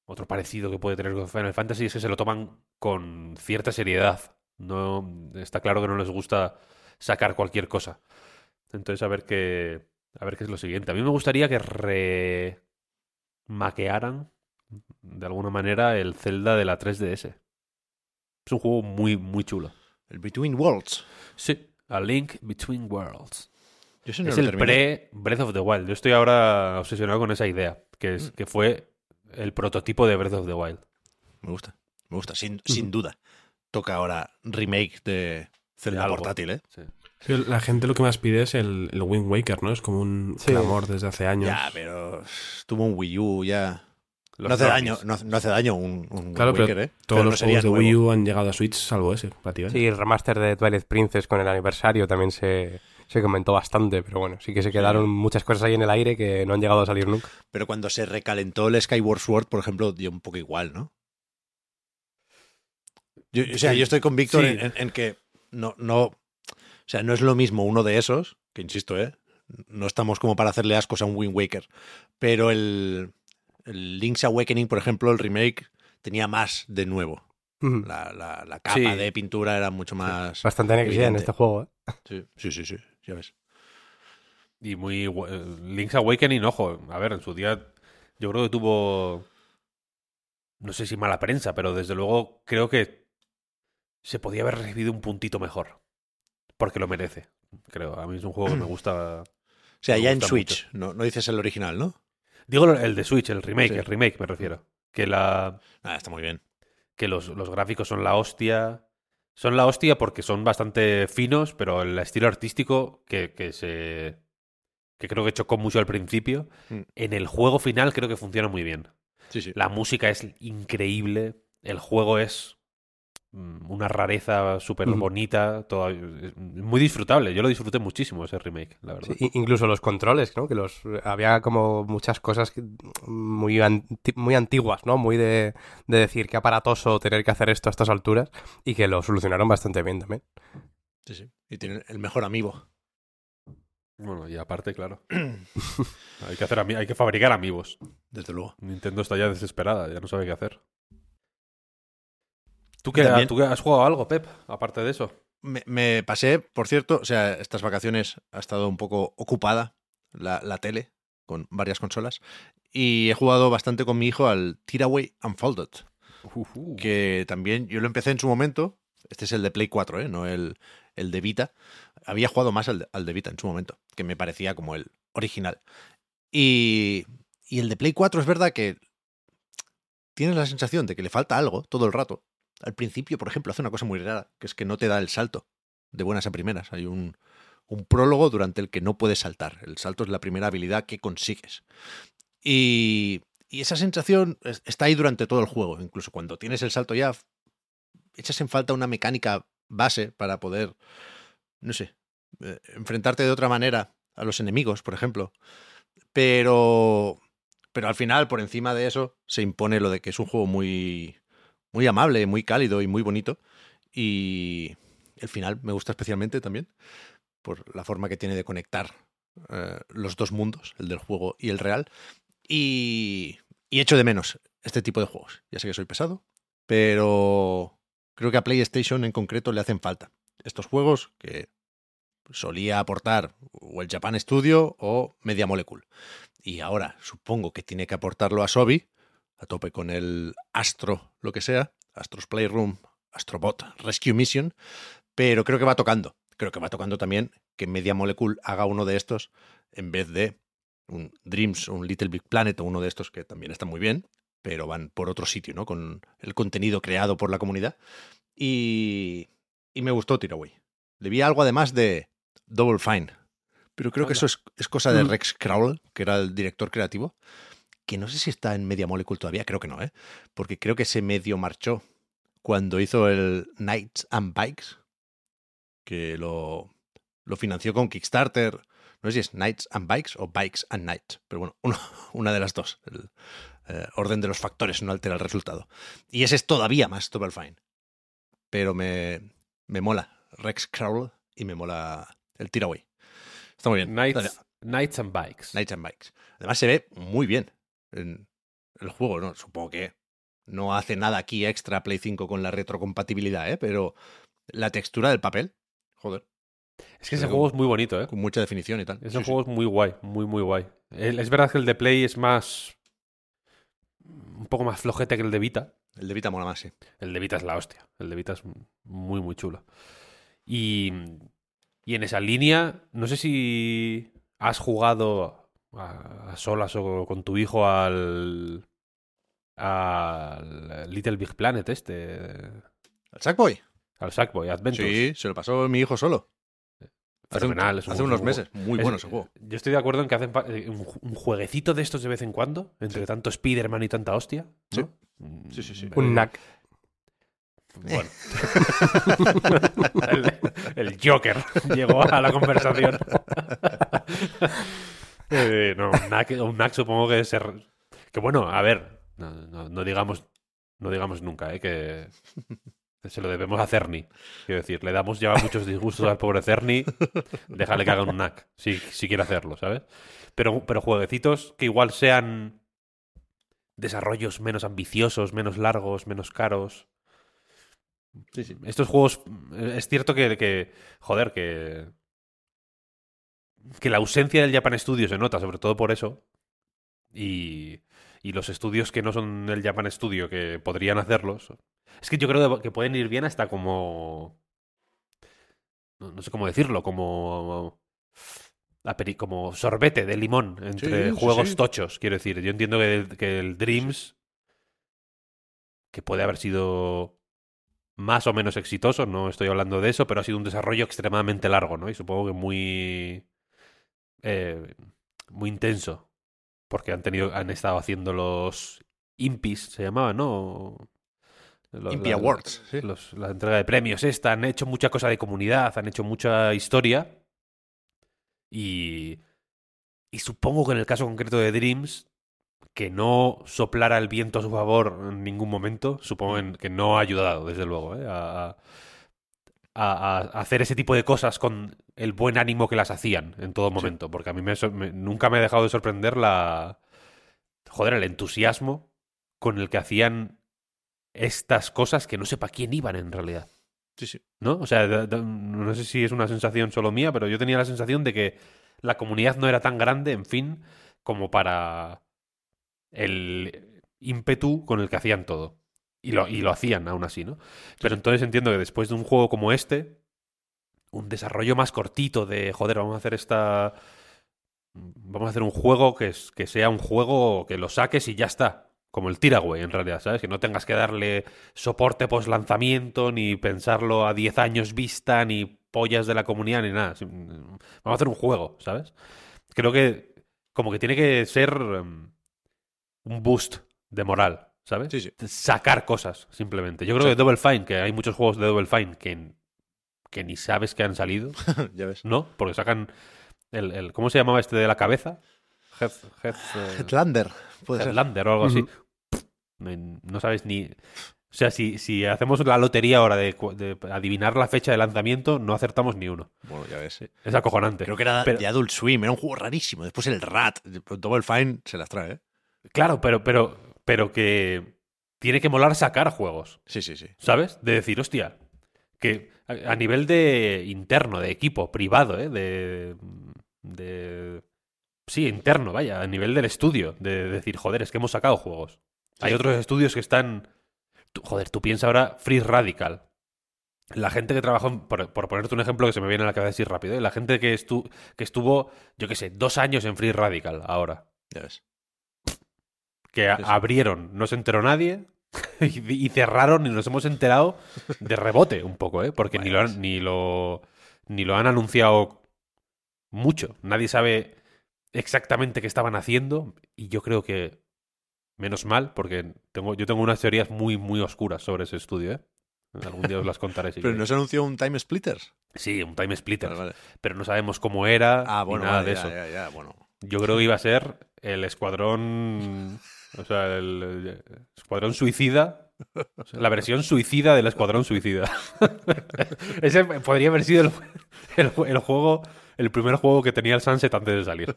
Speaker 2: otro parecido que puede tener con Final Fantasy es que se lo toman con cierta seriedad. No, está claro que no les gusta sacar cualquier cosa. Entonces, a ver qué. A ver qué es lo siguiente. A mí me gustaría que remaquearan de alguna manera el Zelda de la 3DS. Es un juego muy, muy chulo.
Speaker 1: El Between Worlds.
Speaker 2: Sí, A Link Between Worlds.
Speaker 1: Yo no
Speaker 2: es el
Speaker 1: terminé.
Speaker 2: pre Breath of the Wild. Yo estoy ahora obsesionado con esa idea, que,
Speaker 1: Mm.
Speaker 2: es, que fue el prototipo de Breath of the Wild.
Speaker 1: Me gusta, me gusta, sin, sin duda. Toca ahora remake de Zelda portátil, ¿eh?
Speaker 2: Sí.
Speaker 3: Sí, La gente lo que más pide es el, el Wind Waker, ¿no? Es como un
Speaker 4: Sí.
Speaker 3: clamor desde hace años.
Speaker 1: Ya, pero tuvo un Wii U ya. No hace daño, no, no hace daño un, un
Speaker 3: Claro, pero
Speaker 1: Waker, ¿eh?
Speaker 3: Todos
Speaker 1: Pero
Speaker 3: los juegos de
Speaker 1: nuevo.
Speaker 3: Wii U han llegado a Switch, salvo ese, prácticamente.
Speaker 4: Sí, el remaster de Twilight Princess con el aniversario también se, se comentó bastante, pero bueno, sí que se quedaron muchas cosas ahí en el aire que no han llegado a salir nunca.
Speaker 1: Pero cuando se recalentó el Skyward Sword, por ejemplo, dio un poco igual, ¿no? Yo, o sea, yo estoy con Víctor
Speaker 2: Sí.
Speaker 1: en, que no, no. O sea, no es lo mismo uno de esos, que insisto, ¿eh? No estamos como para hacerle ascos a un Wind Waker. Pero el, el Link's Awakening, por ejemplo, el remake, tenía más de nuevo. La, la- la capa
Speaker 2: Sí.
Speaker 1: de pintura era mucho más.
Speaker 4: Bastante NXT en este juego, ¿eh?
Speaker 1: Sí, sí, sí, sí, ya ves.
Speaker 2: Y muy. eh, Link's Awakening, ojo, a ver, en su día yo creo que tuvo. No sé si mala prensa, pero desde luego creo que se podía haber recibido un puntito mejor. Porque lo merece, creo. A mí es un juego que me gusta.
Speaker 1: O sea, ya en Switch, no, no dices el original, ¿no?
Speaker 2: Digo el de Switch, el remake,
Speaker 1: Sí.
Speaker 2: el remake me refiero. Que la.
Speaker 1: Ah, está muy bien.
Speaker 2: que los, los gráficos son la hostia. Son la hostia porque son bastante finos, pero el estilo artístico que, que se. que creo que chocó mucho al principio.
Speaker 1: Mm.
Speaker 2: En el juego final creo que funciona muy bien.
Speaker 1: Sí, sí.
Speaker 2: La música es increíble. El juego es una rareza súper bonita. toda- es muy disfrutable. Yo lo disfruté muchísimo ese remake, la verdad.
Speaker 4: Sí, incluso los controles, ¿no? Que los había como muchas cosas muy, anti- muy antiguas, ¿no? Muy de, de decir que aparatoso tener que hacer esto a estas alturas y que lo solucionaron bastante bien también.
Speaker 1: Sí, sí. Y tiene el mejor amigo.
Speaker 2: Bueno, y aparte, claro. hay, que hacer hay que fabricar amigos.
Speaker 1: Desde luego.
Speaker 2: Nintendo está ya desesperada, ya no sabe qué hacer. ¿Tú qué,
Speaker 1: También-
Speaker 2: ¿Tú qué has jugado algo, Pep? Aparte de eso.
Speaker 1: Me, me pasé, por cierto, o sea, estas vacaciones ha estado un poco ocupada la, la tele con varias consolas y he jugado bastante con mi hijo al Tearaway Unfolded, que también yo lo empecé en su momento. Este es el de Play 4, ¿eh? no el, el de Vita. Había jugado más al de, al de Vita en su momento, que me parecía como el original. Y, y el de Play 4 es verdad que tienes la sensación de que le falta algo todo el rato. Al principio, por ejemplo, hace una cosa muy rara, que es que no te da el salto de buenas a primeras. Hay un, prólogo durante el que no puedes saltar. El salto es la primera habilidad que consigues. Y, y esa sensación es- está ahí durante todo el juego. Incluso cuando tienes el salto ya, echas en falta una mecánica base para poder, no sé, eh, enfrentarte de otra manera a los enemigos, por ejemplo. Pero, pero al final, por encima de eso, se impone lo de que es un juego muy, muy amable, muy cálido y muy bonito. Y el final me gusta especialmente también por la forma que tiene de conectar eh, los dos mundos, el del juego y el real. Y, y echo de menos este tipo de juegos. Ya sé que soy pesado, pero creo que a PlayStation en concreto le hacen falta. Estos juegos que solía aportar o el Japan Studio o Media Molecule. Y ahora supongo que tiene que aportarlo a Sobi, a tope con el Astro, lo que sea, Astros Playroom, Astrobot, Rescue Mission, pero creo que va tocando. Creo que va tocando también que Media Molecule haga uno de estos en vez de un Dreams un Little Big Planet o uno de estos que también están muy bien, pero van por otro sitio, ¿no? Con el contenido creado por la comunidad. Y, y me gustó Tiraway. Le vi algo además de Double Fine. Pero creo que eso es, es cosa de
Speaker 3: Mm.
Speaker 1: Rex Crowell, que era el director creativo, que no sé si está en Media Molecule todavía, creo que no, ¿eh? Porque creo que se medio marchó cuando hizo el Nights and Bikes, que lo, lo financió con Kickstarter. No sé si es Nights and Bikes o Bikes and Nights, pero bueno, uno- una de las dos. El eh, orden de los factores no altera el resultado. Y ese es todavía más Double Fine. Pero me, me mola Rex Crowell y me mola el Tiraway. Está muy bien.
Speaker 2: Knights, Knights and Bikes.
Speaker 1: Knights and Bikes. Además se ve muy bien en el juego, ¿no? Supongo que no hace nada aquí extra Play 5 con la retrocompatibilidad, ¿eh? Pero la textura del papel, joder,
Speaker 2: Es que ese juego es muy bonito, ¿eh?
Speaker 1: con mucha definición y tal.
Speaker 2: Ese
Speaker 1: Sí, sí.
Speaker 2: juego es muy guay, muy, muy guay. El- es verdad que el de Play es más. un poco más flojete que el de Vita.
Speaker 1: El de Vita mola más, sí.
Speaker 2: El de Vita es la hostia. El de Vita es muy, muy chulo. Y, y en esa línea, no sé si has jugado a, a solas o con tu hijo al. al Little Big Planet este.
Speaker 1: ¿El Sackboy?
Speaker 2: Al Sackboy Adventures.
Speaker 1: Sí, se lo pasó mi hijo solo. Hace, un-
Speaker 2: Fenomenal, es un
Speaker 1: hace unos meses. Muy
Speaker 2: Es-
Speaker 1: bueno ese juego.
Speaker 2: Yo estoy de acuerdo en que hacen eh, un, ju- un jueguecito de estos de vez en cuando, entre tanto Spider-Man y tanta hostia.
Speaker 1: Sí.
Speaker 2: ¿no? Mm,
Speaker 1: Sí, sí, sí.
Speaker 4: Un
Speaker 2: eh,
Speaker 4: NAC.
Speaker 2: Bueno. el, el Joker llegó a la conversación. Eh, no, un NAC, un NAC supongo que ser. Que bueno, a ver, no, no- no digamos no digamos nunca, ¿eh? que se lo debemos a Cerny. Quiero decir, le damos ya muchos disgustos al pobre Cerny. Déjale que haga un NAC, si, si quiere hacerlo, ¿sabes? Pero, pero jueguecitos que igual sean desarrollos menos ambiciosos, menos largos, menos caros. Estos juegos, eh, es cierto que, que, joder, que, que la ausencia del Japan Studio se nota, sobre todo por eso. Y, y los estudios que no son del Japan Studio, que podrían hacerlos. Es que yo creo que pueden ir bien hasta como... No, no sé cómo decirlo, como... Como sorbete de limón entre
Speaker 1: sí,
Speaker 2: juegos
Speaker 1: sí.
Speaker 2: tochos, quiero decir. Yo entiendo que el, que el Dreams, que puede haber sido más o menos exitoso, no estoy hablando de eso, pero ha sido un desarrollo extremadamente largo, ¿no? Y supongo que muy. Eh, muy intenso. Porque han tenido. han estado haciendo los Impis, se llamaba, ¿no? Lo-
Speaker 1: Impi
Speaker 2: la-
Speaker 1: Awards, sí.
Speaker 2: los- la entrega de premios esta, han hecho mucha cosa de comunidad, han hecho mucha historia. Y. Y supongo que en el caso concreto de Dreams, que no soplara el viento a su favor en ningún momento, supongo que no ha ayudado, desde luego, ¿eh? a, a- a hacer ese tipo de cosas con el buen ánimo que las hacían en todo momento. Porque a mí me nunca me ha dejado de sorprender la. Joder, el entusiasmo con el que hacían estas cosas que no sé para quién iban en realidad.
Speaker 1: Sí, sí.
Speaker 2: ¿No? O sea, da- da- no sé si es una sensación solo mía, pero yo tenía la sensación de que la comunidad no era tan grande, en fin, como para el ímpetu con el que hacían todo. Y lo, y lo hacían aún así, ¿no? Pero entonces entiendo que después de un juego como este, un desarrollo más cortito de, joder, vamos a hacer esta... Vamos a hacer un juego que, es, que sea un juego que lo saques y ya está. Como el Tiraway, en realidad, ¿sabes? Que no tengas que darle soporte post lanzamiento, ni pensarlo a 10 años vista, ni pollas de la comunidad, ni nada. Vamos a hacer un juego, ¿sabes? Creo que como que tiene que ser em, un boost de moral, ¿sabes?
Speaker 1: Sí, sí.
Speaker 2: Sacar cosas, simplemente. Yo creo que Double Fine, que hay muchos juegos de Double Fine que, que ni sabes que han salido,
Speaker 1: ya ves.
Speaker 2: ¿no? Porque sacan el, el- ¿cómo se llamaba este de la cabeza? Head, head, eh,
Speaker 1: Headlander, puede ser.
Speaker 2: Headlander o algo así. No, no sabes ni. O sea, si, si hacemos la lotería ahora de, adivinar la fecha de lanzamiento, no acertamos ni uno.
Speaker 1: Bueno, ya ves.
Speaker 2: Es acojonante.
Speaker 1: Creo que era
Speaker 2: Pero-
Speaker 1: de Adult Swim, era un juego rarísimo. Después el Rat, Double Fine se las trae, ¿eh?
Speaker 2: Claro, pero, pero, pero que tiene que molar sacar juegos,
Speaker 1: Sí, sí, sí.
Speaker 2: ¿sabes? De decir, hostia, que a, a nivel de interno, de equipo, privado, ¿eh? De, de... Sí, interno, vaya, a nivel del estudio, de decir, joder, es que hemos sacado juegos. Hay otros estudios que están... tú- joder, tú piensas ahora Free Radical. La gente que trabajó, en- por, por ponerte un ejemplo que se me viene a la cabeza así rápido, ¿eh? la gente que, estu- que estuvo, yo qué sé, dos años en Free Radical ahora.
Speaker 1: Ya ves.
Speaker 2: que a-
Speaker 1: Sí, sí.
Speaker 2: abrieron, no se enteró nadie y, cerraron y nos hemos enterado de rebote un poco, ¿eh? Porque ni lo, han, ni lo ni lo han anunciado mucho. Nadie sabe exactamente qué estaban haciendo y yo creo que menos mal porque tengo yo tengo unas teorías muy muy oscuras sobre ese estudio, ¿eh? Algún día os las contaré si
Speaker 1: Pero no se anunció un Time Splitters.
Speaker 2: Sí, un time splitter,
Speaker 1: Vale, vale.
Speaker 2: pero no sabemos cómo era
Speaker 1: Ah,
Speaker 2: ni
Speaker 1: bueno,
Speaker 2: nada
Speaker 1: vale,
Speaker 2: de
Speaker 1: ya,
Speaker 2: eso.
Speaker 1: ya, ya, bueno.
Speaker 2: Yo creo que iba a ser el escuadrón. O sea, el, el escuadrón suicida. o sea, la versión suicida del escuadrón suicida. Ese podría haber sido el, el- el juego. El primer juego que tenía el Sunset antes de salir.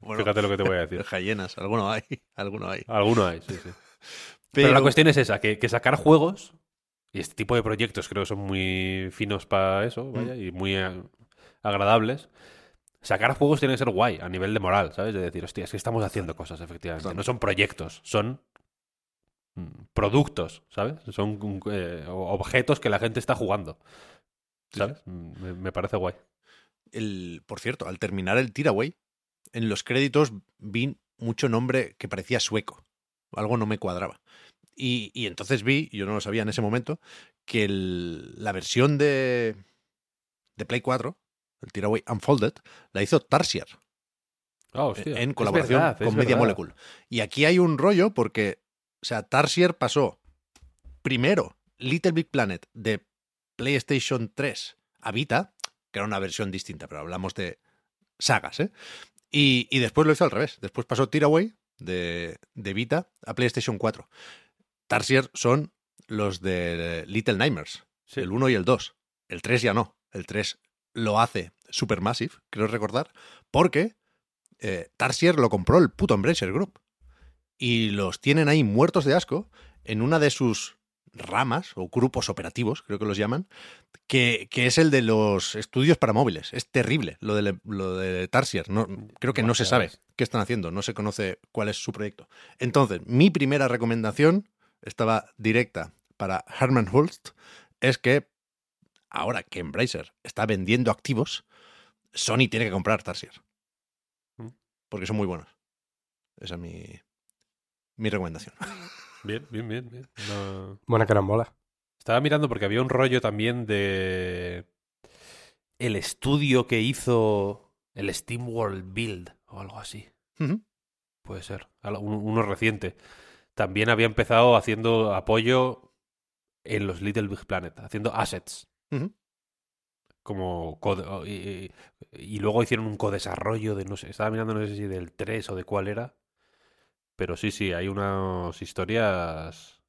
Speaker 1: Bueno,
Speaker 2: Fíjate lo que te voy a decir.
Speaker 1: Hyenas, alguno hay, alguno hay.
Speaker 2: Alguno hay, sí, sí. Pero, la cuestión es esa, que, que sacar juegos, y este tipo de proyectos creo que son muy finos para eso, vaya, y muy eh, agradables. Sacar juegos tiene que ser guay, a nivel de moral, ¿sabes? De decir, hostia, es que estamos haciendo cosas, efectivamente.
Speaker 1: Claro.
Speaker 2: No son proyectos, son mm, productos, ¿sabes? Son mm, eh, objetos que la gente está jugando. ¿Sabes? Mm, Me, me parece guay.
Speaker 1: el, por cierto, al terminar el Tiraway, en los créditos vi mucho nombre que parecía sueco. Algo no me cuadraba. Y, y entonces vi, yo no lo sabía en ese momento, que el- la versión de, de Play 4, el Tiraway Unfolded, la hizo Tarsier
Speaker 2: Ah, hostia.
Speaker 1: en colaboración
Speaker 2: verdad,
Speaker 1: con Media
Speaker 2: verdad.
Speaker 1: Molecule. Y aquí hay un rollo porque, o sea, Tarsier pasó primero Little Big Planet de PlayStation 3 a Vita, que era una versión distinta, pero hablamos de sagas, ¿eh? Y, y después lo hizo al revés. Después pasó Tiraway de, de Vita a PlayStation 4. Tarsier son los de Little Nightmares,
Speaker 2: Sí.
Speaker 1: el 1 y el 2. El 3 ya no. El 3 lo hace Supermassive, creo recordar, porque eh, Tarsier lo compró el puto Embracer Group. Y los tienen ahí muertos de asco en una de sus ramas o grupos operativos, creo que los llaman, que, que es el de los estudios para móviles. Es terrible lo de, lo de Tarsier. No, creo que no se sabe qué están haciendo, no se conoce cuál es su proyecto. Entonces, mi primera recomendación estaba directa para Herman Hulst, es que ahora que Embracer está vendiendo activos, Sony tiene que comprar Tarsier.
Speaker 2: Mm.
Speaker 1: Porque son muy buenos. Esa es mi, mi recomendación.
Speaker 2: Bien, bien, bien. bien. No-
Speaker 4: Buena carambola.
Speaker 2: Estaba mirando porque había un rollo también de el estudio que hizo el Steam World Build o algo así. Puede ser. Uno reciente. También había empezado haciendo apoyo en los Little Big Planet, haciendo assets. Como code- y, luego hicieron un codesarrollo de no sé, estaba mirando no sé si del 3 o de cuál era. Pero sí, sí, hay unas historias.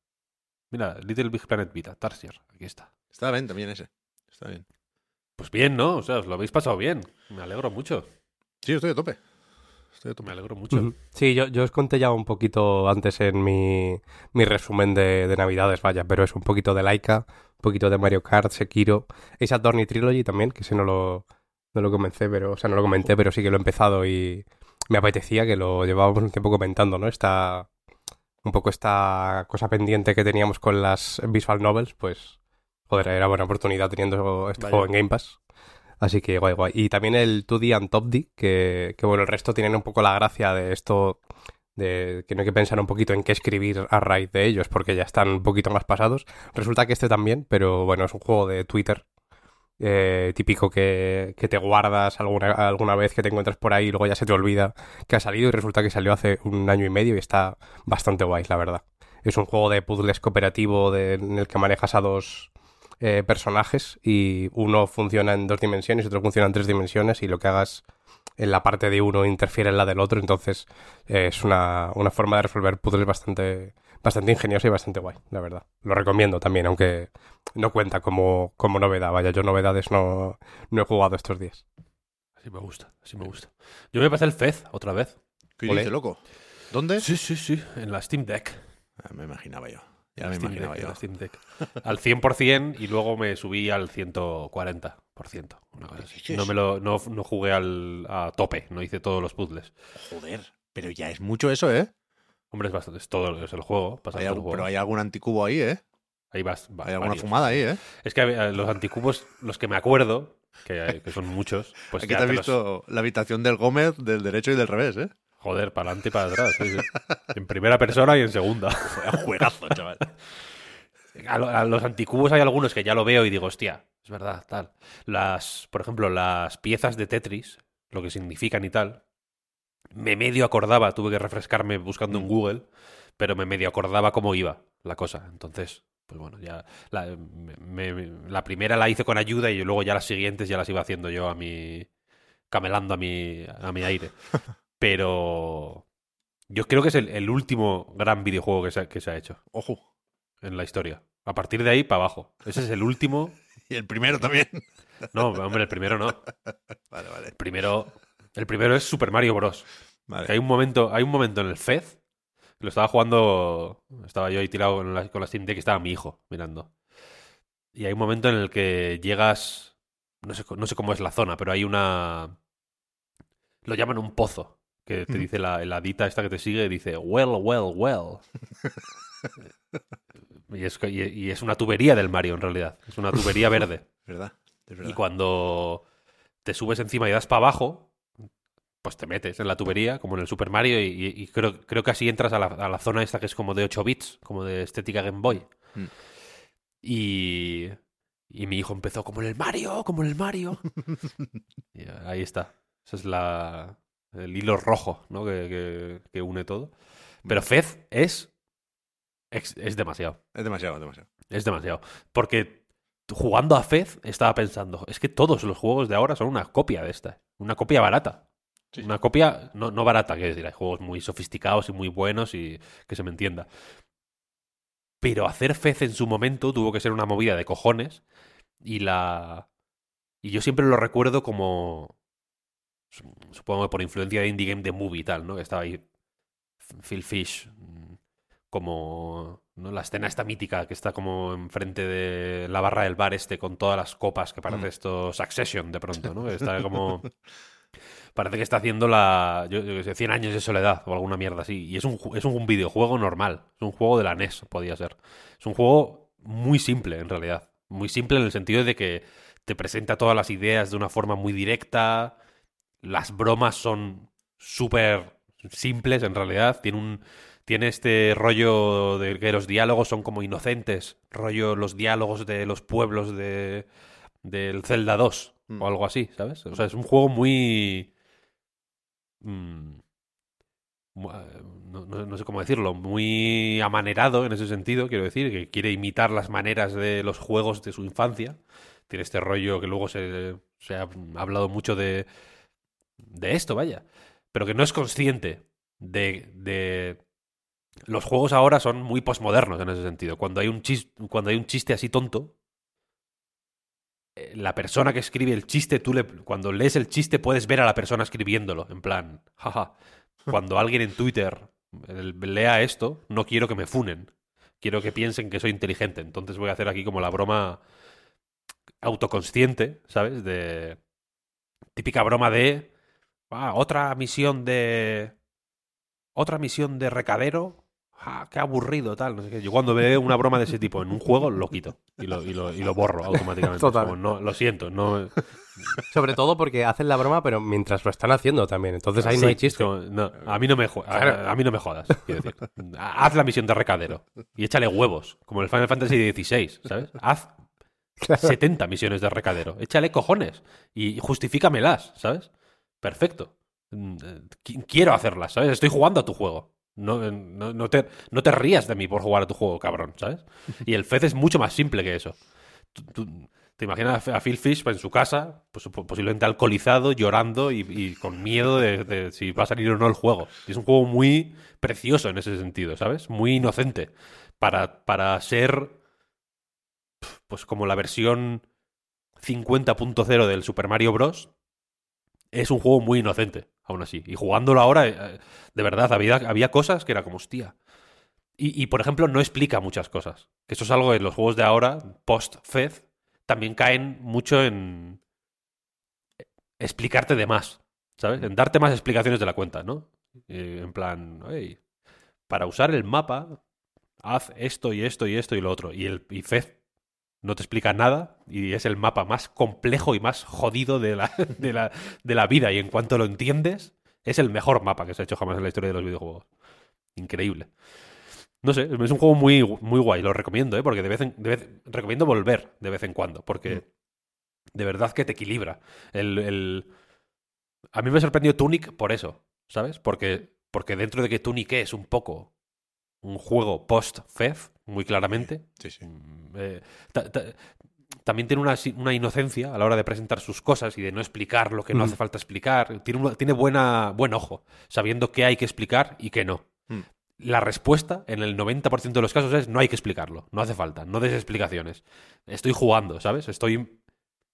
Speaker 2: Mira, Little Big Planet Vita, Tarsier, aquí está.
Speaker 1: Está bien también ese. Está bien.
Speaker 2: Pues bien, ¿no? O sea, os lo habéis pasado bien. Me alegro mucho.
Speaker 1: Sí, estoy a tope. Estoy a
Speaker 2: Me
Speaker 1: tope.
Speaker 2: alegro mucho.
Speaker 4: Sí, yo, yo os conté ya un poquito antes en mi, mi resumen de, de Navidades, vaya, pero es un poquito de Laika, un poquito de Mario Kart, Sekiro, Ace Attorney Trilogy también, que ese no lo, no lo comencé, pero, o sea, no lo comenté, pero sí que lo he empezado y me apetecía que lo llevábamos un tiempo comentando, ¿no? Esta, un poco esta cosa pendiente que teníamos con las visual novels, pues, joder, era buena oportunidad teniendo este
Speaker 1: Vaya.
Speaker 4: juego en Game Pass. Así que guay, guay. Y también el 2D and Top D, que, que bueno, el resto tienen un poco la gracia de esto, de que no hay que pensar un poquito en qué escribir a raíz de ellos, porque ya están un poquito más pasados. Resulta que este también, pero bueno, es un juego de Twitter. eh, típico que, que te guardas alguna, alguna vez que te encuentras por ahí y luego ya se te olvida que ha salido y resulta que salió hace un año y medio y está bastante guay, la verdad. Es un juego de puzzles cooperativo en el que manejas a dos eh, personajes y uno funciona en dos dimensiones y otro funciona en tres dimensiones y lo que hagas en la parte de uno interfiere en la del otro, entonces eh, es una, una forma de resolver puzzles bastante, bastante ingeniosa y bastante guay, la verdad. Lo recomiendo también, aunque no cuenta como, como novedad. Vaya, yo novedades no, no he jugado estos días.
Speaker 2: Así me gusta, así me gusta. Yo me pasé el Fez otra vez.
Speaker 1: ¿Qué dice, loco? ¿Dónde?
Speaker 2: Sí, sí, sí, en la Steam Deck.
Speaker 1: Ah, me imaginaba yo. Ya me
Speaker 2: Steam
Speaker 1: imaginaba
Speaker 2: Deck, en
Speaker 1: yo.
Speaker 2: la Steam Deck. Al 100% y luego me subí al 140%. Una cosa así. No, me lo, no, no jugué al, a tope, no hice todos los puzzles.
Speaker 1: Joder, pero ya es mucho eso, ¿eh?
Speaker 2: Hombre, es bastante, es todo es el juego. pasar
Speaker 1: Hay
Speaker 2: todo el juego.
Speaker 1: pero hay algún anticubo ahí, ¿eh?
Speaker 2: Ahí vas, va-
Speaker 1: Hay alguna
Speaker 2: varios.
Speaker 1: fumada ahí, ¿eh?
Speaker 2: Es que eh, los anticubos, los que me acuerdo, que, hay- que son muchos, pues
Speaker 1: Aquí
Speaker 2: ya
Speaker 1: te has
Speaker 2: te los-
Speaker 1: visto la habitación del Gómez del derecho y del revés, ¿eh?
Speaker 2: Joder, para adelante y para atrás. sí. En primera persona y en segunda.
Speaker 1: Juegazo, chaval.
Speaker 2: A, lo- a los anticubos hay algunos que ya lo veo y digo, hostia, es verdad, tal. Las, por ejemplo, las piezas de Tetris, lo que significan y tal, me medio acordaba, tuve que refrescarme buscando en Google, pero me medio acordaba cómo iba la cosa. Entonces, pues bueno, ya la, me- me- la primera la hice con ayuda y luego ya las siguientes ya las iba haciendo yo a mi camelando a mi a mi aire. Pero yo creo que es el, el último gran videojuego que se, ha- que se ha hecho
Speaker 1: Ojo.
Speaker 2: en la historia. A partir de ahí para abajo. Ese es el último.
Speaker 1: Y el primero también.
Speaker 2: No, hombre, el primero no.
Speaker 1: Vale, vale.
Speaker 2: El primero, el primero es Super Mario Bros.
Speaker 1: Vale.
Speaker 2: Hay un momento, hay un momento en el Fez lo estaba jugando, estaba yo ahí tirado con la, con la Steam Deck y estaba mi hijo mirando. Y hay un momento en el que llegas, no sé, no sé cómo es la zona, pero hay una, lo llaman un pozo, que te dice la, la dita esta que te sigue, dice, well, well, well. y, es, y, y es una tubería del Mario en realidad, es una tubería verde.
Speaker 1: ¿Verdad? Es verdad.
Speaker 2: Y cuando te subes encima y das para abajo, pues te metes en la tubería, como en el Super Mario, y, creo, creo que así entras a la, a la zona esta que es como de 8 bits, como de estética Game Boy.
Speaker 1: Mm.
Speaker 2: Y, y mi hijo empezó como en el Mario, como en el Mario. y ahí está. Ese es la, el hilo rojo ¿no? que, que- que une todo. Pero Fez es, es, es demasiado.
Speaker 1: Es demasiado, demasiado.
Speaker 2: Es demasiado. Porque jugando a Fez estaba pensando, es que todos los juegos de ahora son una copia de esta. Una copia barata.
Speaker 1: Sí.
Speaker 2: Una copia no, no barata, quiero decir, hay juegos muy sofisticados y muy buenos y que se me entienda. Pero hacer Fez en su momento tuvo que ser una movida de cojones y la... Y yo siempre lo recuerdo como... Supongo que por influencia de Indie Game The Movie y tal, ¿no? Que estaba ahí Phil Fish como ¿no? la escena esta mítica que está como enfrente de la barra del bar este con todas las copas que parece
Speaker 1: Mm.
Speaker 2: esto Succession de pronto, ¿no? Está como parece que está haciendo la yo, yo sé, 100 años de soledad o alguna mierda así y es un es un videojuego normal, es un juego de la NES podía ser. Es un juego muy simple en realidad, muy simple en el sentido de que te presenta todas las ideas de una forma muy directa, las bromas son súper simples en realidad, tiene un tiene este rollo de que los diálogos son como inocentes, rollo los diálogos de los pueblos de del Zelda 2
Speaker 1: Mm.
Speaker 2: o algo así, ¿sabes? O sea, es un juego muy mm, eh, no, no- no sé cómo decirlo, muy amanerado en ese sentido, quiero decir, que quiere imitar las maneras de los juegos de su infancia. Tiene este rollo que luego se, se ha hablado mucho de, de esto, vaya. Pero que no es consciente de, de... Los juegos ahora son muy posmodernos en ese sentido. Cuando hay un, chis- cuando hay un chiste así tonto, eh, la persona que escribe el chiste, tú le, cuando lees el chiste puedes ver a la persona escribiéndolo, en plan, jaja. Cuando alguien en Twitter lea esto, no quiero que me funen. Quiero que piensen que soy inteligente. Entonces voy a hacer aquí como la broma autoconsciente, ¿sabes? De típica broma de ah, otra misión de otra misión de recadero. Ah, qué aburrido, tal. No sé qué. Yo cuando veo una broma de ese tipo en un juego, lo quito y lo, y lo, y lo borro automáticamente.
Speaker 4: Total.
Speaker 2: como, no, lo siento, no.
Speaker 4: Sobre todo porque hacen la broma, pero mientras lo están haciendo también. Entonces ahí
Speaker 2: Sí,
Speaker 4: no hay chiste.
Speaker 2: como, no, a mí no me a,
Speaker 4: Claro.
Speaker 2: a mí no me jodas, quiero decir. Haz la misión de recadero y échale huevos, como el Final Fantasy XVI, ¿sabes? Haz 70 misiones de recadero. Échale cojones y justifícamelas, ¿sabes? Perfecto. Mm, eh, qui- Quiero hacerlas, ¿sabes? Estoy jugando a tu juego. No, no, te, no te rías de mí por jugar a tu juego, cabrón, ¿sabes? Y el Fez es mucho más simple que eso. Te imaginas a Phil Fish en su casa, pues, posiblemente alcoholizado, llorando y, con miedo de, de, si va a salir o no el juego. Y es un juego muy precioso en ese sentido, ¿sabes? Muy inocente. Para, para ser, pues como la versión 50.0 del Super Mario Bros. Es un juego muy inocente, aún así. Y jugándolo ahora, eh, de verdad, había, había cosas que era como, hostia. Y, y, por ejemplo, no explica muchas cosas. Que eso es algo en los juegos de ahora, post-Fez, también caen mucho en explicarte de más, ¿sabes? En darte más explicaciones de la cuenta, ¿no? Eh, en plan, para usar el mapa, haz esto y esto y esto y lo otro. Y el y no te explica nada y es el mapa más complejo y más jodido de la, de la, de la vida. Y en cuanto lo entiendes, es el mejor mapa que se ha hecho jamás en la historia de los videojuegos. Increíble. No sé, es un juego muy, muy guay, lo recomiendo, ¿eh? porque de vez, en, de vez recomiendo volver de vez en cuando, porque mm. de verdad que te equilibra. El, el... A mí me sorprendió Tunic por eso, ¿sabes? Porque, porque dentro de que Tunic es un poco un juego post-Fez, muy claramente,
Speaker 1: sí, sí.
Speaker 2: Eh, ta, ta, también tiene una, una, inocencia a la hora de presentar sus cosas y de no explicar lo que no mm. hace falta explicar. Tiene, una, tiene buena, buen ojo, sabiendo qué hay que explicar y qué no.
Speaker 1: Mm.
Speaker 2: La respuesta, en el 90% de los casos, es no hay que explicarlo, no hace falta, no des explicaciones. Estoy jugando, ¿sabes? Estoy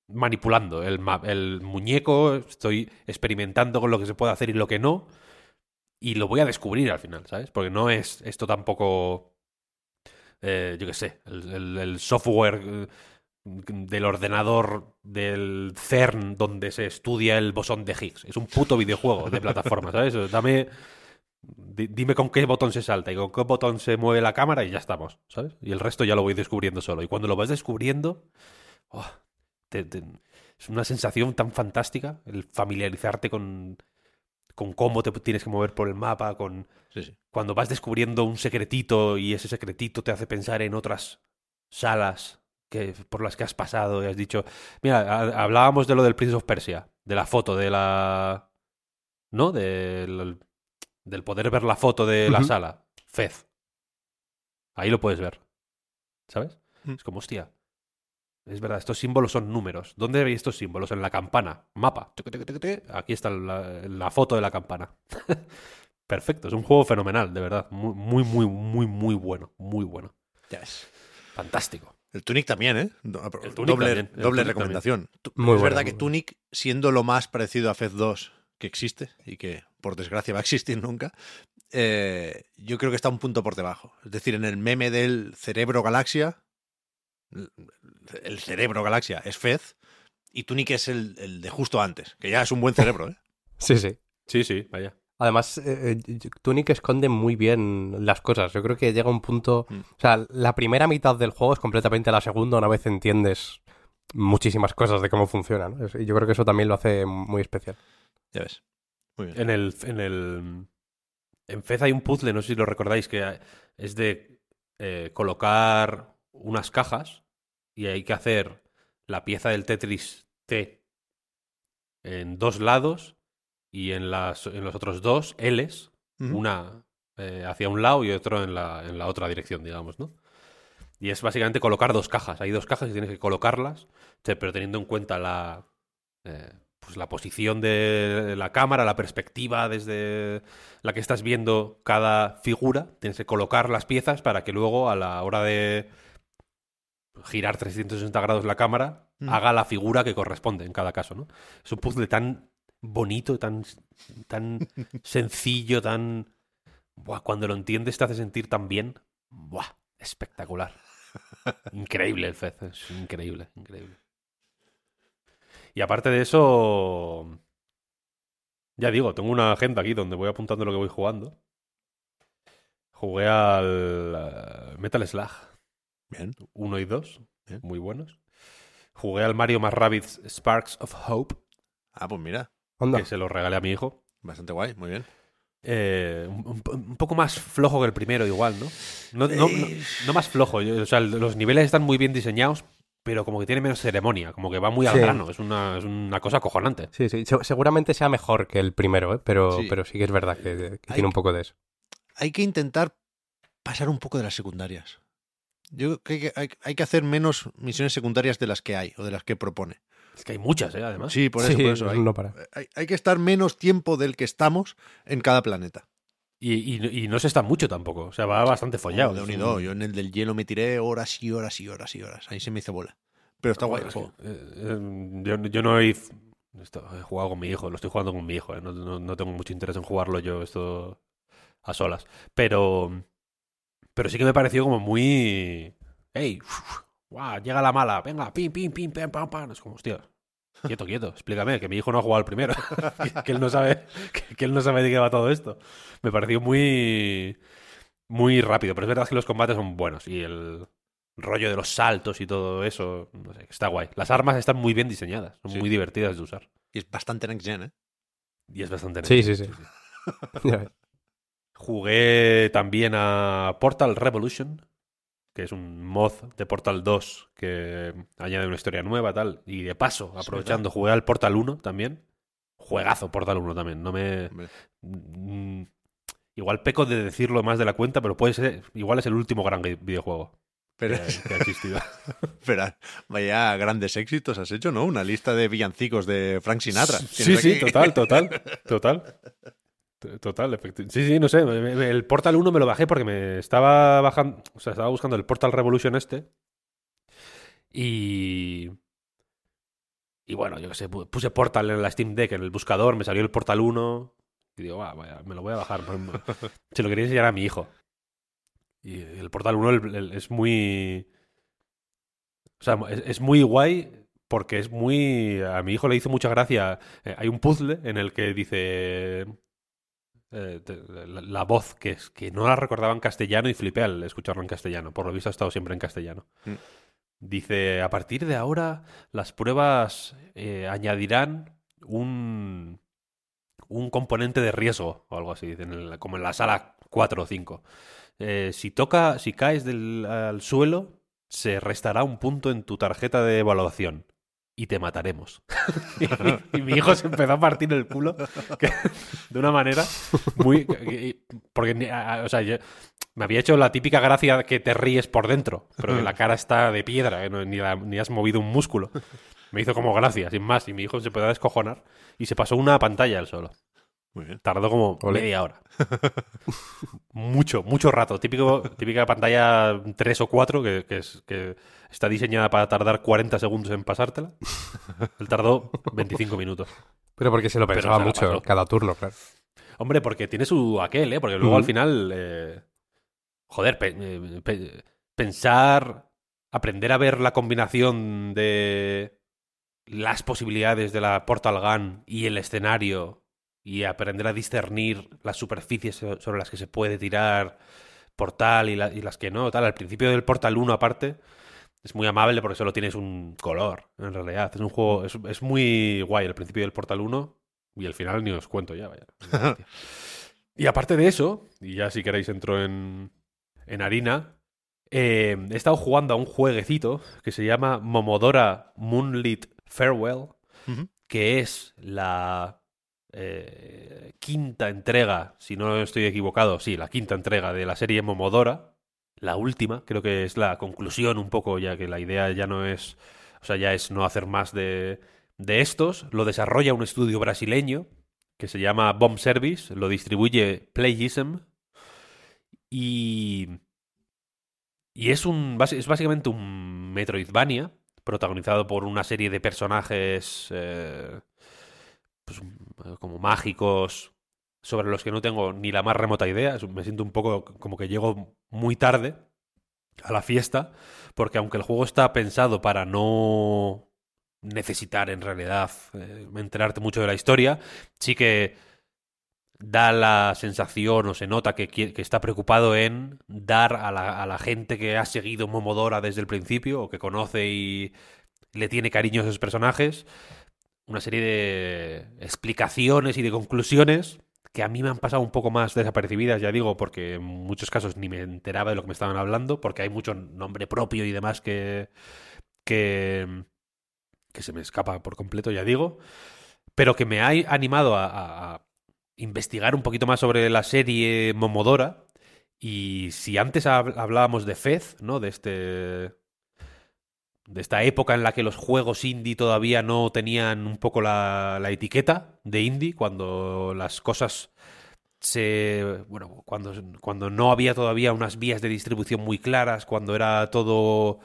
Speaker 2: manipulando el, el muñeco, estoy experimentando con lo que se puede hacer y lo que no, y lo voy a descubrir al final, ¿sabes? Porque no es esto tampoco, eh, yo qué sé, el, el, el software del ordenador del CERN donde se estudia el bosón de Higgs. Es un puto videojuego de plataforma, ¿sabes? Dame dime con qué botón se salta y con qué botón se mueve la cámara y ya estamos, ¿sabes? Y el resto ya lo voy descubriendo solo. Y cuando lo vas descubriendo, oh, te, te, es una sensación tan fantástica el familiarizarte con, con cómo te tienes que mover por el mapa, con
Speaker 1: sí, sí.
Speaker 2: cuando vas descubriendo un secretito y ese secretito te hace pensar en otras salas que, por las que has pasado y has dicho, mira, hablábamos de lo del Prince of Persia, de la foto, de la... ¿No? Del del poder ver la foto de la uh -huh. sala, Fez. Ahí lo puedes ver. ¿Sabes?
Speaker 1: Mm.
Speaker 2: Es como, hostia. Es verdad, estos símbolos son números. ¿Dónde veis estos símbolos? En la campana. Mapa. Aquí está la, la foto de la campana. Perfecto, es un juego fenomenal, de verdad. Muy, muy, muy, muy, muy bueno. Muy bueno.
Speaker 1: Ya ves.
Speaker 2: Fantástico.
Speaker 1: El Tunic también, ¿eh?
Speaker 2: El Tunic
Speaker 1: doble
Speaker 2: también. El
Speaker 1: doble
Speaker 2: Tunic
Speaker 1: recomendación.
Speaker 4: Muy
Speaker 1: es
Speaker 4: bueno,
Speaker 1: verdad
Speaker 4: muy
Speaker 1: que Tunic, siendo lo más parecido a Fez 2 que existe y que por desgracia va a existir nunca, eh, yo creo que está un punto por debajo. Es decir, en el meme del cerebro galaxia, el cerebro galaxia es Fez y Tunic es el, el, de justo antes, que ya es un buen cerebro, ¿eh?
Speaker 4: Sí, sí.
Speaker 2: Sí, sí, vaya.
Speaker 4: Además, eh, Tunic esconde muy bien las cosas. Yo creo que llega un punto...
Speaker 1: Mm.
Speaker 4: O sea, la primera mitad del juego es completamente la segunda una vez entiendes muchísimas cosas de cómo funciona. ¿no? Y yo creo que eso también lo hace muy especial.
Speaker 1: Ya ves. Muy bien.
Speaker 2: En el, en el. En Fez hay un puzzle, no sé si lo recordáis, que es de eh, colocar unas cajas y hay que hacer la pieza del Tetris T en dos lados y en, las, en los otros dos Ls,
Speaker 1: Uh -huh.
Speaker 2: una eh, hacia un lado y otro en la, en la otra dirección, digamos, ¿no? Y es básicamente colocar dos cajas. Hay dos cajas y tienes que colocarlas, pero teniendo en cuenta la, eh, pues la posición de la cámara, la perspectiva desde la que estás viendo cada figura. Tienes que colocar las piezas para que luego a la hora de girar 360 grados la cámara
Speaker 1: Mm.
Speaker 2: haga la figura que corresponde en cada caso, ¿no? Es un puzzle tan bonito, tan, tan sencillo, tan... Buah, cuando lo entiendes te hace sentir tan bien. Buah, espectacular. Increíble el Fez, es increíble, increíble. Y aparte de eso, ya digo, tengo una agenda aquí donde voy apuntando lo que voy jugando. Jugué al uh, Metal Slug.
Speaker 1: Bien.
Speaker 2: 1 y 2,
Speaker 1: Bien.
Speaker 2: muy buenos. Jugué al Mario más Rabbids Sparks of Hope,
Speaker 1: Ah, pues mira,
Speaker 4: Onda.
Speaker 2: que se lo regalé a mi hijo.
Speaker 1: bastante guay, muy bien.
Speaker 2: Eh, un, un, poco más flojo que el primero, igual, ¿no? No, no, no, no más flojo. yo- O sea, los niveles están muy bien diseñados, pero como que tiene menos ceremonia, como que va muy al
Speaker 4: Sí.
Speaker 2: grano. Es una, es una cosa acojonante.
Speaker 4: Sí, sí. Se- seguramente sea mejor que el primero, ¿eh? pero,
Speaker 1: Sí.
Speaker 4: pero sí que es verdad que, que
Speaker 1: Hay-
Speaker 4: tiene un poco de eso.
Speaker 1: Hay que intentar pasar un poco de las secundarias. Yo creo que hay, hay que hacer menos misiones secundarias de las que hay o de las que propone.
Speaker 2: Es que hay muchas, ¿eh? Además.
Speaker 1: Sí, por eso,
Speaker 4: Sí,
Speaker 1: por eso. Hay,
Speaker 4: no para.
Speaker 1: hay- hay que estar menos tiempo del que estamos en cada planeta.
Speaker 2: Y, y- y no se está mucho tampoco. O sea, va bastante follado.
Speaker 1: de unido.
Speaker 2: un-
Speaker 1: Yo en el del hielo me tiré horas y horas y horas y horas. Ahí se me hizo bola. Pero está guay
Speaker 2: es que, eh, eh, yo, yo no he, esto, he jugado con mi hijo, lo estoy jugando con mi hijo. eh, No, no- no tengo mucho interés en jugarlo yo esto a solas. Pero, pero sí que me pareció como muy... ¡Ey! ¡Guau! Llega la mala. Venga, pim, pim, pim, pam, pam, pam. Es como, hostia. Quieto, quieto. Explícame, que mi hijo no ha jugado al primero. que, que él no sabe, que, que él no sabe de qué va todo esto. Me pareció muy... Muy rápido. Pero es verdad que los combates son buenos. Y el, rollo de los saltos y todo eso, no sé, está guay. Las armas están muy bien diseñadas, son
Speaker 1: Sí.
Speaker 2: muy divertidas de usar.
Speaker 1: Y es bastante next gen, ¿eh?
Speaker 2: Y es bastante
Speaker 4: Sí,
Speaker 2: neto.
Speaker 4: sí, sí. Ves.
Speaker 2: Jugué también a Portal Revolution, que es un mod de Portal 2 que añade una historia nueva tal. Y de paso, aprovechando, jugué al Portal 1 también. Juegazo Portal 1 también. No me. Mm, Igual peco de decirlo más de la cuenta, pero puede ser. Igual es el último gran vi- videojuego
Speaker 1: Pero,
Speaker 2: que, que ha existido.
Speaker 1: pero vaya grandes éxitos has hecho, ¿no? Una lista de villancicos de Frank Sinatra.
Speaker 2: Sí, sí, total, total, total. Total, efecti- Sí, sí, no sé. El Portal 1 me lo bajé porque me estaba bajando. O sea, estaba buscando el Portal Revolution este. Y. Y bueno, yo qué sé, pu- puse Portal en la Steam Deck, en el buscador, me salió el Portal 1. Y digo, "Va, vaya, me lo voy a bajar. Se lo quería enseñar a mi hijo. Y el Portal 1 el- el- es muy. O sea, es, es muy guay porque es muy. A mi hijo le hizo mucha gracia. eh, hay un puzzle en el que dice. Eh, te- la, la voz que es que no la recordaba en castellano y flipé al escucharlo en castellano. Por lo visto ha estado siempre en castellano.
Speaker 1: Mm.
Speaker 2: Dice, a partir de ahora las pruebas eh, añadirán un, un componente de riesgo o algo así, en el- como en la sala 4 o 5. Eh, si toca, si caes del, al suelo, se restará un punto en tu tarjeta de evaluación y te mataremos. y, mi, y mi hijo se empezó a partir el culo que- de una manera muy... que- Porque, o sea, yo- me había hecho la típica gracia que te ríes por dentro, pero que la cara está de piedra, ¿eh? Ni, la- ni has movido un músculo. Me hizo como gracia, sin más, y mi hijo se empezó a descojonar y se pasó una pantalla él solo.
Speaker 1: Muy bien.
Speaker 2: Tardó como media hora. mucho, mucho rato. Típico, típica pantalla 3 o 4 que, que es, que está diseñada para tardar 40 segundos en pasártela. Él tardó 25 minutos.
Speaker 4: Pero porque se lo pensaba
Speaker 2: se
Speaker 4: mucho cada turno, claro.
Speaker 2: Hombre, porque tiene su aquel, ¿eh? Porque luego al final... eh, joder, pe- eh, pe- pensar... Aprender a ver la combinación de las posibilidades de la Portal Gun y el escenario y aprender a discernir las superficies so- sobre las que se puede tirar Portal y, la- y las que no, tal. Al principio del Portal 1 aparte es muy amable porque solo tienes un color, en realidad. Es un juego, es, es muy guay el principio del Portal 1 y el final ni os cuento ya, vaya. y aparte de eso, y ya si queréis entro en, en harina, eh, he estado jugando a un jueguecito que se llama Momodora Moonlit Farewell, que es la eh, quinta entrega, si no estoy equivocado, sí, la quinta entrega de la serie Momodora. La última, creo que es la conclusión un poco, ya que la idea ya no es, o sea, ya es no hacer más de, de estos. Lo desarrolla un estudio brasileño que se llama Bomb Service, lo distribuye Playism y y es un es básicamente un Metroidvania protagonizado por una serie de personajes eh, pues, um, como mágicos sobre los que no tengo ni la más remota idea. Me siento un poco como que llego muy tarde a la fiesta, porque aunque el juego está pensado para no necesitar en realidad eh, enterarte mucho de la historia, sí que da la sensación o se nota que, que está preocupado en dar a la, a la gente que ha seguido Momodora desde el principio o que conoce y le tiene cariño a esos personajes una serie de explicaciones y de conclusiones que a mí me han pasado un poco más desapercibidas, ya digo, porque en muchos casos ni me enteraba de lo que me estaban hablando, porque hay mucho nombre propio y demás que, que, que se me escapa por completo, ya digo, pero que me ha animado a, a- investigar un poquito más sobre la serie Momodora Y si antes hab- hablábamos de Fez, ¿no? De este. De esta época en la que los juegos indie todavía no tenían un poco la, la etiqueta de indie, cuando las cosas se. Bueno, cuando, cuando no había todavía unas vías de distribución muy claras, cuando era todo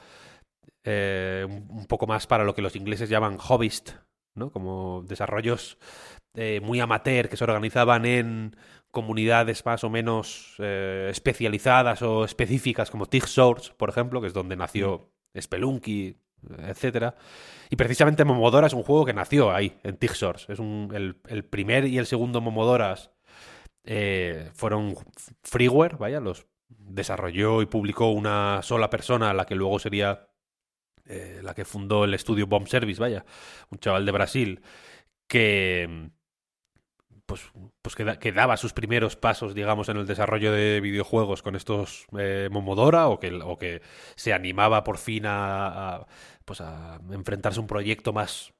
Speaker 2: eh, un poco más para lo que los ingleses llaman hobbyist, ¿no? Como desarrollos eh, muy amateur que se organizaban en comunidades más o menos eh, especializadas o específicas como TIG Source, por ejemplo, que es donde nació Spelunky, etcétera. Y precisamente Momodora es un juego que nació ahí, en TIG Source. Es el primer y el segundo Momodoras eh, fueron freeware, vaya, los desarrolló y publicó una sola persona, la que luego sería eh, la que fundó el estudio Bomb Service, vaya, un chaval de Brasil, que pues, pues que, da- que daba sus primeros pasos, digamos, en el desarrollo de videojuegos con estos eh, Momodora, o que, o que se animaba por fin a, pues a enfrentarse a un proyecto más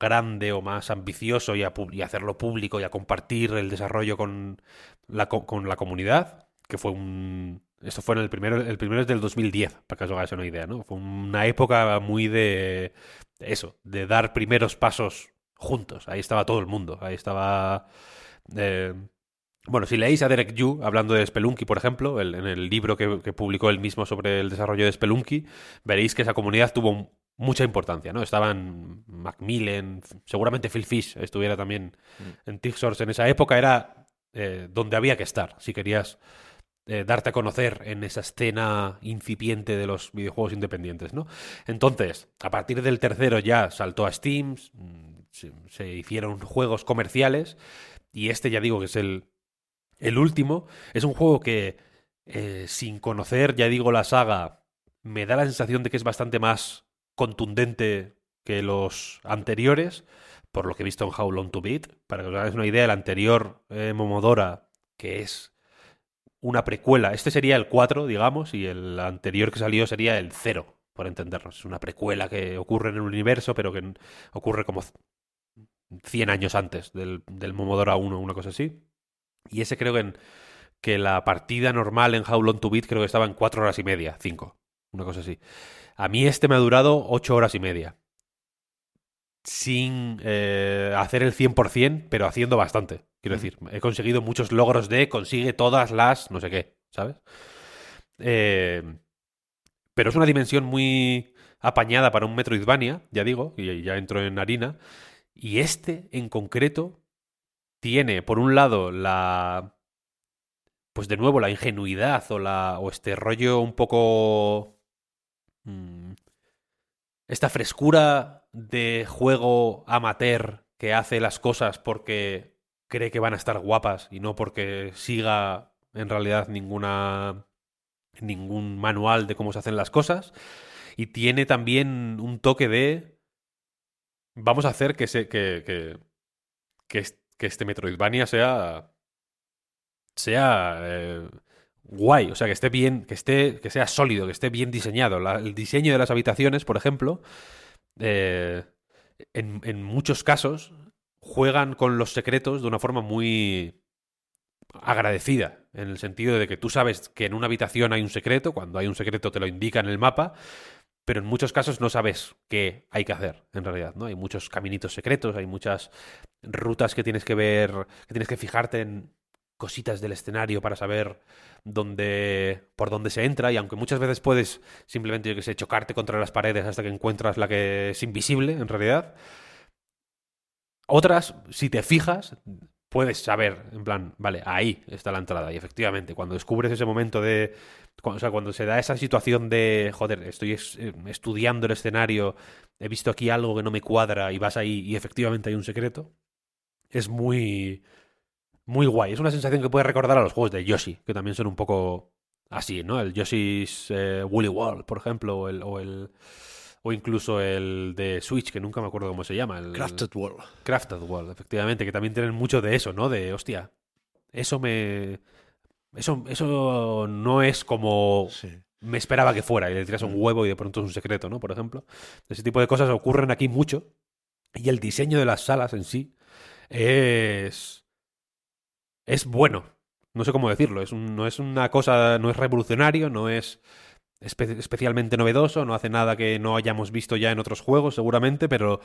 Speaker 2: grande o más ambicioso y, a, y hacerlo público y a compartir el desarrollo con la, co- con la comunidad, que fue un... Esto fue en el primero, el primero es del 2010, para que os hagáis una idea, ¿no? Fue una época muy de eso, de dar primeros pasos juntos. Ahí estaba todo el mundo, ahí estaba... eh, bueno, si leéis a Derek Yu hablando de Spelunky, por ejemplo, el- en el libro que, que publicó él mismo sobre el desarrollo de Spelunky, veréis que esa comunidad tuvo mucha importancia, ¿no? Estaban Macmillan, seguramente Phil Fish estuviera también en TIG en esa época, era eh, donde había que estar, si querías eh, darte a conocer en esa escena incipiente de los videojuegos independientes, ¿no? Entonces, a partir del tercero ya saltó a Steam, mm, se, hicieron juegos comerciales y este ya digo que es el, el último. Es un juego que, eh, sin conocer, ya digo, la saga, me da la sensación de que es bastante más contundente que los anteriores, por lo que he visto en How Long to Beat. Para que os hagáis una idea, el anterior eh, Momodora, que es una precuela, este sería el 4, digamos, y el anterior que salió sería el 0, por entendernos. Es una precuela que ocurre en el universo, pero que ocurre como 100 años antes del, del Momodora 1, una cosa así. Y ese creo que, en- que la partida normal en How Long to Beat creo que estaba en 4 horas y media, 5, una cosa así. A mí este me ha durado 8 horas y media. Sin eh, hacer el 100%, pero haciendo bastante. Quiero decir, he conseguido muchos logros de consigue todas las no sé qué, ¿sabes? Eh, pero es una dimensión muy apañada para un Metroidvania, ya digo, y ya entro en harina. Y este, en concreto, tiene, por un lado, la. Pues de nuevo, la ingenuidad o, la, o este rollo un poco. mm, esta frescura de juego amateur que hace las cosas porque cree que van a estar guapas y no porque siga en realidad ninguna ningún manual de cómo se hacen las cosas y tiene también un toque de vamos a hacer que se que que, que, que este Metroidvania sea sea eh, guay, o sea, que esté bien, que esté que sea sólido, que esté bien diseñado. El diseño de las habitaciones, por ejemplo, eh, en, en muchos casos juegan con los secretos de una forma muy agradecida, en el sentido de que tú sabes que en una habitación hay un secreto, cuando hay un secreto te lo indica en el mapa, pero en muchos casos no sabes qué hay que hacer, en realidad, ¿no? Hay muchos caminitos secretos, hay muchas rutas que tienes que ver, que tienes que fijarte en cositas del escenario para saber dónde por dónde se entra y aunque muchas veces puedes simplemente yo que sé chocarte contra las paredes hasta que encuentras la que es invisible en realidad otras si te fijas puedes saber en plan vale ahí está la entrada y efectivamente cuando descubres ese momento de cu- o sea cuando se da esa situación de joder estoy es- eh, estudiando el escenario he visto aquí algo que no me cuadra y vas ahí y efectivamente hay un secreto es muy muy guay. Es una sensación que puede recordar a los juegos de Yoshi, que también son un poco así, ¿no? El Yoshi's eh, Woolly World, por ejemplo, o el, o el o incluso el de Switch, que nunca me acuerdo cómo se llama. El
Speaker 1: Crafted World.
Speaker 2: Crafted World, efectivamente, que también tienen mucho de eso, ¿no? De, hostia, eso me... Eso, eso no es como
Speaker 1: Sí.
Speaker 2: me esperaba que fuera, y le tiras un huevo y de pronto es un secreto, ¿no? Por ejemplo. Ese tipo de cosas ocurren aquí mucho. Y el diseño de las salas en sí es. Es bueno. no sé cómo decirlo, es un- no es una cosa, no es revolucionario, no es espe- especialmente novedoso, no hace nada que no hayamos visto ya en otros juegos seguramente, pero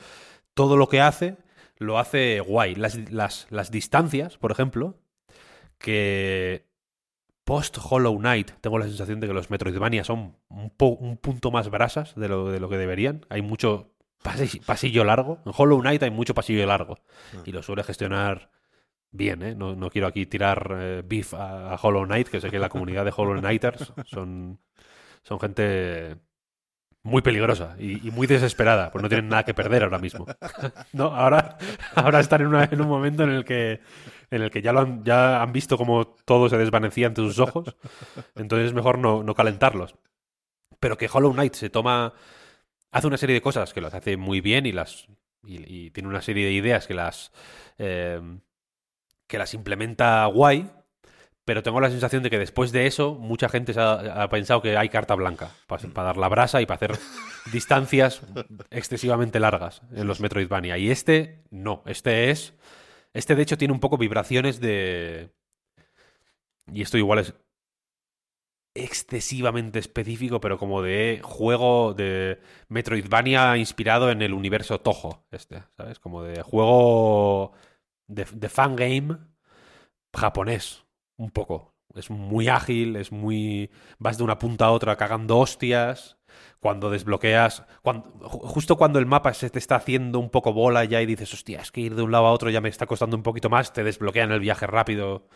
Speaker 2: todo lo que hace lo hace guay. Las, las, las distancias, por ejemplo, que post Hollow Knight tengo la sensación de que los Metroidvania son un, po- un punto más brasas de lo, de lo que deberían. Hay mucho pasi- pasillo largo. En Hollow Knight hay mucho pasillo largo y lo suele gestionar bien, ¿eh? No, no quiero aquí tirar eh, beef a, a Hollow Knight, que sé que la comunidad de Hollow Knighters son, son gente muy peligrosa y, muy desesperada, pues no tienen nada que perder ahora mismo. no, ahora, ahora están en, en un momento en el que en el que ya lo han, ya han visto cómo todo se desvanecía ante sus ojos, entonces es mejor no, no calentarlos. Pero que Hollow Knight se toma hace una serie de cosas que las hace muy bien y las y, y tiene una serie de ideas que las eh, que las implementa guay, pero tengo la sensación de que después de eso mucha gente se ha, ha pensado que hay carta blanca para, dar la brasa y para hacer distancias excesivamente largas en los Metroidvania. Y este no, este es... Este de hecho tiene un poco vibraciones de... Y esto igual es excesivamente específico, pero como de juego de Metroidvania inspirado en el universo Toho, este, ¿sabes? Como de juego de, de fangame japonés, un poco. Es muy ágil, es muy... Vas de una punta a otra cagando hostias. Cuando desbloqueas... Cuando, ju- justo cuando el mapa se te está haciendo un poco bola ya y dices, hostia, es que ir de un lado a otro ya me está costando un poquito más, te desbloquean el viaje rápido.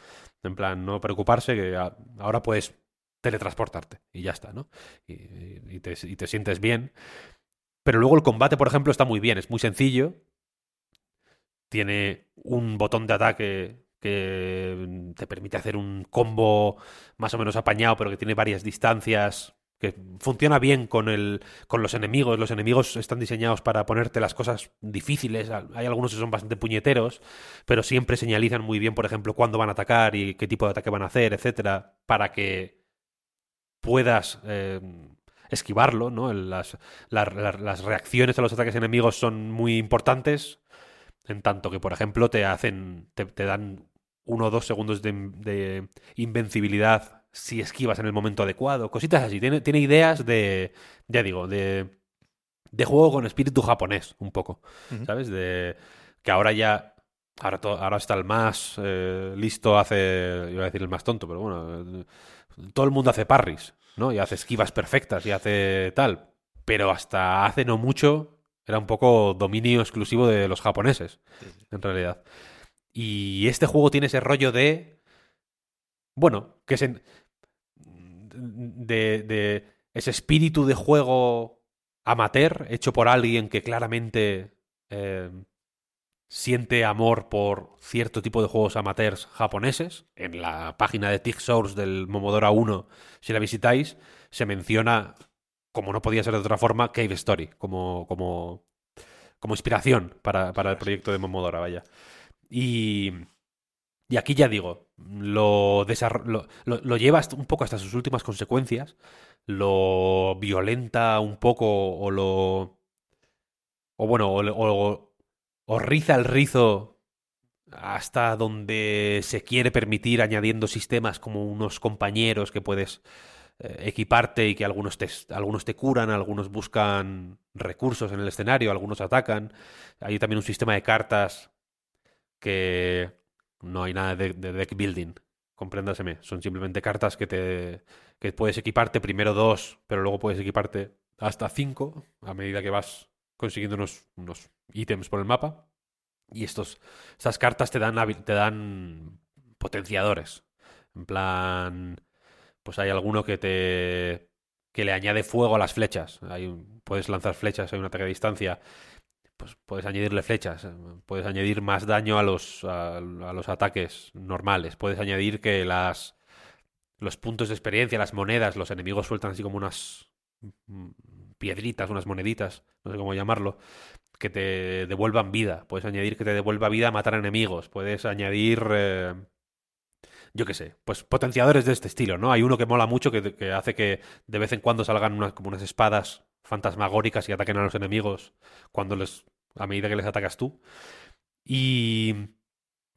Speaker 2: En plan, no preocuparse, que ahora puedes teletransportarte y ya está, ¿no? Y, y te sientes bien. Pero luego el combate, por ejemplo, está muy bien, es muy sencillo. Tiene un botón de ataque que te permite hacer un combo más o menos apañado, pero que tiene varias distancias, que funciona bien con, el, con los enemigos. Los enemigos están diseñados para ponerte las cosas difíciles. Hay algunos que son bastante puñeteros, pero siempre señalizan muy bien, por ejemplo, cuándo van a atacar y qué tipo de ataque van a hacer, etcétera, para que puedas eh, esquivarlo, ¿no? Las, la- la- las reacciones a los ataques enemigos son muy importantes, en tanto que, por ejemplo, te hacen, te dan uno o dos segundos de, de invencibilidad si esquivas en el momento adecuado, cositas así. Tiene, tiene ideas de, ya digo, de, de juego con espíritu japonés, un poco. ¿sabes? De que ahora ya Ahora, to- ahora está el más eh, listo, hace. Iba a decir el más tonto, pero bueno. eh, todo el mundo hace parries, ¿no? Y hace esquivas perfectas y hace tal. Pero hasta hace no mucho era un poco dominio exclusivo de los japoneses, en realidad. Y este juego tiene ese rollo de. Bueno, que es. en- de, de ese espíritu de juego amateur hecho por alguien que claramente eh, siente amor por cierto tipo de juegos amateurs japoneses. En la página de Tig Source del Momodora 1, si la visitáis, se menciona, como no podía ser de otra forma, Cave Story, como, como, como inspiración para, para el proyecto de Momodora, vaya. Y, y aquí ya digo, lo, lo, lo, lleva un poco hasta sus últimas consecuencias, lo violenta un poco o lo... O bueno, o, o, o riza el rizo hasta donde se quiere permitir añadiendo sistemas como unos compañeros que puedes eh, equiparte y que algunos te, algunos te curan, algunos buscan recursos en el escenario, algunos atacan. Hay también un sistema de cartas que no hay nada de, de deck building, compréndaseme. Son simplemente cartas que te que puedes equiparte primero dos, pero luego puedes equiparte hasta cinco a medida que vas consiguiendo unos, ítems por el mapa. Y estos, estas cartas te dan, te dan potenciadores. En plan, pues hay alguno que te que le añade fuego a las flechas. Hay puedes lanzar flechas a un ataque a distancia. Pues puedes añadirle flechas. eh, Puedes añadir más daño a los, a, los ataques normales. Puedes añadir que las los puntos de experiencia, las monedas, los enemigos sueltan así como unas mm, piedritas, unas moneditas, no sé cómo llamarlo, que te devuelvan vida. Puedes añadir que te devuelva vida a matar enemigos. Puedes añadir, eh, yo qué sé, pues potenciadores de este estilo, ¿no? Hay uno que mola mucho que, que hace que de vez en cuando salgan unas, como unas espadas fantasmagóricas y ataquen a los enemigos cuando les, a medida que les atacas tú. Y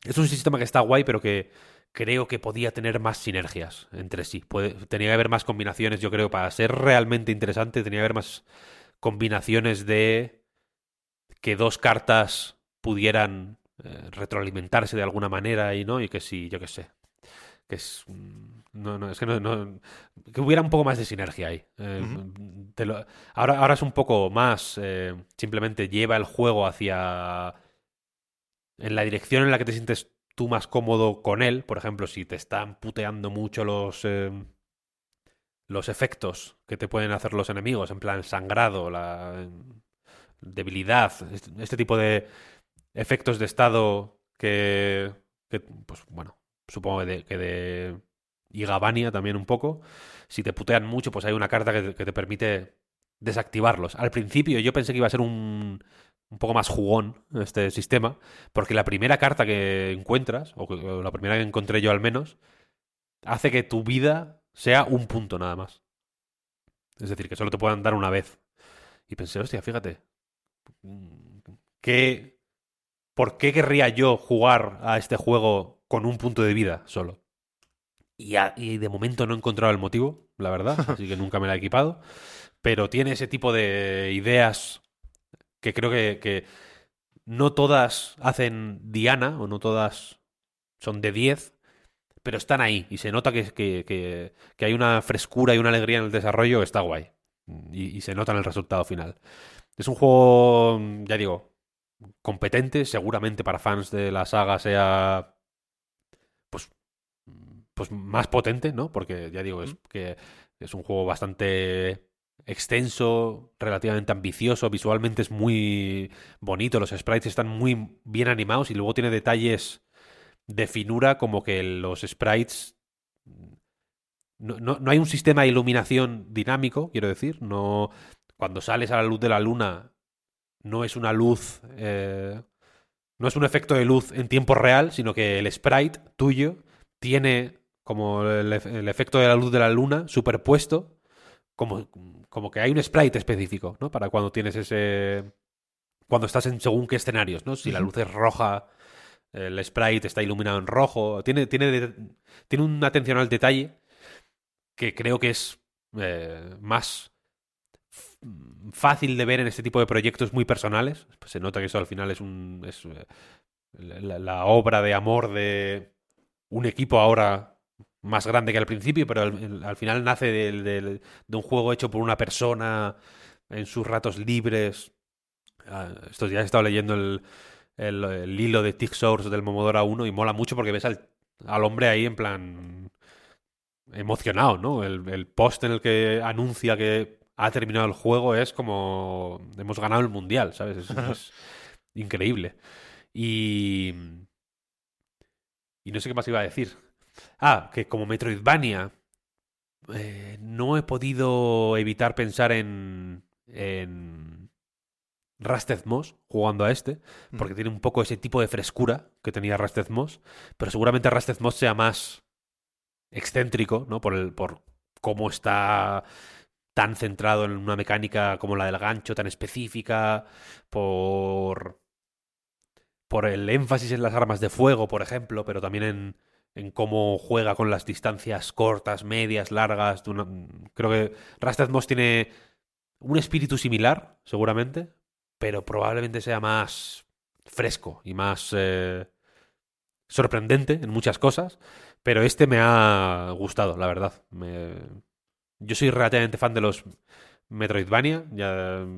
Speaker 2: es un sistema que está guay, pero que creo que podía tener más sinergias entre sí. Puede, tenía que haber más combinaciones, yo creo, para ser realmente interesante, tenía que haber más combinaciones de que dos cartas pudieran eh, retroalimentarse de alguna manera y no, y que sí, yo qué sé. Que es. No, no, es que no, no- Que hubiera un poco más de sinergia ahí. Eh, te lo- ahora, ahora es un poco más. eh, simplemente lleva el juego hacia. En la dirección en la que te sientes tú más cómodo con él. Por ejemplo, si te están puteando mucho los. eh, los efectos que te pueden hacer los enemigos, en plan sangrado, la debilidad, este, este tipo de efectos de estado que, que, pues bueno, supongo que de, que de Igabania también un poco. Si te putean mucho, pues hay una carta que, te- permite desactivarlos. Al principio yo pensé que iba a ser un, un poco más jugón este sistema, porque la primera carta que encuentras, o, la primera que encontré yo al menos, hace que tu vida sea un punto nada más. Es decir, que solo te puedan dar una vez. Y pensé, hostia, fíjate, ¿qué, ¿por qué querría yo jugar a este juego con un punto de vida solo? Y, a- y de momento no he encontrado el motivo, la verdad, así que nunca me la he equipado. Pero tiene ese tipo de ideas que creo que, que no todas hacen Diana o no todas son de 10, pero están ahí y se nota que, que, que- que hay una frescura y una alegría en el desarrollo está guay. Y, y se nota en el resultado final. Es un juego, ya digo, competente, seguramente para fans de la saga sea pues, pues más potente, ¿no? Porque ya digo, es que es un juego bastante extenso, relativamente ambicioso, visualmente es muy bonito, los sprites están muy bien animados y luego tiene detalles de finura como que los sprites no, no, no hay un sistema de iluminación dinámico, quiero decir, no cuando sales a la luz de la luna no es una luz eh, no es un efecto de luz en tiempo real, sino que el sprite tuyo tiene como el, ef- el efecto de la luz de la luna superpuesto, como, como que hay un sprite específico, ¿no? Para cuando tienes ese... Cuando estás en según qué escenarios, ¿no? Si la luz es roja, el sprite está iluminado en rojo. Tiene, tiene, tiene una atención al detalle que creo que es eh, más fácil de ver en este tipo de proyectos muy personales. Pues se nota que eso al final es un es, eh, la, la obra de amor de un equipo ahora más grande que al principio, pero al, al final nace del- del- de un juego hecho por una persona en sus ratos libres. Ah, estos días he estado leyendo el, el, el hilo de Tick Source del Momodora 1 y mola mucho porque ves al, al hombre ahí en plan emocionado, ¿no? El, el post en el que anuncia que ha terminado el juego es como hemos ganado el mundial, ¿sabes? Es, es increíble. Y y no sé qué más iba a decir. Ah, que como Metroidvania eh, no he podido evitar pensar en en Rasted Moss jugando a este, porque tiene un poco ese tipo de frescura que tenía Rasted Moss, pero seguramente Rasted Moss sea más excéntrico, ¿no? Por el por cómo está tan centrado en una mecánica como la del gancho tan específica, por por el énfasis en las armas de fuego, por ejemplo, pero también en, en cómo juega con las distancias cortas, medias, largas. creo que Rasted Moss tiene un espíritu similar, seguramente, pero probablemente sea más fresco y más eh, sorprendente en muchas cosas. Pero este me ha gustado, la verdad. Me- Yo soy relativamente fan de los Metroidvania.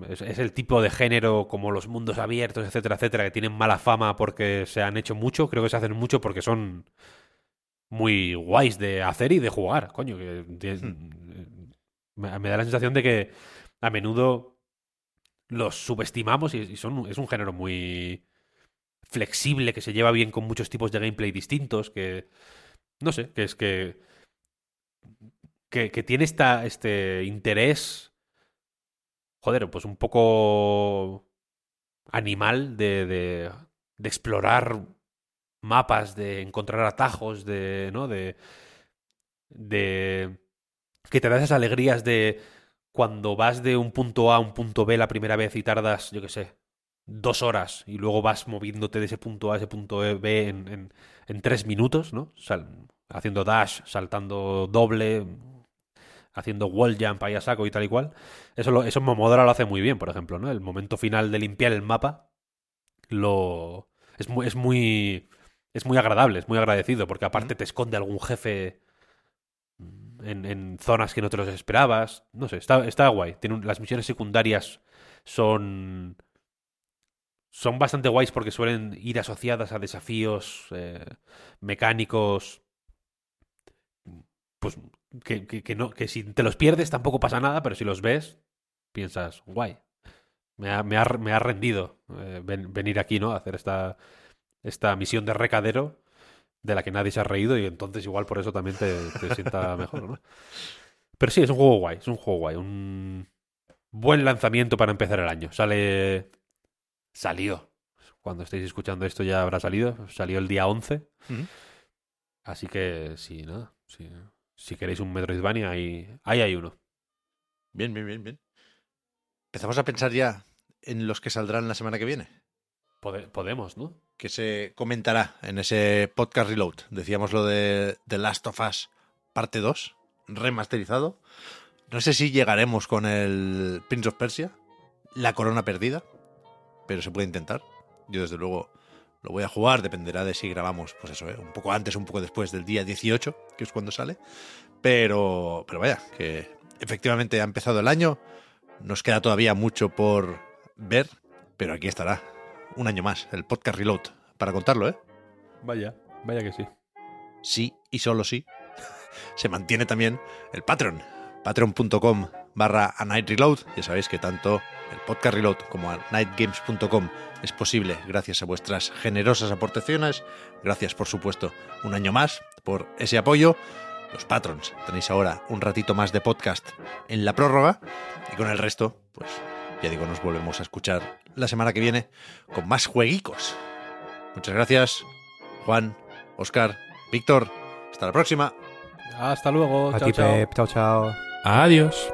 Speaker 2: Es, es el tipo de género como los mundos abiertos, etcétera, etcétera, que tienen mala fama porque se han hecho mucho. Creo que se hacen mucho porque son muy guays de hacer y de jugar. Coño, que tiene- me, me da la sensación de que a menudo los subestimamos y, y son, es un género muy flexible, que se lleva bien con muchos tipos de gameplay distintos, que no sé, que es que que, que tiene esta, este interés, joder, pues un poco animal de, de, de explorar mapas, de encontrar atajos, de, ¿no? De, de que te da esas alegrías de cuando vas de un punto A a un punto B la primera vez y tardas, yo qué sé, dos horas y luego vas moviéndote de ese punto A a ese punto B en, en, en tres minutos, ¿no? Sal- haciendo dash, saltando doble, haciendo wall jump ahí a saco y tal y cual. Eso, lo, eso Momodora lo hace muy bien, por ejemplo, ¿no? El momento final de limpiar el mapa lo es muy, es muy es muy agradable, es muy agradecido, porque aparte te esconde algún jefe en, en zonas que no te los esperabas. No sé, está, está guay. Tiene un- las misiones secundarias son. Son bastante guays porque suelen ir asociadas a desafíos eh, mecánicos. Pues que, que- que no, que si te los pierdes tampoco pasa nada, pero si los ves, piensas, guay. Me ha, me ha, me ha rendido eh, ven- venir aquí, ¿no? A hacer esta, esta misión de recadero de la que nadie se ha reído y entonces igual por eso también te, te sienta mejor, ¿no? Pero sí, es un juego guay, es un juego guay, un buen lanzamiento para empezar el año. Sale... Salió. Cuando estéis escuchando esto ya habrá salido. Salió el día 11.
Speaker 1: Ujú.
Speaker 2: Así que sí, nada. sí. Si queréis un Metroidvania, ahí, ahí hay uno.
Speaker 1: Bien, bien, bien, bien. Empezamos a pensar ya en los que saldrán la semana que viene.
Speaker 2: Pode- podemos, ¿no?
Speaker 1: que se comentará en ese podcast reload. Decíamos lo de The Last of Us parte 2, remasterizado. No sé si llegaremos con el Prince of Persia, la corona perdida, pero se puede intentar. Yo desde luego lo voy a jugar, dependerá de si grabamos, pues eso, ¿eh? un poco antes, un poco después del día 18, que es cuando sale. Pero, pero vaya, que efectivamente ha empezado el año, nos queda todavía mucho por ver, pero aquí estará un año más, el podcast Reload, para contarlo, ¿eh?
Speaker 2: Vaya, vaya que sí.
Speaker 1: Sí y solo sí. Se mantiene también el Patreon, patreon.com barra a Night Reload. Ya sabéis que tanto el podcast Reload como a nightgames.com es posible gracias a vuestras generosas aportaciones. Gracias, por supuesto, un año más por ese apoyo. Los patrons, tenéis ahora un ratito más de podcast en la prórroga y con el resto, pues ya digo, nos volvemos a escuchar la semana que viene con más jueguicos. Muchas gracias, Juan, Oscar, Víctor. Hasta la próxima.
Speaker 2: Hasta luego.
Speaker 4: A
Speaker 2: chao,
Speaker 4: ti,
Speaker 2: chao.
Speaker 4: Pep. Chao, chao.
Speaker 3: Adiós.